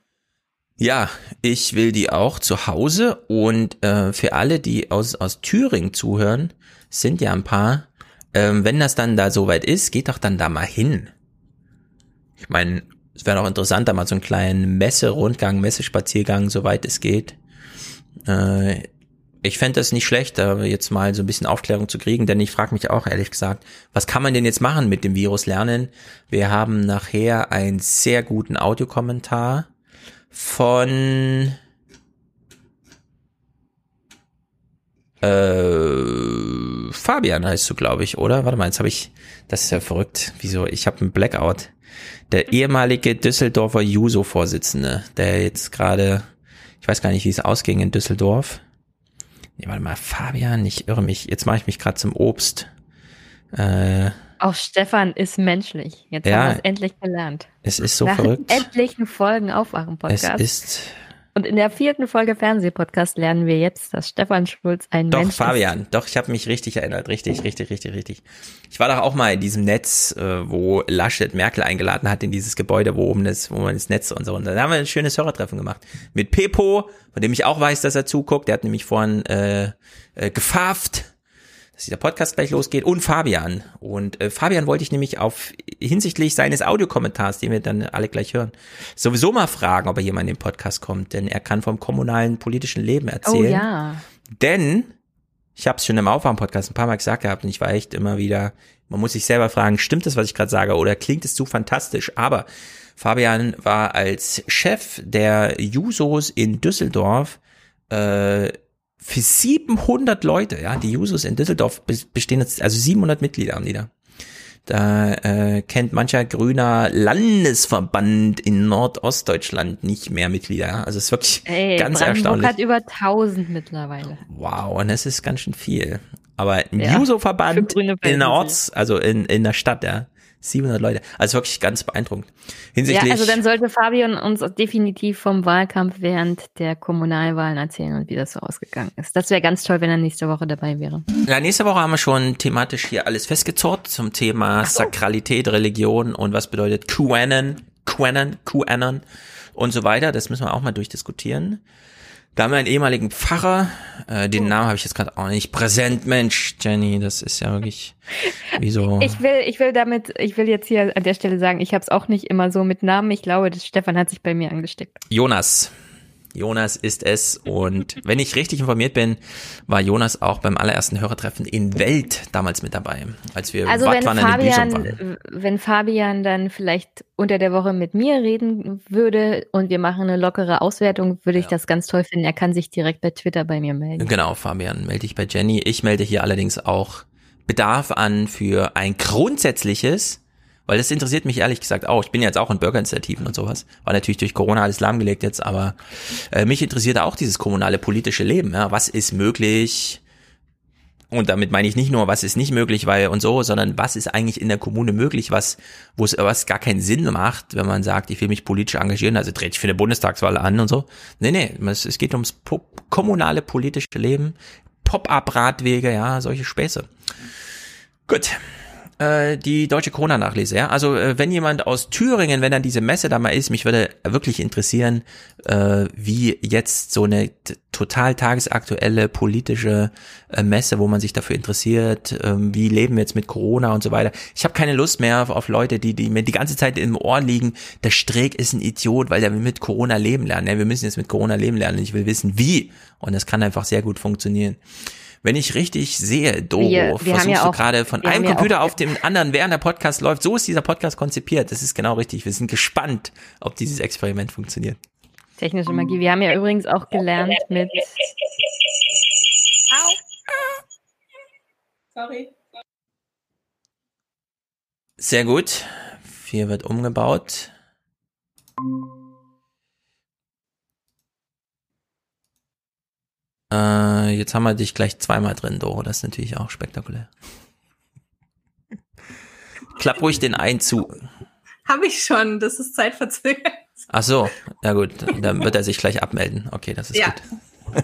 Ja, ich will die auch zu Hause und äh, für alle, die aus, aus Thüringen zuhören, sind ja ein paar. Ähm, wenn das dann da soweit ist, geht doch dann da mal hin. Ich meine, es wäre auch interessant, da mal so einen kleinen Messe-Rundgang, Messespaziergang, soweit es geht. Äh, ich fände das nicht schlecht, da jetzt mal so ein bisschen Aufklärung zu kriegen, denn ich frage mich auch ehrlich gesagt, was kann man denn jetzt machen mit dem Virus lernen? Wir haben nachher einen sehr guten Audiokommentar von äh, Fabian heißt du, glaube ich, oder? Warte mal, jetzt habe ich, das ist ja verrückt. Wieso? Ich habe einen Blackout. Der ehemalige Düsseldorfer Juso-Vorsitzende, der jetzt gerade, ich weiß gar nicht, wie es ausging in Düsseldorf. Nee, warte mal, Fabian, ich irre mich. Jetzt mache ich mich gerade zum Obst. Äh, auch Stefan ist menschlich. Jetzt ja, haben wir es endlich gelernt. Es ist so Nach verrückt. etlichen Folgen Aufwachen-Podcast. Es ist. Und in der vierten Folge Fernsehpodcast lernen wir jetzt, dass Stefan Schulz ein doch, Mensch Fabian, ist. Doch, ich habe mich richtig erinnert. Richtig, richtig, richtig, richtig. Ich war doch auch mal in diesem Netz, äh, wo Laschet Merkel eingeladen hat, in dieses Gebäude, wo oben das, wo man das Netz und so. Und da haben wir ein schönes Hörertreffen gemacht. Mit Pepo, von dem ich auch weiß, dass er zuguckt. Der hat nämlich vorhin äh, äh, gefafft dass dieser Podcast gleich losgeht und Fabian. Und äh, Fabian wollte ich nämlich auf hinsichtlich seines Audiokommentars, den wir dann alle gleich hören, sowieso mal fragen, ob er hier mal in den Podcast kommt, denn er kann vom kommunalen politischen Leben erzählen. Oh ja. Denn ich habe es schon im Aufwärm-Podcast ein paar Mal gesagt gehabt und ich war echt immer wieder, man muss sich selber fragen, stimmt das, was ich gerade sage, oder klingt es zu fantastisch? Aber Fabian war als Chef der Jusos in Düsseldorf äh, für 700 Leute, ja, die Jusos in Düsseldorf bestehen jetzt, also 700 Mitglieder haben die da. Da äh, kennt mancher grüner Landesverband in Nordostdeutschland nicht mehr Mitglieder. Ja? Also es ist wirklich Ey, ganz Brandenburg erstaunlich. hat über 1000 mittlerweile. Wow, und das ist ganz schön viel. Aber ein ja, Juso-Verband in der Orts, also in, in der Stadt, ja, 700 Leute. Also wirklich ganz beeindruckend. Hinsichtlich ja, also dann sollte Fabian uns definitiv vom Wahlkampf während der Kommunalwahlen erzählen und wie das so ausgegangen ist. Das wäre ganz toll, wenn er nächste Woche dabei wäre. Ja, nächste Woche haben wir schon thematisch hier alles festgezurrt zum Thema so. Sakralität, Religion und was bedeutet QAnon, QAnon, QAnon und so weiter. Das müssen wir auch mal durchdiskutieren. Da haben wir einen ehemaligen Pfarrer, äh, den oh. Namen habe ich jetzt gerade auch nicht präsent. Mensch, Jenny, das ist ja wirklich wie so. Ich will, ich will damit, ich will jetzt hier an der Stelle sagen, ich habe es auch nicht immer so mit Namen. Ich glaube, das Stefan hat sich bei mir angesteckt. Jonas. Jonas ist es. Und wenn ich richtig informiert bin, war Jonas auch beim allerersten Hörertreffen in Welt damals mit dabei, als wir also wenn Fabian, waren. Wenn Fabian dann vielleicht unter der Woche mit mir reden würde und wir machen eine lockere Auswertung, würde ja. ich das ganz toll finden. Er kann sich direkt bei Twitter bei mir melden. Genau, Fabian, melde dich bei Jenny. Ich melde hier allerdings auch Bedarf an für ein grundsätzliches weil das interessiert mich ehrlich gesagt auch. Ich bin jetzt auch in Bürgerinitiativen und sowas. War natürlich durch Corona alles lahmgelegt jetzt, aber äh, mich interessiert auch dieses kommunale politische Leben. Ja? Was ist möglich? Und damit meine ich nicht nur, was ist nicht möglich, weil und so, sondern was ist eigentlich in der Kommune möglich, was, wo es was gar keinen Sinn macht, wenn man sagt, ich will mich politisch engagieren, also trete ich für eine Bundestagswahl an und so. Nee, nee, es, es geht ums kommunale politische Leben, Pop-up-Radwege, ja, solche Späße. Gut, äh, die deutsche Corona-Nachlese. Ja? Also äh, wenn jemand aus Thüringen, wenn dann diese Messe da mal ist, mich würde wirklich interessieren, äh, wie jetzt so eine total tagesaktuelle politische äh, Messe, wo man sich dafür interessiert, äh, wie leben wir jetzt mit Corona und so weiter. Ich habe keine Lust mehr auf, auf, Leute, die, die mir die ganze Zeit im Ohr liegen, der Streeck ist ein Idiot, weil der will mit Corona leben lernen. Ja, wir müssen jetzt mit Corona leben lernen. Ich will wissen, wie. Und das kann einfach sehr gut funktionieren. Wenn ich richtig sehe, Doro, wir, wir versuchst ja du gerade von einem Computer ja auf dem anderen, während der Podcast läuft. So ist dieser Podcast konzipiert. Das ist genau richtig. Wir sind gespannt, ob dieses Experiment funktioniert. Technische Magie. Wir haben ja übrigens auch gelernt mit. Au. Sorry. Sehr gut. Hier wird umgebaut. Äh, jetzt haben wir dich gleich zweimal drin, Doro. Das ist natürlich auch spektakulär. Klapp ruhig den einen zu. Habe ich schon, das ist zeitverzögert. Ach so, ja gut, dann wird er sich gleich abmelden. Okay, das ist ja. gut.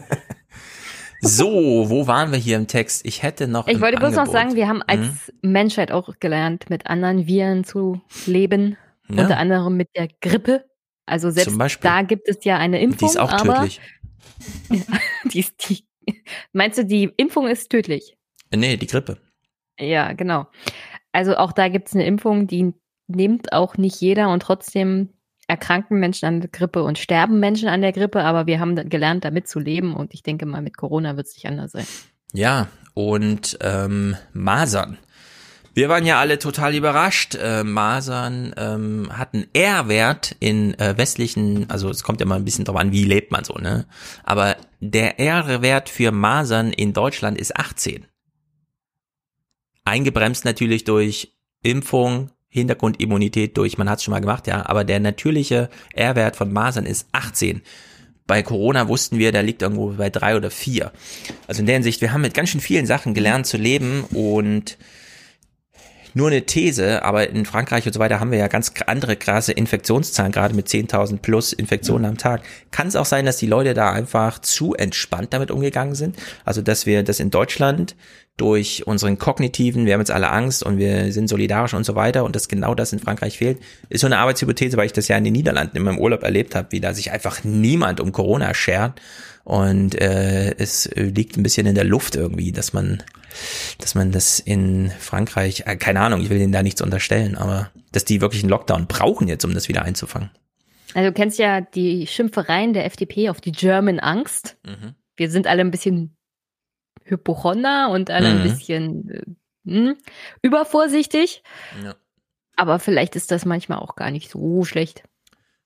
So, wo waren wir hier im Text? Ich hätte noch. Ich wollte bloß noch sagen, wir haben als hm? Menschheit auch gelernt, mit anderen Viren zu leben. Ja. Unter anderem mit der Grippe. Also selbst da gibt es ja eine Impfung. Die ist auch tödlich. Die die. Meinst du, die Impfung ist tödlich? Nee, die Grippe. Ja, genau. Also auch da gibt es eine Impfung, die nimmt auch nicht jeder und trotzdem erkranken Menschen an der Grippe und sterben Menschen an der Grippe, aber wir haben gelernt, damit zu leben und ich denke mal, mit Corona wird es nicht anders sein. Ja, und ähm, Masern. Wir waren ja alle total überrascht. Äh, Masern ähm, hatten R-Wert in äh, westlichen, also es kommt ja mal ein bisschen drauf an, wie lebt man so, ne? Aber der R-Wert für Masern in Deutschland ist 18. Eingebremst natürlich durch Impfung, Hintergrundimmunität durch, man hat es schon mal gemacht, ja, aber der natürliche R-Wert von Masern ist 18. Bei Corona wussten wir, der liegt irgendwo bei drei oder vier. Also in der Hinsicht, wir haben mit ganz schön vielen Sachen gelernt zu leben und nur eine These, aber in Frankreich und so weiter haben wir ja ganz andere krasse Infektionszahlen, gerade mit 10.000 plus Infektionen am Tag. Kann es auch sein, dass die Leute da einfach zu entspannt damit umgegangen sind? Also, dass wir das in Deutschland durch unseren kognitiven, wir haben jetzt alle Angst und wir sind solidarisch und so weiter und dass genau das in Frankreich fehlt, ist so eine Arbeitshypothese, weil ich das ja in den Niederlanden in meinem Urlaub erlebt habe, wie da sich einfach niemand um Corona schert und äh, es liegt ein bisschen in der Luft irgendwie, dass man dass man das in Frankreich, äh, keine Ahnung, ich will denen da nichts unterstellen, aber dass die wirklich einen Lockdown brauchen jetzt, um das wieder einzufangen. Also du kennst ja die Schimpfereien der FDP auf die German Angst. Mhm. Wir sind alle ein bisschen Hypochonder und alle mhm. ein bisschen äh, hm, übervorsichtig. Ja. Aber vielleicht ist das manchmal auch gar nicht so schlecht.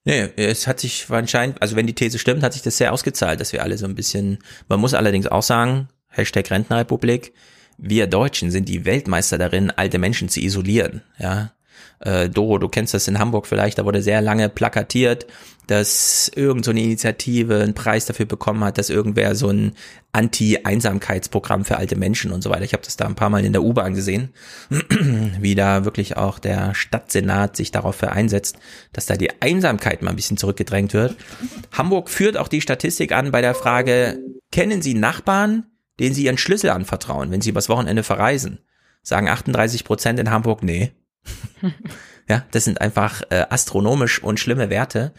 Nee, es hat sich anscheinend, also wenn die These stimmt, hat sich das sehr ausgezahlt, dass wir alle so ein bisschen, man muss allerdings auch sagen, Hashtag Rentenrepublik, wir Deutschen sind die Weltmeister darin, alte Menschen zu isolieren, ja. Äh, Doro, du kennst das in Hamburg vielleicht, da wurde sehr lange plakatiert, dass irgend so eine Initiative einen Preis dafür bekommen hat, dass irgendwer so ein Anti-Einsamkeitsprogramm für alte Menschen und so weiter. Ich habe das da ein paar Mal in der U-Bahn gesehen, wie da wirklich auch der Stadtsenat sich dafür einsetzt, dass da die Einsamkeit mal ein bisschen zurückgedrängt wird. Hamburg führt auch die Statistik an bei der Frage, kennen Sie Nachbarn, denen Sie Ihren Schlüssel anvertrauen, wenn Sie übers Wochenende verreisen? Sagen 38 Prozent in Hamburg, nee. ja, das sind einfach äh, astronomisch und schlimme Werte,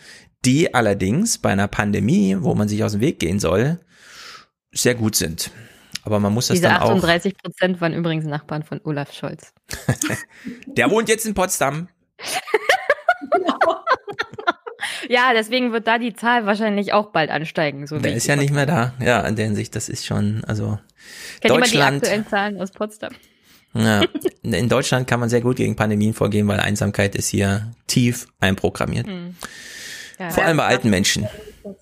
die allerdings bei einer Pandemie, wo man sich aus dem Weg gehen soll, sehr gut sind. Aber man muss das Diese dann auch. 38 Prozent waren übrigens Nachbarn von Olaf Scholz. Der wohnt jetzt in Potsdam. ja, deswegen wird da die Zahl wahrscheinlich auch bald ansteigen. So der ist ja nicht mehr da. Ja, in der Hinsicht, das ist schon, also Kennt Deutschland. die aktuellen Zahlen aus Potsdam? Ja, in Deutschland kann man sehr gut gegen Pandemien vorgehen, weil Einsamkeit ist hier tief einprogrammiert. Hm. Ja, Vor allem bei alten Menschen.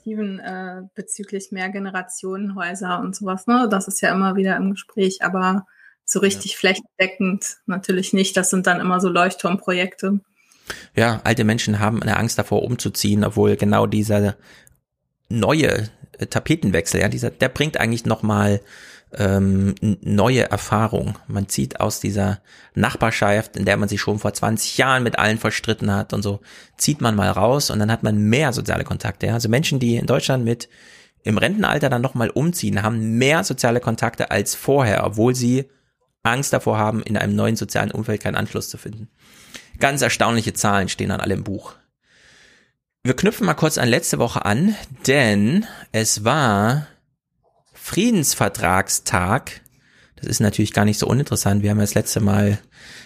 Äh, bezüglich Mehrgenerationenhäuser und sowas, ne? Das ist ja immer wieder im Gespräch, aber so richtig ja. flächendeckend natürlich nicht. Das sind dann immer so Leuchtturmprojekte. Ja, alte Menschen haben eine Angst davor umzuziehen, obwohl genau dieser neue Tapetenwechsel, ja, dieser, der bringt eigentlich nochmal ähm, neue Erfahrung. Man zieht aus dieser Nachbarschaft, in der man sich schon vor 20 Jahren mit allen verstritten hat und so, zieht man mal raus und dann hat man mehr soziale Kontakte. Ja? Also Menschen, die in Deutschland mit im Rentenalter dann nochmal umziehen, haben mehr soziale Kontakte als vorher, obwohl sie Angst davor haben, in einem neuen sozialen Umfeld keinen Anschluss zu finden. Ganz erstaunliche Zahlen stehen alle im Buch. Wir knüpfen mal kurz an letzte Woche an, denn es war Friedensvertragstag. Das ist natürlich gar nicht so uninteressant. Wir haben ja das letzte Mal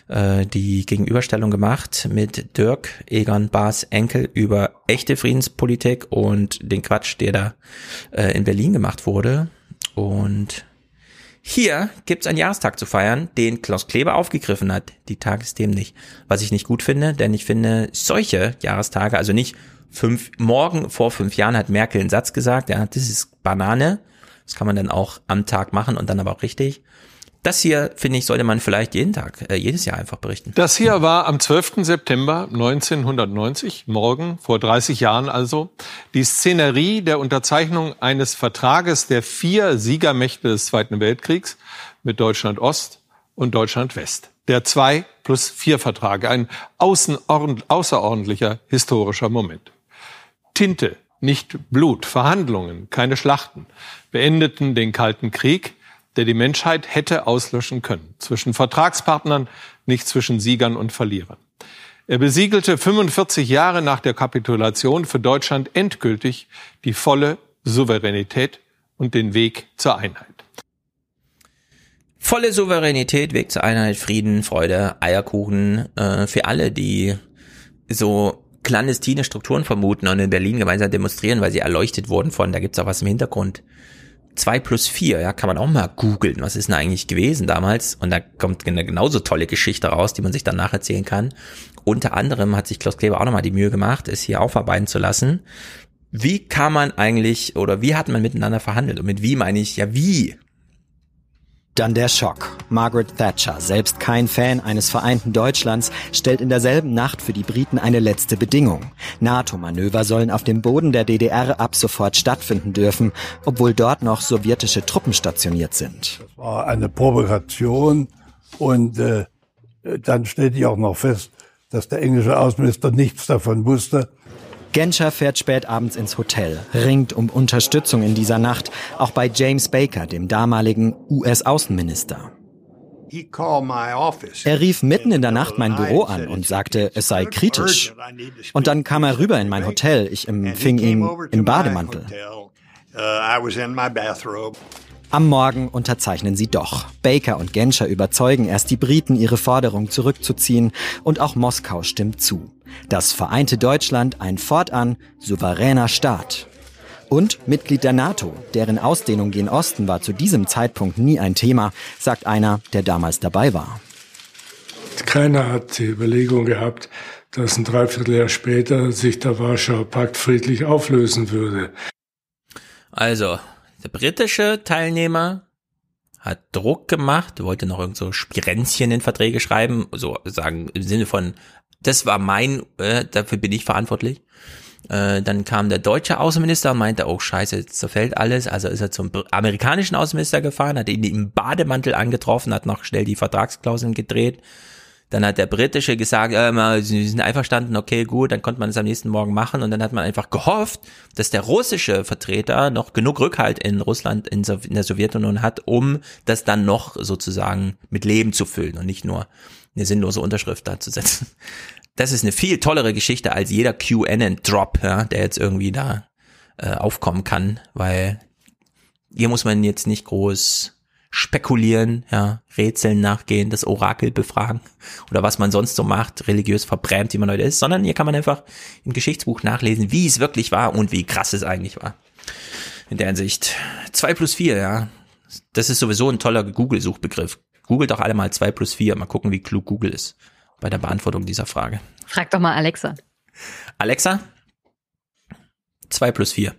äh, die Gegenüberstellung gemacht mit Dirk Egon Bas Enkel über echte Friedenspolitik und den Quatsch, der da äh, in Berlin gemacht wurde. Und hier gibt's einen Jahrestag zu feiern, den Klaus Kleber aufgegriffen hat. Die Tagesthemen nicht. Was ich nicht gut finde, denn ich finde solche Jahrestage, also nicht fünf, morgen vor fünf Jahren hat Merkel einen Satz gesagt, ja, das ist Banane. Das kann man dann auch am Tag machen und dann aber auch richtig. Das hier, finde ich, sollte man vielleicht jeden Tag, äh, jedes Jahr einfach berichten. Das hier war am 12. September 1990, morgen, vor 30 Jahren also, die Szenerie der Unterzeichnung eines Vertrages der vier Siegermächte des Zweiten Weltkriegs mit Deutschland Ost und Deutschland West. Der zwei plus vier Vertrag, ein außerordentlicher historischer Moment. Tinte, nicht Blut, Verhandlungen, keine Schlachten, beendeten den Kalten Krieg, der die Menschheit hätte auslöschen können. Zwischen Vertragspartnern, nicht zwischen Siegern und Verlierern. Er besiegelte 45 Jahre nach der Kapitulation für Deutschland endgültig die volle Souveränität und den Weg zur Einheit. Volle Souveränität, Weg zur Einheit, Frieden, Freude, Eierkuchen äh, für alle, die so clandestine Strukturen vermuten und in Berlin gemeinsam demonstrieren, weil sie erleuchtet wurden von, da gibt's auch was im Hintergrund. 2 plus 4, ja, kann man auch mal googeln, was ist denn eigentlich gewesen damals? Und da kommt eine genauso tolle Geschichte raus, die man sich dann nacherzählen kann. Unter anderem hat sich Klaus Kleber auch nochmal die Mühe gemacht, es hier aufarbeiten zu lassen. Wie kann man eigentlich oder wie hat man miteinander verhandelt? Und mit wie meine ich, ja wie? Dann der Schock. Margaret Thatcher, selbst kein Fan eines vereinten Deutschlands, stellt in derselben Nacht für die Briten eine letzte Bedingung. NATO-Manöver sollen auf dem Boden der DDR ab sofort stattfinden dürfen, obwohl dort noch sowjetische Truppen stationiert sind. Das war eine Provokation und äh, dann stellte ich auch noch fest, dass der englische Außenminister nichts davon wusste Genscher fährt spät abends ins Hotel, ringt um Unterstützung in dieser Nacht, auch bei James Baker, dem damaligen US-Außenminister. Er rief mitten in der Nacht mein Büro an und sagte, es sei kritisch. Und dann kam er rüber in mein Hotel. Ich empfing ihn im Bademantel. Uh, Am Morgen unterzeichnen sie doch. Baker und Genscher überzeugen erst die Briten, ihre Forderung zurückzuziehen, und auch Moskau stimmt zu. Das vereinte Deutschland ein fortan souveräner Staat. Und Mitglied der NATO, deren Ausdehnung gen Osten war zu diesem Zeitpunkt nie ein Thema, sagt einer, der damals dabei war. Keiner hat die Überlegung gehabt, dass ein Dreivierteljahr später sich der Warschauer Pakt friedlich auflösen würde. Also, der britische Teilnehmer hat Druck gemacht, wollte noch irgend so Spirenzchen in Verträge schreiben, so sagen im Sinne von das war mein, äh, dafür bin ich verantwortlich. Äh, dann kam der deutsche Außenminister und meinte, oh scheiße, jetzt zerfällt alles. Also ist er zum amerikanischen Außenminister gefahren, hat ihn im Bademantel angetroffen, hat noch schnell die Vertragsklauseln gedreht. Dann hat der britische gesagt, äh, sie sind einverstanden, okay, gut, dann konnte man es am nächsten Morgen machen und dann hat man einfach gehofft, dass der russische Vertreter noch genug Rückhalt in Russland, in, in der Sowjetunion hat, um das dann noch sozusagen mit Leben zu füllen und nicht nur eine sinnlose Unterschrift da zu setzen. Das ist eine viel tollere Geschichte als jeder QAnon-Drop, ja, der jetzt irgendwie da äh, aufkommen kann, weil hier muss man jetzt nicht groß spekulieren, ja, Rätseln nachgehen, das Orakel befragen oder was man sonst so macht, religiös verbrämt, wie man heute ist, sondern hier kann man einfach im Geschichtsbuch nachlesen, wie es wirklich war und wie krass es eigentlich war. In der Hinsicht. Zwei plus vier, ja. Das ist sowieso ein toller Google-Suchbegriff. Googelt doch alle mal 2 plus 4. Mal gucken, wie klug Google ist bei der Beantwortung dieser Frage. Frag doch mal Alexa. Alexa? 2 plus 4.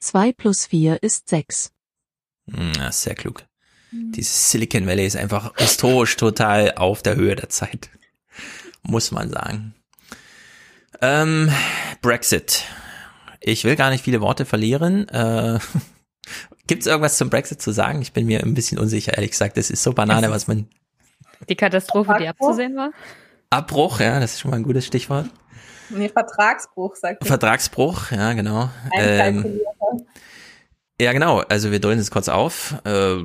2 plus 4 ist 6. Hm, ja, sehr klug. Dieses Silicon Valley ist einfach historisch total auf der Höhe der Zeit. Muss man sagen. Ähm, Brexit. Ich will gar nicht viele Worte verlieren. Äh, Gibt es irgendwas zum Brexit zu sagen? Ich bin mir ein bisschen unsicher, ehrlich gesagt. Das ist so Banane, was man. Die Katastrophe, die abzusehen war? Abbruch, ja, das ist schon mal ein gutes Stichwort. Nee, Vertragsbruch, sagt ich. Vertragsbruch, ja, genau. Ähm, ja, genau. Also wir drehen es kurz auf. Äh,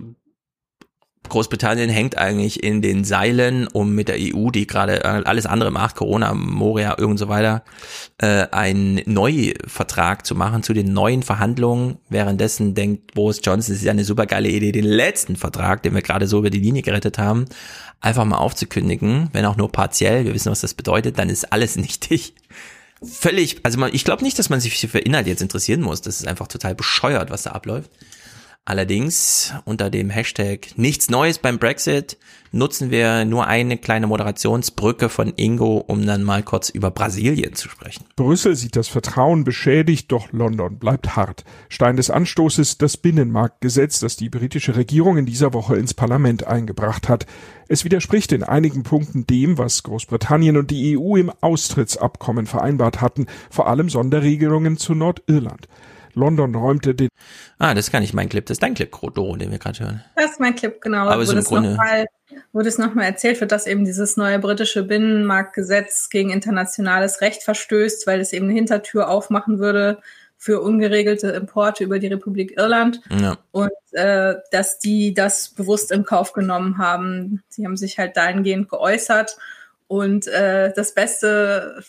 Großbritannien hängt eigentlich in den Seilen, um mit der EU, die gerade äh, alles andere macht, Corona, Moria, irgend so weiter, äh, einen Neuvertrag zu machen zu den neuen Verhandlungen. Währenddessen denkt Boris Johnson, es ist ja eine super geile Idee, den letzten Vertrag, den wir gerade so über die Linie gerettet haben, einfach mal aufzukündigen, wenn auch nur partiell. Wir wissen, was das bedeutet, dann ist alles nichtig. Völlig, also man, ich glaube nicht, dass man sich für Inhalt jetzt interessieren muss. Das ist einfach total bescheuert, was da abläuft. Allerdings unter dem Hashtag nichts Neues beim Brexit nutzen wir nur eine kleine Moderationsbrücke von Ingo, um dann mal kurz über Brasilien zu sprechen. Brüssel sieht das Vertrauen beschädigt, doch London bleibt hart. Stein des Anstoßes das Binnenmarktgesetz, das die britische Regierung in dieser Woche ins Parlament eingebracht hat. Es widerspricht in einigen Punkten dem, was Großbritannien und die EU im Austrittsabkommen vereinbart hatten, vor allem Sonderregelungen zu Nordirland. London räumte den. Ah, das ist gar nicht mein Clip, das ist dein Clip, Doro, den wir gerade hören. Das ist mein Clip, genau. Aber wo, das nochmal, wo das nochmal erzählt wird, dass eben dieses neue britische Binnenmarktgesetz gegen internationales Recht verstößt, weil es eben eine Hintertür aufmachen würde für ungeregelte Importe über die Republik Irland ja. und äh, dass die das bewusst in Kauf genommen haben. Sie haben sich halt dahingehend geäußert und äh, das Beste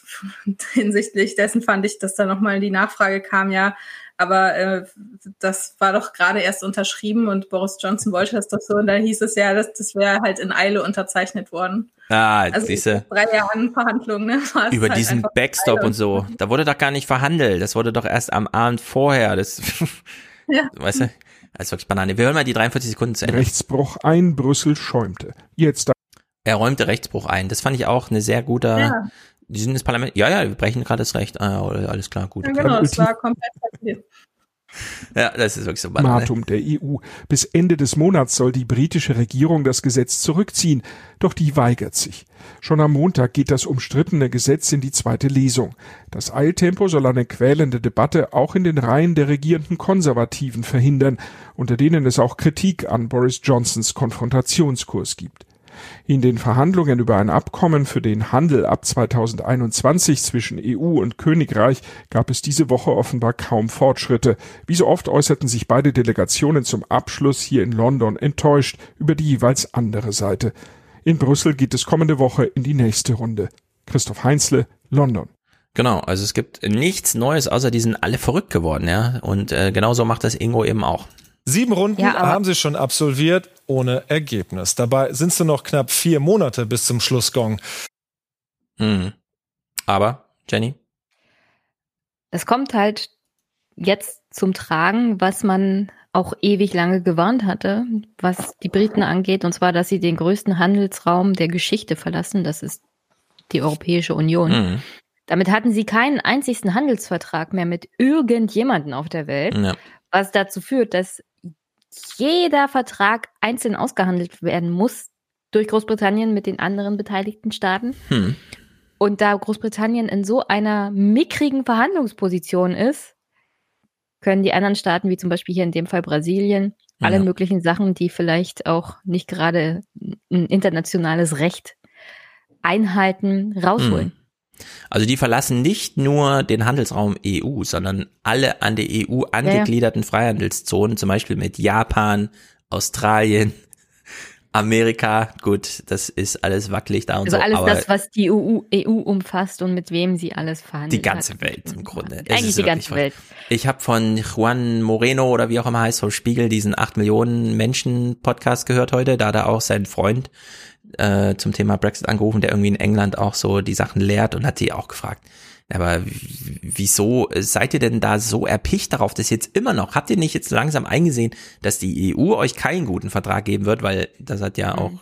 hinsichtlich dessen fand ich, dass da nochmal die Nachfrage kam, ja, aber äh, das war doch gerade erst unterschrieben und Boris Johnson wollte das doch so. Und da hieß es ja, dass das wäre halt in Eile unterzeichnet worden. Ah, also diese drei Jahren Verhandlungen. Ne, über halt diesen Backstop und so. Da wurde doch gar nicht verhandelt. Das wurde doch erst am Abend vorher. Das, ja. weißt du, das ist wirklich Banane. Wir hören mal die 43 Sekunden zu Ende. Rechtsbruch ein, Brüssel schäumte. Jetzt. Er räumte Rechtsbruch ein. Das fand ich auch eine sehr gute ja die sind ins Parlament. Ja, ja, wir brechen gerade das Recht. Ah, alles klar, gut. Ja, genau, es war komplett ja, das ist wirklich so Matum der EU. Bis Ende des Monats soll die britische Regierung das Gesetz zurückziehen, doch die weigert sich. Schon am Montag geht das umstrittene Gesetz in die zweite Lesung. Das Eiltempo soll eine quälende Debatte auch in den Reihen der regierenden Konservativen verhindern, unter denen es auch Kritik an Boris Johnsons Konfrontationskurs gibt. In den Verhandlungen über ein Abkommen für den Handel ab 2021 zwischen EU und Königreich gab es diese Woche offenbar kaum Fortschritte. Wie so oft äußerten sich beide Delegationen zum Abschluss hier in London enttäuscht über die jeweils andere Seite. In Brüssel geht es kommende Woche in die nächste Runde. Christoph Heinzle, London. Genau, also es gibt nichts Neues, außer die sind alle verrückt geworden, ja. Und äh, genauso macht das Ingo eben auch. Sieben Runden ja, haben sie schon absolviert, ohne Ergebnis. Dabei sind es nur noch knapp vier Monate bis zum Schlussgong. Mhm. Aber, Jenny? Es kommt halt jetzt zum Tragen, was man auch ewig lange gewarnt hatte, was die Briten angeht, und zwar, dass sie den größten Handelsraum der Geschichte verlassen. Das ist die Europäische Union. Mhm. Damit hatten sie keinen einzigen Handelsvertrag mehr mit irgendjemanden auf der Welt, ja. was dazu führt, dass jeder Vertrag einzeln ausgehandelt werden muss durch Großbritannien mit den anderen beteiligten Staaten. Hm. Und da Großbritannien in so einer mickrigen Verhandlungsposition ist, können die anderen Staaten, wie zum Beispiel hier in dem Fall Brasilien, ja. alle möglichen Sachen, die vielleicht auch nicht gerade ein internationales Recht einhalten, rausholen. Also die verlassen nicht nur den Handelsraum EU, sondern alle an die EU angegliederten ja, ja. Freihandelszonen, zum Beispiel mit Japan, Australien, Amerika, gut, das ist alles wackelig da und also so. Also alles das, was die EU, EU umfasst und mit wem sie alles verhandelt Die ganze hat. Welt im Grunde. Es Eigentlich die ganze Welt. Ich habe von Juan Moreno oder wie auch immer heißt, vom Spiegel diesen 8 Millionen Menschen Podcast gehört heute. Da hat er auch seinen Freund äh, zum Thema Brexit angerufen, der irgendwie in England auch so die Sachen lehrt und hat die auch gefragt. Aber wieso seid ihr denn da so erpicht darauf, dass jetzt immer noch, habt ihr nicht jetzt langsam eingesehen, dass die EU euch keinen guten Vertrag geben wird, weil das hat ja mhm. auch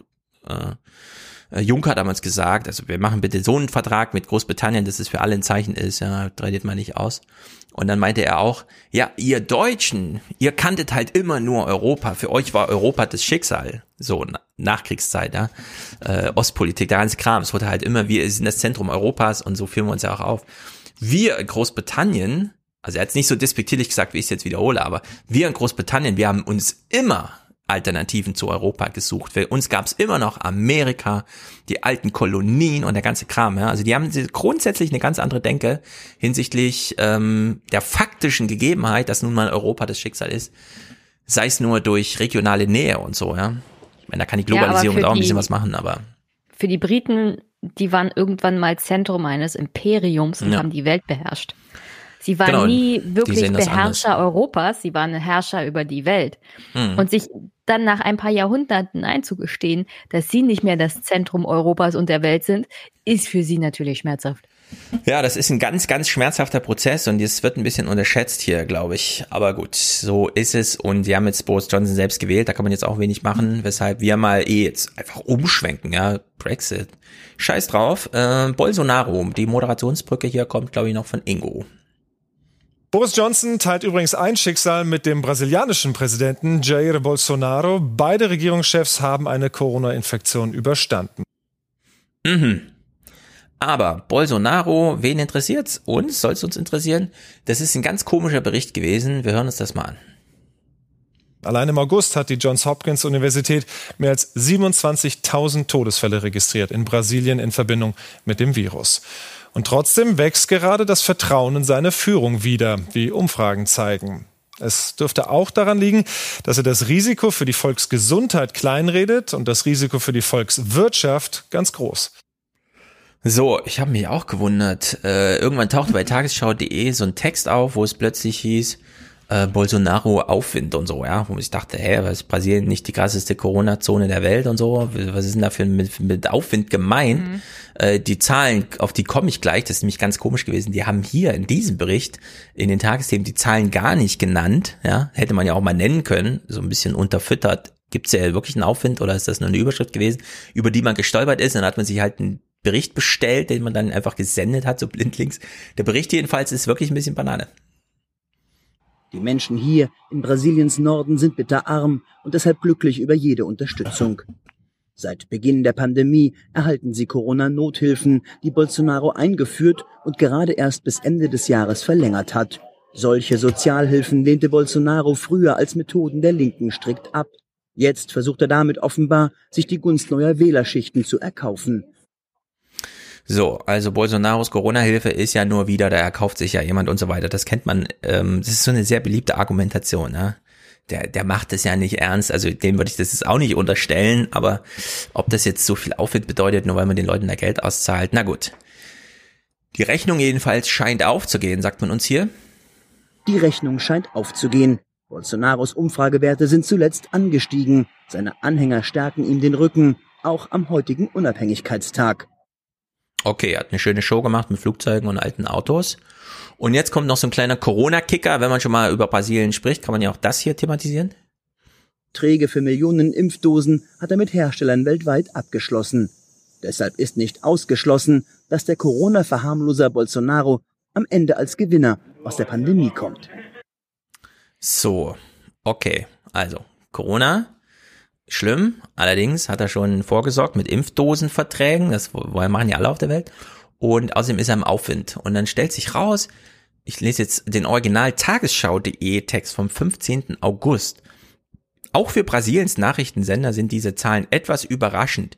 äh, Juncker damals gesagt, also wir machen bitte so einen Vertrag mit Großbritannien, dass es für alle ein Zeichen ist, ja, tradiert man nicht aus. Und dann meinte er auch, ja, ihr Deutschen, ihr kanntet halt immer nur Europa. Für euch war Europa das Schicksal. So, Nachkriegszeit, ja. Äh, Ostpolitik, der ganze Kram. Es wurde halt immer, wir sind das Zentrum Europas und so führen wir uns ja auch auf. Wir in Großbritannien, also er hat es nicht so despektierlich gesagt, wie ich es jetzt wiederhole, aber wir in Großbritannien, wir haben uns immer Alternativen zu Europa gesucht. Für uns gab es immer noch Amerika, die alten Kolonien und der ganze Kram. Ja? Also die haben grundsätzlich eine ganz andere Denke hinsichtlich ähm, der faktischen Gegebenheit, dass nun mal Europa das Schicksal ist, sei es nur durch regionale Nähe und so. Ja, ich meine, da kann die Globalisierung ja, auch ein bisschen was machen, aber für die Briten, die waren irgendwann mal Zentrum eines Imperiums und ja. haben die Welt beherrscht. Sie waren genau, nie wirklich Beherrscher Europas, sie waren Herrscher über die Welt. Hm. Und sich dann nach ein paar Jahrhunderten einzugestehen, dass sie nicht mehr das Zentrum Europas und der Welt sind, ist für sie natürlich schmerzhaft. Ja, das ist ein ganz, ganz schmerzhafter Prozess und es wird ein bisschen unterschätzt hier, glaube ich. Aber gut, so ist es und sie haben jetzt Boris Johnson selbst gewählt, da kann man jetzt auch wenig machen, weshalb wir mal eh jetzt einfach umschwenken, ja, Brexit. Scheiß drauf. Äh, Bolsonaro, die Moderationsbrücke hier kommt, glaube ich, noch von Ingo. Boris Johnson teilt übrigens ein Schicksal mit dem brasilianischen Präsidenten Jair Bolsonaro. Beide Regierungschefs haben eine Corona-Infektion überstanden. Mhm. Aber Bolsonaro, wen interessiert's? Uns? Soll es uns interessieren? Das ist ein ganz komischer Bericht gewesen. Wir hören uns das mal an. Allein im August hat die Johns Hopkins Universität mehr als 27.000 Todesfälle registriert in Brasilien in Verbindung mit dem Virus. Und trotzdem wächst gerade das Vertrauen in seine Führung wieder, wie Umfragen zeigen. Es dürfte auch daran liegen, dass er das Risiko für die Volksgesundheit kleinredet und das Risiko für die Volkswirtschaft ganz groß. So, ich habe mich auch gewundert. Äh, irgendwann tauchte bei tagesschau.de so ein Text auf, wo es plötzlich hieß, äh, Bolsonaro Aufwind und so, ja, wo ich dachte, hä, was ist Brasilien nicht die krasseste Corona-Zone der Welt und so? Was ist denn da für mit, mit Aufwind gemeint? Mhm. Äh, die Zahlen, auf die komme ich gleich, das ist nämlich ganz komisch gewesen. Die haben hier in diesem Bericht in den Tagesthemen die Zahlen gar nicht genannt, ja, hätte man ja auch mal nennen können, so ein bisschen unterfüttert. Gibt es ja wirklich einen Aufwind oder ist das nur eine Überschrift gewesen, über die man gestolpert ist? Dann hat man sich halt einen Bericht bestellt, den man dann einfach gesendet hat, so blindlings. Der Bericht jedenfalls ist wirklich ein bisschen Banane. Die Menschen hier in Brasiliens Norden sind bitterarm und deshalb glücklich über jede Unterstützung. Seit Beginn der Pandemie erhalten sie Corona-Nothilfen, die Bolsonaro eingeführt und gerade erst bis Ende des Jahres verlängert hat. Solche Sozialhilfen lehnte Bolsonaro früher als Methoden der Linken strikt ab. Jetzt versucht er damit offenbar, sich die Gunst neuer Wählerschichten zu erkaufen. So, also Bolsonaros Corona-Hilfe ist ja nur wieder, da erkauft sich ja jemand und so weiter. Das kennt man. Ähm, das ist so eine sehr beliebte Argumentation. Ne? Der, der macht es ja nicht ernst. Also dem würde ich das jetzt auch nicht unterstellen. Aber ob das jetzt so viel Aufwand bedeutet, nur weil man den Leuten da Geld auszahlt, na gut. Die Rechnung jedenfalls scheint aufzugehen, sagt man uns hier. Die Rechnung scheint aufzugehen. Bolsonaros Umfragewerte sind zuletzt angestiegen. Seine Anhänger stärken ihm den Rücken, auch am heutigen Unabhängigkeitstag. Okay, er hat eine schöne Show gemacht mit Flugzeugen und alten Autos. Und jetzt kommt noch so ein kleiner Corona-Kicker. Wenn man schon mal über Brasilien spricht, kann man ja auch das hier thematisieren. Träge für Millionen Impfdosen hat er mit Herstellern weltweit abgeschlossen. Deshalb ist nicht ausgeschlossen, dass der Corona-Verharmloser Bolsonaro am Ende als Gewinner aus der Pandemie kommt. So, okay. Also, Corona, schlimm. Allerdings hat er schon vorgesorgt mit Impfdosenverträgen. Das machen ja alle auf der Welt. Und außerdem ist er im Aufwind. Und dann stellt sich raus, ich lese jetzt den Original Tagesschau.de Text vom 15. August. Auch für Brasiliens Nachrichtensender sind diese Zahlen etwas überraschend.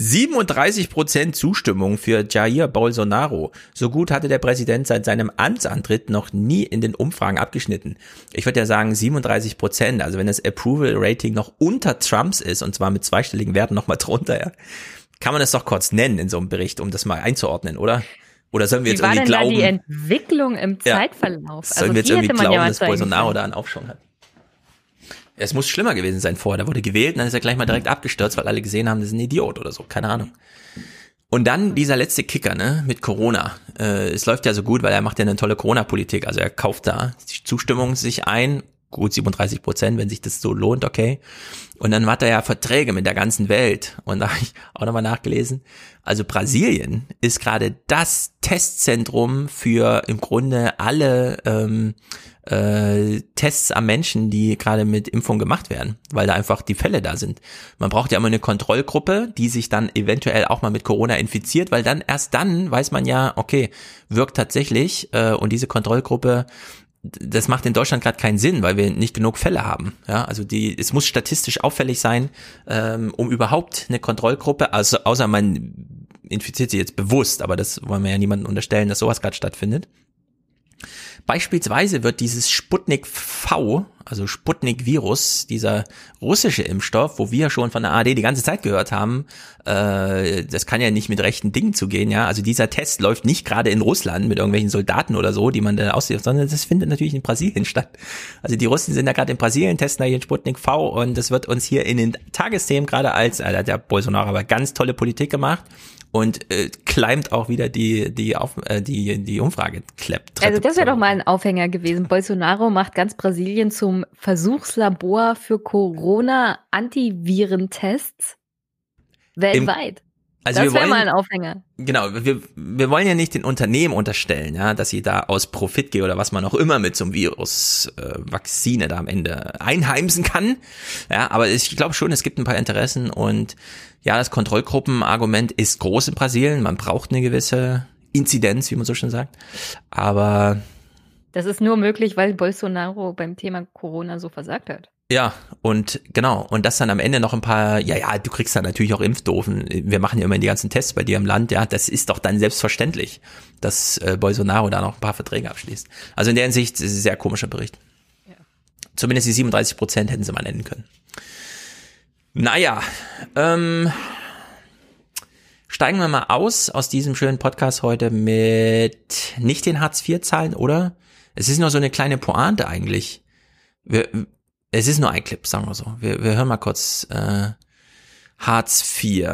37% Zustimmung für Jair Bolsonaro. So gut hatte der Präsident seit seinem Amtsantritt noch nie in den Umfragen abgeschnitten. Ich würde ja sagen 37%. Also wenn das Approval Rating noch unter Trumps ist, und zwar mit zweistelligen Werten noch mal drunter, ja, kann man das doch kurz nennen in so einem Bericht, um das mal einzuordnen, oder? Oder sollen wir Wie jetzt irgendwie glauben? die Entwicklung im Ja. Zeitverlauf. Sollen also wir jetzt irgendwie glauben, ja dass Bolsonaro da einen Aufschwung hat? Es muss schlimmer gewesen sein vorher. Der wurde gewählt und dann ist er gleich mal direkt abgestürzt, weil alle gesehen haben, das ist ein Idiot oder so. Keine Ahnung. Und dann dieser letzte Kicker, ne, mit Corona. Äh, es läuft ja so gut, weil er macht ja eine tolle Corona-Politik. Also er kauft da die Zustimmung sich ein, gut 37 Prozent, wenn sich das so lohnt, okay. Und dann hat er ja Verträge mit der ganzen Welt. Und da habe ich auch nochmal nachgelesen. Also Brasilien ist gerade das Testzentrum für im Grunde alle ähm, äh, Tests am Menschen, die gerade mit Impfung gemacht werden, weil da einfach die Fälle da sind. Man braucht ja immer eine Kontrollgruppe, die sich dann eventuell auch mal mit Corona infiziert, weil dann erst dann weiß man ja, okay, wirkt tatsächlich äh, und diese Kontrollgruppe das macht in Deutschland gerade keinen Sinn, weil wir nicht genug Fälle haben. Ja, also die, es muss statistisch auffällig sein, ähm, um überhaupt eine Kontrollgruppe, also außer man infiziert sie jetzt bewusst, aber das wollen wir ja niemandem unterstellen, dass sowas gerade stattfindet. Beispielsweise wird dieses Sputnik V, also Sputnik-Virus, dieser russische Impfstoff, wo wir schon von der ARD die ganze Zeit gehört haben, äh, das kann ja nicht mit rechten Dingen zugehen, ja. Also dieser Test läuft nicht gerade in Russland mit irgendwelchen Soldaten oder so, die man da aussieht, sondern das findet natürlich in Brasilien statt. Also die Russen sind da gerade in Brasilien, testen da hier den Sputnik V und das wird uns hier in den Tagesthemen gerade als, äh, der Bolsonaro aber ganz tolle Politik gemacht und äh, climbt auch wieder die die auf, äh, die die Umfrage klappt. Also das wäre doch mal ein Aufhänger gewesen. Bolsonaro macht ganz Brasilien zum Versuchslabor für Corona Antivirentests weltweit. Im also das wäre mal ein Aufhänger. Genau, wir, wir wollen ja nicht den Unternehmen unterstellen, ja, dass sie da aus Profit gehen oder was man auch immer mit so einem Virus äh, Vakzine da am Ende einheimsen kann. Ja, aber ich glaube schon, es gibt ein paar Interessen und ja, das Kontrollgruppenargument ist groß in Brasilien. Man braucht eine gewisse Inzidenz, wie man so schön sagt. Aber das ist nur möglich, weil Bolsonaro beim Thema Corona so versagt hat. Ja, und genau, und das dann am Ende noch ein paar, ja, ja, du kriegst dann natürlich auch Impfdofen. Wir machen ja immer die ganzen Tests bei dir im Land, ja, das ist doch dann selbstverständlich, dass äh, Bolsonaro da noch ein paar Verträge abschließt. Also in der Hinsicht ist es ein sehr komischer Bericht. Ja. Zumindest die 37 Prozent hätten sie mal nennen können. Naja, ähm, steigen wir mal aus aus diesem schönen Podcast heute mit nicht den Hartz-IV-Zahlen, oder? Es ist nur so eine kleine Pointe eigentlich. Wir, es ist nur ein Clip, sagen wir so. Wir, wir hören mal kurz äh, Hartz IV.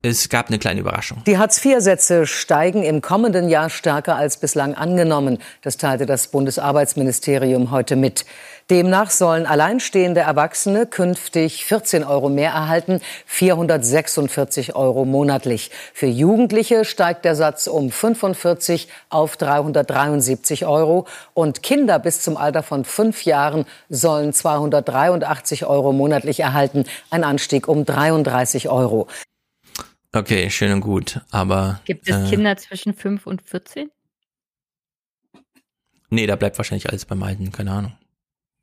Es gab eine kleine Überraschung. Die Hartz-IV-Sätze steigen im kommenden Jahr stärker als bislang angenommen. Das teilte das Bundesarbeitsministerium heute mit. Demnach sollen alleinstehende Erwachsene künftig 14 Euro mehr erhalten, 446 Euro monatlich. Für Jugendliche steigt der Satz um 45 auf 373 Euro und Kinder bis zum Alter von fünf Jahren sollen 283 Euro monatlich erhalten, ein Anstieg um 33 Euro. Okay, schön und gut, aber. Gibt es äh, Kinder zwischen 5 und 14? Nee, da bleibt wahrscheinlich alles beim Alten, keine Ahnung.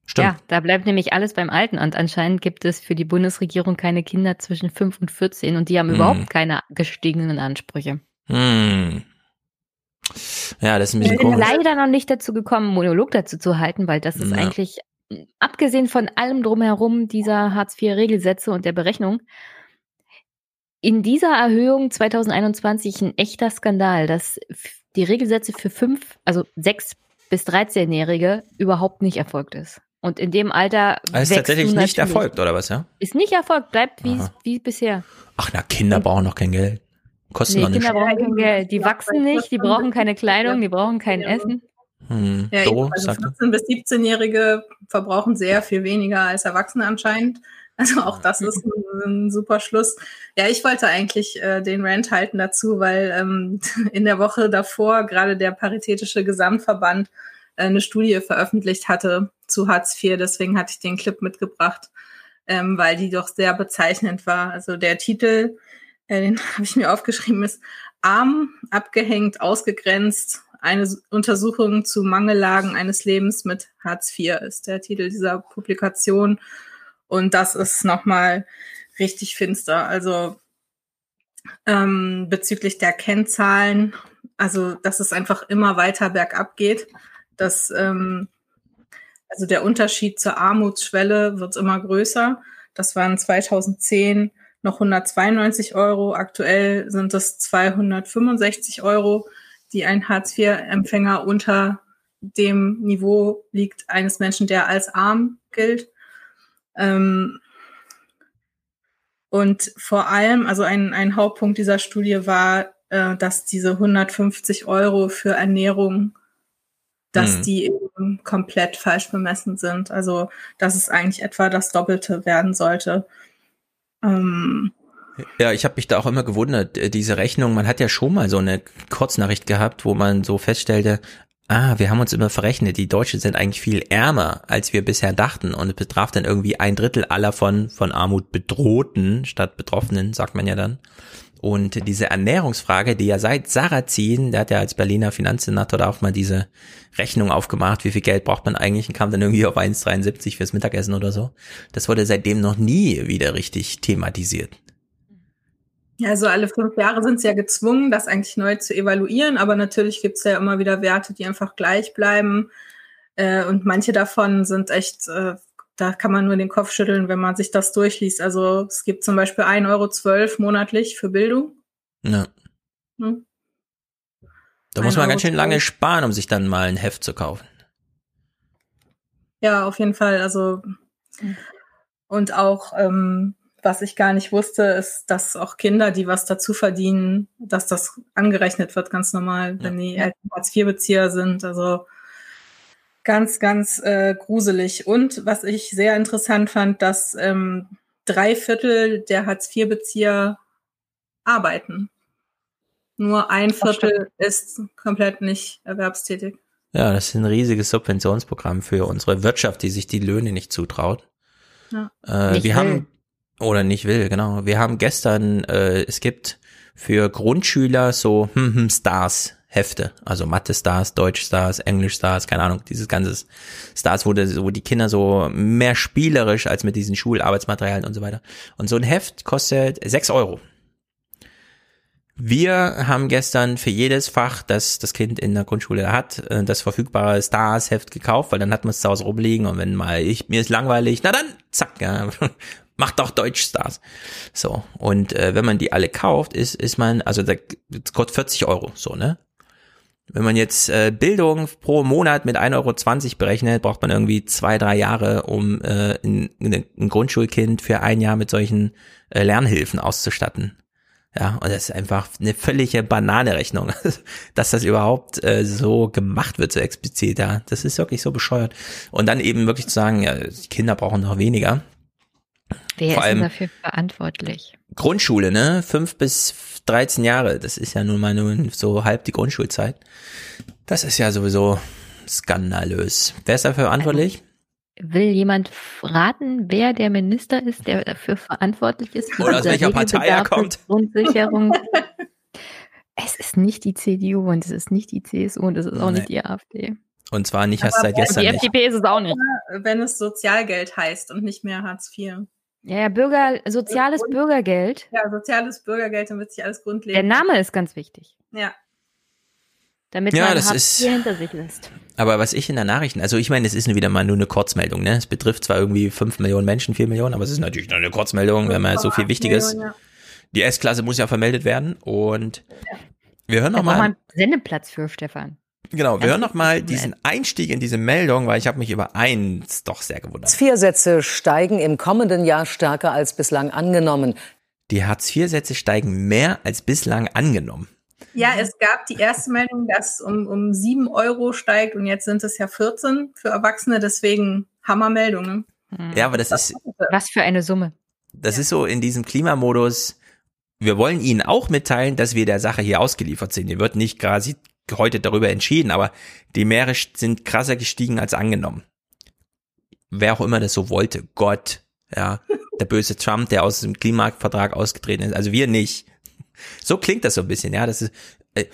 Stimmt. Ja, da bleibt nämlich alles beim Alten und anscheinend gibt es für die Bundesregierung keine Kinder zwischen 5 und 14 und die haben hm. überhaupt keine gestiegenen Ansprüche. Hm. Ja, das ist ein bisschen Ich bin leider noch nicht dazu gekommen, einen Monolog dazu zu halten, weil das ist ja. eigentlich, abgesehen von allem drumherum dieser Hartz-IV-Regelsätze und der Berechnung, in dieser Erhöhung 2021 ein echter Skandal, dass die Regelsätze für fünf, also sechs bis 13-Jährige überhaupt nicht erfolgt ist. Und in dem Alter. Also ist tatsächlich nicht erfolgt, oder was, ja? Ist nicht erfolgt, bleibt wie, wie bisher. Ach, na, Kinder brauchen noch kein Geld. Kosten nee, noch nicht. Kinder brauchen kein Geld. Die wachsen nicht, die brauchen keine Kleidung, die brauchen kein Essen. Hm. Ja, so, also 14- bis 17-Jährige verbrauchen sehr viel weniger als Erwachsene anscheinend. Also auch das ist ein, ein super Schluss. Ja, ich wollte eigentlich äh, den Rant halten dazu, weil ähm, in der Woche davor gerade der Paritätische Gesamtverband eine Studie veröffentlicht hatte zu Hartz IV. Deswegen hatte ich den Clip mitgebracht, ähm, weil die doch sehr bezeichnend war. Also der Titel, äh, den habe ich mir aufgeschrieben, ist Arm, abgehängt, ausgegrenzt. Eine Untersuchung zu Mangellagen eines Lebens mit Hartz IV ist der Titel dieser Publikation. Und das ist nochmal richtig finster. Also ähm, bezüglich der Kennzahlen, also dass es einfach immer weiter bergab geht dass ähm, also der Unterschied zur Armutsschwelle wird immer größer. Das waren 2010 noch 192 Euro. Aktuell sind es 265 Euro, die ein Hartz-IV-Empfänger unter dem Niveau liegt eines Menschen, der als arm gilt. Ähm, und vor allem, also ein, ein Hauptpunkt dieser Studie war, äh, dass diese 150 Euro für Ernährung dass mhm. die eben komplett falsch bemessen sind. Also, dass es eigentlich etwa das Doppelte werden sollte. Ähm, ja, ich habe mich da auch immer gewundert, äh, diese Rechnung, man hat ja schon mal so eine Kurznachricht gehabt, wo man so feststellte, ah, wir haben uns immer verrechnet, die Deutschen sind eigentlich viel ärmer, als wir bisher dachten und es betraf dann irgendwie ein Drittel aller von, von Armut bedrohten statt Betroffenen, sagt man ja dann. Und diese Ernährungsfrage, die ja seit Sarrazin, der hat ja als Berliner Finanzsenator da auch mal diese Rechnung aufgemacht, wie viel Geld braucht man eigentlich und kam dann irgendwie auf 1,73 fürs Mittagessen oder so. Das wurde seitdem noch nie wieder richtig thematisiert. Ja, also alle fünf Jahre sind sie ja gezwungen, das eigentlich neu zu evaluieren, aber natürlich gibt es ja immer wieder Werte, die einfach gleich bleiben. Äh, und manche davon sind echt äh, da kann man nur den Kopf schütteln, wenn man sich das durchliest. Also es gibt zum Beispiel 1,12 Euro monatlich für Bildung. Ja. Hm? Da muss man ganz schön lange sparen, um sich dann mal ein Heft zu kaufen. Ja, auf jeden Fall. Also und auch ähm, was ich gar nicht wusste, ist, dass auch Kinder, die was dazu verdienen, dass das angerechnet wird, ganz normal, wenn die Eltern Hartz-IV-Bezieher sind. Also ganz, ganz äh, gruselig. Und was ich sehr interessant fand, dass ähm, drei Viertel der Hartz-IV-Bezieher arbeiten. Nur ein Viertel ist komplett nicht erwerbstätig. Ja, das ist ein riesiges Subventionsprogramm für unsere Wirtschaft, die sich die Löhne nicht zutraut. Ja. Äh, wir will. haben oder nicht will, genau. Wir haben gestern, äh, es gibt für Grundschüler so hm, hm, Stars Hefte, also Mathe Stars, Deutsch Stars, Englisch Stars, keine Ahnung, dieses ganze Stars, wo, das, wo die Kinder so mehr spielerisch als mit diesen Schularbeitsmaterialien und so weiter. Und so ein Heft kostet sechs Euro. Wir haben gestern für jedes Fach, das das Kind in der Grundschule hat, äh, das verfügbare Stars-Heft gekauft, weil dann hat man es zu Hause rumliegen und wenn mal ich, mir ist langweilig, na dann, zack, ja, macht doch Deutsch-Stars. So, und äh, wenn man die alle kauft, ist, ist man, also das kostet 40 Euro, so, ne? Wenn man jetzt äh, Bildung pro Monat mit 1,20 Euro berechnet, braucht man irgendwie zwei, drei Jahre, um äh, ein, ein Grundschulkind für ein Jahr mit solchen äh, Lernhilfen auszustatten. Ja, und das ist einfach eine völlige Banane-Rechnung, dass das überhaupt äh, so gemacht wird, so explizit, ja. Das ist wirklich so bescheuert. Und dann eben wirklich zu sagen, ja, die Kinder brauchen noch weniger. Wer Vor ist denn dafür verantwortlich? Grundschule, ne? Fünf bis 13 Jahre, das ist ja nun mal nur so halb die Grundschulzeit. Das ist ja sowieso skandalös. Wer ist dafür verantwortlich? Will jemand raten, wer der Minister ist, der dafür verantwortlich ist? Oder aus welcher Partei er kommt? Grundsicherung. es ist nicht die CDU und es ist nicht die CSU und es ist auch nee. nicht die AfD. Und zwar nicht erst seit gestern. Die FDP ist es auch nicht. Wenn es Sozialgeld heißt und nicht mehr Hartz IV. Ja, ja Bürger, soziales Grund, Bürgergeld. Ja, soziales Bürgergeld, wird sich alles grundlegend. Der Name ist ganz wichtig. Ja damit ja, man das ist, hinter sich lässt. Aber was ich in der Nachrichten, also ich meine, es ist wieder mal nur eine Kurzmeldung, ne? Es betrifft zwar irgendwie fünf Millionen Menschen, vier Millionen, aber es ist natürlich nur eine Kurzmeldung, wenn man so viel Wichtiges. Millionen, ja. Die S-Klasse muss ja vermeldet werden und ja. wir hören noch mal. einen Sendeplatz für Stefan. Genau, wir hören noch mal diesen Einstieg in diese Meldung, weil ich habe mich über eins doch sehr gewundert. Hartz-IV-Sätze steigen im kommenden Jahr stärker als bislang angenommen. Die Hartz-IV-Sätze steigen mehr als bislang angenommen. Ja, es gab die erste Meldung, dass um, um 7 Euro steigt und jetzt sind es ja 14 für Erwachsene, deswegen Hammermeldungen. Ja, aber das ist. Was für eine Summe. Das ja. ist so in diesem Klimamodus. Wir wollen Ihnen auch mitteilen, dass wir der Sache hier ausgeliefert sind. Hier wird nicht quasi heute darüber entschieden, aber die Meere sind krasser gestiegen als angenommen. Wer auch immer das so wollte. Gott, ja. Der böse Trump, der aus dem Klimavertrag ausgetreten ist. Also wir nicht. So klingt das so ein bisschen, ja. Das ist, äh,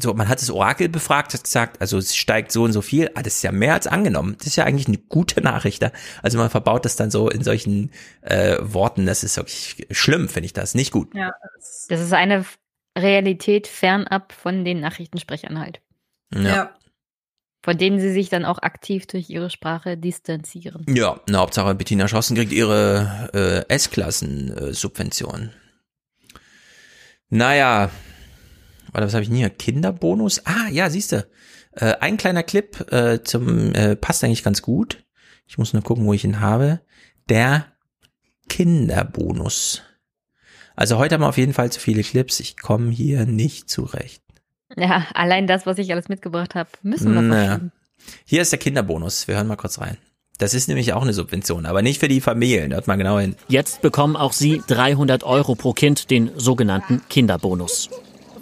so, man hat das Orakel befragt, hat gesagt, also es steigt so und so viel, ah, das ist ja mehr als angenommen. Das ist ja eigentlich eine gute Nachricht. Ja? Also man verbaut das dann so in solchen äh, Worten, das ist wirklich schlimm, finde ich das, nicht gut. Ja, das ist eine Realität fernab von den Nachrichtensprechern halt. Ja. ja. Von denen sie sich dann auch aktiv durch ihre Sprache distanzieren. Ja, na, Hauptsache Bettina Schossen kriegt ihre äh, S-Klassen-Subvention. Naja, oder was habe ich denn hier? Kinderbonus? Ah, ja, siehst du. Äh, ein kleiner Clip äh, zum äh, passt eigentlich ganz gut. Ich muss nur gucken, wo ich ihn habe. Der Kinderbonus. Also heute haben wir auf jeden Fall zu viele Clips. Ich komme hier nicht zurecht. Ja, allein das, was ich alles mitgebracht habe, müssen wir naja. Hier ist der Kinderbonus. Wir hören mal kurz rein. Das ist nämlich auch eine Subvention, aber nicht für die Familien. Hört mal genau hin. Jetzt bekommen auch Sie 300 Euro pro Kind, den sogenannten Kinderbonus.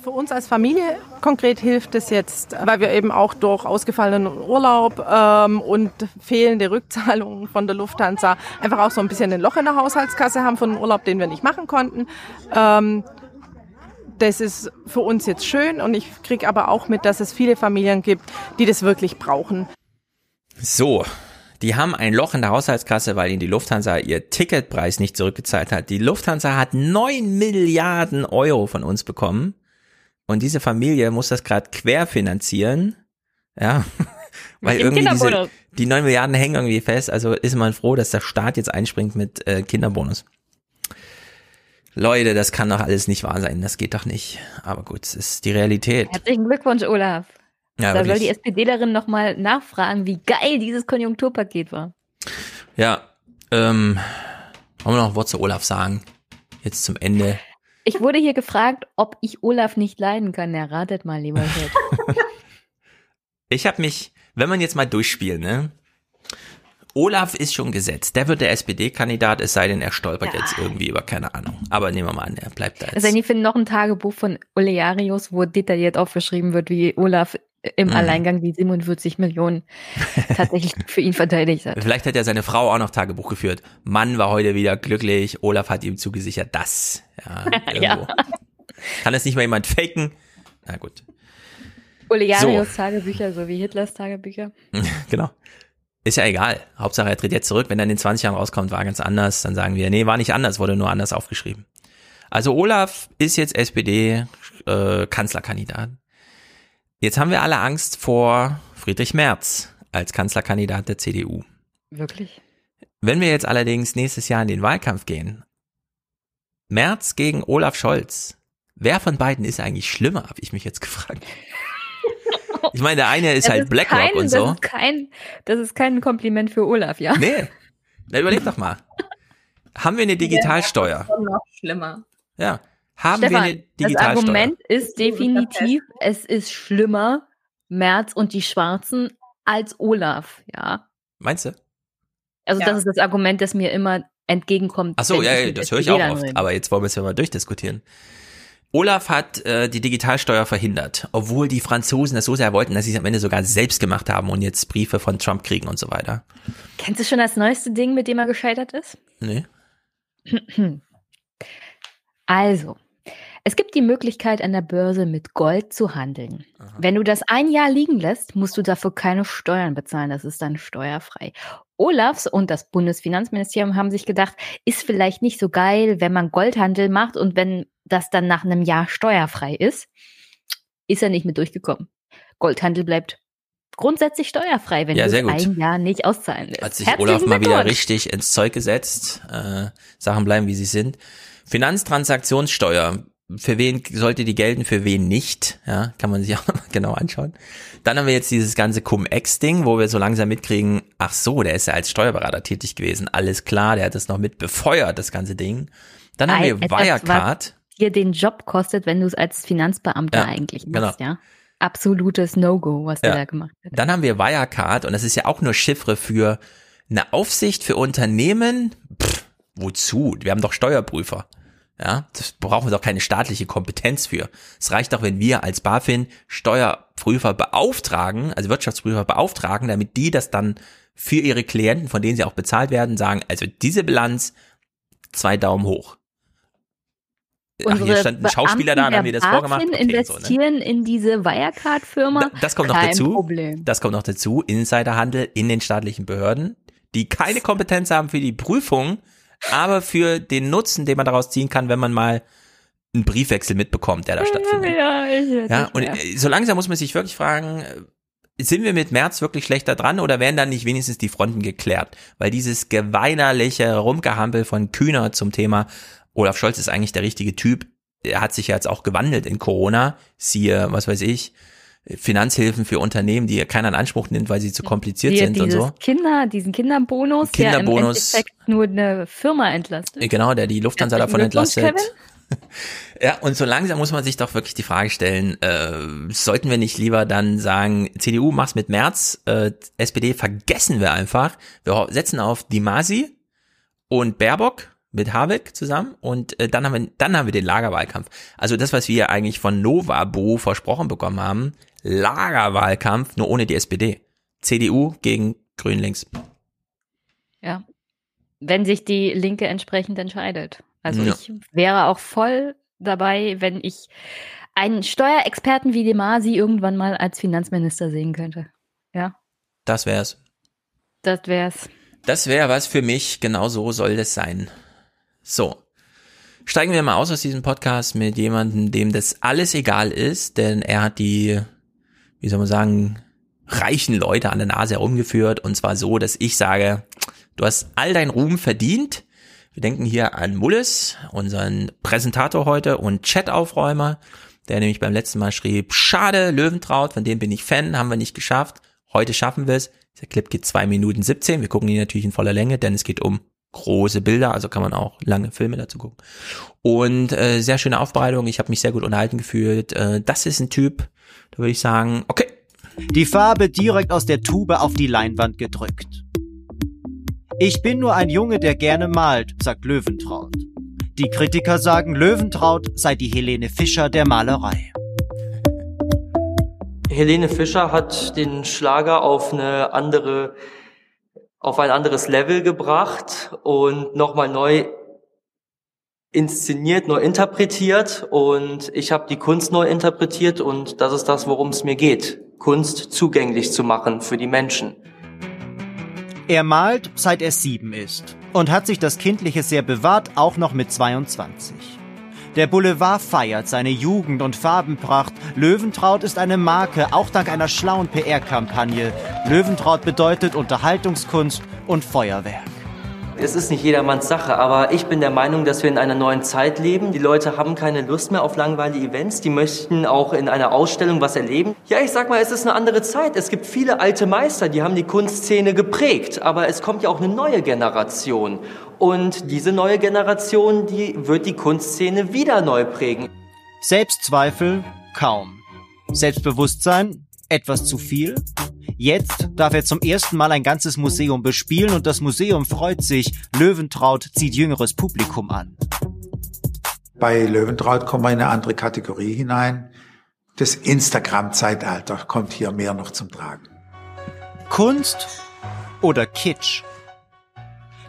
Für uns als Familie konkret hilft es jetzt, weil wir eben auch durch ausgefallenen Urlaub ähm, und fehlende Rückzahlungen von der Lufthansa einfach auch so ein bisschen ein Loch in der Haushaltskasse haben von einem Urlaub, den wir nicht machen konnten. Ähm, das ist für uns jetzt schön und ich kriege aber auch mit, dass es viele Familien gibt, die das wirklich brauchen. So, die haben ein Loch in der Haushaltskasse, weil ihnen die Lufthansa ihr Ticketpreis nicht zurückgezahlt hat. Die Lufthansa hat neun Milliarden Euro von uns bekommen. Und diese Familie muss das gerade querfinanzieren. Ja, weil irgendwie diese, die neun Milliarden hängen irgendwie fest. Also ist man froh, dass der Staat jetzt einspringt mit äh, Kinderbonus. Leute, das kann doch alles nicht wahr sein. Das geht doch nicht. Aber gut, es ist die Realität. Herzlichen Glückwunsch, Olaf. Ja, da soll die SPDlerin nochmal nachfragen, wie geil dieses Konjunkturpaket war. Ja, ähm, Wollen wir noch ein Wort zu Olaf sagen? Jetzt zum Ende. Ich wurde hier gefragt, ob ich Olaf nicht leiden kann. Er ratet mal, lieber Hirt. ich habe mich, wenn man jetzt mal durchspielt, ne? Olaf ist schon gesetzt. Der wird der SPD-Kandidat, es sei denn, er stolpert ja. jetzt irgendwie über keine Ahnung. Aber nehmen wir mal an, er bleibt da jetzt. Also ich finde noch ein Tagebuch von Olearius, wo detailliert aufgeschrieben wird, wie Olaf im mhm. Alleingang die 47 Millionen tatsächlich für ihn verteidigt hat. Vielleicht hat ja seine Frau auch noch Tagebuch geführt. Mann war heute wieder glücklich. Olaf hat ihm zugesichert, das. Ja, ja. Kann es nicht mal jemand faken? Na gut. Olearius so. Tagebücher, so wie Hitlers Tagebücher. genau. Ist ja egal. Hauptsache er tritt jetzt zurück. Wenn er in den 20 Jahren rauskommt, war ganz anders. Dann sagen wir, nee, war nicht anders, wurde nur anders aufgeschrieben. Also Olaf ist jetzt SPD äh, Kanzlerkandidat. Jetzt haben wir alle Angst vor Friedrich Merz als Kanzlerkandidat der CDU. Wirklich? Wenn wir jetzt allerdings nächstes Jahr in den Wahlkampf gehen, Merz gegen Olaf Scholz, wer von beiden ist eigentlich schlimmer, habe ich mich jetzt gefragt. Ich meine, der eine ist das halt ist BlackRock kein, und so. Das ist, kein, das ist kein Kompliment für Olaf, ja? Nee. Na, überleg doch mal. Haben wir eine Digitalsteuer? Ja, noch schlimmer. Ja. Haben Stefan, wir eine Digitalsteuer? Das Argument ist definitiv, es ist schlimmer, Merz und die Schwarzen als Olaf, ja. Meinst du? Also ja. das ist das Argument, das mir immer entgegenkommt. Ach so, ja, ja das höre ich auch oft. Aber jetzt wollen wir es ja mal durchdiskutieren. Olaf hat äh, die Digitalsteuer verhindert, obwohl die Franzosen das so sehr wollten, dass sie es am Ende sogar selbst gemacht haben und jetzt Briefe von Trump kriegen und so weiter. Kennst du schon das neueste Ding, mit dem er gescheitert ist? Nee. Also, es gibt die Möglichkeit, an der Börse mit Gold zu handeln. Aha. Wenn du das ein Jahr liegen lässt, musst du dafür keine Steuern bezahlen. Das ist dann steuerfrei. Olafs und das Bundesfinanzministerium haben sich gedacht, ist vielleicht nicht so geil, wenn man Goldhandel macht und wenn das dann nach einem Jahr steuerfrei ist. Ist er nicht mit durchgekommen. Goldhandel bleibt grundsätzlich steuerfrei, wenn ja, du ein Jahr nicht auszahlen lässt. Hat sich Herzlichen Olaf mal wieder richtig ins Zeug gesetzt. Äh, Sachen bleiben, wie sie sind. Finanztransaktionssteuer für wen sollte die gelten, für wen nicht, ja, kann man sich auch nochmal genau anschauen. Dann haben wir jetzt dieses ganze Cum-Ex-Ding, wo wir so langsam mitkriegen, ach so, der ist ja als Steuerberater tätig gewesen, alles klar, der hat das noch mit befeuert, das ganze Ding. Dann haben wir Wirecard. Dir den Job kostet, wenn du es als Finanzbeamter ja, eigentlich machst, genau. ja. Absolutes No-Go, was ja. der da gemacht hat. Dann haben wir Wirecard und das ist ja auch nur Chiffre für eine Aufsicht für Unternehmen. Pff, wozu? Wir haben doch Steuerprüfer. Ja, das brauchen wir doch keine staatliche Kompetenz für. Es reicht doch, wenn wir als BaFin Steuerprüfer beauftragen, also Wirtschaftsprüfer beauftragen, damit die das dann für ihre Klienten, von denen sie auch bezahlt werden, sagen, also diese Bilanz, zwei Daumen hoch. Ach, hier stand ein Schauspieler da und haben mir das vorgemacht. Okay, investieren so, ne? in diese Wirecard-Firma. Das kommt noch dazu. Problem. Das kommt noch dazu. Insiderhandel in den staatlichen Behörden, die keine Kompetenz haben für die Prüfung aber für den Nutzen, den man daraus ziehen kann, wenn man mal einen Briefwechsel mitbekommt, der da stattfindet. Ja, ich ja und mehr. so langsam muss man sich wirklich fragen, sind wir mit März wirklich schlechter dran oder werden dann nicht wenigstens die Fronten geklärt? Weil dieses geweinerliche Rumgehampel von Kühner zum Thema Olaf Scholz ist eigentlich der richtige Typ. Er hat sich ja jetzt auch gewandelt in Corona. Siehe, was weiß ich, Finanzhilfen für Unternehmen, die keiner in Anspruch nimmt, weil sie zu kompliziert die, sind und so. Kinder, diesen Kinderbonus, Kinderbonus, der im Endeffekt nur eine Firma entlastet. Äh, genau, der die Lufthansa davon entlastet. Ja, und so langsam muss man sich doch wirklich die Frage stellen, äh, sollten wir nicht lieber dann sagen, CDU mach's mit März, äh, SPD vergessen wir einfach, wir setzen auf die Masi und Baerbock mit Habeck zusammen und äh, dann haben wir dann haben wir den Lagerwahlkampf. Also das, was wir eigentlich von Novabo versprochen bekommen haben, Lagerwahlkampf, nur ohne die SPD. CDU gegen Grün-Links. Ja. Wenn sich die Linke entsprechend entscheidet. Also ja. ich wäre auch voll dabei, wenn ich einen Steuerexperten wie Demasi irgendwann mal als Finanzminister sehen könnte. Ja. Das wär's. Das wär's. Das wäre was für mich, genau so soll das sein. So. Steigen wir mal aus aus diesem Podcast mit jemandem, dem das alles egal ist, denn er hat die wie soll man sagen, reichen Leute an der Nase herumgeführt und zwar so, dass ich sage, du hast all deinen Ruhm verdient. Wir denken hier an Mullis, unseren Präsentator heute und Chataufräumer, der nämlich beim letzten Mal schrieb, schade, Löwentraut, von dem bin ich Fan, haben wir nicht geschafft. Heute schaffen wir es. Der Clip geht zwei Minuten 17. Wir gucken ihn natürlich in voller Länge, denn es geht um große Bilder, also kann man auch lange Filme dazu gucken. Und äh, sehr schöne Aufbereitung, ich habe mich sehr gut unterhalten gefühlt. Äh, das ist ein Typ, da würde ich sagen, okay. Die Farbe direkt aus der Tube auf die Leinwand gedrückt. Ich bin nur ein Junge, der gerne malt, sagt Löwentraut. Die Kritiker sagen, Löwentraut sei die Helene Fischer der Malerei. Helene Fischer hat den Schlager auf eine andere, auf ein anderes Level gebracht und nochmal neu inszeniert, neu interpretiert und ich habe die Kunst neu interpretiert und das ist das, worum es mir geht, Kunst zugänglich zu machen für die Menschen. Er malt, seit er sieben ist und hat sich das Kindliche sehr bewahrt, auch noch mit 22. Der Boulevard feiert seine Jugend und Farbenpracht. Löwentraut ist eine Marke, auch dank einer schlauen PR-Kampagne. Löwentraut bedeutet Unterhaltungskunst und Feuerwerk. Es ist nicht jedermanns Sache, aber ich bin der Meinung, dass wir in einer neuen Zeit leben. Die Leute haben keine Lust mehr auf langweilige Events. Die möchten auch in einer Ausstellung was erleben. Ja, ich sag mal, es ist eine andere Zeit. Es gibt viele alte Meister, die haben die Kunstszene geprägt. Aber es kommt ja auch eine neue Generation. Und diese neue Generation, die wird die Kunstszene wieder neu prägen. Selbstzweifel? Kaum. Selbstbewusstsein? Etwas zu viel? Jetzt darf er zum ersten Mal ein ganzes Museum bespielen und das Museum freut sich. Löwentraut zieht jüngeres Publikum an. Bei Löwentraut kommen wir in eine andere Kategorie hinein. Das Instagram-Zeitalter kommt hier mehr noch zum Tragen. Kunst oder Kitsch?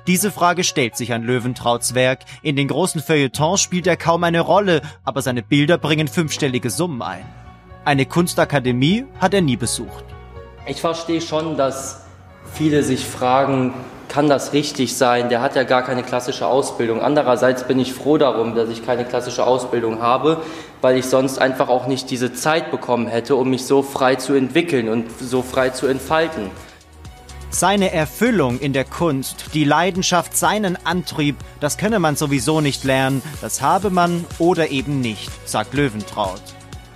Diese Frage stellt sich an Löwentrauts Werk. In den großen Feuilletons spielt er kaum eine Rolle, aber seine Bilder bringen fünfstellige Summen ein. Eine Kunstakademie hat er nie besucht. Ich verstehe schon, dass viele sich fragen, kann das richtig sein? Der hat ja gar keine klassische Ausbildung. Andererseits bin ich froh darum, dass ich keine klassische Ausbildung habe, weil ich sonst einfach auch nicht diese Zeit bekommen hätte, um mich so frei zu entwickeln und so frei zu entfalten. Seine Erfüllung in der Kunst, die Leidenschaft, seinen Antrieb, das könne man sowieso nicht lernen, das habe man oder eben nicht, sagt Löwentraut.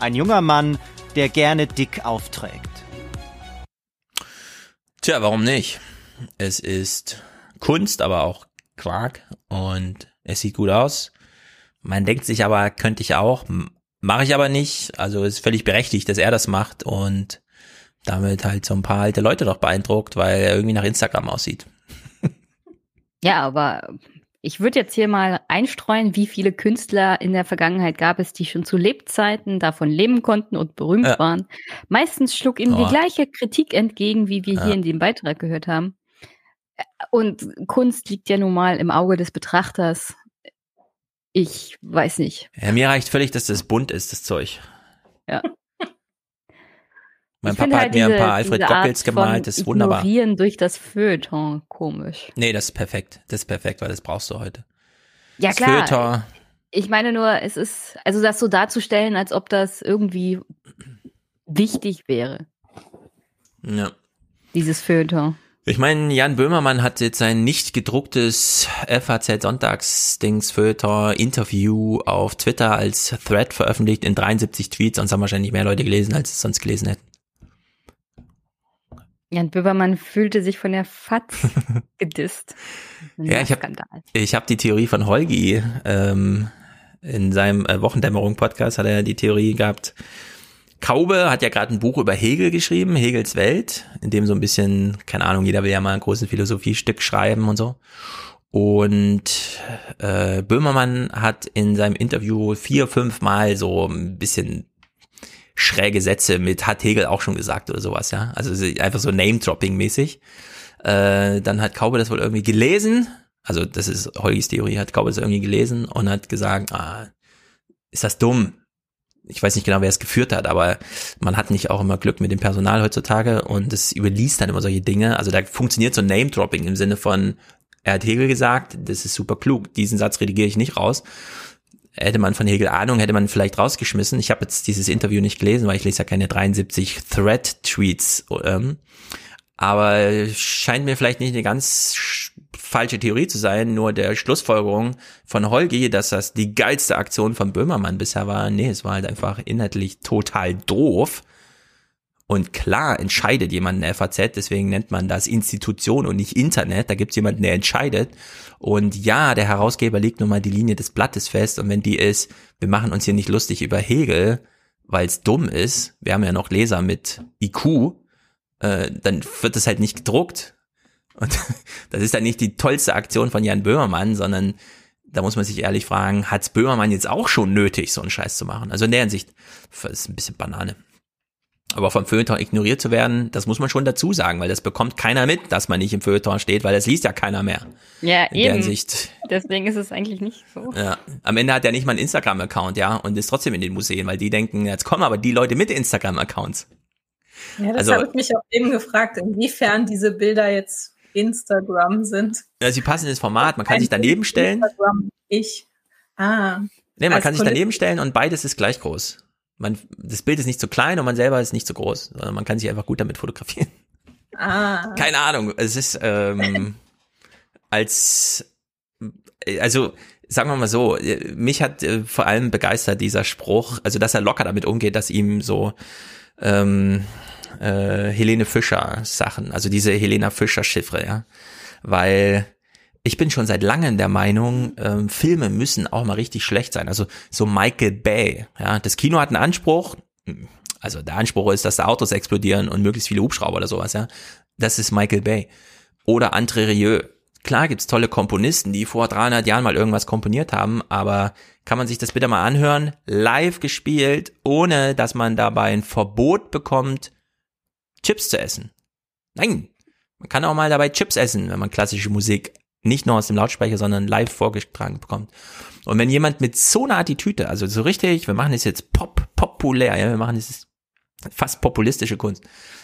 Ein junger Mann, der gerne dick aufträgt. Tja, warum nicht? Es ist Kunst, aber auch Quark und es sieht gut aus. Man denkt sich aber, könnte ich auch, mache ich aber nicht. Also ist völlig berechtigt, dass er das macht und damit halt so ein paar alte Leute doch beeindruckt, weil er irgendwie nach Instagram aussieht. Ja, aber ich würde jetzt hier mal einstreuen, wie viele Künstler in der Vergangenheit gab es, die schon zu Lebzeiten davon leben konnten und berühmt ja. waren. Meistens schlug ihnen oh. die gleiche Kritik entgegen, wie wir ja. hier in dem Beitrag gehört haben. Und Kunst liegt ja nun mal im Auge des Betrachters. Ich weiß nicht. Ja, mir reicht völlig, dass das bunt ist, das Zeug. Ja. Mein ich Papa hat halt mir diese, ein paar Alfred Gockels gemalt, das ist wunderbar. Ignorieren durch das Feuilleton, komisch. Nee, das ist perfekt. Das ist perfekt, weil das brauchst du heute. Ja, das klar. Feuilleton. Ich meine nur, es ist, also das so darzustellen, als ob das irgendwie wichtig wäre. Ja. Dieses Feuilleton. Ich meine, Jan Böhmermann hat jetzt sein nicht gedrucktes FAZ Sonntagsdings Feuilleton Interview auf Twitter als Thread veröffentlicht in 73 Tweets, sonst haben wahrscheinlich mehr Leute gelesen, als es sonst gelesen hätten. Jan Böbermann fühlte sich von der FATS gedisst. ja, ich habe ich hab die Theorie von Holgi ähm, in seinem äh, Wochendämmerung-Podcast hat er die Theorie gehabt. Kaube hat ja gerade ein Buch über Hegel geschrieben, Hegels Welt, in dem so ein bisschen, keine Ahnung, jeder will ja mal ein großes Philosophiestück schreiben und so. Und äh, Böhmermann hat in seinem Interview vier, fünf Mal so ein bisschen schräge Sätze mit hat Hegel auch schon gesagt oder sowas, ja. Also einfach so Name-Dropping-mäßig. Äh, dann hat Kaube das wohl irgendwie gelesen. Also das ist Holgis Theorie, hat Kaube das irgendwie gelesen und hat gesagt, ah, ist das dumm? Ich weiß nicht genau, wer es geführt hat, aber man hat nicht auch immer Glück mit dem Personal heutzutage und es überliest dann immer solche Dinge. Also da funktioniert so Name-Dropping im Sinne von, er hat Hegel gesagt, das ist super klug, diesen Satz redigiere ich nicht raus hätte man von Hegel Ahnung, hätte man vielleicht rausgeschmissen. Ich habe jetzt dieses Interview nicht gelesen, weil ich lese ja keine 73 Thread-Tweets. Ähm, aber scheint mir vielleicht nicht eine ganz falsche Theorie zu sein, nur der Schlussfolgerung von Holgi, dass das die geilste Aktion von Böhmermann bisher war. Nee, es war halt einfach inhaltlich total doof. Und klar entscheidet jemand eine FAZ, deswegen nennt man das Institution und nicht Internet. Da gibt es jemanden, der entscheidet. Und ja, der Herausgeber legt nun mal die Linie des Blattes fest. Und wenn die ist, wir machen uns hier nicht lustig über Hegel, weil es dumm ist, wir haben ja noch Leser mit IQ, äh, dann wird es halt nicht gedruckt. Und das ist dann nicht die tollste Aktion von Jan Böhmermann, sondern da muss man sich ehrlich fragen, hat's Böhmermann jetzt auch schon nötig, so einen Scheiß zu machen? Also in der Hinsicht ist ein bisschen Banane. Aber vom Feuilleton ignoriert zu werden, das muss man schon dazu sagen, weil das bekommt keiner mit, dass man nicht im Feuilleton steht, weil das liest ja keiner mehr. Ja, in eben. Hinsicht, Deswegen ist es eigentlich nicht so. Ja. Am Ende hat er nicht mal einen Instagram-Account, ja, und ist trotzdem in den Museen, weil die denken, jetzt kommen aber die Leute mit Instagram-Accounts. Ja, das also, habe ich mich auch eben gefragt, inwiefern diese Bilder jetzt Instagram sind. Ja, sie passen ins Format, man kann sich daneben stellen. Instagram, ich. Ah. Nee, man kann sich daneben stellen und beides ist gleich groß man, das Bild ist nicht zu klein und man selber ist nicht zu groß, sondern man kann sich einfach gut damit fotografieren. Ah. Keine Ahnung, es ist ähm, als, also sagen wir mal so, mich hat äh, vor allem begeistert dieser Spruch, also dass er locker damit umgeht, dass ihm so ähm, äh, Helene Fischer Sachen, also diese Helena Fischer Chiffre, ja, weil ich bin schon seit langem der Meinung, ähm, Filme müssen auch mal richtig schlecht sein. Also so Michael Bay. Ja, das Kino hat einen Anspruch. Also der Anspruch ist, dass da Autos explodieren und möglichst viele Hubschrauber oder sowas. Ja, das ist Michael Bay oder André Rieu. Klar gibt's tolle Komponisten, die vor 300 Jahren mal irgendwas komponiert haben, aber kann man sich das bitte mal anhören? Live gespielt, ohne dass man dabei ein Verbot bekommt, Chips zu essen. Nein, man kann auch mal dabei Chips essen, wenn man klassische Musik nicht nur aus dem Lautsprecher, sondern live vorgetragen bekommt. Und wenn jemand mit so einer Attitüde, also so richtig, wir machen es jetzt pop, populär, ja, wir machen es fast populistische Kunst,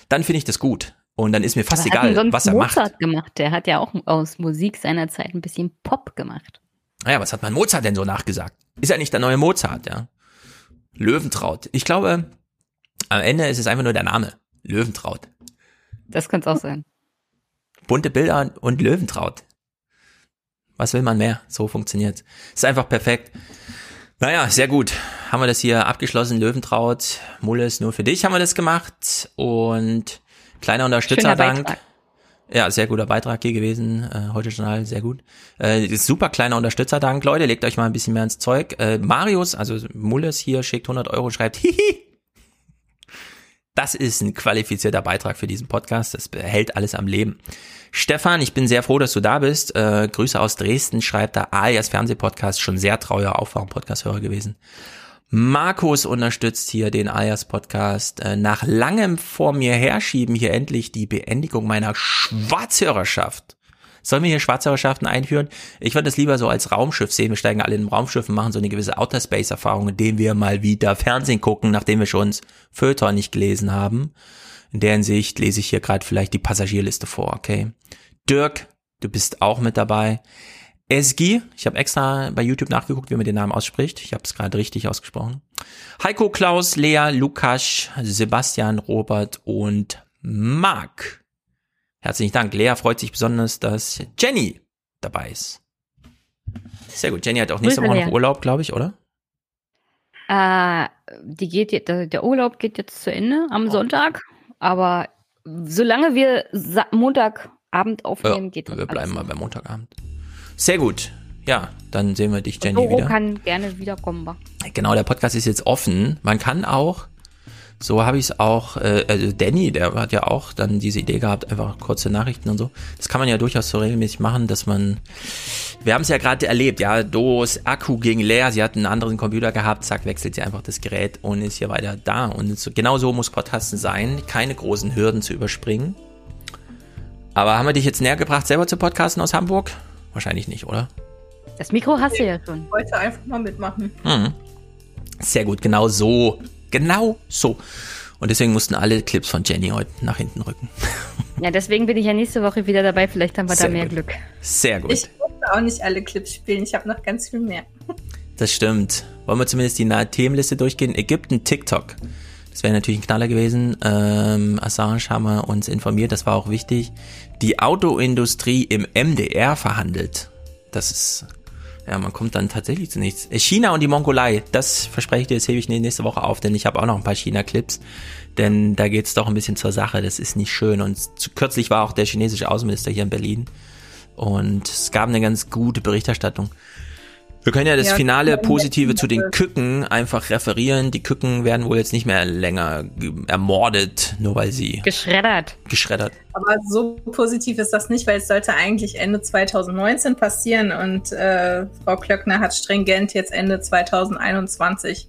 dann finde ich das gut. Und dann ist mir fast egal, was er Mozart macht. gemacht. Der hat ja auch aus Musik seiner Zeit ein bisschen Pop gemacht. Naja, was hat man Mozart denn so nachgesagt? Ist ja nicht der neue Mozart, ja. Löwentraut. Ich glaube, am Ende ist es einfach nur der Name. Löwentraut. Das könnte es auch sein. Bunte Bilder und Löwentraut. Was will man mehr? So funktioniert's. Ist einfach perfekt. Naja, sehr gut. Haben wir das hier abgeschlossen. Löwentraut, Mulles, nur für dich haben wir das gemacht. Und kleiner Unterstützerdank. Ja, sehr guter Beitrag hier gewesen. Äh, heute Journal, sehr gut. Äh, super kleiner Unterstützerdank. Leute, legt euch mal ein bisschen mehr ins Zeug. Äh, Marius, also Mulles hier, schickt 100 Euro, schreibt, hihi. Das ist ein qualifizierter Beitrag für diesen Podcast. Das behält alles am Leben. Stefan, ich bin sehr froh, dass du da bist. Äh, Grüße aus Dresden, schreibt da alias Fernsehpodcast, schon sehr treuer Aufwachen-Podcast-Hörer gewesen. Markus unterstützt hier den alias Podcast. Äh, nach langem vor mir herschieben hier endlich die Beendigung meiner Schwarzhörerschaft. Sollen wir hier Schwarzhörerschaften einführen? Ich würde das lieber so als Raumschiff sehen. Wir steigen alle in ein Raumschiff und machen so eine gewisse Outer Space Erfahrung, indem wir mal wieder Fernsehen gucken, nachdem wir schon Feuilleton nicht gelesen haben. In der Hinsicht lese ich hier gerade vielleicht die Passagierliste vor, okay? Dirk, du bist auch mit dabei. Esgi, ich habe extra bei YouTube nachgeguckt, wie man den Namen ausspricht. Ich habe es gerade richtig ausgesprochen. Heiko, Klaus, Lea, Lukas, Sebastian, Robert und Marc. Herzlichen Dank. Lea freut sich besonders, dass Jenny dabei ist. Sehr gut. Jenny hat auch nächste Woche noch Urlaub, glaube ich, oder? Äh, die geht der Urlaub geht jetzt zu Ende am oh. Sonntag. Aber solange wir Montagabend aufnehmen, ja, geht das. Wir bleiben mal beim Montagabend. Sehr gut. Ja, dann sehen wir dich, Jenny, Doro wieder. kann gerne wiederkommen. Genau, der Podcast ist jetzt offen. Man kann auch, so habe ich es auch, äh, also Danny, der hat ja auch dann diese Idee gehabt, einfach kurze Nachrichten und so. Das kann man ja durchaus so regelmäßig machen, dass man wir haben es ja gerade erlebt, ja, Dos Akku ging leer, sie hat einen anderen Computer gehabt, zack, wechselt sie einfach das Gerät und ist hier weiter da. Und so, genau so muss Podcasten sein, keine großen Hürden zu überspringen. Aber haben wir dich jetzt näher gebracht, selber zu podcasten aus Hamburg? Wahrscheinlich nicht, oder? Das Mikro hast du ja schon. Ich wollte einfach mal mitmachen. Mhm. Sehr gut, genau so. Genau so. Und deswegen mussten alle Clips von Jenny heute nach hinten rücken. Ja, deswegen bin ich ja nächste Woche wieder dabei. Vielleicht haben wir Sehr da mehr gut. Glück. Sehr gut. Ich musste auch nicht alle Clips spielen. Ich habe noch ganz viel mehr. Das stimmt. Wollen wir zumindest die nahe Themenliste durchgehen? Ägypten, TikTok. Das wäre natürlich ein Knaller gewesen. Ähm, Assange haben wir uns informiert, das war auch wichtig. Die Autoindustrie im MDR verhandelt. Das ist Ja, man kommt dann tatsächlich zu nichts. China und die Mongolei, das verspreche ich dir, das hebe ich nächste Woche auf, denn ich habe auch noch ein paar China-Clips. Denn da geht's doch ein bisschen zur Sache, das ist nicht schön. Und kürzlich war auch der chinesische Außenminister hier in Berlin. Und es gab eine ganz gute Berichterstattung. Wir können ja das ja, finale Positive zu den Küken einfach referieren. Die Küken werden wohl jetzt nicht mehr länger ermordet, nur weil sie geschreddert. Geschreddert. Aber so positiv ist das nicht, weil es sollte eigentlich Ende 2019 passieren und äh, Frau Klöckner hat stringent jetzt Ende 2021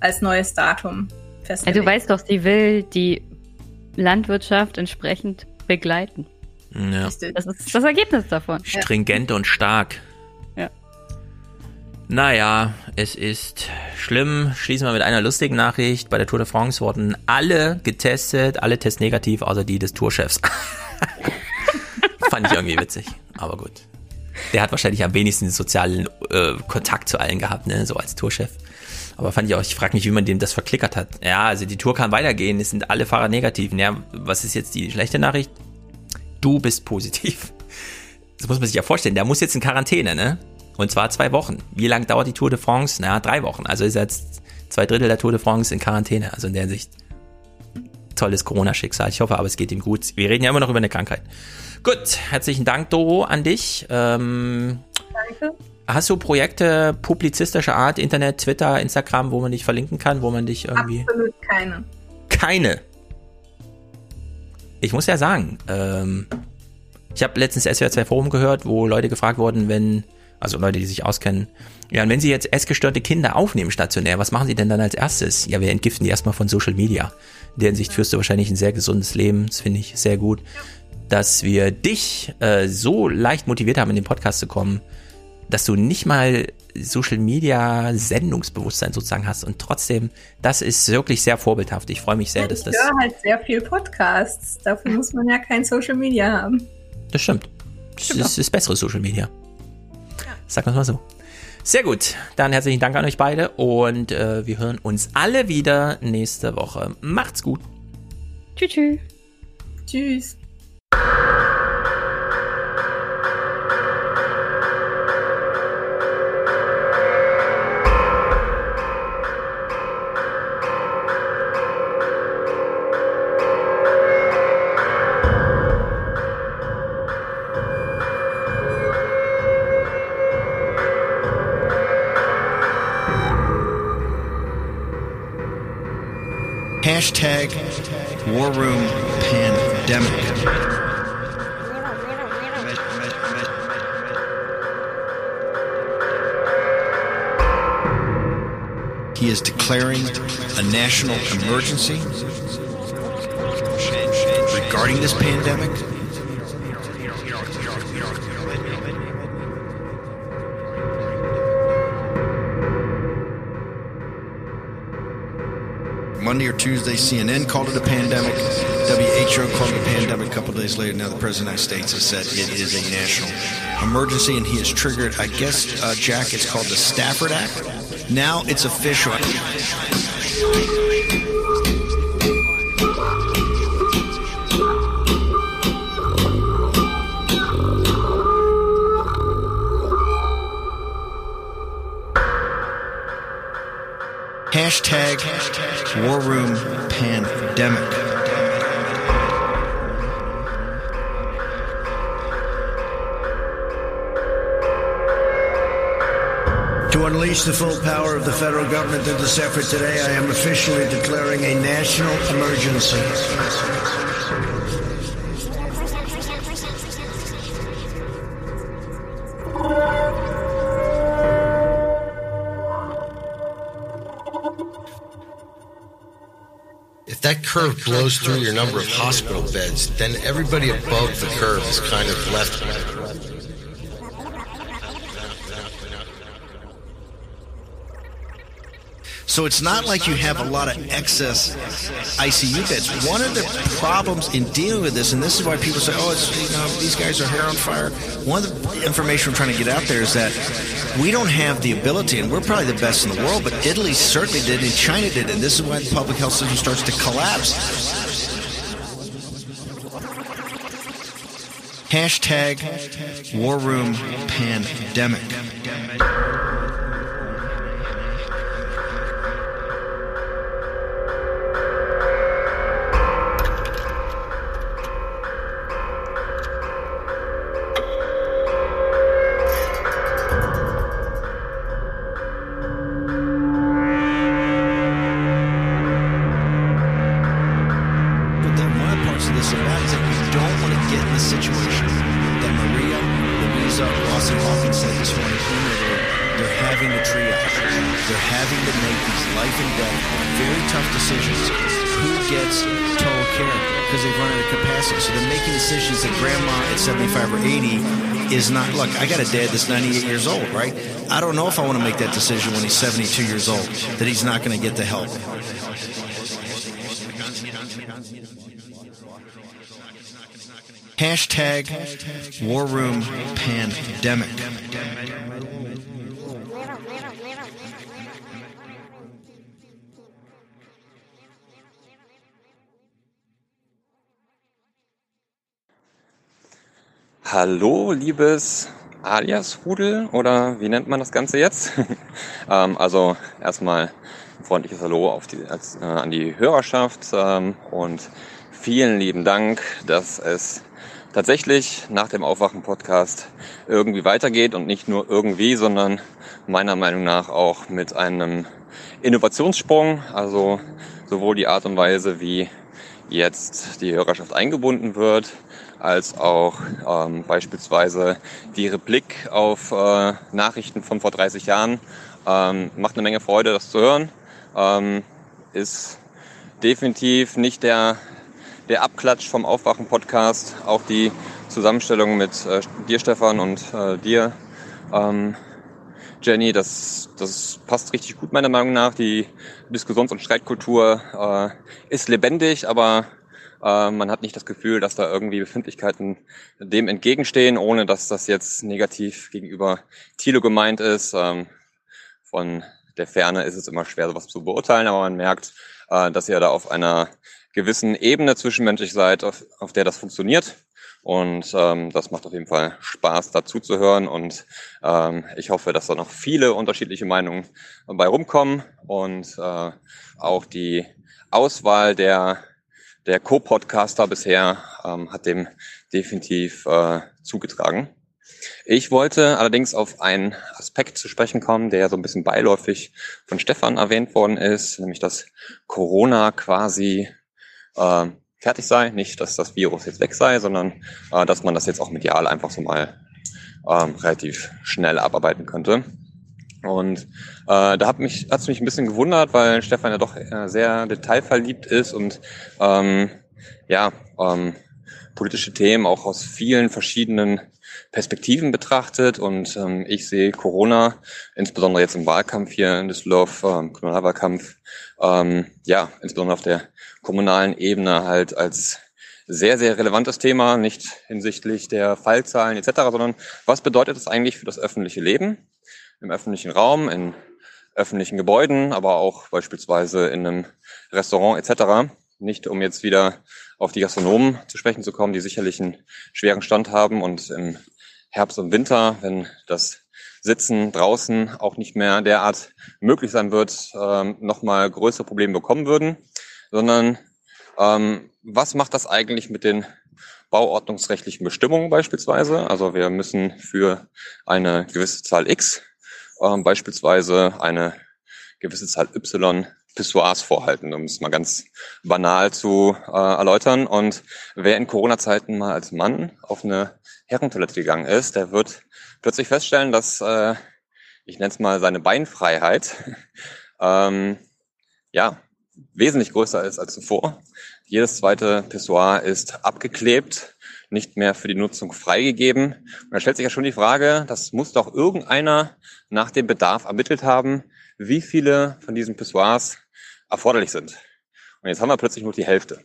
als neues Datum festgelegt. Ja, du weißt doch, sie will die Landwirtschaft entsprechend begleiten. Ja. Das ist das Ergebnis davon. Stringent ja. und stark. Naja, es ist schlimm. Schließen wir mit einer lustigen Nachricht. Bei der Tour de France wurden alle getestet, alle Tests negativ, außer die des Tourchefs. Fand ich irgendwie witzig, aber gut. Der hat wahrscheinlich am wenigsten sozialen äh, Kontakt zu allen gehabt, ne, so als Tourchef. Aber fand ich auch, ich frage mich, wie man dem das verklickert hat. Ja, also die Tour kann weitergehen, es sind alle Fahrer negativ. Ja, was ist jetzt die schlechte Nachricht? Du bist positiv. Das muss man sich ja vorstellen. Der muss jetzt in Quarantäne, ne? Und zwar zwei Wochen. Wie lange dauert die Tour de France? Naja, drei Wochen. Also ist jetzt zwei Drittel der Tour de France in Quarantäne. Also in der Sicht tolles Corona-Schicksal. Ich hoffe aber, es geht ihm gut. Wir reden ja immer noch über eine Krankheit. Gut, herzlichen Dank, Doro, an dich. Ähm, Danke. Hast du Projekte publizistischer Art, Internet, Twitter, Instagram, wo man dich verlinken kann, wo man dich irgendwie. Absolut keine. Keine. Ich muss ja sagen, ähm, ich habe letztens SWR 2 Forum gehört, wo Leute gefragt wurden, wenn also Leute, die sich auskennen. Ja, und wenn Sie jetzt essgestörte Kinder aufnehmen stationär, was machen Sie denn dann als erstes? Ja, wir entgiften die erstmal von Social Media. In der Hinsicht führst du wahrscheinlich ein sehr gesundes Leben, das finde ich sehr gut. Dass wir dich äh, so leicht motiviert haben, in den Podcast zu kommen, dass du nicht mal Social Media Sendungsbewusstsein sozusagen hast und trotzdem, das ist wirklich sehr vorbildhaft. Ich freue mich sehr, dass das. Ich höre halt sehr viel Podcasts. Dafür muss man ja kein Social Media haben. Das stimmt. Das stimmt ist, ist bessere Social Media. Sagen wir mal so. Sehr gut. Dann herzlichen Dank an euch beide und äh, wir hören uns alle wieder nächste Woche. Macht's gut. Tschüss. Tschüss. He is declaring a national emergency regarding this pandemic. Monday or Tuesday, CNN called it a pandemic. WHO called it a pandemic a couple days later. Now the President of the United States has said it is a national emergency, and he has triggered, I guess, uh, Jack, it's called the Stafford Act. Now it's official. Hashtag War Room Pandemic. Unleash the full power of the federal government in this effort today, I am officially declaring a national emergency. If that curve blows through your number of hospital beds, then everybody above the curve is kind of left. So it's not like you have a lot of excess ICU beds. One of the problems in dealing with this, and this is why people say, "Oh, you know these guys are hair on fire." One of the information we're trying to get out there is that we don't have the ability, and we're probably the best in the world, but Italy certainly did, and China did, and this is why the public health system starts to collapse. Hashtag War Room Pandemic. I got a dad that's 98 years old, right? I don't know if I want to make that decision when he's 72 years old, that he's not going to get the help. Hashtag War Room Pandemic. Hallo, liebes alias Rudel oder wie nennt man das Ganze jetzt? ähm, also erstmal freundliches Hallo die, als, äh, an die Hörerschaft ähm, und vielen lieben Dank, dass es tatsächlich nach dem Aufwachen-Podcast irgendwie weitergeht und nicht nur irgendwie, sondern meiner Meinung nach auch mit einem Innovationssprung, also sowohl die Art und Weise, wie jetzt die Hörerschaft eingebunden wird, als auch ähm, beispielsweise die Replik auf äh, Nachrichten von vor 30 Jahren. Ähm, macht eine Menge Freude, das zu hören. Ähm, ist definitiv nicht der, der Abklatsch vom Aufwachen-Podcast. Auch die Zusammenstellung mit äh, dir, Stefan, und äh, dir, ähm, Jenny, das, das passt richtig gut meiner Meinung nach. Die Diskussions- und Streitkultur äh, ist lebendig, aber äh, man hat nicht das Gefühl, dass da irgendwie Befindlichkeiten dem entgegenstehen, ohne dass das jetzt negativ gegenüber Thilo gemeint ist. Ähm, von der Ferne ist es immer schwer, sowas zu beurteilen, aber man merkt, äh, dass ihr da auf einer gewissen Ebene zwischenmenschlich seid, auf, auf der das funktioniert. Und ähm, das macht auf jeden Fall Spaß, dazu zu hören. Und ähm, ich hoffe, dass da noch viele unterschiedliche Meinungen bei rumkommen und äh, auch die Auswahl der der Co-Podcaster bisher ähm, hat dem definitiv äh, zugetragen. Ich wollte allerdings auf einen Aspekt zu sprechen kommen, der so ein bisschen beiläufig von Stefan erwähnt worden ist, nämlich dass Corona quasi äh, fertig sei. Nicht, dass das Virus jetzt weg sei, sondern äh, dass man das jetzt auch medial einfach so mal ähm, relativ schnell abarbeiten könnte. Und äh, da hat mich hat's mich ein bisschen gewundert, weil Stefan ja doch äh, sehr detailverliebt ist und ähm, ja ähm, politische Themen auch aus vielen verschiedenen Perspektiven betrachtet. Und ähm, ich sehe Corona, insbesondere jetzt im Wahlkampf hier in Düsseldorf, ähm, Kommunalwahlkampf, ähm, ja, insbesondere auf der kommunalen Ebene halt als sehr, sehr relevantes Thema, nicht hinsichtlich der Fallzahlen etc., sondern was bedeutet das eigentlich für das öffentliche Leben? Im öffentlichen Raum, in öffentlichen Gebäuden, aber auch beispielsweise in einem Restaurant etc. Nicht um jetzt wieder auf die Gastronomen zu sprechen zu kommen, die sicherlich einen schweren Stand haben und im Herbst und Winter, wenn das Sitzen draußen auch nicht mehr derart möglich sein wird, ähm, nochmal größere Probleme bekommen würden, sondern ähm, was macht das eigentlich mit den bauordnungsrechtlichen Bestimmungen beispielsweise? Also wir müssen für eine gewisse Zahl X ähm, beispielsweise eine gewisse Zahl Y Pissoirs vorhalten, um es mal ganz banal zu äh, erläutern. Und wer in Corona-Zeiten mal als Mann auf eine Herrentoilette gegangen ist, der wird plötzlich feststellen, dass, äh, ich nenne es mal seine Beinfreiheit, ähm, ja, wesentlich größer ist als zuvor. Jedes zweite Pissoir ist abgeklebt, nicht mehr für die Nutzung freigegeben. Und da stellt sich ja schon die Frage, das muss doch irgendeiner nach dem Bedarf ermittelt haben, wie viele von diesen Pissoirs erforderlich sind. Und jetzt haben wir plötzlich nur die Hälfte.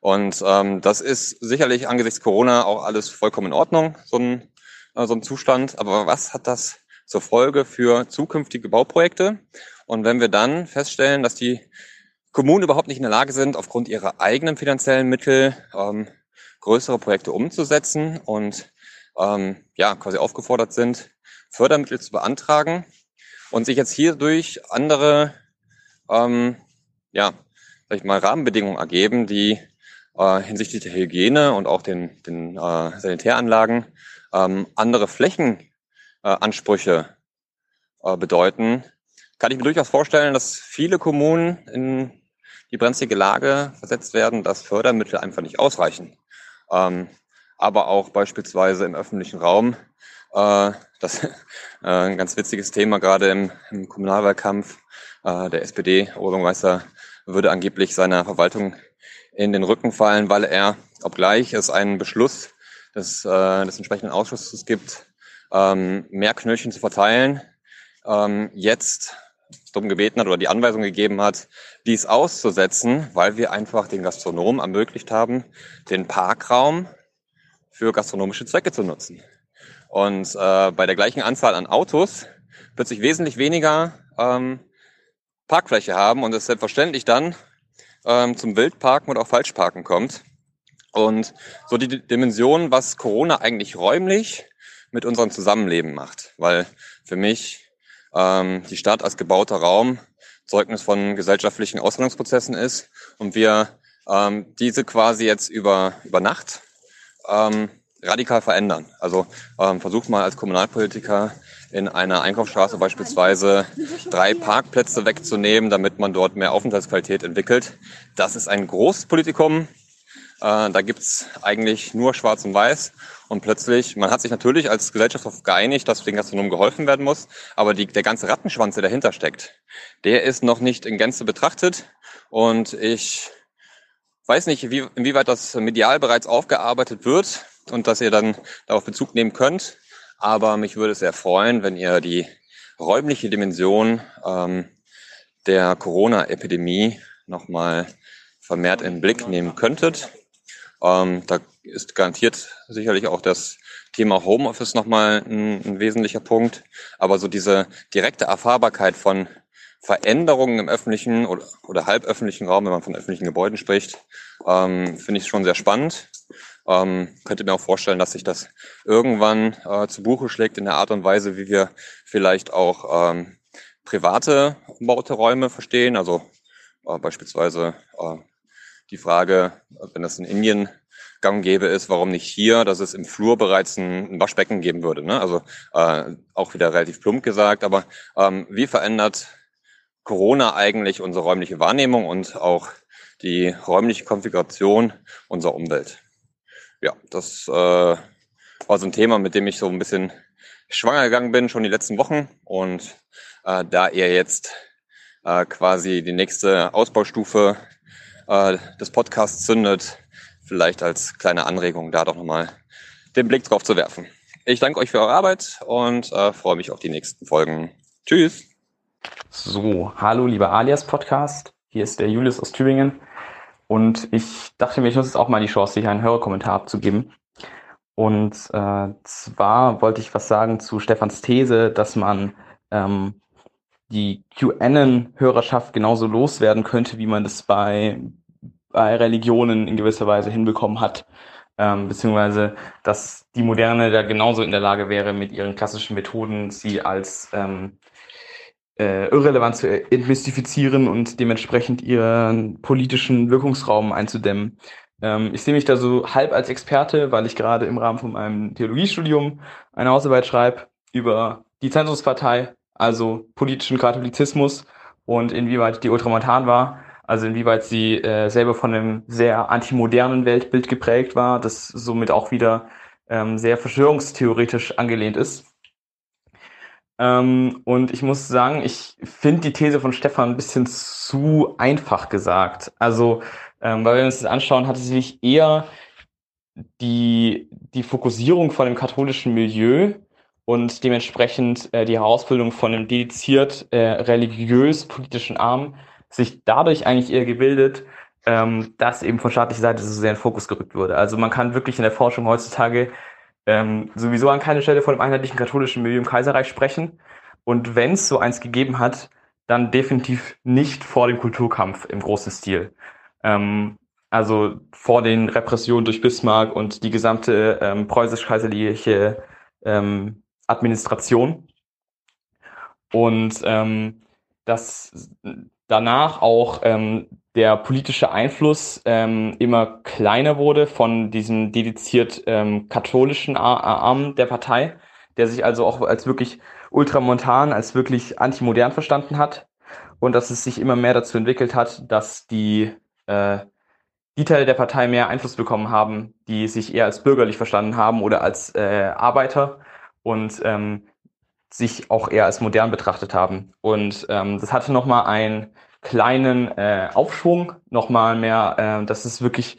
Und ähm, das ist sicherlich angesichts Corona auch alles vollkommen in Ordnung, so ein, äh, so ein Zustand. Aber was hat das zur Folge für zukünftige Bauprojekte? Und wenn wir dann feststellen, dass die Kommunen überhaupt nicht in der Lage sind, aufgrund ihrer eigenen finanziellen Mittel ähm, größere Projekte umzusetzen und ähm, ja quasi aufgefordert sind, Fördermittel zu beantragen und sich jetzt hierdurch andere ähm, ja, sag ich mal, Rahmenbedingungen ergeben, die äh, hinsichtlich der Hygiene und auch den, den äh, Sanitäranlagen ähm, andere Flächenansprüche äh, bedeuten, kann ich mir durchaus vorstellen, dass viele Kommunen in die brenzlige Lage versetzt werden, dass Fördermittel einfach nicht ausreichen. Ähm, aber auch beispielsweise im öffentlichen Raum. Äh, das äh, ein ganz witziges Thema gerade im, im Kommunalwahlkampf. Äh, der SPD-Oberbürgermeister würde angeblich seiner Verwaltung in den Rücken fallen, weil er, obgleich es einen Beschluss des, äh, des entsprechenden Ausschusses gibt, ähm, mehr Knöllchen zu verteilen, ähm, jetzt darum gebeten hat oder die Anweisung gegeben hat, dies auszusetzen, weil wir einfach den Gastronomen ermöglicht haben, den Parkraum für gastronomische Zwecke zu nutzen. Und äh, bei der gleichen Anzahl an Autos wird sich wesentlich weniger ähm, Parkfläche haben und es selbstverständlich dann ähm, zum Wildparken oder auch Falschparken kommt. Und so die Dimension, was Corona eigentlich räumlich mit unserem Zusammenleben macht. Weil für mich ähm, die Stadt als gebauter Raum Zeugnis von gesellschaftlichen Aushandlungsprozessen ist und wir ähm, diese quasi jetzt über, über Nacht ähm, radikal verändern. Also ähm, versucht mal als Kommunalpolitiker in einer Einkaufsstraße beispielsweise drei Parkplätze wegzunehmen, damit man dort mehr Aufenthaltsqualität entwickelt. Das ist ein großes Politikum. Äh, da gibt's eigentlich nur Schwarz und Weiß. Und plötzlich, man hat sich natürlich als Gesellschaft darauf geeinigt, dass den Gastronomen geholfen werden muss, aber die, der ganze Rattenschwanz, der dahinter steckt, der ist noch nicht in Gänze betrachtet. Und ich weiß nicht, wie, inwieweit das medial bereits aufgearbeitet wird und dass ihr dann darauf Bezug nehmen könnt. Aber mich würde es sehr freuen, wenn ihr die räumliche Dimension ähm, der Corona-Epidemie nochmal vermehrt in den Blick nehmen könntet. Ähm, da ist garantiert sicherlich auch das Thema Homeoffice nochmal ein, ein wesentlicher Punkt. Aber so diese direkte Erfahrbarkeit von Veränderungen im öffentlichen oder, oder halböffentlichen Raum, wenn man von öffentlichen Gebäuden spricht, ähm, finde ich schon sehr spannend. Ähm, könnte mir auch vorstellen, dass sich das irgendwann äh, zu Buche schlägt in der Art und Weise, wie wir vielleicht auch ähm, private umbaute Räume verstehen. Also äh, beispielsweise äh, die Frage, wenn das in Indien gang gäbe ist, warum nicht hier, dass es im Flur bereits ein, ein Waschbecken geben würde. Ne? Also äh, auch wieder relativ plump gesagt, aber ähm, wie verändert Corona eigentlich unsere räumliche Wahrnehmung und auch die räumliche Konfiguration unserer Umwelt? ja, das äh, war so ein Thema, mit dem ich so ein bisschen schwanger gegangen bin, schon die letzten Wochen. Und äh, da ihr jetzt äh, quasi die nächste Ausbaustufe äh, des Podcasts zündet, vielleicht als kleine Anregung da doch nochmal den Blick drauf zu werfen. Ich danke euch für eure Arbeit und äh, freue mich auf die nächsten Folgen. Tschüss. So, hallo lieber Alias Podcast. Hier ist der Julius aus Tübingen. Und ich dachte mir, ich nutze jetzt auch mal die Chance, hier einen Hörerkommentar abzugeben. Und äh, zwar wollte ich was sagen zu Stefans These, dass man ähm, die QAnon-Hörerschaft genauso loswerden könnte, wie man das bei, bei Religionen in gewisser Weise hinbekommen hat. Ähm, beziehungsweise, dass die Moderne da genauso in der Lage wäre, mit ihren klassischen Methoden sie als ähm, äh, irrelevant zu entmystifizieren und dementsprechend ihren politischen Wirkungsraum einzudämmen. Ähm, ich sehe mich da so halb als Experte, weil ich gerade im Rahmen von meinem Theologiestudium eine Hausarbeit schreibe über die Zensuspartei, also politischen Katholizismus und inwieweit die ultramontan war, also inwieweit sie äh, selber von einem sehr antimodernen Weltbild geprägt war, das somit auch wieder ähm, sehr verschwörungstheoretisch angelehnt ist. Ähm, und ich muss sagen, ich finde die These von Stefan ein bisschen zu einfach gesagt. Also, ähm, weil wir uns das anschauen, hatte sie sich eher die, die Fokussierung von dem katholischen Milieu und dementsprechend äh, die Herausbildung von einem dediziert äh, religiös-politischen Arm sich dadurch eigentlich eher gebildet, ähm, dass eben von staatlicher Seite so sehr in Fokus gerückt wurde. Also man kann wirklich in der Forschung heutzutage ähm, sowieso an keiner Stelle von dem einheitlichen katholischen Milieu im Kaiserreich sprechen. Und wenn es so eins gegeben hat, dann definitiv nicht vor dem Kulturkampf im großen Stil. Ähm, also vor den Repressionen durch Bismarck und die gesamte ähm, preußisch-kaiserliche ähm, Administration. Und ähm, dass danach auch ähm, der politische Einfluss ähm, immer kleiner wurde von diesem dediziert ähm, katholischen Arm der Partei, der sich also auch als wirklich ultramontan, als wirklich antimodern verstanden hat. Und dass es sich immer mehr dazu entwickelt hat, dass die äh, die Teile der Partei mehr Einfluss bekommen haben, die sich eher als bürgerlich verstanden haben oder als äh, Arbeiter. Und ähm, sich auch eher als modern betrachtet haben. Und ähm, das hatte nochmal einen kleinen äh, Aufschwung, nochmal mehr, äh, das ist wirklich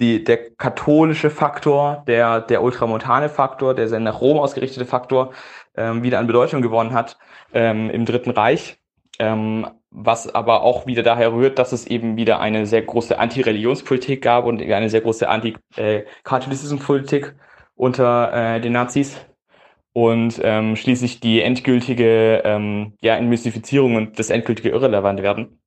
die, der katholische Faktor, der, der ultramontane Faktor, der sehr nach Rom ausgerichtete Faktor, ähm, wieder an Bedeutung gewonnen hat ähm, im Dritten Reich. Ähm, was aber auch wieder daher rührt, dass es eben wieder eine sehr große Anti-Religionspolitik gab und eine sehr große Anti-Katholizismuspolitik unter äh, den Nazis und ähm, schließlich die endgültige ähm, ja, Entmystifizierung und das endgültige irrelevant werden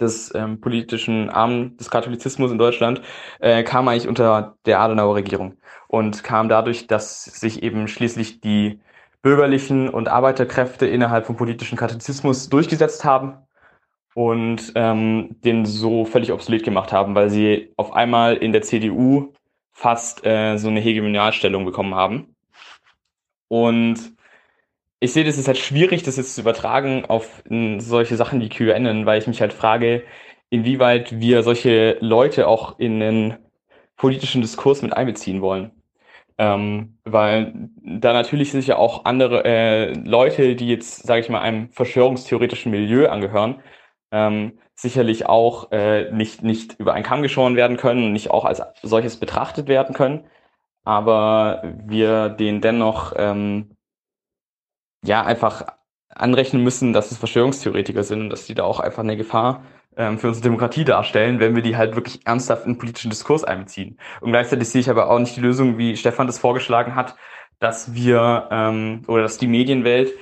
des ähm, politischen Armen des Katholizismus in Deutschland äh, kam eigentlich unter der Adenauer Regierung und kam dadurch, dass sich eben schließlich die bürgerlichen und Arbeiterkräfte innerhalb vom politischen Katholizismus durchgesetzt haben und ähm, den so völlig obsolet gemacht haben, weil sie auf einmal in der CDU fast äh, so eine Hegemonialstellung bekommen haben. Und ich sehe, das ist halt schwierig, das jetzt zu übertragen auf solche Sachen wie QAnon, weil ich mich halt frage, inwieweit wir solche Leute auch in den politischen Diskurs mit einbeziehen wollen. Ähm, weil da natürlich sind ja auch andere äh, Leute, die jetzt, sage ich mal, einem verschwörungstheoretischen Milieu angehören, ähm, sicherlich auch äh, nicht, nicht über einen Kamm geschoren werden können nicht auch als solches betrachtet werden können. Aber wir den dennoch ähm, ja einfach anrechnen müssen, dass es Verschwörungstheoretiker sind und dass die da auch einfach eine Gefahr ähm, für unsere Demokratie darstellen, wenn wir die halt wirklich ernsthaft in den politischen Diskurs einbeziehen. Und gleichzeitig sehe ich aber auch nicht die Lösung, wie Stefan das vorgeschlagen hat, dass wir ähm, oder dass die Medienwelt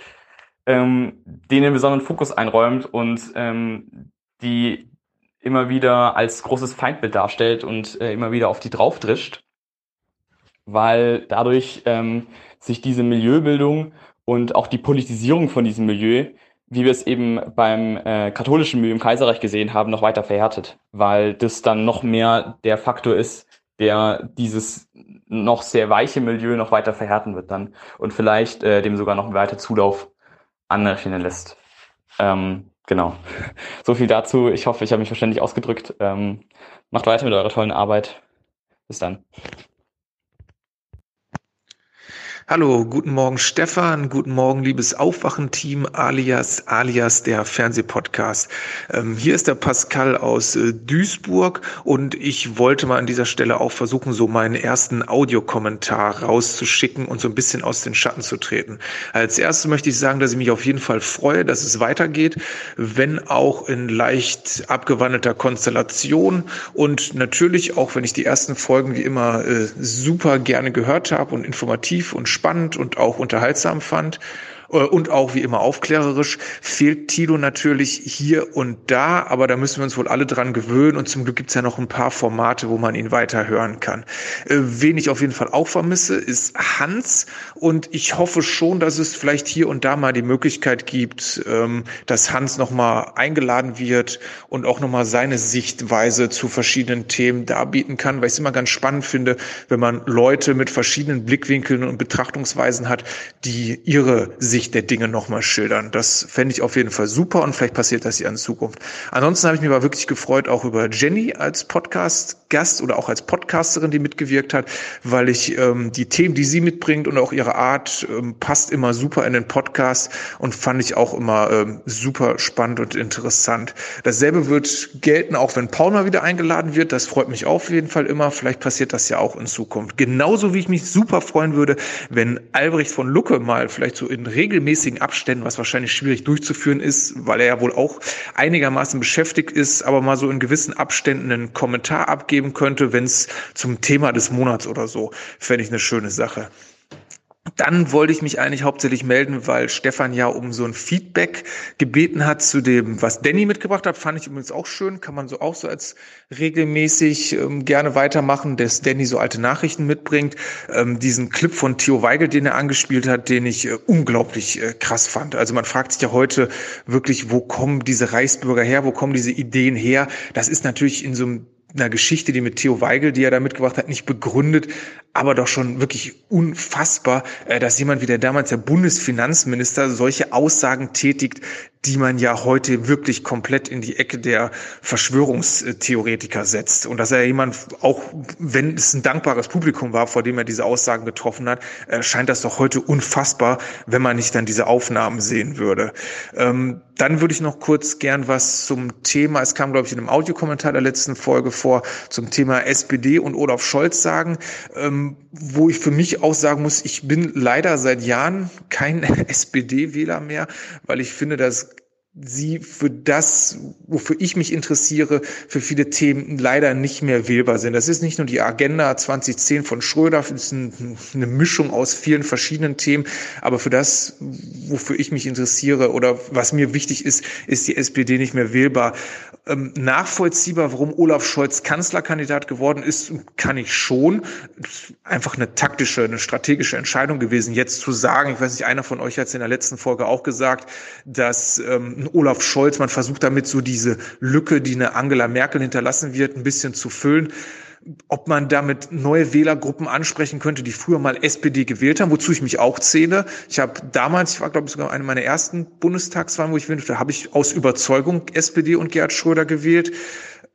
ähm, denen besonderen Fokus einräumt und ähm, die immer wieder als großes Feindbild darstellt und äh, immer wieder auf die draufdrischt, weil dadurch ähm, sich diese Milieubildung und auch die Politisierung von diesem Milieu wie wir es eben beim äh, katholischen Milieu im Kaiserreich gesehen haben, noch weiter verhärtet, weil das dann noch mehr der Faktor ist, der dieses noch sehr weiche Milieu noch weiter verhärten wird dann und vielleicht äh, dem sogar noch weiter Zulauf anrechnen lässt. Ähm, genau. So viel dazu. Ich hoffe, ich habe mich verständlich ausgedrückt. Ähm, macht weiter mit eurer tollen Arbeit. Bis dann. Hallo, guten Morgen Stefan, guten Morgen liebes Aufwachenteam alias alias der Fernsehpodcast. Ähm, hier ist der Pascal aus äh, Duisburg und ich wollte mal an dieser Stelle auch versuchen, so meinen ersten Audiokommentar rauszuschicken und so ein bisschen aus den Schatten zu treten. Als erstes möchte ich sagen, dass ich mich auf jeden Fall freue, dass es weitergeht, wenn auch in leicht abgewandelter Konstellation und natürlich auch, wenn ich die ersten Folgen wie immer äh, super gerne gehört habe und informativ und spannend und auch unterhaltsam fand und auch wie immer aufklärerisch, fehlt Tilo natürlich hier und da, aber da müssen wir uns wohl alle dran gewöhnen und zum Glück gibt's ja noch ein paar Formate, wo man ihn weiter hören kann. Äh, wen ich auf jeden Fall auch vermisse, ist Hans und ich hoffe schon, dass es vielleicht hier und da mal die Möglichkeit gibt, ähm, dass Hans nochmal eingeladen wird und auch nochmal seine Sichtweise zu verschiedenen Themen darbieten kann, weil ich es immer ganz spannend finde, wenn man Leute mit verschiedenen Blickwinkeln und Betrachtungsweisen hat, die ihre Sicht Sicht der Dinge nochmal schildern. Das fände ich auf jeden Fall super und vielleicht passiert das ja in Zukunft. Ansonsten habe ich mich aber wirklich gefreut, auch über Jenny als Podcast-Gast oder auch als Podcasterin, die mitgewirkt hat, weil ich ähm, die Themen, die sie mitbringt und auch ihre Art ähm, passt immer super in den Podcast und fand ich auch immer ähm, super spannend und interessant. Dasselbe wird gelten, auch wenn Paul mal wieder eingeladen wird. Das freut mich auf jeden Fall immer. Vielleicht passiert das ja auch in Zukunft. Genauso wie ich mich super freuen würde, wenn Albrecht von Lucke mal vielleicht so in Regeln regelmäßigen Abständen, was wahrscheinlich schwierig durchzuführen ist, weil er ja wohl auch einigermaßen beschäftigt ist, aber mal so in gewissen Abständen einen Kommentar abgeben könnte, wenn es zum Thema des Monats oder so, fände ich eine schöne Sache. Dann wollte ich mich eigentlich hauptsächlich melden, weil Stefan ja um so ein Feedback gebeten hat zu dem, was Danny mitgebracht hat. Fand ich übrigens auch schön, kann man so auch so als regelmäßig ähm, gerne weitermachen, dass Danny so alte Nachrichten mitbringt. Ähm, diesen Clip von Theo Weigel, den er angespielt hat, den ich äh, unglaublich äh, krass fand. Also man fragt sich ja heute wirklich, wo kommen diese Reichsbürger her, wo kommen diese Ideen her? Das ist natürlich in so einem einer Geschichte, die mit Theo Weigel, die er da mitgebracht hat, nicht begründet, aber doch schon wirklich unfassbar, äh, dass jemand wie der damals der Bundesfinanzminister solche Aussagen tätigt, die man ja heute wirklich komplett in die Ecke der Verschwörungstheoretiker setzt. Und dass er jemand, auch wenn es ein dankbares Publikum war, vor dem er diese Aussagen getroffen hat, äh, scheint das doch heute unfassbar, wenn man nicht dann diese Aufnahmen sehen würde. Ähm, dann würde ich noch kurz gern was zum Thema, es kam, glaube ich, in einem Audiokommentar der letzten Folge vor, zum Thema SPD und Olaf Scholz sagen. Ähm, ähm, wo ich für mich auch sagen muss, ich bin leider seit Jahren kein SPD-Wähler mehr, weil ich finde, dass sie für das, wofür ich mich interessiere, für viele Themen leider nicht mehr wählbar sind. Das ist nicht nur die Agenda 2010 von Schröder, das ist eine Mischung aus vielen verschiedenen Themen, aber für das, wofür ich mich interessiere oder was mir wichtig ist, ist die SPD nicht mehr wählbar. Ähm, nachvollziehbar, warum Olaf Scholz Kanzlerkandidat geworden ist, kann ich schon. Einfach eine taktische, eine strategische Entscheidung gewesen, jetzt zu sagen, ich weiß nicht, einer von euch hat es in der letzten Folge auch gesagt, dass ähm, Olaf Scholz, man versucht damit so diese Lücke, die eine Angela Merkel hinterlassen wird, ein bisschen zu füllen ob man damit neue Wählergruppen ansprechen könnte, die früher mal SPD gewählt haben, wozu ich mich auch zähle. Ich habe damals, ich war glaube ich sogar eine meiner ersten Bundestagswahlen, wo ich wählte, habe ich aus Überzeugung SPD und Gerhard Schröder gewählt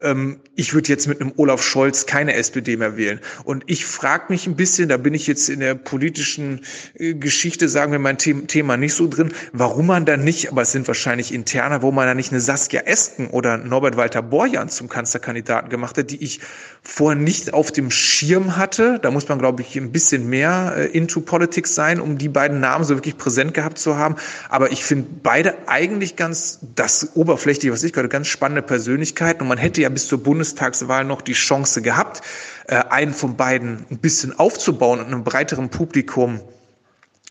ähm, ich würde jetzt mit einem Olaf Scholz keine SPD mehr wählen. Und ich frage mich ein bisschen, da bin ich jetzt in der politischen äh, Geschichte, sagen wir mein The Thema nicht so drin, warum man dann nicht, aber es sind wahrscheinlich interner, wo man dann nicht eine Saskia Esken oder Norbert Walter Borjan zum Kanzlerkandidaten gemacht hat, die ich vorher nicht auf dem Schirm hatte. Da muss man, glaube ich, ein bisschen mehr äh, into Politics sein, um die beiden Namen so wirklich präsent gehabt zu haben. Aber ich finde beide eigentlich ganz, das oberflächliche, was ich gerade, ganz spannende Persönlichkeiten. Und man hätte ja bis zur Bundestagswahl noch die Chance gehabt, äh, einen von beiden ein bisschen aufzubauen und einem breiteren Publikum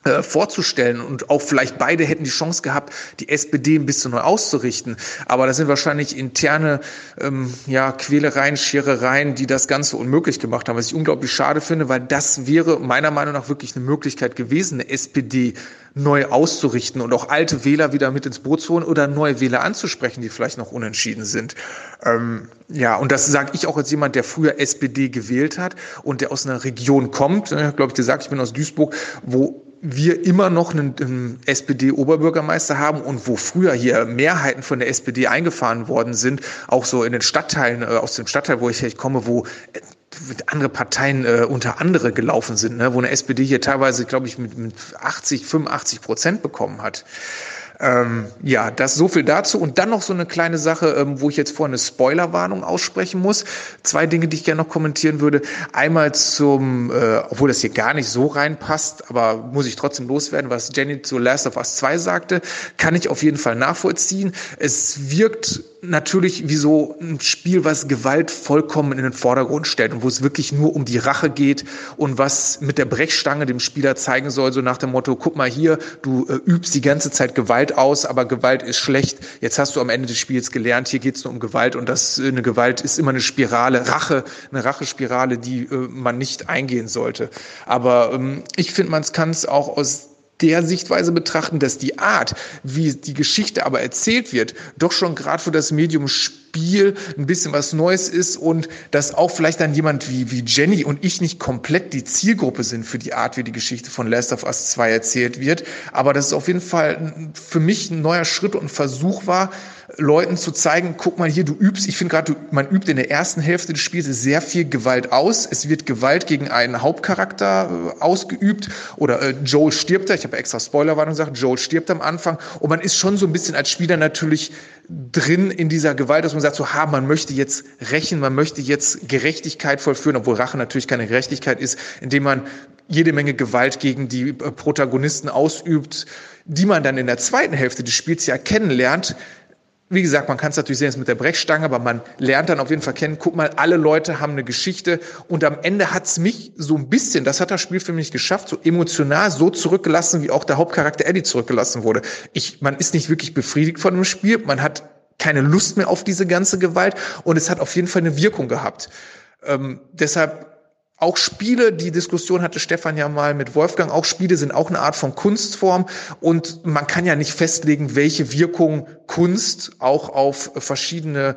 äh, vorzustellen und auch vielleicht beide hätten die Chance gehabt, die SPD ein bisschen neu auszurichten. Aber das sind wahrscheinlich interne ähm, ja, Quälereien, Scherereien, die das Ganze unmöglich gemacht haben, was ich unglaublich schade finde, weil das wäre meiner Meinung nach wirklich eine Möglichkeit gewesen, eine SPD neu auszurichten und auch alte Wähler wieder mit ins Boot zu holen oder neue Wähler anzusprechen, die vielleicht noch unentschieden sind. Ähm, ja, und das sage ich auch als jemand, der früher SPD gewählt hat und der aus einer Region kommt, äh, glaube ich gesagt, ich bin aus Duisburg, wo wir immer noch einen, einen SPD-Oberbürgermeister haben und wo früher hier Mehrheiten von der SPD eingefahren worden sind, auch so in den Stadtteilen, äh, aus dem Stadtteil, wo ich, ich komme, wo äh, andere Parteien äh, unter andere gelaufen sind, ne, wo eine SPD hier teilweise, glaube ich, mit, mit 80, 85 Prozent bekommen hat. Ähm, ja, das so viel dazu. Und dann noch so eine kleine Sache, ähm, wo ich jetzt vor eine Spoilerwarnung aussprechen muss. Zwei Dinge, die ich gerne noch kommentieren würde. Einmal zum, äh, obwohl das hier gar nicht so reinpasst, aber muss ich trotzdem loswerden, was Jenny zu Last of Us 2 sagte, kann ich auf jeden Fall nachvollziehen. Es wirkt natürlich wie so ein Spiel, was Gewalt vollkommen in den Vordergrund stellt und wo es wirklich nur um die Rache geht und was mit der Brechstange dem Spieler zeigen soll, so nach dem Motto, guck mal hier, du äh, übst die ganze Zeit Gewalt aus, aber Gewalt ist schlecht. Jetzt hast du am Ende des Spiels gelernt, hier geht es nur um Gewalt und das äh, eine Gewalt ist immer eine Spirale, Rache, eine Rachespirale, die äh, man nicht eingehen sollte. Aber ähm, ich finde, man kann es auch aus der Sichtweise betrachten, dass die Art, wie die Geschichte aber erzählt wird, doch schon gerade für das Medium Spiel ein bisschen was Neues ist und dass auch vielleicht dann jemand wie, wie Jenny und ich nicht komplett die Zielgruppe sind für die Art, wie die Geschichte von Last of Us 2 erzählt wird. Aber das ist auf jeden Fall für mich ein neuer Schritt und Versuch war, Leuten zu zeigen, guck mal hier, du übst, ich finde gerade, man übt in der ersten Hälfte des Spiels sehr viel Gewalt aus. Es wird Gewalt gegen einen Hauptcharakter äh, ausgeübt. Oder äh, Joel stirbt da, ich habe extra Spoilerwarnung gesagt, Joel stirbt am Anfang. Und man ist schon so ein bisschen als Spieler natürlich drin in dieser Gewalt, dass man sagt, so, ha, man möchte jetzt rächen, man möchte jetzt Gerechtigkeit vollführen, obwohl Rache natürlich keine Gerechtigkeit ist, indem man jede Menge Gewalt gegen die äh, Protagonisten ausübt, die man dann in der zweiten Hälfte des Spiels ja kennenlernt, wie gesagt, man kann es natürlich sehen jetzt mit der Brechstange, aber man lernt dann auf jeden Fall kennen, guck mal, alle Leute haben eine Geschichte und am Ende hat's mich so ein bisschen, das hat das Spiel für mich geschafft, so emotional so zurückgelassen, wie auch der Hauptcharakter Eddie zurückgelassen wurde. Ich, man ist nicht wirklich befriedigt von dem Spiel, man hat keine Lust mehr auf diese ganze Gewalt und es hat auf jeden Fall eine Wirkung gehabt. Ähm, deshalb auch Spiele, die Diskussion hatte Stefan ja mal mit Wolfgang, auch Spiele sind auch eine Art von Kunstform und man kann ja nicht festlegen, welche Wirkung Kunst auch auf verschiedene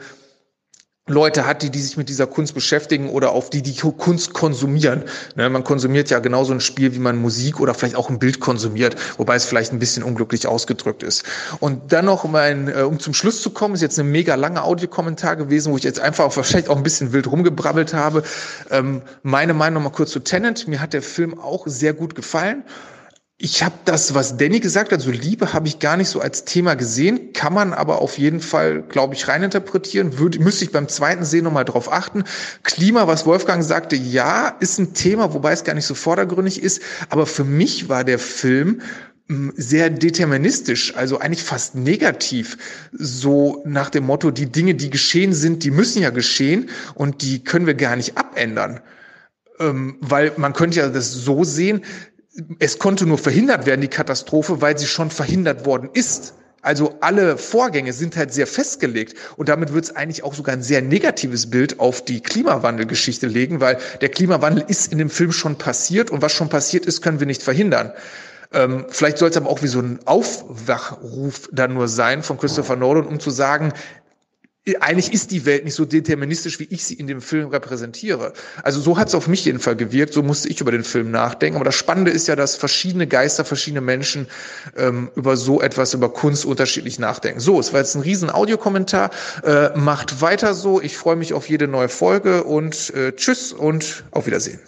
Leute hat, die, die sich mit dieser Kunst beschäftigen oder auf die, die Kunst konsumieren. Ne, man konsumiert ja genauso ein Spiel, wie man Musik oder vielleicht auch ein Bild konsumiert, wobei es vielleicht ein bisschen unglücklich ausgedrückt ist. Und dann noch, mein, äh, um zum Schluss zu kommen, ist jetzt eine mega lange Audiokommentar gewesen, wo ich jetzt einfach wahrscheinlich auch ein bisschen wild rumgebrabbelt habe. Ähm, meine Meinung mal kurz zu Tenant. Mir hat der Film auch sehr gut gefallen. Ich habe das, was Danny gesagt hat, so Liebe habe ich gar nicht so als Thema gesehen, kann man aber auf jeden Fall, glaube ich, reininterpretieren. Würde, müsste ich beim zweiten Sehen nochmal drauf achten. Klima, was Wolfgang sagte, ja, ist ein Thema, wobei es gar nicht so vordergründig ist. Aber für mich war der Film hm, sehr deterministisch, also eigentlich fast negativ, so nach dem Motto, die Dinge, die geschehen sind, die müssen ja geschehen und die können wir gar nicht abändern. Ähm, weil man könnte ja das so sehen, es konnte nur verhindert werden, die Katastrophe, weil sie schon verhindert worden ist. Also alle Vorgänge sind halt sehr festgelegt und damit wird es eigentlich auch sogar ein sehr negatives Bild auf die Klimawandelgeschichte legen, weil der Klimawandel ist in dem Film schon passiert und was schon passiert ist, können wir nicht verhindern. Ähm, vielleicht soll es aber auch wie so ein Aufwachruf dann nur sein von Christopher Nolan, um zu sagen, eigentlich ist die Welt nicht so deterministisch, wie ich sie in dem Film repräsentiere. Also so hat es auf mich jeden Fall gewirkt, so musste ich über den Film nachdenken. Aber das Spannende ist ja, dass verschiedene Geister, verschiedene Menschen ähm, über so etwas, über Kunst unterschiedlich nachdenken. So, es war jetzt ein riesen Audiokommentar. Äh, macht weiter so. Ich freue mich auf jede neue Folge und äh, tschüss und auf Wiedersehen.